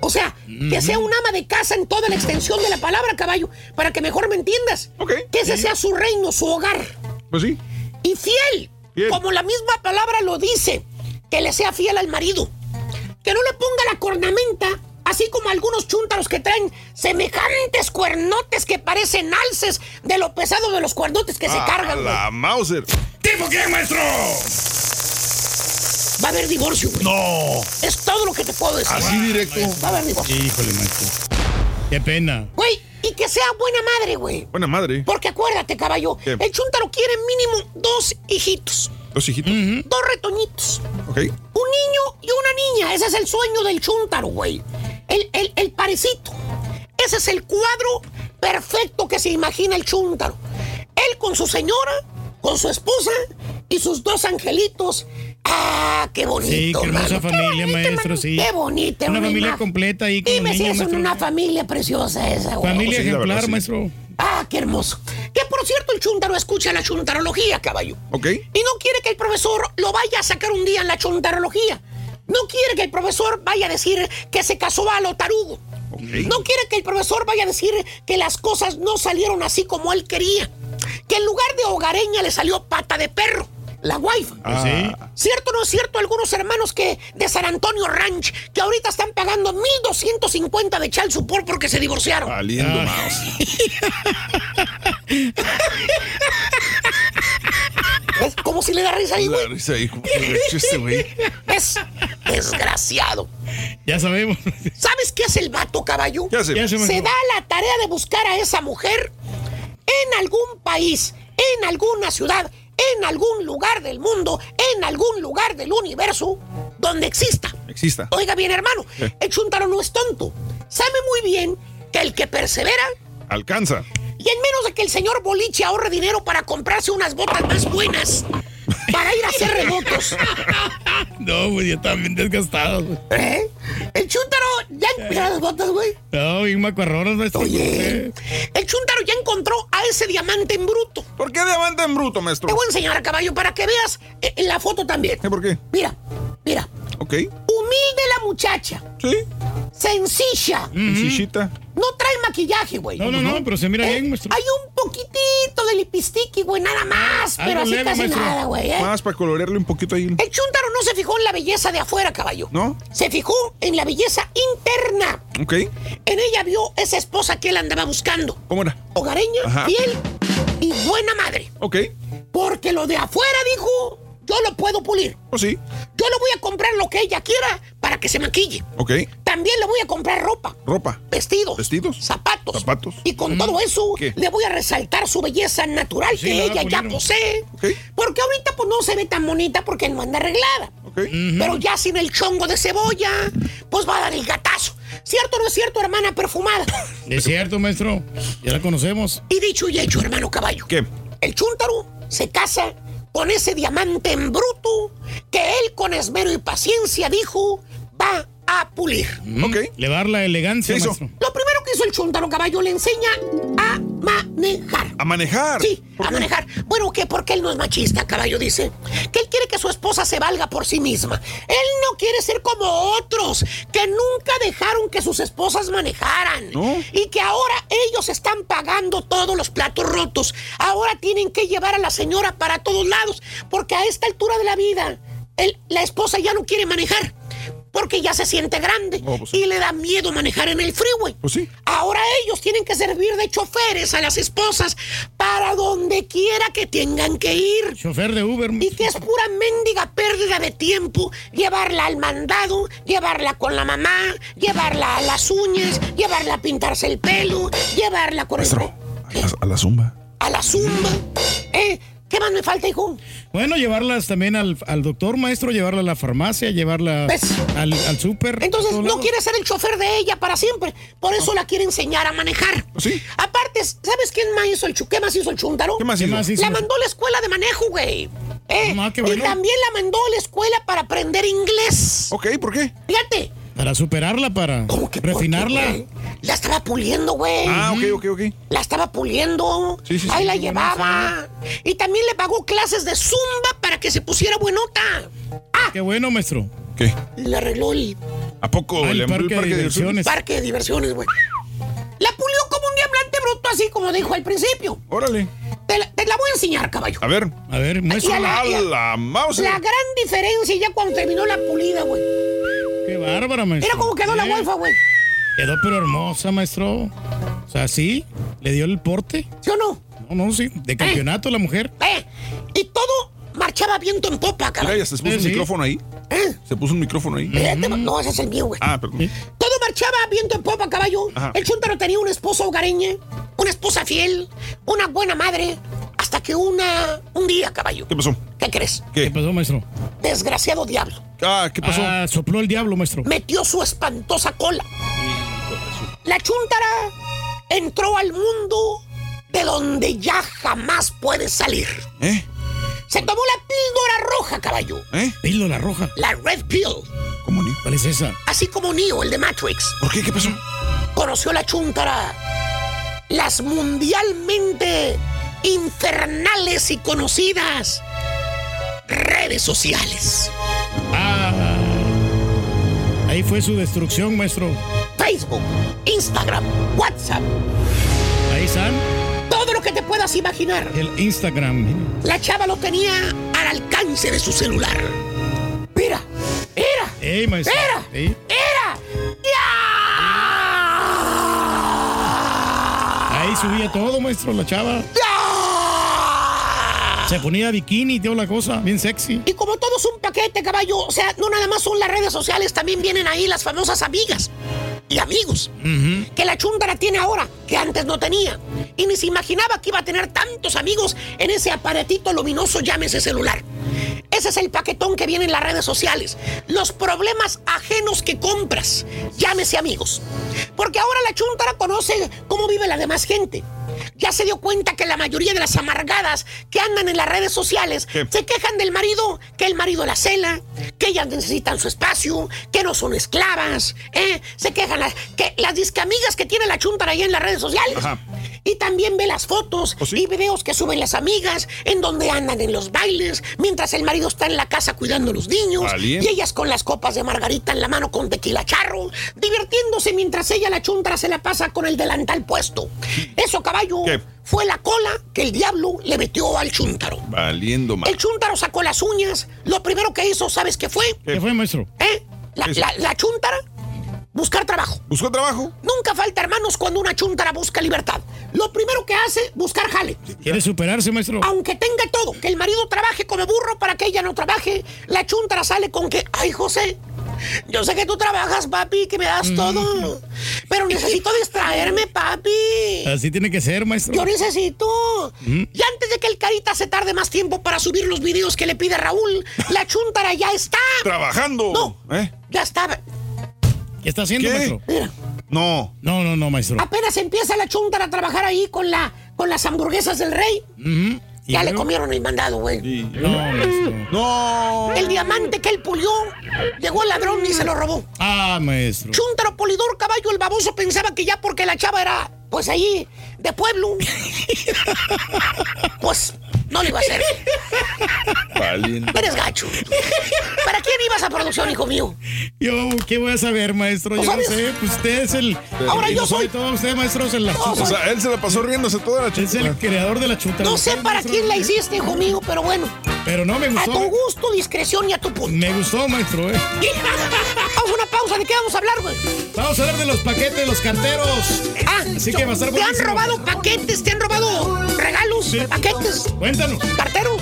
O sea, que sea un ama de casa en toda la extensión de la palabra, caballo, para que mejor me entiendas. Ok. Que ese sea su reino, su hogar. Pues sí. Y fiel, Fiel. como la misma palabra lo dice, que le sea fiel al marido. Que no le ponga la cornamenta, así como algunos chúntaros que traen semejantes cuernotes que parecen alces de lo pesado de los cuernotes que se Ah, cargan. La Mauser. ¿Tipo quién, maestro? Va a haber divorcio, güey. No. Es todo lo que te puedo decir. Así directo. Va a haber divorcio. Híjole, maestro. Qué pena. Güey, y que sea buena madre, güey. Buena madre. Porque acuérdate, caballo, ¿Qué? el chúntaro quiere mínimo dos hijitos, Dos hijitos. dos retoñitos. Ok. Un niño y una niña. Ese es el sueño del chúntaro, güey. El, el, el parecito. Ese es el cuadro perfecto que se imagina el chúntaro. Él con su señora, con su esposa y sus dos angelitos. Ah, qué bonito. Sí, qué hermosa qué familia, bonito, maestro, hermano, sí. Qué bonita. Una familia completa ahí con Dime los si niños, es maestro. una familia preciosa esa, güey. Familia Sí, ejemplar, verdad, sí. maestro. Ah, qué hermoso. Que por cierto, el chuntaro escucha la chuntarología, caballo. Ok. Y no quiere que el profesor lo vaya a sacar un día en la chuntarología. No quiere que el profesor vaya a decir que se casó a lo tarugo. No quiere que el profesor vaya a decir que las cosas no salieron así como él quería. Que en lugar de hogareña le salió pata de perro. La wifi. Ah, sí. ¿Cierto o no es cierto? Algunos hermanos que de San Antonio Ranch que ahorita están pagando 1.250 de chal support porque se divorciaron. Valiendo Ah. mouse. ¿Ves? Como si le da risa ahí, güey. risa ahí, güey. Es desgraciado. Ya sabemos. ¿Sabes qué hace el vato, caballo? Ya se me- Se da la tarea de buscar a esa mujer en algún país, en alguna ciudad, en algún lugar del mundo, en algún lugar del universo, donde exista. Exista. Oiga bien, hermano, el chuntaro no es tonto. Sabe muy bien que el que persevera Alcanza. y en menos de que el señor Boliche ahorre dinero para comprarse unas botas más buenas para ir a hacer remotos. No, güey, ya están bien desgastados. güey. ¿Eh? El chúntaro ya mira las botas, güey. No, bien macuarronas, maestro. Oye, el chúntaro ya encontró a ese diamante en bruto. ¿Por qué diamante en bruto, Te maestro? voy a enseñar a caballo para que veas eh, en la foto también. ¿Eh, ¿Por qué? Mira, mira. Ok. Humilde la muchacha. Sí. Sencilla. Sillita. No trae maquillaje, güey. No, no, no, pero se mira Eh, bien, maestro. Hay un poquitito de lipistiqui, güey, nada más. Algo pero así leve, casi maestro. nada, güey. ¿eh? Más para colorearle un poquito ahí. El chúntaro no se fijó en la belleza de afuera, caballo. ¿No? Se fijó en la belleza interna. Ok. En ella vio esa esposa que él andaba buscando. ¿Cómo era? Hogareña, Ajá. fiel y buena madre. Ok. Porque lo de afuera, dijo, yo lo puedo pulir. Pues sí. Yo le voy a comprar lo que ella quiera para que se maquille. Ok. También le voy a comprar ropa, Ropa. vestidos, Vestidos. zapatos. Zapatos. Y con todo eso, ¿Qué? le voy a resaltar su belleza natural Sí, que la va a ella ya posee. Ok. Porque ahorita pues no se ve tan bonita porque no anda arreglada. Ok. Pero ya sin el chongo de cebolla, pues va a dar el gatazo. ¿Cierto o no es cierto, hermana perfumada? Es cierto, maestro. Ya la conocemos. Y dicho y hecho, hermano caballo. ¿Qué? El chúntaro se casa con ese diamante en bruto que él con esmero y paciencia dijo va a pulir. Ok. Le va a dar la elegancia. Lo primero que hizo el chúntaro caballo le enseña a manejar. A manejar. Sí, ¿Por a qué? manejar. Bueno, que porque él no es machista, caballo dice. Que él quiere que su esposa se valga por sí misma. Él no quiere ser como otros, que nunca dejaron que sus esposas manejaran. No. Y que ahora ellos están pagando todos los platos rotos. Ahora tienen que llevar a la señora para todos lados, porque a esta altura de la vida, él- la esposa ya no quiere manejar. Porque ya se siente grande Oh, pues sí. y le da miedo manejar en el freeway. Pues sí. Ahora ellos tienen que servir de choferes a las esposas para donde quiera que tengan que ir. Chofer de Uber. Y que es pura mendiga pérdida de tiempo llevarla al mandado, llevarla con la mamá, llevarla a las uñas, llevarla a pintarse el pelo, llevarla con el... Maestro. A la, a la zumba. a la zumba. ¿Eh? ¿Qué más me falta, hijo? Bueno, llevarlas también al, al doctor, maestro, llevarla a la farmacia, llevarla ¿Ves? al, al súper. Entonces no lados. quiere ser el chofer de ella para siempre. Por eso la quiere enseñar a manejar. Sí. Aparte, ¿sabes quién más hizo el chu- ¿Qué más hizo el chuntaro? ¿Qué más ¿Qué hizo? La mandó a la escuela de manejo, güey. ¿Eh? Ah, qué Y bueno. también la mandó a la escuela para aprender inglés. Ok, ¿por qué? Fíjate. Para superarla, para ¿Cómo que qué, refinarla. La estaba puliendo, güey. Ah, ok, ok, ok. La estaba puliendo. Sí, sí, sí. Ahí la llevaba. Y también le pagó clases de zumba para que se pusiera buenota. Ah, Qué bueno, maestro. ¿Qué? le arregló el ¿A poco Ah, el le amplió parque de diversiones. parque de diversiones, güey. La pulió como un diamante bruto, así como dijo al principio. Órale. Te la, te la voy a enseñar, caballo. A ver. A ver, muestra. la- la mouse. La gran diferencia ya cuando terminó la pulida, güey. Qué bárbara, maestro. Mira cómo quedó la golfa, güey. Quedó pero hermosa, maestro. O sea, sí, le dio el porte. ¿Sí o no? No, no, sí. De campeonato la mujer. Eh, y todo marchaba viento en popa, Mira, caballo. ya se puso Sí, un micrófono ahí. Eh, Se puso un micrófono ahí. espérate, No, ese es el mío, güey. Ah, perdón. Todo marchaba viento en popa, caballo. Ajá. El chúntaro tenía una esposa hogareña, una esposa fiel, una buena madre, hasta que una... un día, caballo. ¿Qué pasó? ¿Qué crees? ¿Qué ¿Qué? pasó, maestro? Desgraciado diablo. Ah, ¿qué pasó? Ah, sopló el diablo, maestro. Metió su espantosa cola. La chúntara entró al mundo de donde ya jamás puedes salir. ¿Eh? Se tomó la píldora roja, caballo. ¿Eh? Píldora roja. La Red Pill. ¿Cómo ni? ¿Cuál es esa? Así como Neo, el de Matrix. ¿Por qué? ¿Qué pasó? Conoció la chuntara. Las mundialmente infernales y conocidas redes sociales. Ah. Ahí fue su destrucción, maestro. Facebook, Instagram, WhatsApp. Ahí están. Puedas imaginar. El Instagram. La chava lo tenía al alcance de su celular. Mira, era, Ey, maestro. era, era. Ahí subía todo, maestro, la chava. Se ponía bikini y toda la cosa, bien sexy. Y como todo es un paquete, caballo, o sea, no nada más son las redes sociales, también vienen ahí las famosas amigas y amigos que la chuntara tiene ahora, que antes no tenía. Y ni se imaginaba que iba a tener tantos amigos en ese aparatito luminoso, llámese celular. Ese es el paquetón que viene en las redes sociales. Los problemas ajenos que compras, llámese amigos. Porque ahora la chuntara conoce cómo vive la demás gente. Ya se dio cuenta que la mayoría de las amargadas que andan en las redes sociales se quejan del marido, que el marido la cela, que ellas necesitan su espacio, que no son esclavas, ¿eh? Se quejan las, que las discamigas que tiene la chuntara ahí en las redes sociales. Ajá. Y también ve las fotos y videos que suben las amigas en donde andan en los bailes, mientras el marido está en la casa cuidando a los niños y ellas con las copas de margarita en la mano con tequila charro, divirtiéndose mientras ella la chuntara se la pasa con el delantal puesto. Eso, caballo, ¿Qué? fue la cola que el diablo le metió al chuntaro. Valiendo mal. El chuntaro sacó las uñas. Lo primero que hizo, ¿sabes qué fue? ¿Qué fue, maestro? ¿Eh? La, la, la chuntara, buscar trabajo. ¿Buscó trabajo? Nunca falta, hermanos, cuando una chuntara busca libertad. Lo primero que hace, buscar jale. ¿Quiere superarse, maestro? Aunque tenga todo, que el marido trabaje como burro para que ella no trabaje, la chuntara sale con que, ay, José, yo sé que tú trabajas, papi, que me das todo, pero necesito distraerme, papi. Así tiene que ser, maestro. Yo necesito. Mm. Y antes de que el carita se tarde más tiempo para subir los videos que le pide Raúl, la chuntara ya está. Trabajando. No. ¿Eh? Ya está. ¿Qué está haciendo, ¿Qué? maestro? Mira, No. No, no, no, maestro. apenas empieza la chuntara a trabajar ahí con, la, con las hamburguesas del rey. Ujú. ¿Y Ya le comieron el mandado, güey. No, maestro. No. El diamante que él pulió, llegó el ladrón y se lo robó. Ah, maestro. Chuntaro polidor caballo, el baboso pensaba que ya porque la chava era, pues ahí, de pueblo, pues no le iba a hacer. Valiendo. Eres gacho. ¿Para quién ibas a producción, hijo mío? Yo, ¿qué voy a saber, maestro? ¿No Yo no sé. Pues usted es el. Ahora yo soy- Todo usted, maestro, es el, la No, chuta. O sea, él se la pasó riéndose toda la Es chuta. el creador de la chuta. No sé para maestro. quién la hiciste, hijo mío, pero bueno. Pero no me A gustó. tu gusto, discreción y a tu punto. Me gustó, maestro, eh. Vamos a una pausa. ¿De qué vamos a hablar, güey? Vamos a hablar de los paquetes de los carteros. Ah, Así que va a estar ¿Te han buenísimo. Robado paquetes? ¿Te han robado regalos? Sí. ¿Paquetes? Cuéntanos. ¿Cartero?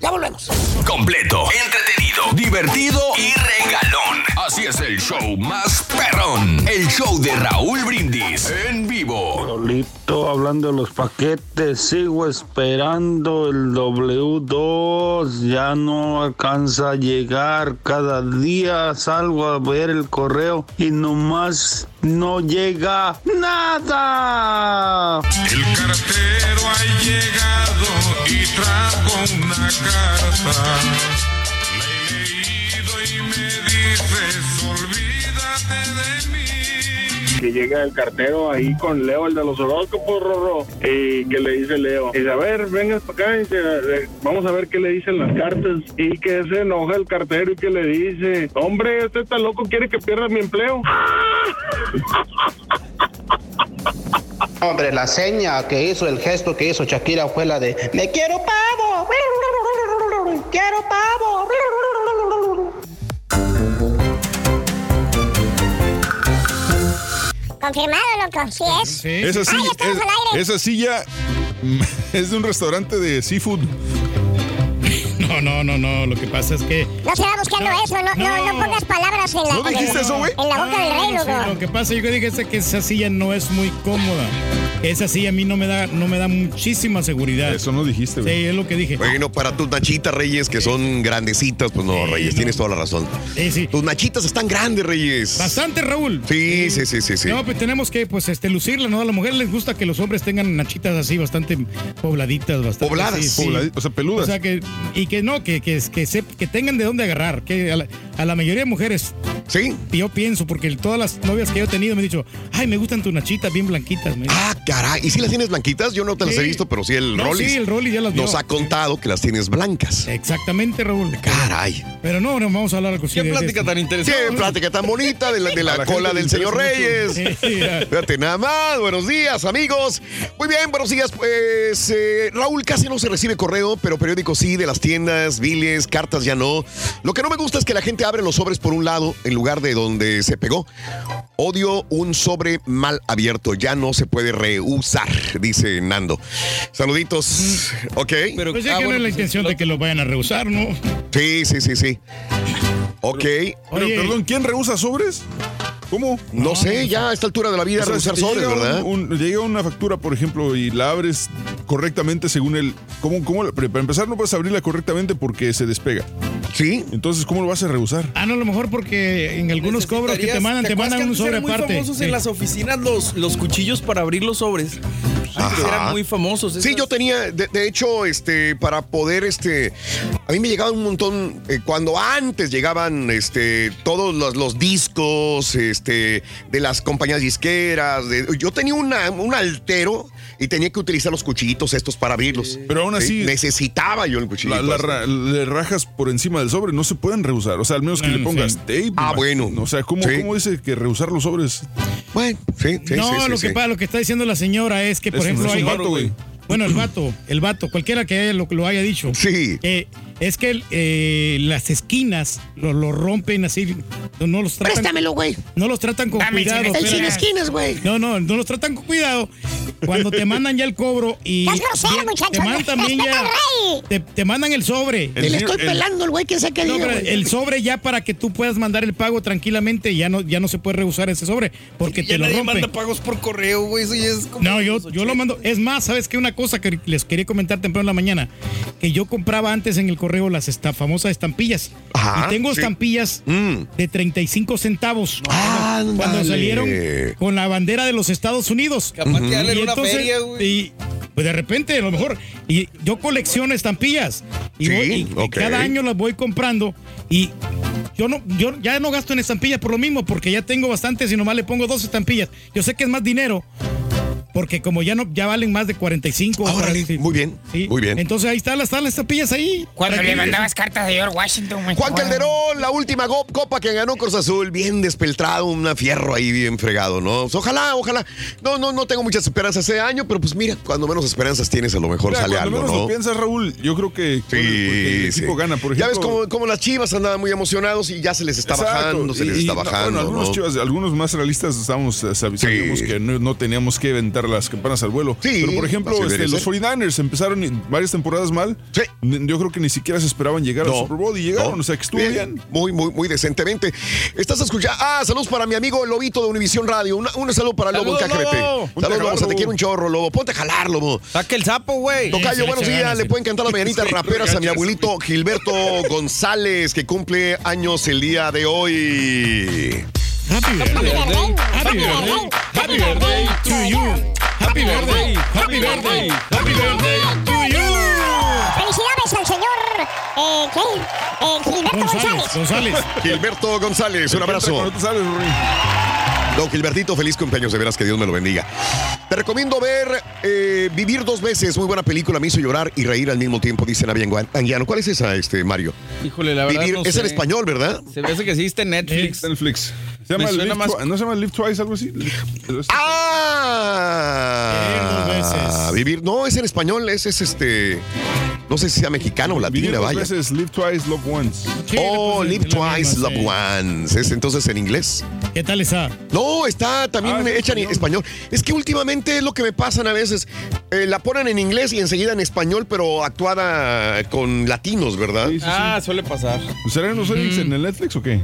Ya volvemos. Completo, entretenido, divertido y regalón. Así es el show más perrón. El show de Raúl Brindis en vivo. Solito hablando de los paquetes, sigo esperando el W2, ya no alcanza a llegar, cada día salgo a ver el correo y nomás no llega nada. El cartero ha llegado y trajo una carta. Que llega el cartero ahí con Leo, el de los horóscopos, Rorro, y que le dice Leo, dice, a ver, vengas para acá, y dice, "Eh, vamos a ver qué le dicen las cartas, y que se enoja el cartero y que le dice, hombre, este está loco, quiere que pierda mi empleo. Hombre, la seña que hizo, el gesto que hizo Shakira fue la de ¡Me quiero pavo! ¡Quiero pavo! Confirmado, loco, sí es. Esa, sí, Ah, ya estamos es- al aire. esa silla es de un restaurante de seafood. No, no, no, no. Lo que pasa es que. No se va buscando eso, no, no, no pongas palabras en la, ¿No dijiste en, eso, güey? en la boca del rey, Sí, loco. lo que pasa, yo dije es que esa silla no es muy cómoda. Esa silla a mí no me da, no me da muchísima seguridad. Eso no dijiste, Sí, es lo que dije. Bueno, para tus nachitas, Reyes, que son grandecitas, pues no, Reyes, tienes toda la razón. Tus nachitas están grandes, Reyes. Bastante, Raúl. Sí, sí, sí, sí, sí. No, pues tenemos que, pues, este, lucirla, ¿no? A las mujeres les gusta que los hombres tengan nachitas así, bastante pobladitas, bastante. Pobladas. sí, sí. Pobladi- o sea, peludas. O sea, que, y que no, que, que, que, se- que tengan de dónde agarrar. Que a la, a la mayoría de mujeres. Sí. Yo pienso, porque todas las novias que yo he tenido me han dicho, ay, me gustan tus nachitas bien blanquitas. me. Ah, caray. ¿Y si las tienes blanquitas? Yo no te las he visto, pero sí el No, Rollis. sí, el Rollis ya las vio. Nos ha contado que las tienes blancas. Exactamente, Raúl. Caray. Pero no, no vamos a hablar algo Qué de- plática tan interesante. Qué plática tan bonita de la, de la cola del señor Reyes. Fíjate nada más. Buenos días, amigos. Muy bien, buenos días. Pues eh, Raúl casi no se recibe correo, pero periódico sí, de las tiendas, biles, cartas ya no. Lo que no me gusta es que la gente abre los sobres por un lado en lugar de donde se pegó. Odio un sobre mal abierto, ya no se puede reusar, dice Nando. Saluditos. Ok. Pero, pues ya que no es la intención de que lo vayan a rehusar, ¿no? Sí, sí, sí, sí. Ok. Pero, perdón, ¿quién rehúsa sobres? ¿Cómo? No sé, ya a esta altura de la vida O sea, rehusar si te sobres, llega un- ¿verdad? un- llega una factura, por ejemplo, y la abres correctamente según el. ¿cómo, cómo, la- para empezar, no puedes abrirla correctamente porque se despega. Sí. Entonces, ¿cómo lo vas a rehusar? Ah, no, a lo mejor porque en algunos cobros que te mandan, te mandan un sobre eran muy aparte. famosos Sí. en las oficinas los, los cuchillos para abrir los sobres. Antes Ajá. eran muy famosos. Sí, yo tenía, de, de hecho, este, para poder, este, a mí me llegaban un montón, eh, cuando antes llegaban, este, todos los, los discos, este, de las compañías disqueras, de- yo tenía una, un altero y tenía que utilizar los cuchillitos estos para abrirlos. Pero aún así- Sí, necesitaba yo el cuchillito. La, la este. ra- le rajas por encima del sobre, no se pueden rehusar. O sea, al menos que Mm, le pongas sí. tape. Ah, bueno. O sea, ¿cómo, Sí. cómo dice que rehusar los sobres? Bueno, sí, sí, no, lo sí. que pasa, lo que está diciendo la señora es que, por Es ejemplo, es un hay vato, güey. Bueno, el vato, el vato, cualquiera que haya, lo, lo haya dicho. Sí. Eh, es que eh, las esquinas lo, lo rompen así, no, no los tratan. Préstamelo, güey. No los tratan con Dame el cuidado. sin- el sin esquinas, güey. No, no, no los tratan con cuidado. Cuando te mandan ya el cobro y. Estás grosero, muchacho. Te mandan también ya. Te, te mandan el sobre. Te le estoy pelando el güey que sé que No, pero el sobre ya para que tú puedas mandar el pago tranquilamente, ya no, ya no se puede rehusar ese sobre porque Ya te lo nadie rompen. manda pagos por correo, güey. Eso ya es como No, yo, yo lo mando. Es más, ¿sabes qué? Una cosa que les quería comentar temprano en la mañana. Que yo compraba antes en el correo las esta, famosas estampillas. Ajá, y tengo sí. estampillas Mm. de 35 centavos. Cuando Ándale. salieron con la bandera de los Estados Unidos. Capaz que darle Y una entonces, feria, güey. Y pues de repente, a lo mejor. Y yo colecciono estampillas. Y, Sí, voy- y- y ok. cada año las voy comprando. Y yo no, yo ya no gasto en estampillas por lo mismo, porque ya tengo bastantes y nomás le pongo dos estampillas. Yo sé que es más dinero. Porque como ya no, ya valen más de 45. Órale, sí. muy bien, Sí. muy bien. Entonces ahí están las, están las estampillas ahí. Cuando le mandabas cartas de George Washington, güey. Juan Wow. Calderón, la última copa que ganó Cruz Azul, bien despeltrado, un fierro ahí bien fregado, ¿no? Pues ojalá, ojalá. No, no, no tengo muchas esperanzas ese año, pero pues mira, cuando menos esperanzas tienes, a lo mejor Mira, sale cuando algo, menos ¿no? lo piensas, Raúl, yo creo que con el- Sí, equipo sí. gana, por ejemplo. Ya ves como, como las chivas andaban muy emocionados y ya se les está Exacto, bajando, se y- les está no, bajando. bueno, algunos ¿no? chivas, algunos más realistas estábamos, eh, sab- sabíamos que no, no teníamos que las campanas al vuelo. Sí, Pero por ejemplo, este, los ser. 49ers empezaron varias temporadas mal. Sí. Yo creo que ni siquiera se esperaban llegar al No, Super Bowl y llegaron, no. o sea que estuvo bien. Muy, muy, muy decentemente. Estás escuchando. Ah, saludos para mi amigo el Lobito de Univisión Radio. Una- un saludo para Lobo en Saludos, KGBT. Lobo. Ponte a Saludos, Lobo. jalar, Se te Lobo. quiere un chorro, Lobo. Ponte a jalar, Lobo. Saca el sapo, güey. Tocayo, buenos días. Le pueden cantar las mañanitas Sí, raperas a mi abuelito Gilberto González, que cumple años el día de hoy. Happy birthday. Happy birthday. Happy birthday to you. Happy birthday. Happy birthday. Happy birthday to you. Felicidades al señor eh, ¿qué? Eh, Gilberto González. Gilberto González, un abrazo. Don Gilbertito, feliz cumpleaños, de veras que Dios me lo bendiga. Te recomiendo ver eh, Vivir dos veces, muy buena película, me hizo llorar y reír al mismo tiempo, dice Navi Anguiano. ¿Cuál es esa, este, Mario? Híjole, la verdad Vivir, no es sé. en español, ¿verdad? Se me hace que sí está en Netflix. Netflix. Se Me llama Live más- ¿No se llama Live Twice, algo así? Ah, Ah, vivir. No, es en español, ese es este. No sé si sea mexicano o Vivir latina, dos vaya. veces, live twice, love once. oh, live twice, misma, love sí. once. Es entonces en inglés. ¿Qué tal está? No, está también Ah, hecha en español. Es que últimamente es lo que me pasan a veces. Eh, la ponen en inglés y enseguida en español, pero actuada con latinos, ¿verdad? Ah, suele pasar. ¿Serán los Netflix en el Netflix o qué?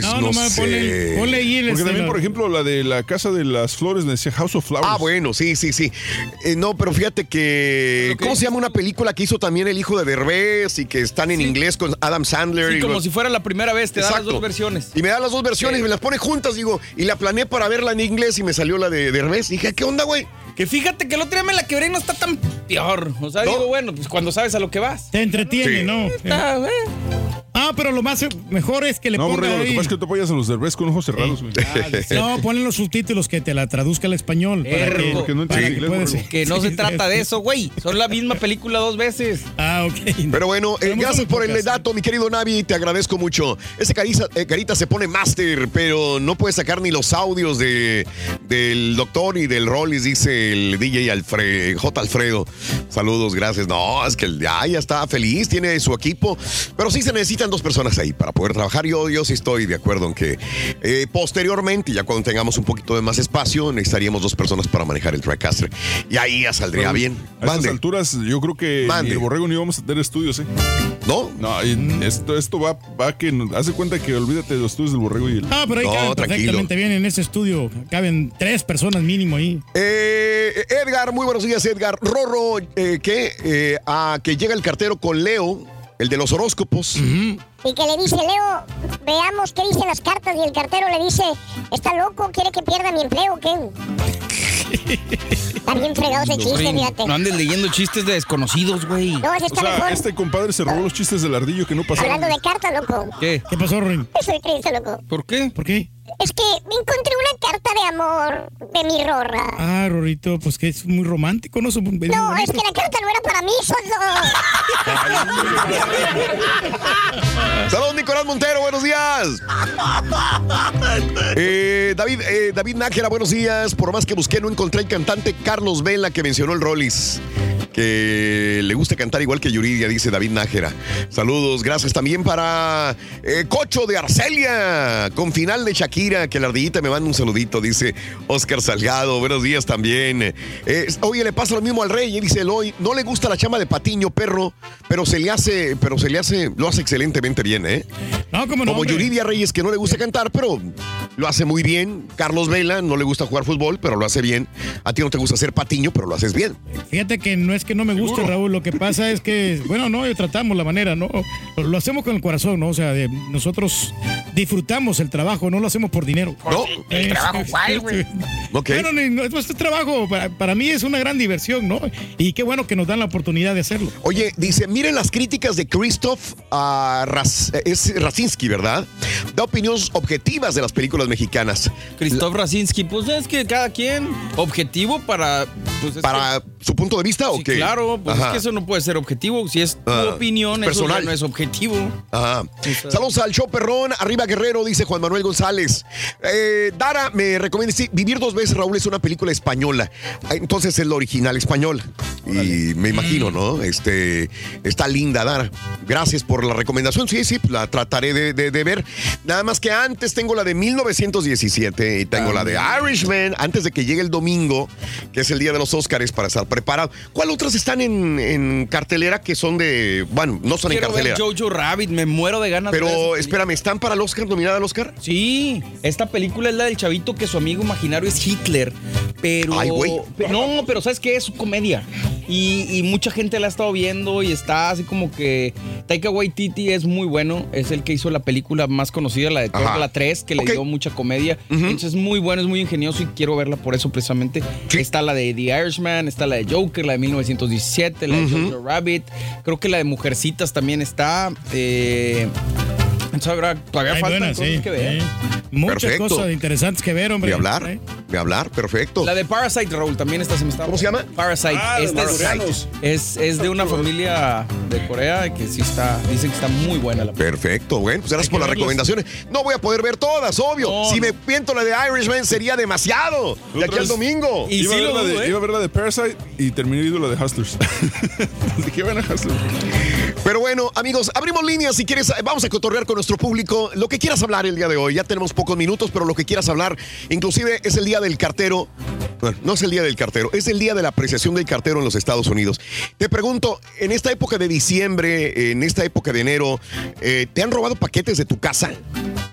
Pues No, no, nomás sé. ponle- ponle ahí el Porque también, por ejemplo, la de la Casa de las Flores me decía House of Flowers. Ah, bueno, sí, sí, sí. Eh, no, pero fíjate que. ¿Cómo se llama una película que hizo también el hijo de Derbez y que están en inglés con Adam Sandler? Sí, y como lo- si fuera la primera vez, te da las dos versiones. Y me da las dos versiones y me las pone juntas, digo, y la planeé para verla en inglés y me salió la de Derbez. Dije, ¿qué onda, güey? Que fíjate que el otro día me la quebré y no está tan peor. O sea, digo, bueno, pues cuando sabes a lo que vas. Te entretiene, Sí. ¿no? Está, eh. Ah, pero lo más eh, mejor es que le No, ponga Borrego, lo que ahí. pasa es que tú apoyas a los Derbez con ojos cerrados, güey. No, ponle los subtítulos que te la traduzca al español. Para que, no que inglés. Que no se Sí, trata sí. de eso, güey. Son la misma película dos veces. Ah, ok. Pero bueno, eh, gracias por el dato, mi querido Navi, te agradezco mucho. Ese carita, eh, carita se pone máster, pero no puede sacar ni los audios de, del doctor y del Rollis, dice el DJ Alfred, J. Alfredo. Saludos, gracias. No, es que el- ya, ya está feliz, tiene su equipo, pero sí se necesitan dos personas ahí para poder trabajar. Yo, yo sí estoy de acuerdo en que eh, posteriormente, ya cuando tengamos un poquito de más espacio, necesitaríamos dos personas para manejar el TriCaster. Y ahí ya saldría bien. A estas alturas, yo creo que Mande. ni el borrego ni vamos a tener estudios, ¿eh? ¿No? No, y esto, esto va, va que hace cuenta que olvídate de los estudios del borrego y el. Ah, pero ahí No, caben tranquilo. perfectamente bien en ese estudio. Caben tres personas mínimo ahí. Eh, Edgar, muy buenos días, Edgar. Rorro, eh, que eh, a que llega el cartero con Leo, el de los horóscopos. Y que le dice, Leo, veamos qué dicen las cartas. Y el cartero le dice, ¿está loco? ¿Quiere que pierda mi empleo o qué? Está bien fregado ese chiste, fíjate. No andes leyendo chistes de desconocidos, güey. No, ese O está sea, mejor. este compadre se robó los chistes del ardillo que no pasaron. Hablando de cartas, loco. ¿Qué? ¿Qué pasó, Rin? Estoy triste, loco. ¿Por qué? ¿Por qué? Es que me encontré una carta de amor de mi rorra. Ah, Rorito, pues que es muy romántico, ¿no? Es muy No, bonito. es que la carta no era para mí, Soso. Saludos, Nicolás Montero, buenos días. Eh, David, eh, David Nájera, buenos días. Por más que busqué, no encontré el cantante Carlos Vela que mencionó el Rollis. Que le gusta cantar igual que Yuridia, dice David Nájera. Saludos, gracias también para eh, Cocho de Arcelia, con final de Shakira, que la ardillita me manda un saludito, dice Oscar Salgado. Buenos días también. Eh, oye, le pasa lo mismo al rey, eh, dice Eloy. No le gusta la chama de Patiño, perro, pero se le hace, pero se le hace, lo hace excelentemente bien, ¿eh? No, cómo no, Como hombre. Yuridia Reyes, que no le gusta cantar, pero lo hace muy bien. Carlos Vela, no le gusta jugar fútbol, pero lo hace bien. A ti no te gusta ser patiño, pero lo haces bien. Fíjate que no es que no me guste, Raúl. Lo que pasa es que, bueno, no, tratamos la manera, ¿no? Lo, hacemos con el corazón, ¿no? O sea, de- nosotros disfrutamos el trabajo, no lo hacemos por dinero. No. ¿El trabajo cuál, güey? Ok. Bueno, nuestro trabajo. Para, para mí es una gran diversión, ¿no? Y qué bueno que nos dan la oportunidad de hacerlo. Oye, dice, miren las críticas de Christoph a Ras- es Rasinski, ¿verdad? Da opiniones objetivas de las películas mexicanas. Christoph Rasinski, pues es que cada quien objetivo para... Pues es ¿Para su punto de vista o que- claro, pues Ajá. es que eso no puede ser objetivo. Si es tu Ah, opinión, es eso ya personal. no es objetivo. Ajá. Saludos al show perrón, arriba Guerrero, dice Juan Manuel González. Eh, Dara me recomienda, sí, Vivir dos veces, Raúl, es una película española. Ah, Entonces es la original española. Y me imagino, ¿no? Este, está linda, Dara. Gracias por la recomendación. Sí, sí, la trataré de, de- de ver. Nada más que antes tengo la de 1917 y tengo la de Irishman, antes de que llegue el domingo, que es el día de los Óscares, para estar preparado. ¿Cuál otras están en, en cartelera que son de, bueno, no son en Quiero ver cartelera? Jojo Rabbit, me muero de ganas Pero espérame, ¿están para el Oscar, nominada al Oscar? Sí, esta película es la del chavito que su amigo imaginario es Hitler. Pero. Ay, güey. No, pero ¿sabes qué? Es comedia. Y, y mucha gente la ha estado viendo y está así como que. Taika Waititi es muy bueno. Es el que hizo la película más conocida, la de Thor, Ajá. la 3, que le dio mucha comedia. Entonces es muy bueno, es muy ingenioso y quiero verla por eso precisamente. Está la de The Irishman, está la de Joker, la de 1917, la de Jojo Rabbit. Creo que la de Mujercitas también está. Eh, habrá- todavía Hay faltan buenas, cosas sí, que ver. sí. Muchas Perfecto. cosas interesantes que ver, hombre. De hablar, de hablar, perfecto. La de Parasite, Raúl, también esta se me estaba. ¿Cómo se llama? Parasite. Ah, Esta los es, coreanos. es, es de una familia de Corea que sí está, dicen que está muy buena la Perfecto, bueno, pues gracias por las recomendaciones. No voy a poder ver todas, obvio. si me piento la de Irishman sería demasiado. De aquí al domingo. iba, a ver la de, iba a ver la de Parasite y terminé viendo la de Hustlers. Dije, bueno, Hustlers. Pero bueno, amigos, abrimos líneas si quieres. Vamos a cotorrear con nuestro público. Lo que quieras hablar el día de hoy. Ya tenemos pocos minutos, pero lo que quieras hablar. Inclusive es el día del cartero. Bueno, no es el día del cartero, es el día de la apreciación del cartero en los Estados Unidos. Te pregunto, en esta época de diciembre, en esta época de enero, eh, ¿te han robado paquetes de tu casa?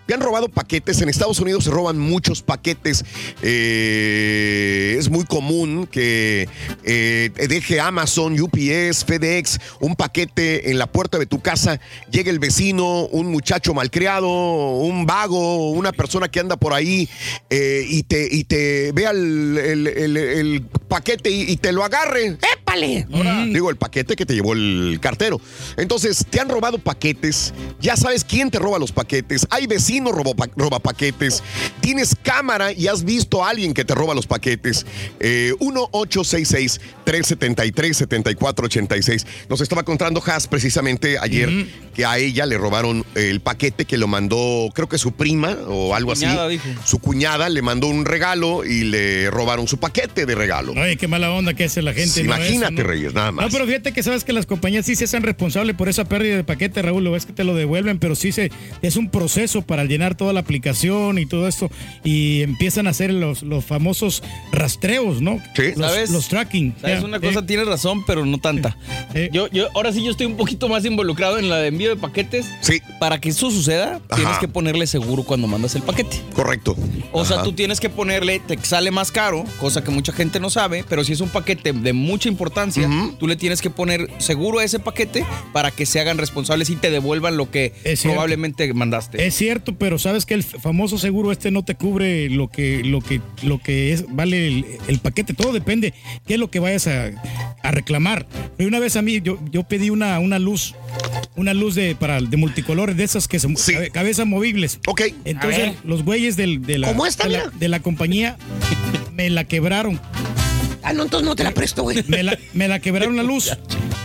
¿Te han robado paquetes? En Estados Unidos se roban muchos paquetes. Eh, es muy común que eh, deje Amazon, UPS, FedEx, un paquete en la puerta de tu casa. Llegue el vecino, un muchacho malcriado, un vago, una persona que anda por ahí eh, y, te, y te vea el, el- el- el paquete y, y te lo agarre. ¡Épale! Digo, el paquete que te llevó el cartero. Entonces, te han robado paquetes. Ya sabes quién te roba los paquetes. Hay vecinos robo pa- roba paquetes. Tienes cámara y has visto a alguien que te roba los paquetes. Eh, 1-866-373-7486. Nos estaba contando Has precisamente ayer que a ella le robaron el paquete que lo mandó, creo que su prima o algo Cuñada, así. dijo. Su cuñada le mandó un regalo y le robaron su paquete de regalo. Oye, qué mala onda que hace la gente. ¿no? Imagínate, Eso, ¿no? Reyes, nada más. No, pero fíjate que sabes que las compañías sí se hacen responsables por esa pérdida de paquete, Raúl. Lo ves que te lo devuelven, pero sí se es un proceso para llenar toda la aplicación y todo esto. Y empiezan a hacer los, los famosos rastreos, ¿no? Los, ¿Sabes? los tracking. ¿Sabes Ya, una eh, cosa? Tienes razón, pero no tanta. Yo, yo, ahora sí yo estoy un poquito más involucrado en la de envío de paquetes. Sí. Para que eso suceda, tienes que ponerle seguro cuando mandas el paquete. Correcto. O sea, tú tienes que ponerle, te sale más caro, cosa que mucha gente no sabe, pero si es un paquete de mucha importancia, tú le tienes que poner seguro a ese paquete para que se hagan responsables y te devuelvan lo que Es probablemente mandaste. Es cierto, pero sabes que el famoso seguro este no te cubre lo que lo que lo que es vale el, el paquete. Todo depende qué es lo que vayas a, a reclamar. Una vez a mí yo, yo pedí una, una luz una luz de para de multicolores de esas que se cabe- cabezas movibles. Ok. Entonces los güeyes del, de la ¿Cómo esta, de la, mira? de la compañía me la quebraron. Ah, no, entonces no te la presto, güey. Me la, me la quebraron la luz.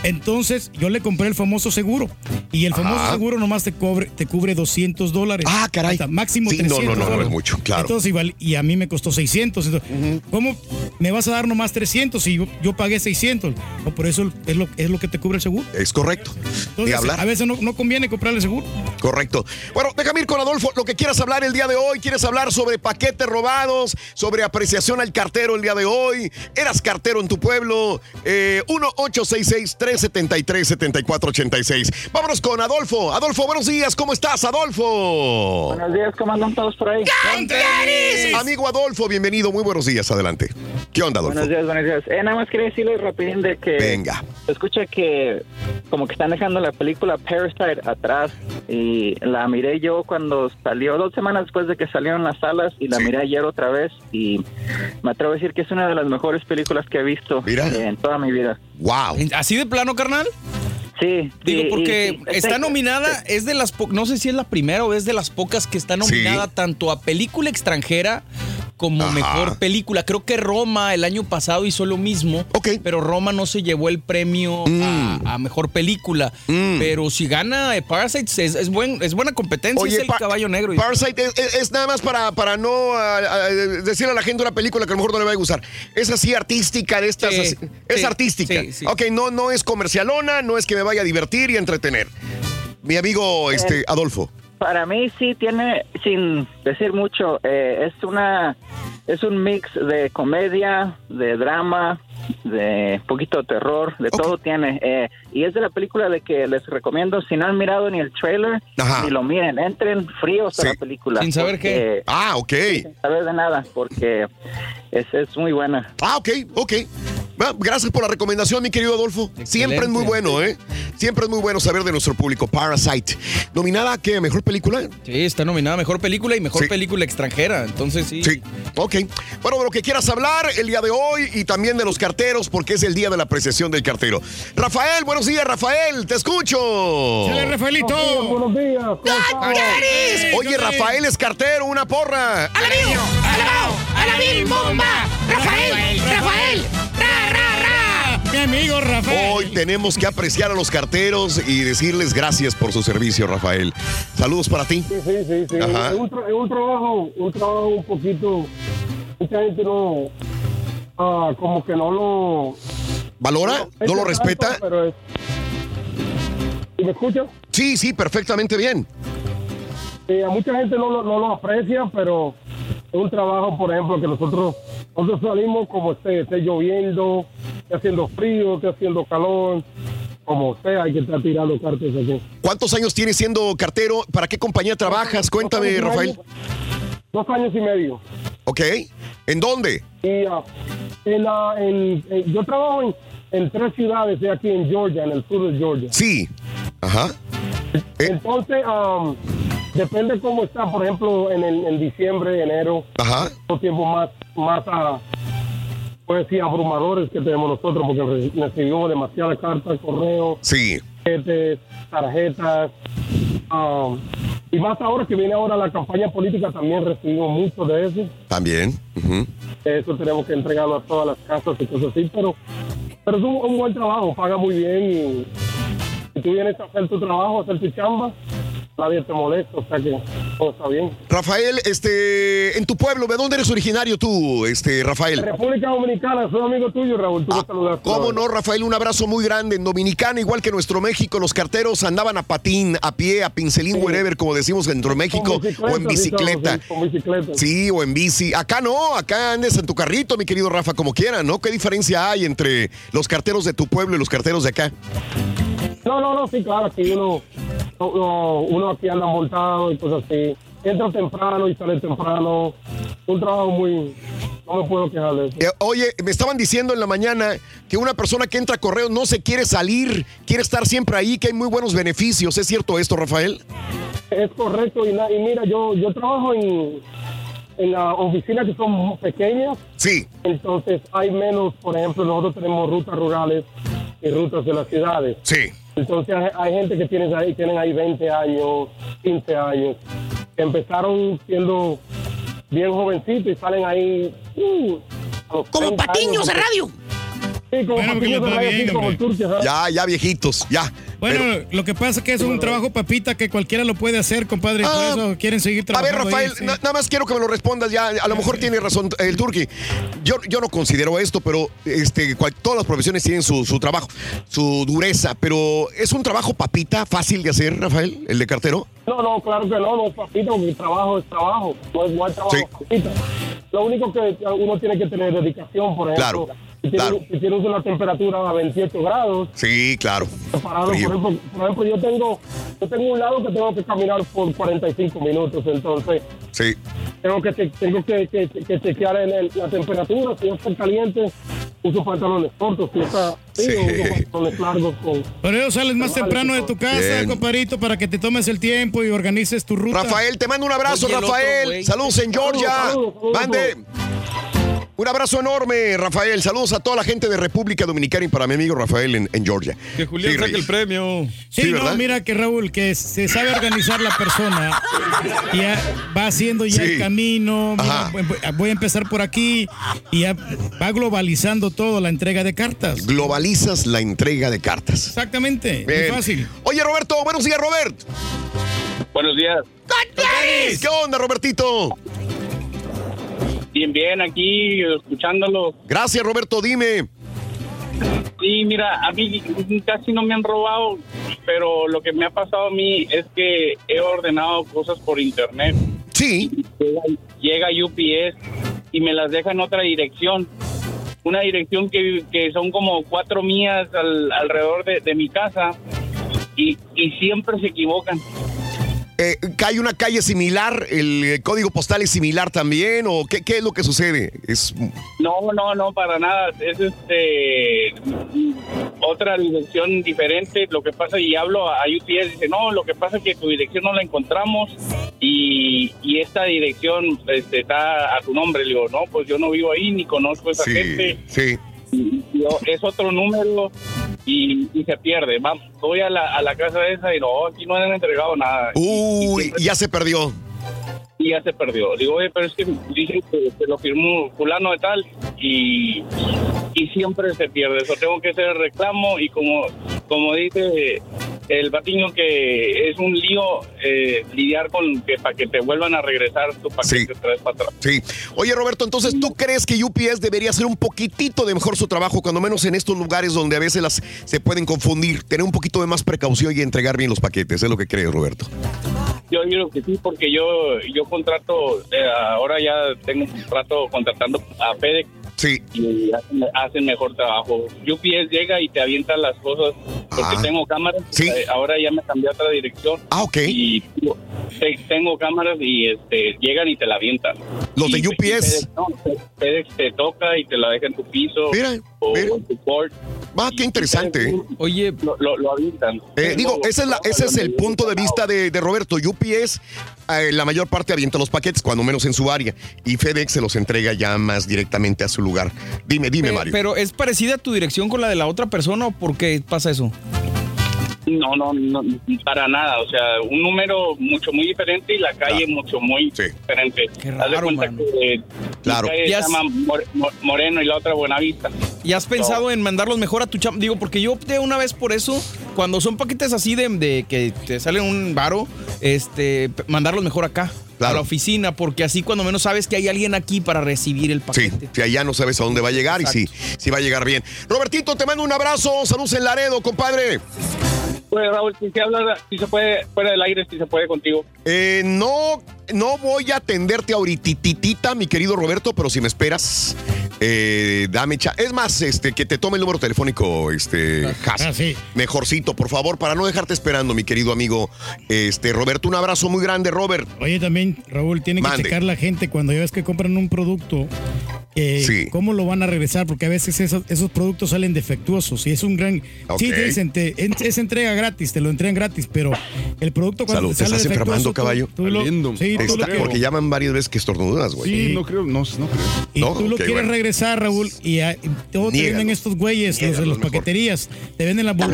Entonces yo le compré el famoso seguro. Y el famoso Ajá. seguro nomás te, cobre, te cubre 200 dólares. Ah, caray. Hasta máximo Sí, no, 300 no, no, no dólares. es mucho, claro. Entonces, y a mí me costó 600. Entonces, ¿Cómo me vas a dar nomás 300 si yo, yo pagué 600? O por eso es lo, es lo que te cubre el seguro. Es correcto. Entonces, hablar. a veces no, no conviene comprarle seguro. Correcto. Bueno, déjame ir con Adolfo. Lo que quieras hablar el día de hoy. ¿Quieres hablar sobre paquetes robados? ¿Sobre apreciación al cartero el día de hoy? ¿Eras cartero en tu pueblo? Eh, 1-866-373-7486. Vámonos con Adolfo. Adolfo, buenos días. ¿Cómo estás, Adolfo? Buenos días, ¿cómo andan todos por ahí? Amigo Adolfo, bienvenido. Muy buenos días. Adelante. ¿Qué onda, Adolfo? Buenos días, buenos días. Eh, nada más quería decirles rapidín de que... Venga. Escucha que como que están dejando la película Parasite atrás y la miré yo cuando salió, dos semanas después de que salió en las salas y la miré ayer otra vez y me atrevo a decir que es una de las mejores películas que he visto eh, en toda mi vida. Wow. ¿Así de plano, carnal? Sí. Digo, porque sí, está nominada, es de las, po- no sé si es la primera o es de las pocas que está nominada tanto a película extranjera como Ajá. mejor película. Creo que Roma el año pasado hizo lo mismo, pero Roma no se llevó el premio a, a mejor película. Pero si gana eh, Parasites es, es, buen, es buena competencia, es el Pa- caballo negro. Parasite es, es- es nada más para, para no ah, decirle a la gente una película que a lo mejor no le va a gustar. Es así artística de estas. Sí, así- es sí, artística. sí, sí. Ok, no, no es comercialona, no es que me vaya a divertir y entretener. Mi amigo este, Eh, Adolfo. Para mí sí tiene, sin decir mucho, eh, es una es un mix de comedia, de drama, de poquito de terror, de todo tiene. eh, y es de la película de que les recomiendo, si no han mirado ni el trailer, Ajá. ni lo miren, entren fríos a la película. Sin saber porque- qué. Ah, ok. Sin saber de nada, porque es, es muy buena. Ah, ok, ok. Gracias por la recomendación, mi querido Adolfo. Siempre es muy bueno, ¿eh? Siempre es muy bueno saber de nuestro público. Parasite. ¿Nominada a qué? ¿A ¿Mejor película? Sí, está nominada a Mejor Película y Mejor Película Extranjera. Entonces sí. Sí, ok. Bueno, de lo que quieras hablar el día de hoy y también de los carteros, porque es el día de la apreciación del cartero. Rafael, buenos días, Rafael, te escucho. Dale, Rafaelito. Buenos días. Oye, Rafael es cartero, una porra. ¡Alabío! ¡Alabao! ¡Alabim bomba! ¡Rafael! ¡Rafael! ¡Ra, ra, ra! Mi amigo Rafael. Hoy tenemos que apreciar a los carteros y decirles gracias por su servicio, Rafael. Saludos para ti. Sí, sí, sí. sí. Ajá. Es, un tra- es un trabajo, un trabajo un poquito. Mucha gente no. ah, como que no lo. ¿Valora? ¿No lo respeta? Pero es- ¿Y me escuchas? Sí, sí, perfectamente bien. A mucha gente no, lo- no lo aprecia, pero es un trabajo, por ejemplo, que nosotros nosotros salimos como esté, esté lloviendo, esté haciendo frío, esté haciendo calor, como sea, hay que estar tirando cartas aquí. ¿Cuántos años tienes siendo cartero? ¿Para qué compañía trabajas? Cuéntame, Dos Rafael. medio. Dos años y medio. ¿Ok? ¿En dónde? Y ah, en la- en- en- yo trabajo en, en tres ciudades de aquí en Georgia, en el sur de Georgia. Sí. Ajá. Entonces, am, depende cómo está, por ejemplo, en, el, en diciembre, enero, Ajá. los tiempos más, más ah, pues sí, abrumadores que tenemos nosotros, porque re- recibimos demasiadas cartas, correos, Sí. tarjetas. am, y más ahora que viene ahora la campaña política, también recibimos mucho de eso. También. Ujú. Eso tenemos que entregarlo a todas las casas y cosas así, pero, pero es un, un buen trabajo, paga muy bien y si tú vienes a hacer tu trabajo, a hacer tu chamba, nadie te molesta, o sea que todo está bien. Rafael, este, en tu pueblo, ¿de dónde eres originario tú, este, Rafael? República Dominicana, soy amigo tuyo, Raúl, tú me saludaste. Ah, ¿Cómo no, Rafael? Un abrazo muy grande. En Dominicana, igual que nuestro México, los carteros andaban a patín, a pie, a pincelín, wherever, como decimos en México, o en bicicleta. Con bicicleta. Sí, o en bici. Acá no, acá andes en tu carrito, mi querido Rafa, como quiera, ¿no? ¿Qué diferencia hay entre los carteros de tu pueblo y los carteros de acá? No, no, no, sí, claro, aquí uno, uno, uno aquí anda montado y cosas así. Entra temprano y sale temprano. Un trabajo muy... No me puedo quejar de eso. Eh, oye, me estaban diciendo en la mañana que una persona que entra a correo no se quiere salir, quiere estar siempre ahí, que hay muy buenos beneficios. ¿Es cierto esto, Rafael? Es correcto, y, na- y mira, yo, yo trabajo en, en las oficinas que son pequeñas. Sí. Entonces hay menos, por ejemplo, nosotros tenemos rutas rurales y rutas de las ciudades. Sí. Entonces hay, hay gente que tiene ahí, tienen ahí 20 años, 15 años, que empezaron siendo bien jovencitos y salen ahí... uh, Como 30 patiños de radio. Sí, como Bueno, patiños de radio, bien, así como ¿sabes? Ya, ya viejitos, ya. Bueno, lo que pasa es que es un trabajo papita que cualquiera lo puede hacer, compadre. Por Ah, eso quieren seguir A ver, trabajando. ahí, Rafael, sí. na- nada más quiero que me lo respondas ya. A lo mejor tiene razón el Turqui. Yo, yo no considero esto, pero este, cual- todas las profesiones tienen su, su trabajo, su dureza. Pero es un trabajo papita, fácil de hacer, Rafael, el de cartero. No, no, claro que no, no es papita, porque el trabajo es trabajo, no es buen trabajo Sí. papita. Lo único que uno tiene que tener es dedicación, por ejemplo. Claro, si, claro. si tienes una temperatura a 28 grados, Sí, claro. parado, por ejemplo, por ejemplo, yo tengo, yo tengo un lado que tengo que caminar por 45 minutos, entonces Sí. tengo que, tengo que, que- que chequear en el- la temperatura, si está caliente, uso pantalones cortos, si está Sí. pantalones largos con... Por eso sales más temprano de tu casa, Bien. compadrito, para que te tomes el tiempo y organices tu ruta. Rafael, te mando un abrazo, Oye, el otro, Rafael. güey. Saludos en Georgia. Saludos, saludos, Mande. Un abrazo enorme, Rafael. Saludos a toda la gente de República Dominicana y para mi amigo Rafael en, en Georgia. Que Julián Sí, saque el premio. Sí, Sí, no, mira que Raúl, que se sabe organizar la persona, ya va haciendo ya Sí. el camino, mira, voy- a empezar por aquí y ya va globalizando todo la entrega de cartas. Globalizas la entrega de cartas. Exactamente, muy Bien. fácil. Oye, Roberto, buenos días, Robert. Buenos días. ¿Qué onda, Robertito? Bien, bien, aquí escuchándolo. Gracias, Roberto. Dime. Sí, mira, a mí casi no me han robado, pero lo que me ha pasado a mí es que he ordenado cosas por internet. Sí. Llega, llega UPS y me las deja en otra dirección. Una dirección que, que son como cuatro millas al- alrededor de, de mi casa y, y siempre se equivocan. Eh, ¿Hay una calle similar? ¿El eh, código postal es similar también? ¿O qué, qué es lo que sucede? Es No, no, no, para nada. Es este otra dirección diferente. Lo que pasa, y hablo a UPS, dice, no, lo que pasa es que tu dirección no la encontramos y, y esta dirección este, está a tu nombre. Le digo, no, pues yo no vivo ahí ni conozco a esa gente. Sí. Yo- es otro número y, y se pierde. Vamos, voy a la, a la casa esa y no, aquí no han entregado nada. Uy, ya se perdió. y ya se perdió. Digo, oye, pero es que dicen que, que lo firmó fulano de tal y, y siempre se pierde. Eso tengo que hacer el reclamo y como, como dice el batiño que es un lío eh, lidiar con que para que te vuelvan a regresar tu paquete otra vez para atrás. Sí. Oye, Roberto, entonces, ¿tú crees que UPS debería hacer un poquitito de mejor su trabajo, cuando menos en estos lugares donde a veces las se pueden confundir, tener un poquito de más precaución y entregar bien los paquetes? Es lo que crees, Roberto. Yo digo que sí, porque yo yo contrato, eh, ahora ya tengo un contrato contratando a FedEx Sí. y hacen, hacen mejor trabajo. UPS llega y te avienta las cosas porque Ah. tengo cámaras. eh, ahora ya me cambié a otra dirección. Ah, ok. Y te- tengo cámaras y este llegan y te la avientan. Los de Y- UPS. FedEx, no, FedEx te toca y te la deja en tu piso. Mira, o mira. en tu port. Va, qué interesante. Oye, lo, lo, lo avientan. Eh, digo, ese es, la- ese es el punto de vista de, de Roberto. UPS, eh, la mayor parte avienta los paquetes, cuando menos en su área, y FedEx se los entrega ya más directamente a su lugar. Dime, dime, Pe- Mario. Pero ¿es parecida tu dirección con la de la otra persona o por qué pasa eso? No, no, no, para nada. O sea, un número mucho muy diferente y la calle mucho muy diferente. Haz de cuenta que Claro. mi calle Ya se llama More- Mo- Moreno y la otra Buenavista. ¿Y has pensado en mandarlos mejor a tu chamba? Digo, porque yo opté una vez por eso, cuando son paquetes así de, de que te sale un varo, este, mandarlos mejor acá, a la oficina, porque así cuando menos sabes que hay alguien aquí para recibir el Sí, paquete. si allá no sabes a dónde va a llegar y si, si va a llegar bien. Robertito, te mando un abrazo. Saludos en Laredo, compadre. Pues Raúl, si se habla, si se puede, fuera del aire, si se puede contigo. Eh, no, no voy a atenderte ahoritititita, mi querido Roberto, pero si me esperas, eh, dame cha. Es más, este, que te tome el número telefónico, este, Has. Ah, sí. Mejorcito, por favor, para no dejarte esperando, mi querido amigo, este, Roberto. Un abrazo muy grande, Robert. Oye, también, Raúl, tiene que Mande. checar la gente cuando ya ves que compran un producto, eh, Sí. cómo lo van a regresar, porque a veces esos, esos productos salen defectuosos y es un gran... Ok. Sí, te dicen, te- es entrega gratis, te lo entregan gratis, pero el producto cuando Salud, ¿te sale estás defectuoso... enfermando, tú- caballo? tú lo- sí, tú lo Está- que- porque llaman varias veces que estornudas, güey. Sí, no creo, no, no creo. Y No, tú lo quieres bueno. regresar, Raúl, y, ah, y todo te venden estos güeyes, los de las paqueterías. Te venden las, bol-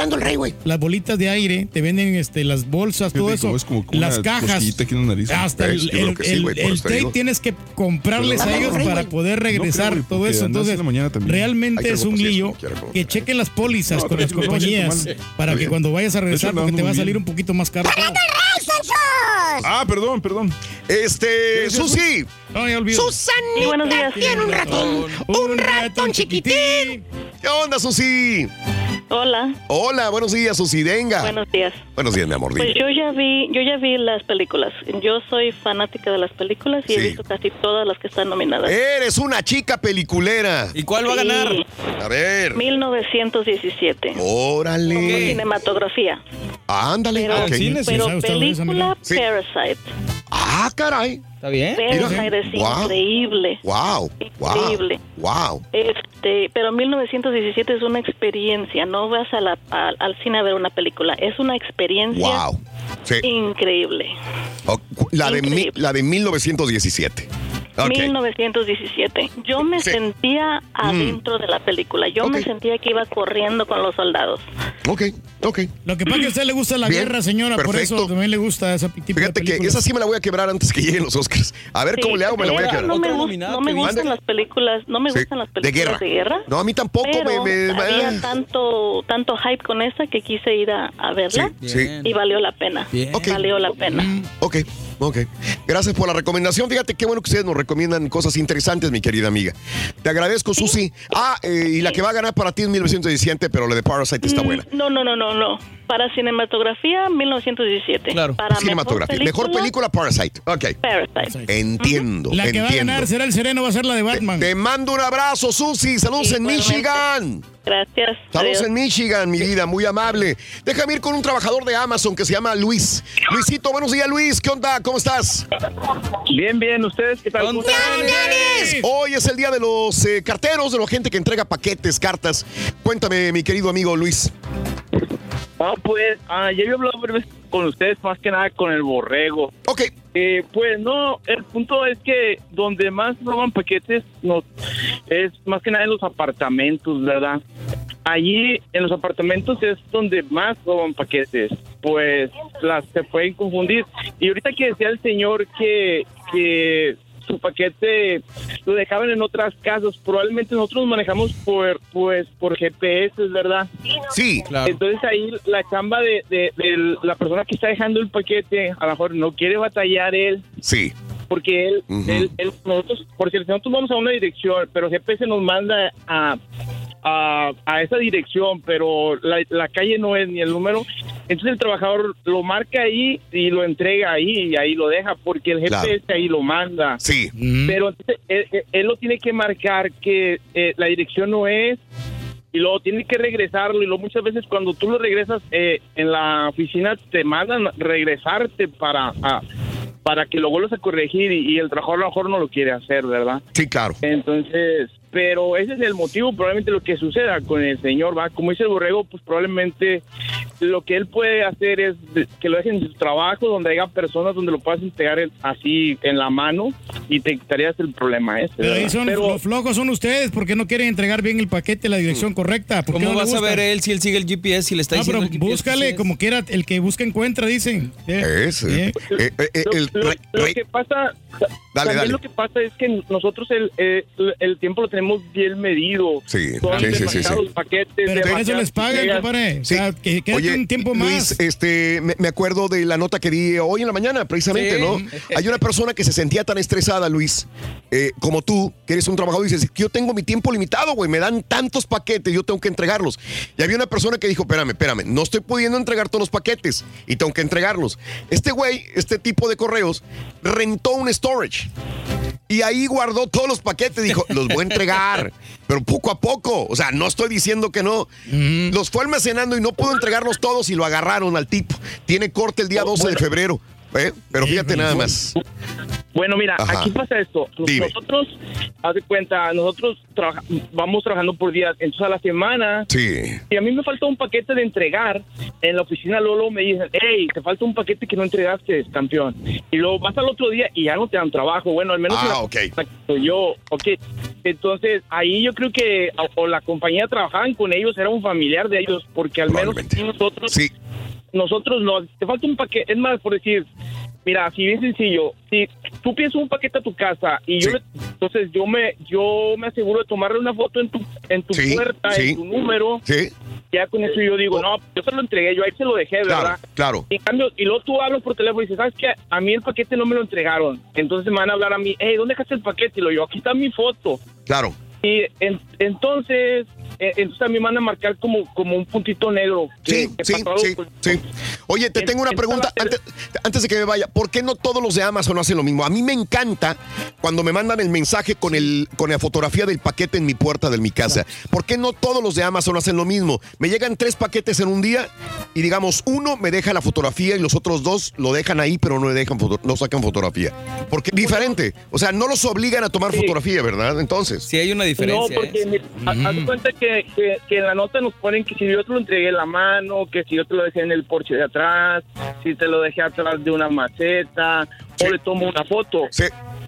las bolitas de aire, te venden este, las bolsas, todo eso. es como una las cajas. cosquillita aquí en la nariz. Hasta el, el- sí, güey, tienes que comprarles a ellos para poder regresar No creo, güey, todo eso. en Entonces, realmente es un lío que chequen las pólizas No, con las compañías para que cuando vayas a regresar, porque te va a salir un poquito más caro. Ah, perdón, perdón. Este, Susi. Olvidé. Sí, buenos días. Tiene un ratón, un ratón chiquitín. ¿Qué onda, Susi? Hola, Hola, buenos días, Susi. Venga. buenos días. Buenos días, mi amor. Pues yo ya vi, yo ya vi las películas. Yo soy fanática de las películas y he visto casi todas las que están nominadas. Eres una chica peliculera. ¿Y cuál va a ganar? A ver. 1917. Órale. Como cinematografía. Ándale. Pero, pero película Sí. Parasite. Ah, caray. ¿Está bien? Parasite es Wow. increíble. Wow. Increíble. Wow. Este, pero 1917 es una experiencia. No vas a la- al- al cine a ver una película. Es una experiencia Wow. Sí. increíble. Oh, La de, mi- Increíble. la de 1917. Ok. 1917. Yo me Sí. Mm. sentía adentro de la película. Yo me sentía que iba corriendo con los soldados. Ok, ok. Lo que pasa es que a usted le gusta la Bien, guerra, señora, por perfecto. eso también le gusta ese tipo de Fíjate que películas. esa sí me la voy a quebrar antes que lleguen los Oscars. A ver Sí, cómo le hago, me la voy a de quebrar. No me, gust- no me gustan Mande. las películas, no me Sí, gustan las de películas guerra. de guerra. No, a mí tampoco pero me... me- había ah. tanto tanto hype con esta que quise ir a, a verla Sí, sí. y valió la pena. Bien. Ok. Valió la pena. Ok, ok. Gracias por la recomendación. Fíjate qué bueno que ustedes nos recomiendan cosas interesantes, mi querida amiga. Te agradezco, Susi. Ah, eh, y la que va a ganar para ti es 1917, pero la de Parasite está Mm, buena. No, no, no, no, no. Para cinematografía, 1917. Claro. Para Cinematografía. Mejor película, Parasite. Ok. Parasite. Entiendo. La que va a entiendo. ganar será el sereno, va a ser la de Batman. Te mando un abrazo, Susi. Saludos en Igualmente. Michigan. Gracias. Saludos Adiós. en Michigan, mi vida, muy amable. Déjame ir con un trabajador de Amazon que se llama Luis. Luisito, buenos días, Luis. ¿Qué onda? ¿Cómo estás? Bien, bien. ¿Ustedes qué tal? Tenis. Hoy es el día de los eh, carteros, de la gente que entrega paquetes, cartas. Cuéntame, mi querido amigo Luis. Ah, pues, ah, ya había hablado varias veces con ustedes, más que nada con el borrego. Ok. Eh, pues no, el punto es que donde más roban paquetes no, es más que nada en los apartamentos, ¿verdad? Allí en los apartamentos es donde más roban paquetes, pues las se pueden confundir. Y ahorita que decía el señor que, que su paquete lo dejaban en otras casas, probablemente nosotros manejamos por pues por GPS, ¿verdad? Sí, claro. Entonces ahí la chamba de, de- de la persona que está dejando el paquete, a lo mejor no quiere batallar él, Sí. porque él, él, él- nosotros, porque nosotros vamos a una dirección, pero GPS nos manda a, a, a esa dirección, pero la, la calle no es ni el número. Entonces el trabajador lo marca ahí y lo entrega ahí y ahí lo deja, porque el Claro. GPS ahí lo manda. Sí. Pero entonces él, él- él lo tiene que marcar que eh, la dirección no es y luego tiene que regresarlo y luego muchas veces cuando tú lo regresas eh, en la oficina te mandan regresarte para a- para que lo vuelvas a corregir y, y el trabajador a lo mejor no lo quiere hacer, ¿verdad? Sí, claro. Entonces, pero ese es el motivo, probablemente lo que suceda con el señor, va, como dice el borrego, pues probablemente lo que él puede hacer es que lo dejen en su trabajo, donde haya personas donde lo puedas entregar en- así en la mano y te quitarías el problema ese. Pero ahí son Pero- los flojos son ustedes porque no quieren entregar bien el paquete la dirección correcta. ¿Por ¿Cómo no vas a ver él si él sigue el GPS y le está No, pero diciendo el GPS búscale como quiera, el que busca encuentra, dicen. Eh, eh, eh, Lo, el que pasa, Dale, también dale. lo que pasa es que nosotros el, eh, el tiempo lo tenemos bien medido. Sí, Son sí, sí, sí, demasiados sí. paquetes. Pero eso les pagan, compadre. O Sí. sea, que quede Oye, un tiempo más. Luis, este, me, me acuerdo de la nota que di hoy en la mañana, precisamente, Sí. ¿no? Hay una persona que se sentía tan estresada, Luis, eh, como tú, que eres un trabajador, y dices, yo tengo mi tiempo limitado, güey, me dan tantos paquetes, yo tengo que entregarlos. Y había una persona que dijo, espérame, espérame, no estoy pudiendo entregar todos los paquetes y tengo que entregarlos. Este güey, este tipo de correos, rentó un storage. Y ahí guardó todos los paquetes, dijo, los voy a entregar, pero poco a poco. O sea, no estoy diciendo que no. Los fue almacenando y no pudo entregarlos todos y lo agarraron al tipo. Tiene corte el día 12 de febrero. ¿Eh? Pero fíjate nada más. Bueno, mira, Ajá. aquí pasa esto. Dime. Nosotros, haz de cuenta, nosotros trabaja- vamos trabajando por días. Entonces, a la semana, Sí. si a mí me falta un paquete de entregar, en la oficina Lolo me dicen, hey, te falta un paquete que no entregaste, campeón. Y luego vas al otro día y ya no te dan trabajo. Bueno, al menos Ah, ok. yo, ok. Entonces, ahí yo creo que o, o la compañía trabajaban con ellos, era un familiar de ellos, porque al menos nosotros Sí. Nosotros no, te falta un paquete, es más, por decir, mira, así bien sencillo, si tú piensas un paquete a tu casa y yo, le- entonces yo me, yo me aseguro de tomarle una foto en tu, en tu Sí, puerta, sí. en tu número, Sí. ya con eso yo digo, no, yo se lo entregué, yo ahí se lo dejé, Claro, ¿verdad? claro. Y en cambio, y luego tú hablas por teléfono y dices, ¿sabes qué? A mí el paquete no me lo entregaron. Entonces me van a hablar a mí, hey, ¿dónde dejaste el paquete? Y lo yo, aquí está mi foto. Claro. Y en- entonces, entonces a mí me van a marcar como, como un puntito negro. que- Sí, que sí, sí, pues, sí. Oye, te en- tengo una pregunta antes, antes de que me vaya. ¿Por qué no todos los de Amazon hacen lo mismo? A mí me encanta cuando me mandan el mensaje con, el, con la fotografía del paquete en mi puerta de mi casa. ¿Por qué no todos los de Amazon hacen lo mismo? Me llegan tres paquetes en un día y digamos, uno me deja la fotografía y los otros dos lo dejan ahí, pero no le dejan foto- no sacan fotografía. Porque diferente. O sea, no los obligan a tomar fotografía, ¿verdad? Entonces. Sí, hay una No, diferencia. porque ¿eh? mira, ha- haz de cuenta que, que, que en la nota nos ponen que si yo te lo entregué en la mano, que si yo te lo dejé en el porche de atrás, si te lo dejé atrás de una maceta, o le tomo una foto.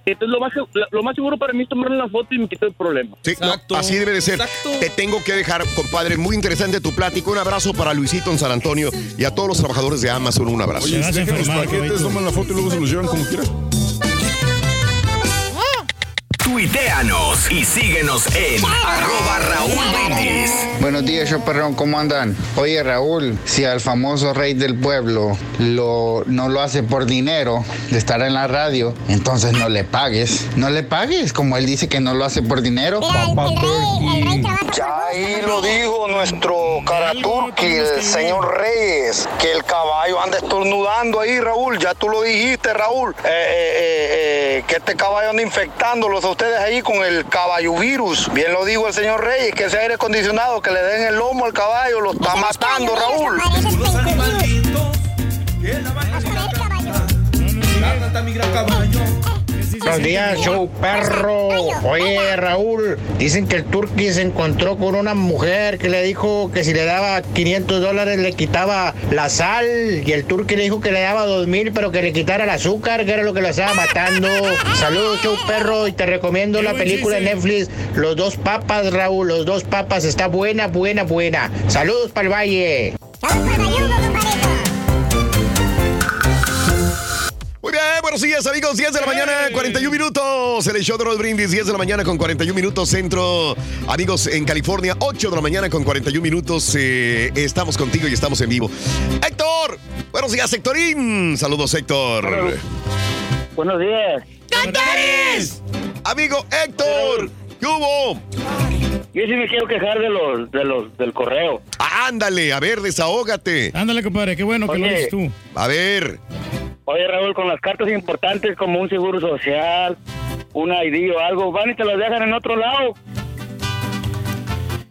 Entonces lo más, lo, más seguro para mí es tomarle una foto y me quito el problema. Sí, no, así debe de ser. Te tengo que dejar, compadre. Muy interesante tu plática. Un abrazo para Luisito en San Antonio y a todos los trabajadores de Amazon. Un abrazo. Oye, si dejan los paquetes, toman la foto y luego se los llevan como quieran. Tuiteanos y síguenos en arroba Raúl Brindis. Buenos días, yo perrón, ¿cómo andan? Oye, Raúl, si al famoso rey del pueblo lo, no lo hace por dinero de estar en la radio, entonces no le pagues. No le pagues, como él dice que no lo hace por dinero. Ya ahí lo dijo nuestro Karaturki, el señor Reyes, que el caballo anda estornudando ahí, Raúl. Ya tú lo dijiste, Raúl, eh, eh, eh, eh, que este caballo anda infectándolos a ustedes ahí con el caballo virus. Bien lo dijo el señor Reyes, que ese aire acondicionado que le den el lomo al caballo lo está matando, Raúl. Buenos días, show perro. Oye, Raúl, dicen que el Turqui se encontró con una mujer que le dijo que si le daba 500 dólares le quitaba la sal. Y el Turqui le dijo que le daba 2000, pero que le quitara el azúcar, que era lo que lo estaba matando. Saludos, show perro. Y te recomiendo la película de Netflix, Los dos papas, Raúl. Los dos papas. Está buena, buena, buena. Saludos para el valle. Muy bien, buenos días amigos, 10 de la mañana, 41 minutos. El show de Roll Brindis, 10 de la mañana con 41 minutos centro. Amigos en California, 8 de la mañana con 41 minutos. eh, estamos contigo y estamos en vivo. Héctor, buenos días Héctorín. Saludos Héctor. Buenos días. ¡Cantares! Amigo Héctor, ¿qué hubo? Yo sí me quiero quejar de los, de los, del correo. Ándale, a ver, desahógate. Ándale, compadre, qué bueno que lo dices tú. A ver. Oye, Raúl, con las cartas importantes como un seguro social, un ID o algo, van y te los dejan en otro lado.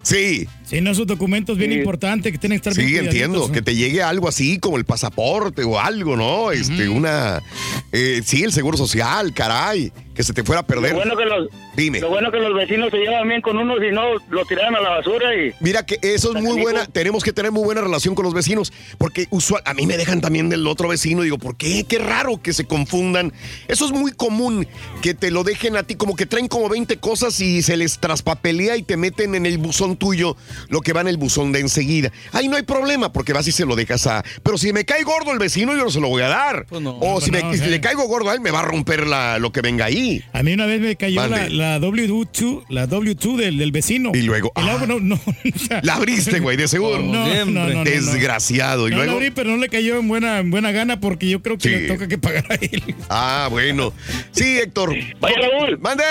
Sí. Sí, no, esos documentos bien importantes que tienen que estar Sí, bien entiendo. Que te llegue algo así como el pasaporte o algo, ¿no? Este, una. eh, sí, el seguro social, caray. Que se te fuera a perder. Lo bueno que los, Dime. lo bueno que los vecinos se llevan bien con uno, si no, lo tiraron a la basura y... Mira que eso es muy buena, tenemos que tener muy buena relación con los vecinos, porque usual, a mí me dejan también del otro vecino, digo, ¿por qué? Qué raro que se confundan. Eso es muy común, que te lo dejen a ti, como que traen como 20 cosas y se les traspapelea y te meten en el buzón tuyo lo que va en el buzón de enseguida. Ahí no hay problema, porque vas y se lo dejas a... Pero si me cae gordo el vecino, yo no se lo voy a dar. o si, pues me- no, si sí. le caigo gordo a él, me va a romper la, lo que venga ahí. A mí una vez me cayó la, Mande. la W2, la W2 del, del vecino. Y luego, ah. no, no, o sea, La abriste, güey, de seguro. No, no, no. Desgraciado. Y No la luego... abrí, pero no le cayó en buena, en buena gana porque yo creo que Sí. le toca que pagar a él. Ah, bueno. Sí, Héctor. Vaya, Raúl. Mande.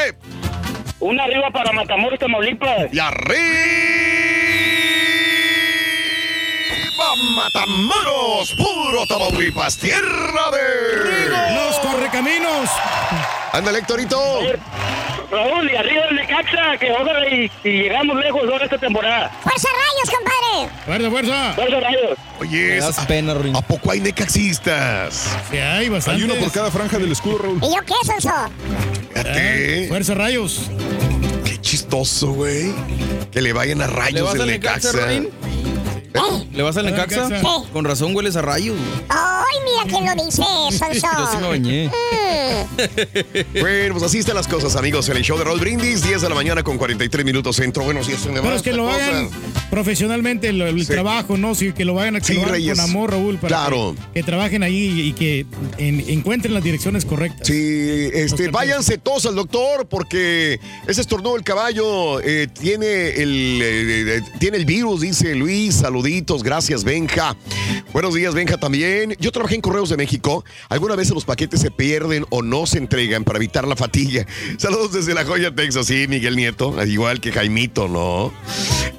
Una arriba para Matamoros, Tamaulipas. Y arriba Matamoros, puro Tamaulipas, tierra de... Los correcaminos. Ándale, Héctorito. Raúl, y arriba el Necaxa, que ojalá y, y llegamos lejos ahora esta temporada. ¡Fuerza rayos, compadre! Fuerza, fuerza. Fuerza rayos. Oye, das ¿a- pena, Ruin. ¿a poco hay necaxistas? Sí, hay Hay bastante. uno por cada franja del escudo, Raúl. ¿Y yo qué, Sonso? Fíjate. Fuerza rayos. Qué chistoso, güey. Que le vayan a ¿Le rayos vas del al Necaxa, Necaxa. ¿Le vas al ¿Le vas al Necaxa? Necaxa? Con razón hueles a rayos. ¡Ay, mira quién lo dice, Sonso! Yo sí me bañé. Mm. Bueno, pues así están las cosas, amigos. En el show de Roll Brindis, 10 de la mañana con 43 minutos centro. Bueno, si me Pero va es que lo cosa. hagan profesionalmente el, el Sí. trabajo, ¿no? Sí, que lo hagan, que Sí, lo hagan con amor, Raúl, para Claro. que, que trabajen ahí y que en- encuentren las direcciones correctas. Sí, este, váyanse todos al doctor porque ese estornudo del caballo eh, tiene, el, eh, eh, tiene el virus, dice Luis. Gracias, Benja. Buenos días, Benja, también. Yo trabajé en Correos de México. Algunas veces los paquetes se pierden o no se entregan para evitar la fatiga. Saludos desde La Joya, Texas. Sí, Miguel Nieto, al igual que Jaimito, ¿no?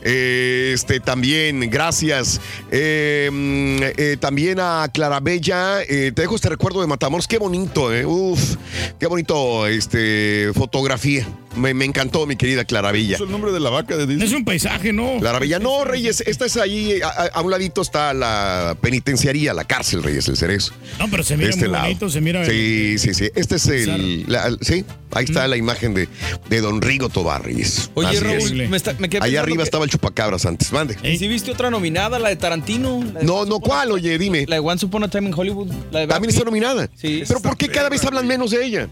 Este, también, gracias. Mm, eh, también a Clarabella, eh, te dejo este recuerdo de Matamoros. Qué bonito, eh. Uf, qué bonito, este, fotografía. Me, me encantó, mi querida Clarabella. Es el nombre de la vaca de Disney. Es un paisaje, ¿no? Clarabella, no, Reyes, esta es ahí, a, un ladito está la penitenciaría, la cárcel, Reyes, el cerezo. No, pero se mira este muy lado. bonito, se mira. Sí, sí, sí. Este es el. la- sí, ahí está la imagen de, de Don Rigo Tobar, Reyes. Oye, Así Raúl, es. me, está, me quedé Allá arriba que- estaba el chupacabras antes. Mande. ¿Y si viste otra nominada, la de Tarantino? La de No, no, ¿cuál? Oye, dime. La de Once Upon a Time in Hollywood. La de Brad También está nominada. Sí. Pero ¿por qué cada vez hablan menos de ella?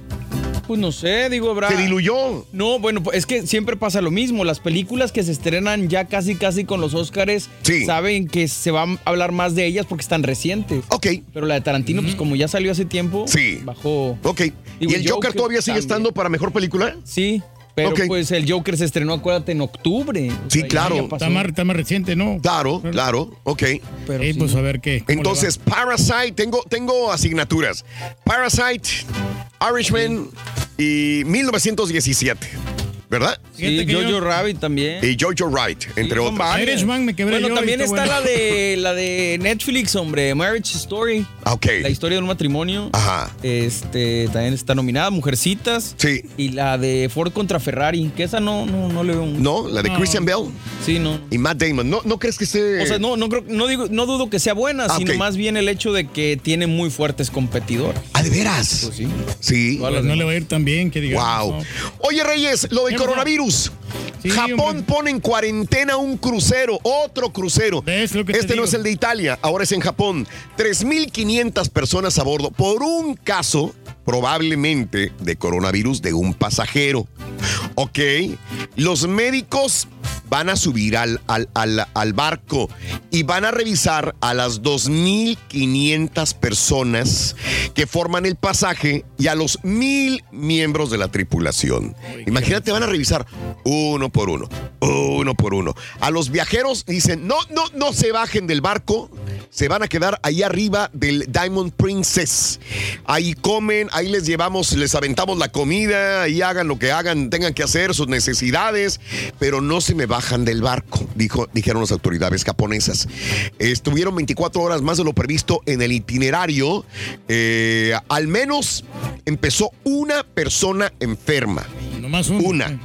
Pues no sé, digo. Se diluyó. No, bueno, pues, es que siempre pasa lo mismo. Las películas que se estrenan ya casi casi con los Óscares saben que se va a hablar más de ellas porque están recientes. Ok. Pero la de Tarantino, pues como ya salió hace tiempo, Sí. bajó. Ok. ¿Y el Joker, todavía sigue estando para mejor película? Sí. Pero pues el Joker se estrenó, acuérdate, en octubre. O Sí, sea, claro. Está más, está más reciente, ¿no? Claro, claro, ok. Pero pues a ver qué. Entonces, Parasite, tengo, tengo asignaturas. Parasite, Irishman y 1917, ¿verdad? Sí, Jojo Rabbit también. Y Jojo Rabbit, entre Son otros. varias. Bueno, también está bueno. la de la de Netflix, hombre, Marriage Story. Ah, Ok. La historia de un matrimonio. Ajá. Este, también está nominada, Mujercitas. Sí. Y la de Ford contra Ferrari, que esa no, no, no le veo un. No, la de Christian Bell. Sí, no. Y Matt Damon. ¿No, no crees que esté...? O sea, no, no creo, no digo, no dudo que sea buena, Ah, sino más bien el hecho de que tiene muy fuertes competidores. ¿Ah, de veras? Pues sí. Sí. Pues no le va a ir tan bien, que digamos. Wow. ¿no? Oye, Reyes, lo del Coronavirus. Sí, Japón hombre. pone en cuarentena un crucero, otro crucero. ¿Ves lo que te este no es el de Italia, ahora es en Japón. 3.500 personas a bordo por un caso probablemente de coronavirus de un pasajero. Ok, los médicos van a subir al, al, al- al barco y van a revisar a las 2.500 personas que forman el pasaje y a los mil miembros de la tripulación. Imagínate, van a revisar uno por uno, uno por uno. A los viajeros dicen, no, no, no se bajen del barco, se van a quedar ahí arriba del Diamond Princess. Ahí comen, ahí les llevamos, les aventamos la comida, ahí hagan lo que hagan, tengan que hacer, sus necesidades, pero no se me bajan del barco, dijo, dijeron las autoridades japonesas. Estuvieron 24 horas más de lo previsto en el itinerario. Eh, al menos empezó una persona enferma. Nomás uno. Una.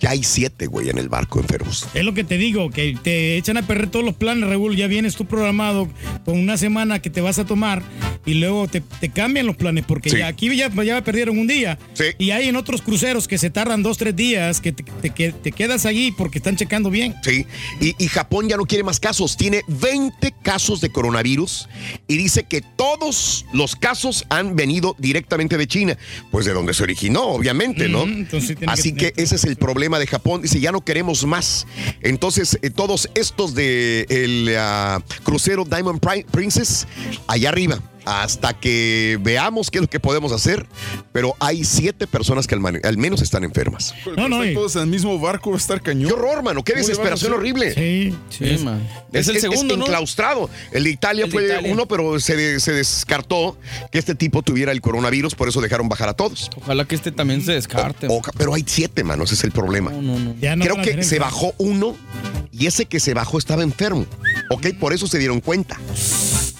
Ya hay siete, güey, en el barco enfermos. Es lo que te digo, que te echan a perder todos los planes, Raúl. Ya vienes tú programado con una semana que te vas a tomar y luego te, te cambian los planes porque Sí. ya aquí ya, ya perdieron un día. Sí. Y hay en otros cruceros que se tardan dos, tres días, que te, te- que te quedas allí porque están checando bien. Sí, y, y Japón ya no quiere más casos. Tiene 20 casos de coronavirus y dice que todos los casos han venido directamente de China. Pues de donde se originó, obviamente, ¿no? Así que que, ese es el problema de Japón. Dice, ya no queremos más. Entonces, eh, todos estos de el ah, crucero Diamond Pri- Princess, allá arriba. Hasta que veamos qué es lo que podemos hacer. Pero hay siete personas que al, man- al menos están enfermas. No, no. todos en el mismo barco va a estar cañón. Qué horror, mano. Qué ¿Cómo le van a desesperación horrible. Sí, Sí, man. Es, el segundo, ¿no? enclaustrado. El de Italia El de fue Italia. uno, pero se, de- se descartó que este tipo tuviera el coronavirus, por eso dejaron bajar a todos. Ojalá que este también se descarte. O- pero hay siete, mano, ese es el problema. No, no, no. Ya no Creo que se bajó uno y ese que se bajó estaba enfermo. Ok, por eso se dieron cuenta.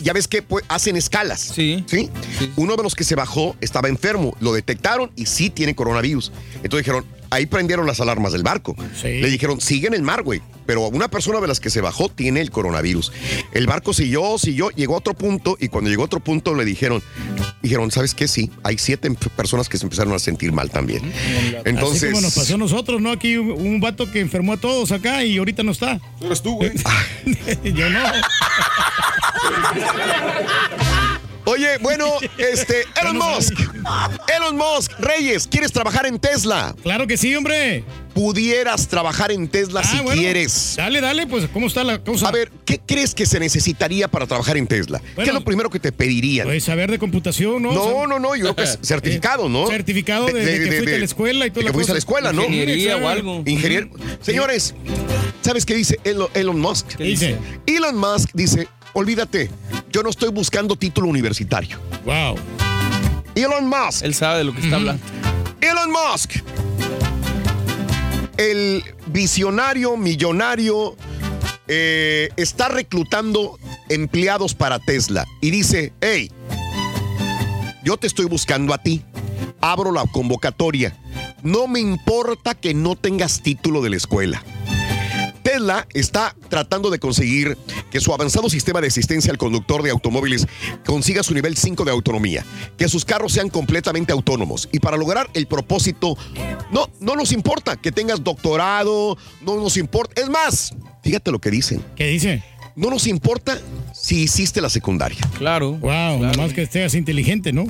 Ya ves que pues, hacen escalas. Sí. ¿Sí? Uno de los que se bajó estaba enfermo. Lo detectaron y sí tiene coronavirus. Entonces dijeron, ahí prendieron las alarmas del barco. Sí. Le dijeron, sigue en el mar, güey. Pero una persona de las que se bajó tiene el coronavirus. El barco siguió, siguió, llegó a otro punto y cuando llegó a otro punto le dijeron, dijeron, ¿sabes qué? Sí, hay siete personas que se empezaron a sentir mal también. Entonces, Así como nos pasó a nosotros, ¿no? Aquí un, un vato que enfermó a todos acá y ahorita no está. Eres tú, güey. Yo no. Oye, bueno, este, Elon Musk. Elon Musk, Reyes, ¿quieres trabajar en Tesla? Claro que sí, hombre. Pudieras trabajar en Tesla si Ah, bueno. quieres. Dale, dale, pues, ¿cómo está la cosa? A ver, ¿qué crees que se necesitaría para trabajar en Tesla? ¿Qué es lo primero que te pedirían? Pues saber de computación, ¿no? no, O sea, no, no, yo creo que es certificado, ¿no? Certificado de, de que fuiste a la escuela y toda de la que fuiste a la escuela, ¿no? Ingeniería o algo. Ingeniero. Señores, ¿sabes qué dice Elon Musk? ¿Qué dice? Elon Musk dice, olvídate, yo no estoy buscando título universitario. Wow. Elon Musk. Él sabe de lo que está hablando. Elon Musk. El visionario, millonario, eh, está reclutando empleados para Tesla y dice, hey, yo te estoy buscando a ti. Abro la convocatoria. No me importa que no tengas título de la escuela. Tesla está tratando de conseguir que su avanzado sistema de asistencia al conductor de automóviles consiga su nivel 5 de autonomía, que sus carros sean completamente autónomos. Y para lograr el propósito, no, no nos importa que tengas doctorado, no nos importa. Es más, fíjate lo que dicen. ¿Qué dice? No nos importa si hiciste la secundaria. Claro. Wow, nomás que seas inteligente, ¿no?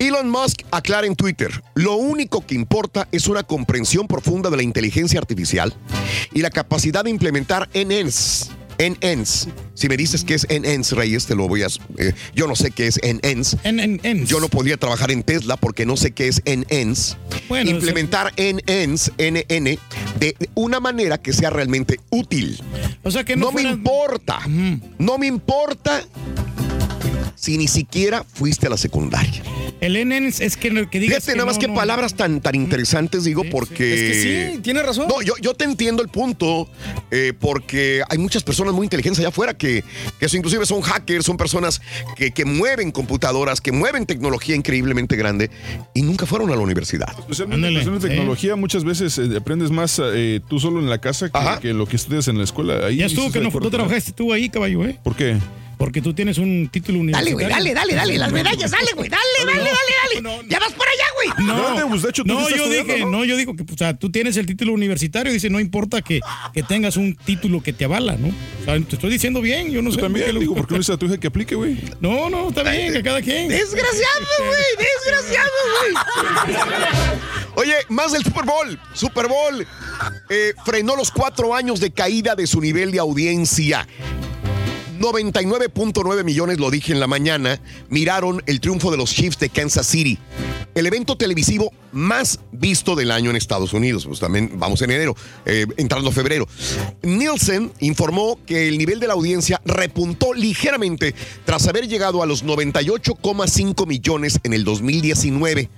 Elon Musk aclara en Twitter, lo único que importa es una comprensión profunda de la inteligencia artificial y la capacidad de implementar NNs. NNs. Si me dices que es NNs, Reyes, te lo voy a... eh, yo no sé qué es NNs. Yo no podría trabajar en Tesla porque no sé qué es NNs. Bueno, implementar NNs, NN, de una manera que sea realmente útil. O sea que no, me importa. No me importa si ni siquiera fuiste a la secundaria. El NN es que, que digas Fíjate, que nada más no, que no. palabras tan, tan interesantes, digo, porque... Es que sí, tiene razón. No, yo, yo te entiendo el punto, eh, porque hay muchas personas muy inteligentes allá afuera que, que eso inclusive son hackers, son personas que, que mueven computadoras, que mueven tecnología increíblemente grande y nunca fueron a la universidad. Especialmente en tecnología, muchas veces eh, aprendes más eh, tú solo en la casa que, que lo que estudias en la escuela. Ahí Ya estuvo sí que no, no trabajaste tú ahí, caballo, ¿eh? ¿Por qué? Porque tú tienes un título Dale, universitario. güey, dale, dale, dale. Las medallas, dale, güey. Dale, dale, dale, dale. Ya vas por allá, güey. No, pues, de hecho, tú no, yo dije, ¿no? ¿no? yo digo que, o sea, tú tienes el título universitario, dice, no importa que, que tengas un título que te avala, ¿no? O sea, te estoy diciendo bien, yo no sé. también, lo- digo, ¿por qué no dices a tu hija que aplique, güey? No, no, está bien, que cada quien. Desgraciado, güey. Desgraciado, güey. Oye, más del Super Bowl. Super Bowl eh, frenó los cuatro años de caída de su nivel de audiencia. 99.9 millones, lo dije en la mañana, miraron el triunfo de los Chiefs de Kansas City. El evento televisivo más visto del año en Estados Unidos. Pues también vamos en enero, eh, entrando febrero. Nielsen informó que el nivel de la audiencia repuntó ligeramente tras haber llegado a los 98,5 millones en el 2019.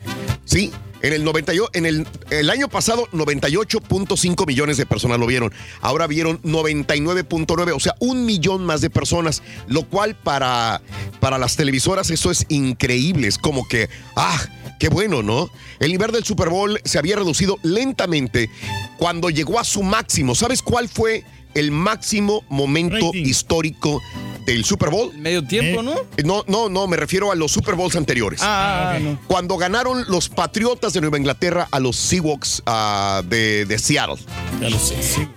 ¿Sí? En el 98, en el, el año pasado 98.5 millones de personas lo vieron. Ahora vieron 99.9, o sea, un millón más de personas, lo cual para, para las televisoras eso es increíble. Es como que, ah, qué bueno, ¿no? El nivel del Super Bowl se había reducido lentamente cuando llegó a su máximo. ¿Sabes cuál fue el máximo momento histórico del Super Bowl? Medio tiempo, ¿no? No, no, no, me refiero a los Super Bowls anteriores. Ah, ah, no. Cuando ganaron los Patriotas de Nueva Inglaterra a los Seahawks ah, de, de Seattle.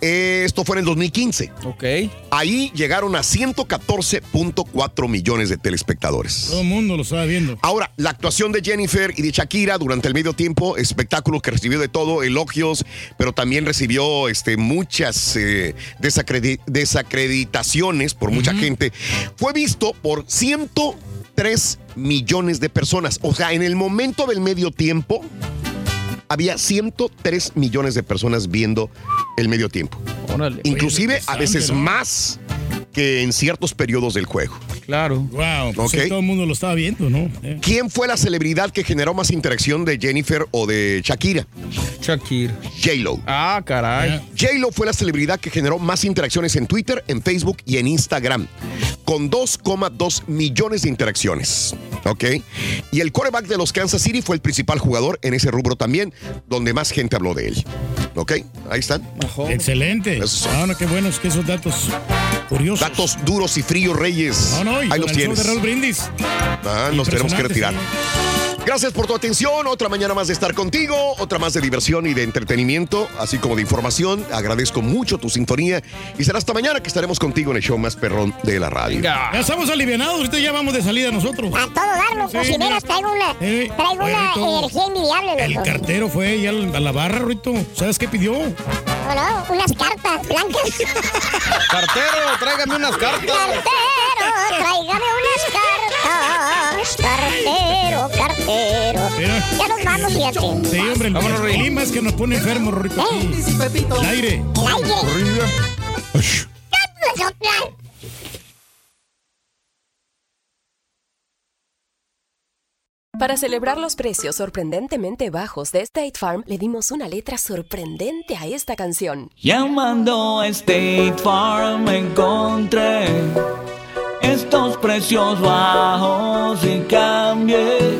Eh, Esto fue en el 2015. Ok. Ahí llegaron a 114.4 millones de telespectadores. Todo el mundo lo estaba viendo. Ahora, la actuación de Jennifer y de Shakira durante el medio tiempo, espectáculo que recibió de todo, elogios, pero también recibió este, muchas eh, desacredi- desacreditaciones por mucha gente, fue visto por 103 millones de personas. O sea, en el momento del medio tiempo, había 103 millones de personas viendo el medio tiempo. Inclusive a veces más que en ciertos periodos del juego. Claro. Wow, pues todo el mundo lo estaba viendo, ¿no? Eh. ¿Quién fue la celebridad que generó más interacción de Jennifer o de Shakira? Shakira. J-Lo. Ah, caray. J-Lo fue la celebridad que generó más interacciones en Twitter, en Facebook y en Instagram, con 2,2 millones de interacciones. ¿Ok? Y el quarterback de los Kansas City fue el principal jugador en ese rubro también, donde más gente habló de él. ¿Ok? Ahí están. Excelente. Ah, no, qué buenos que esos datos curiosos. Datos duros y fríos, Reyes. No, no, y Ahí los tienes. de Raúl Brindis. Ah, nos tenemos que retirar. Gracias por tu atención. Otra mañana más de estar contigo. Otra más de diversión y de entretenimiento, así como de información. Agradezco mucho tu sintonía. Y será hasta mañana que estaremos contigo en el show más perrón de la radio. Ya estamos alivianados, ahorita ya vamos de salida nosotros. A todo dar, loco. Sí, si veras, traigo una, Eh, traigo una energía envidiable, El loco. cartero fue ya a la barra, Rito. ¿Sabes qué pidió? No, no, unas cartas blancas. Cartero, tráigame unas cartas. Cartero, tráigame unas cartas. Cartero, cartero. Mira. Ya nos vamos, fíjate. Sí, hombre, el, Vámonos, el Rito. clima es que nos pone enfermos, Rito. aquí. El aire. El aire. Para celebrar los precios sorprendentemente bajos de State Farm, le dimos una letra sorprendente a esta canción. Llamando a State Farm encontré estos precios bajos y cambié.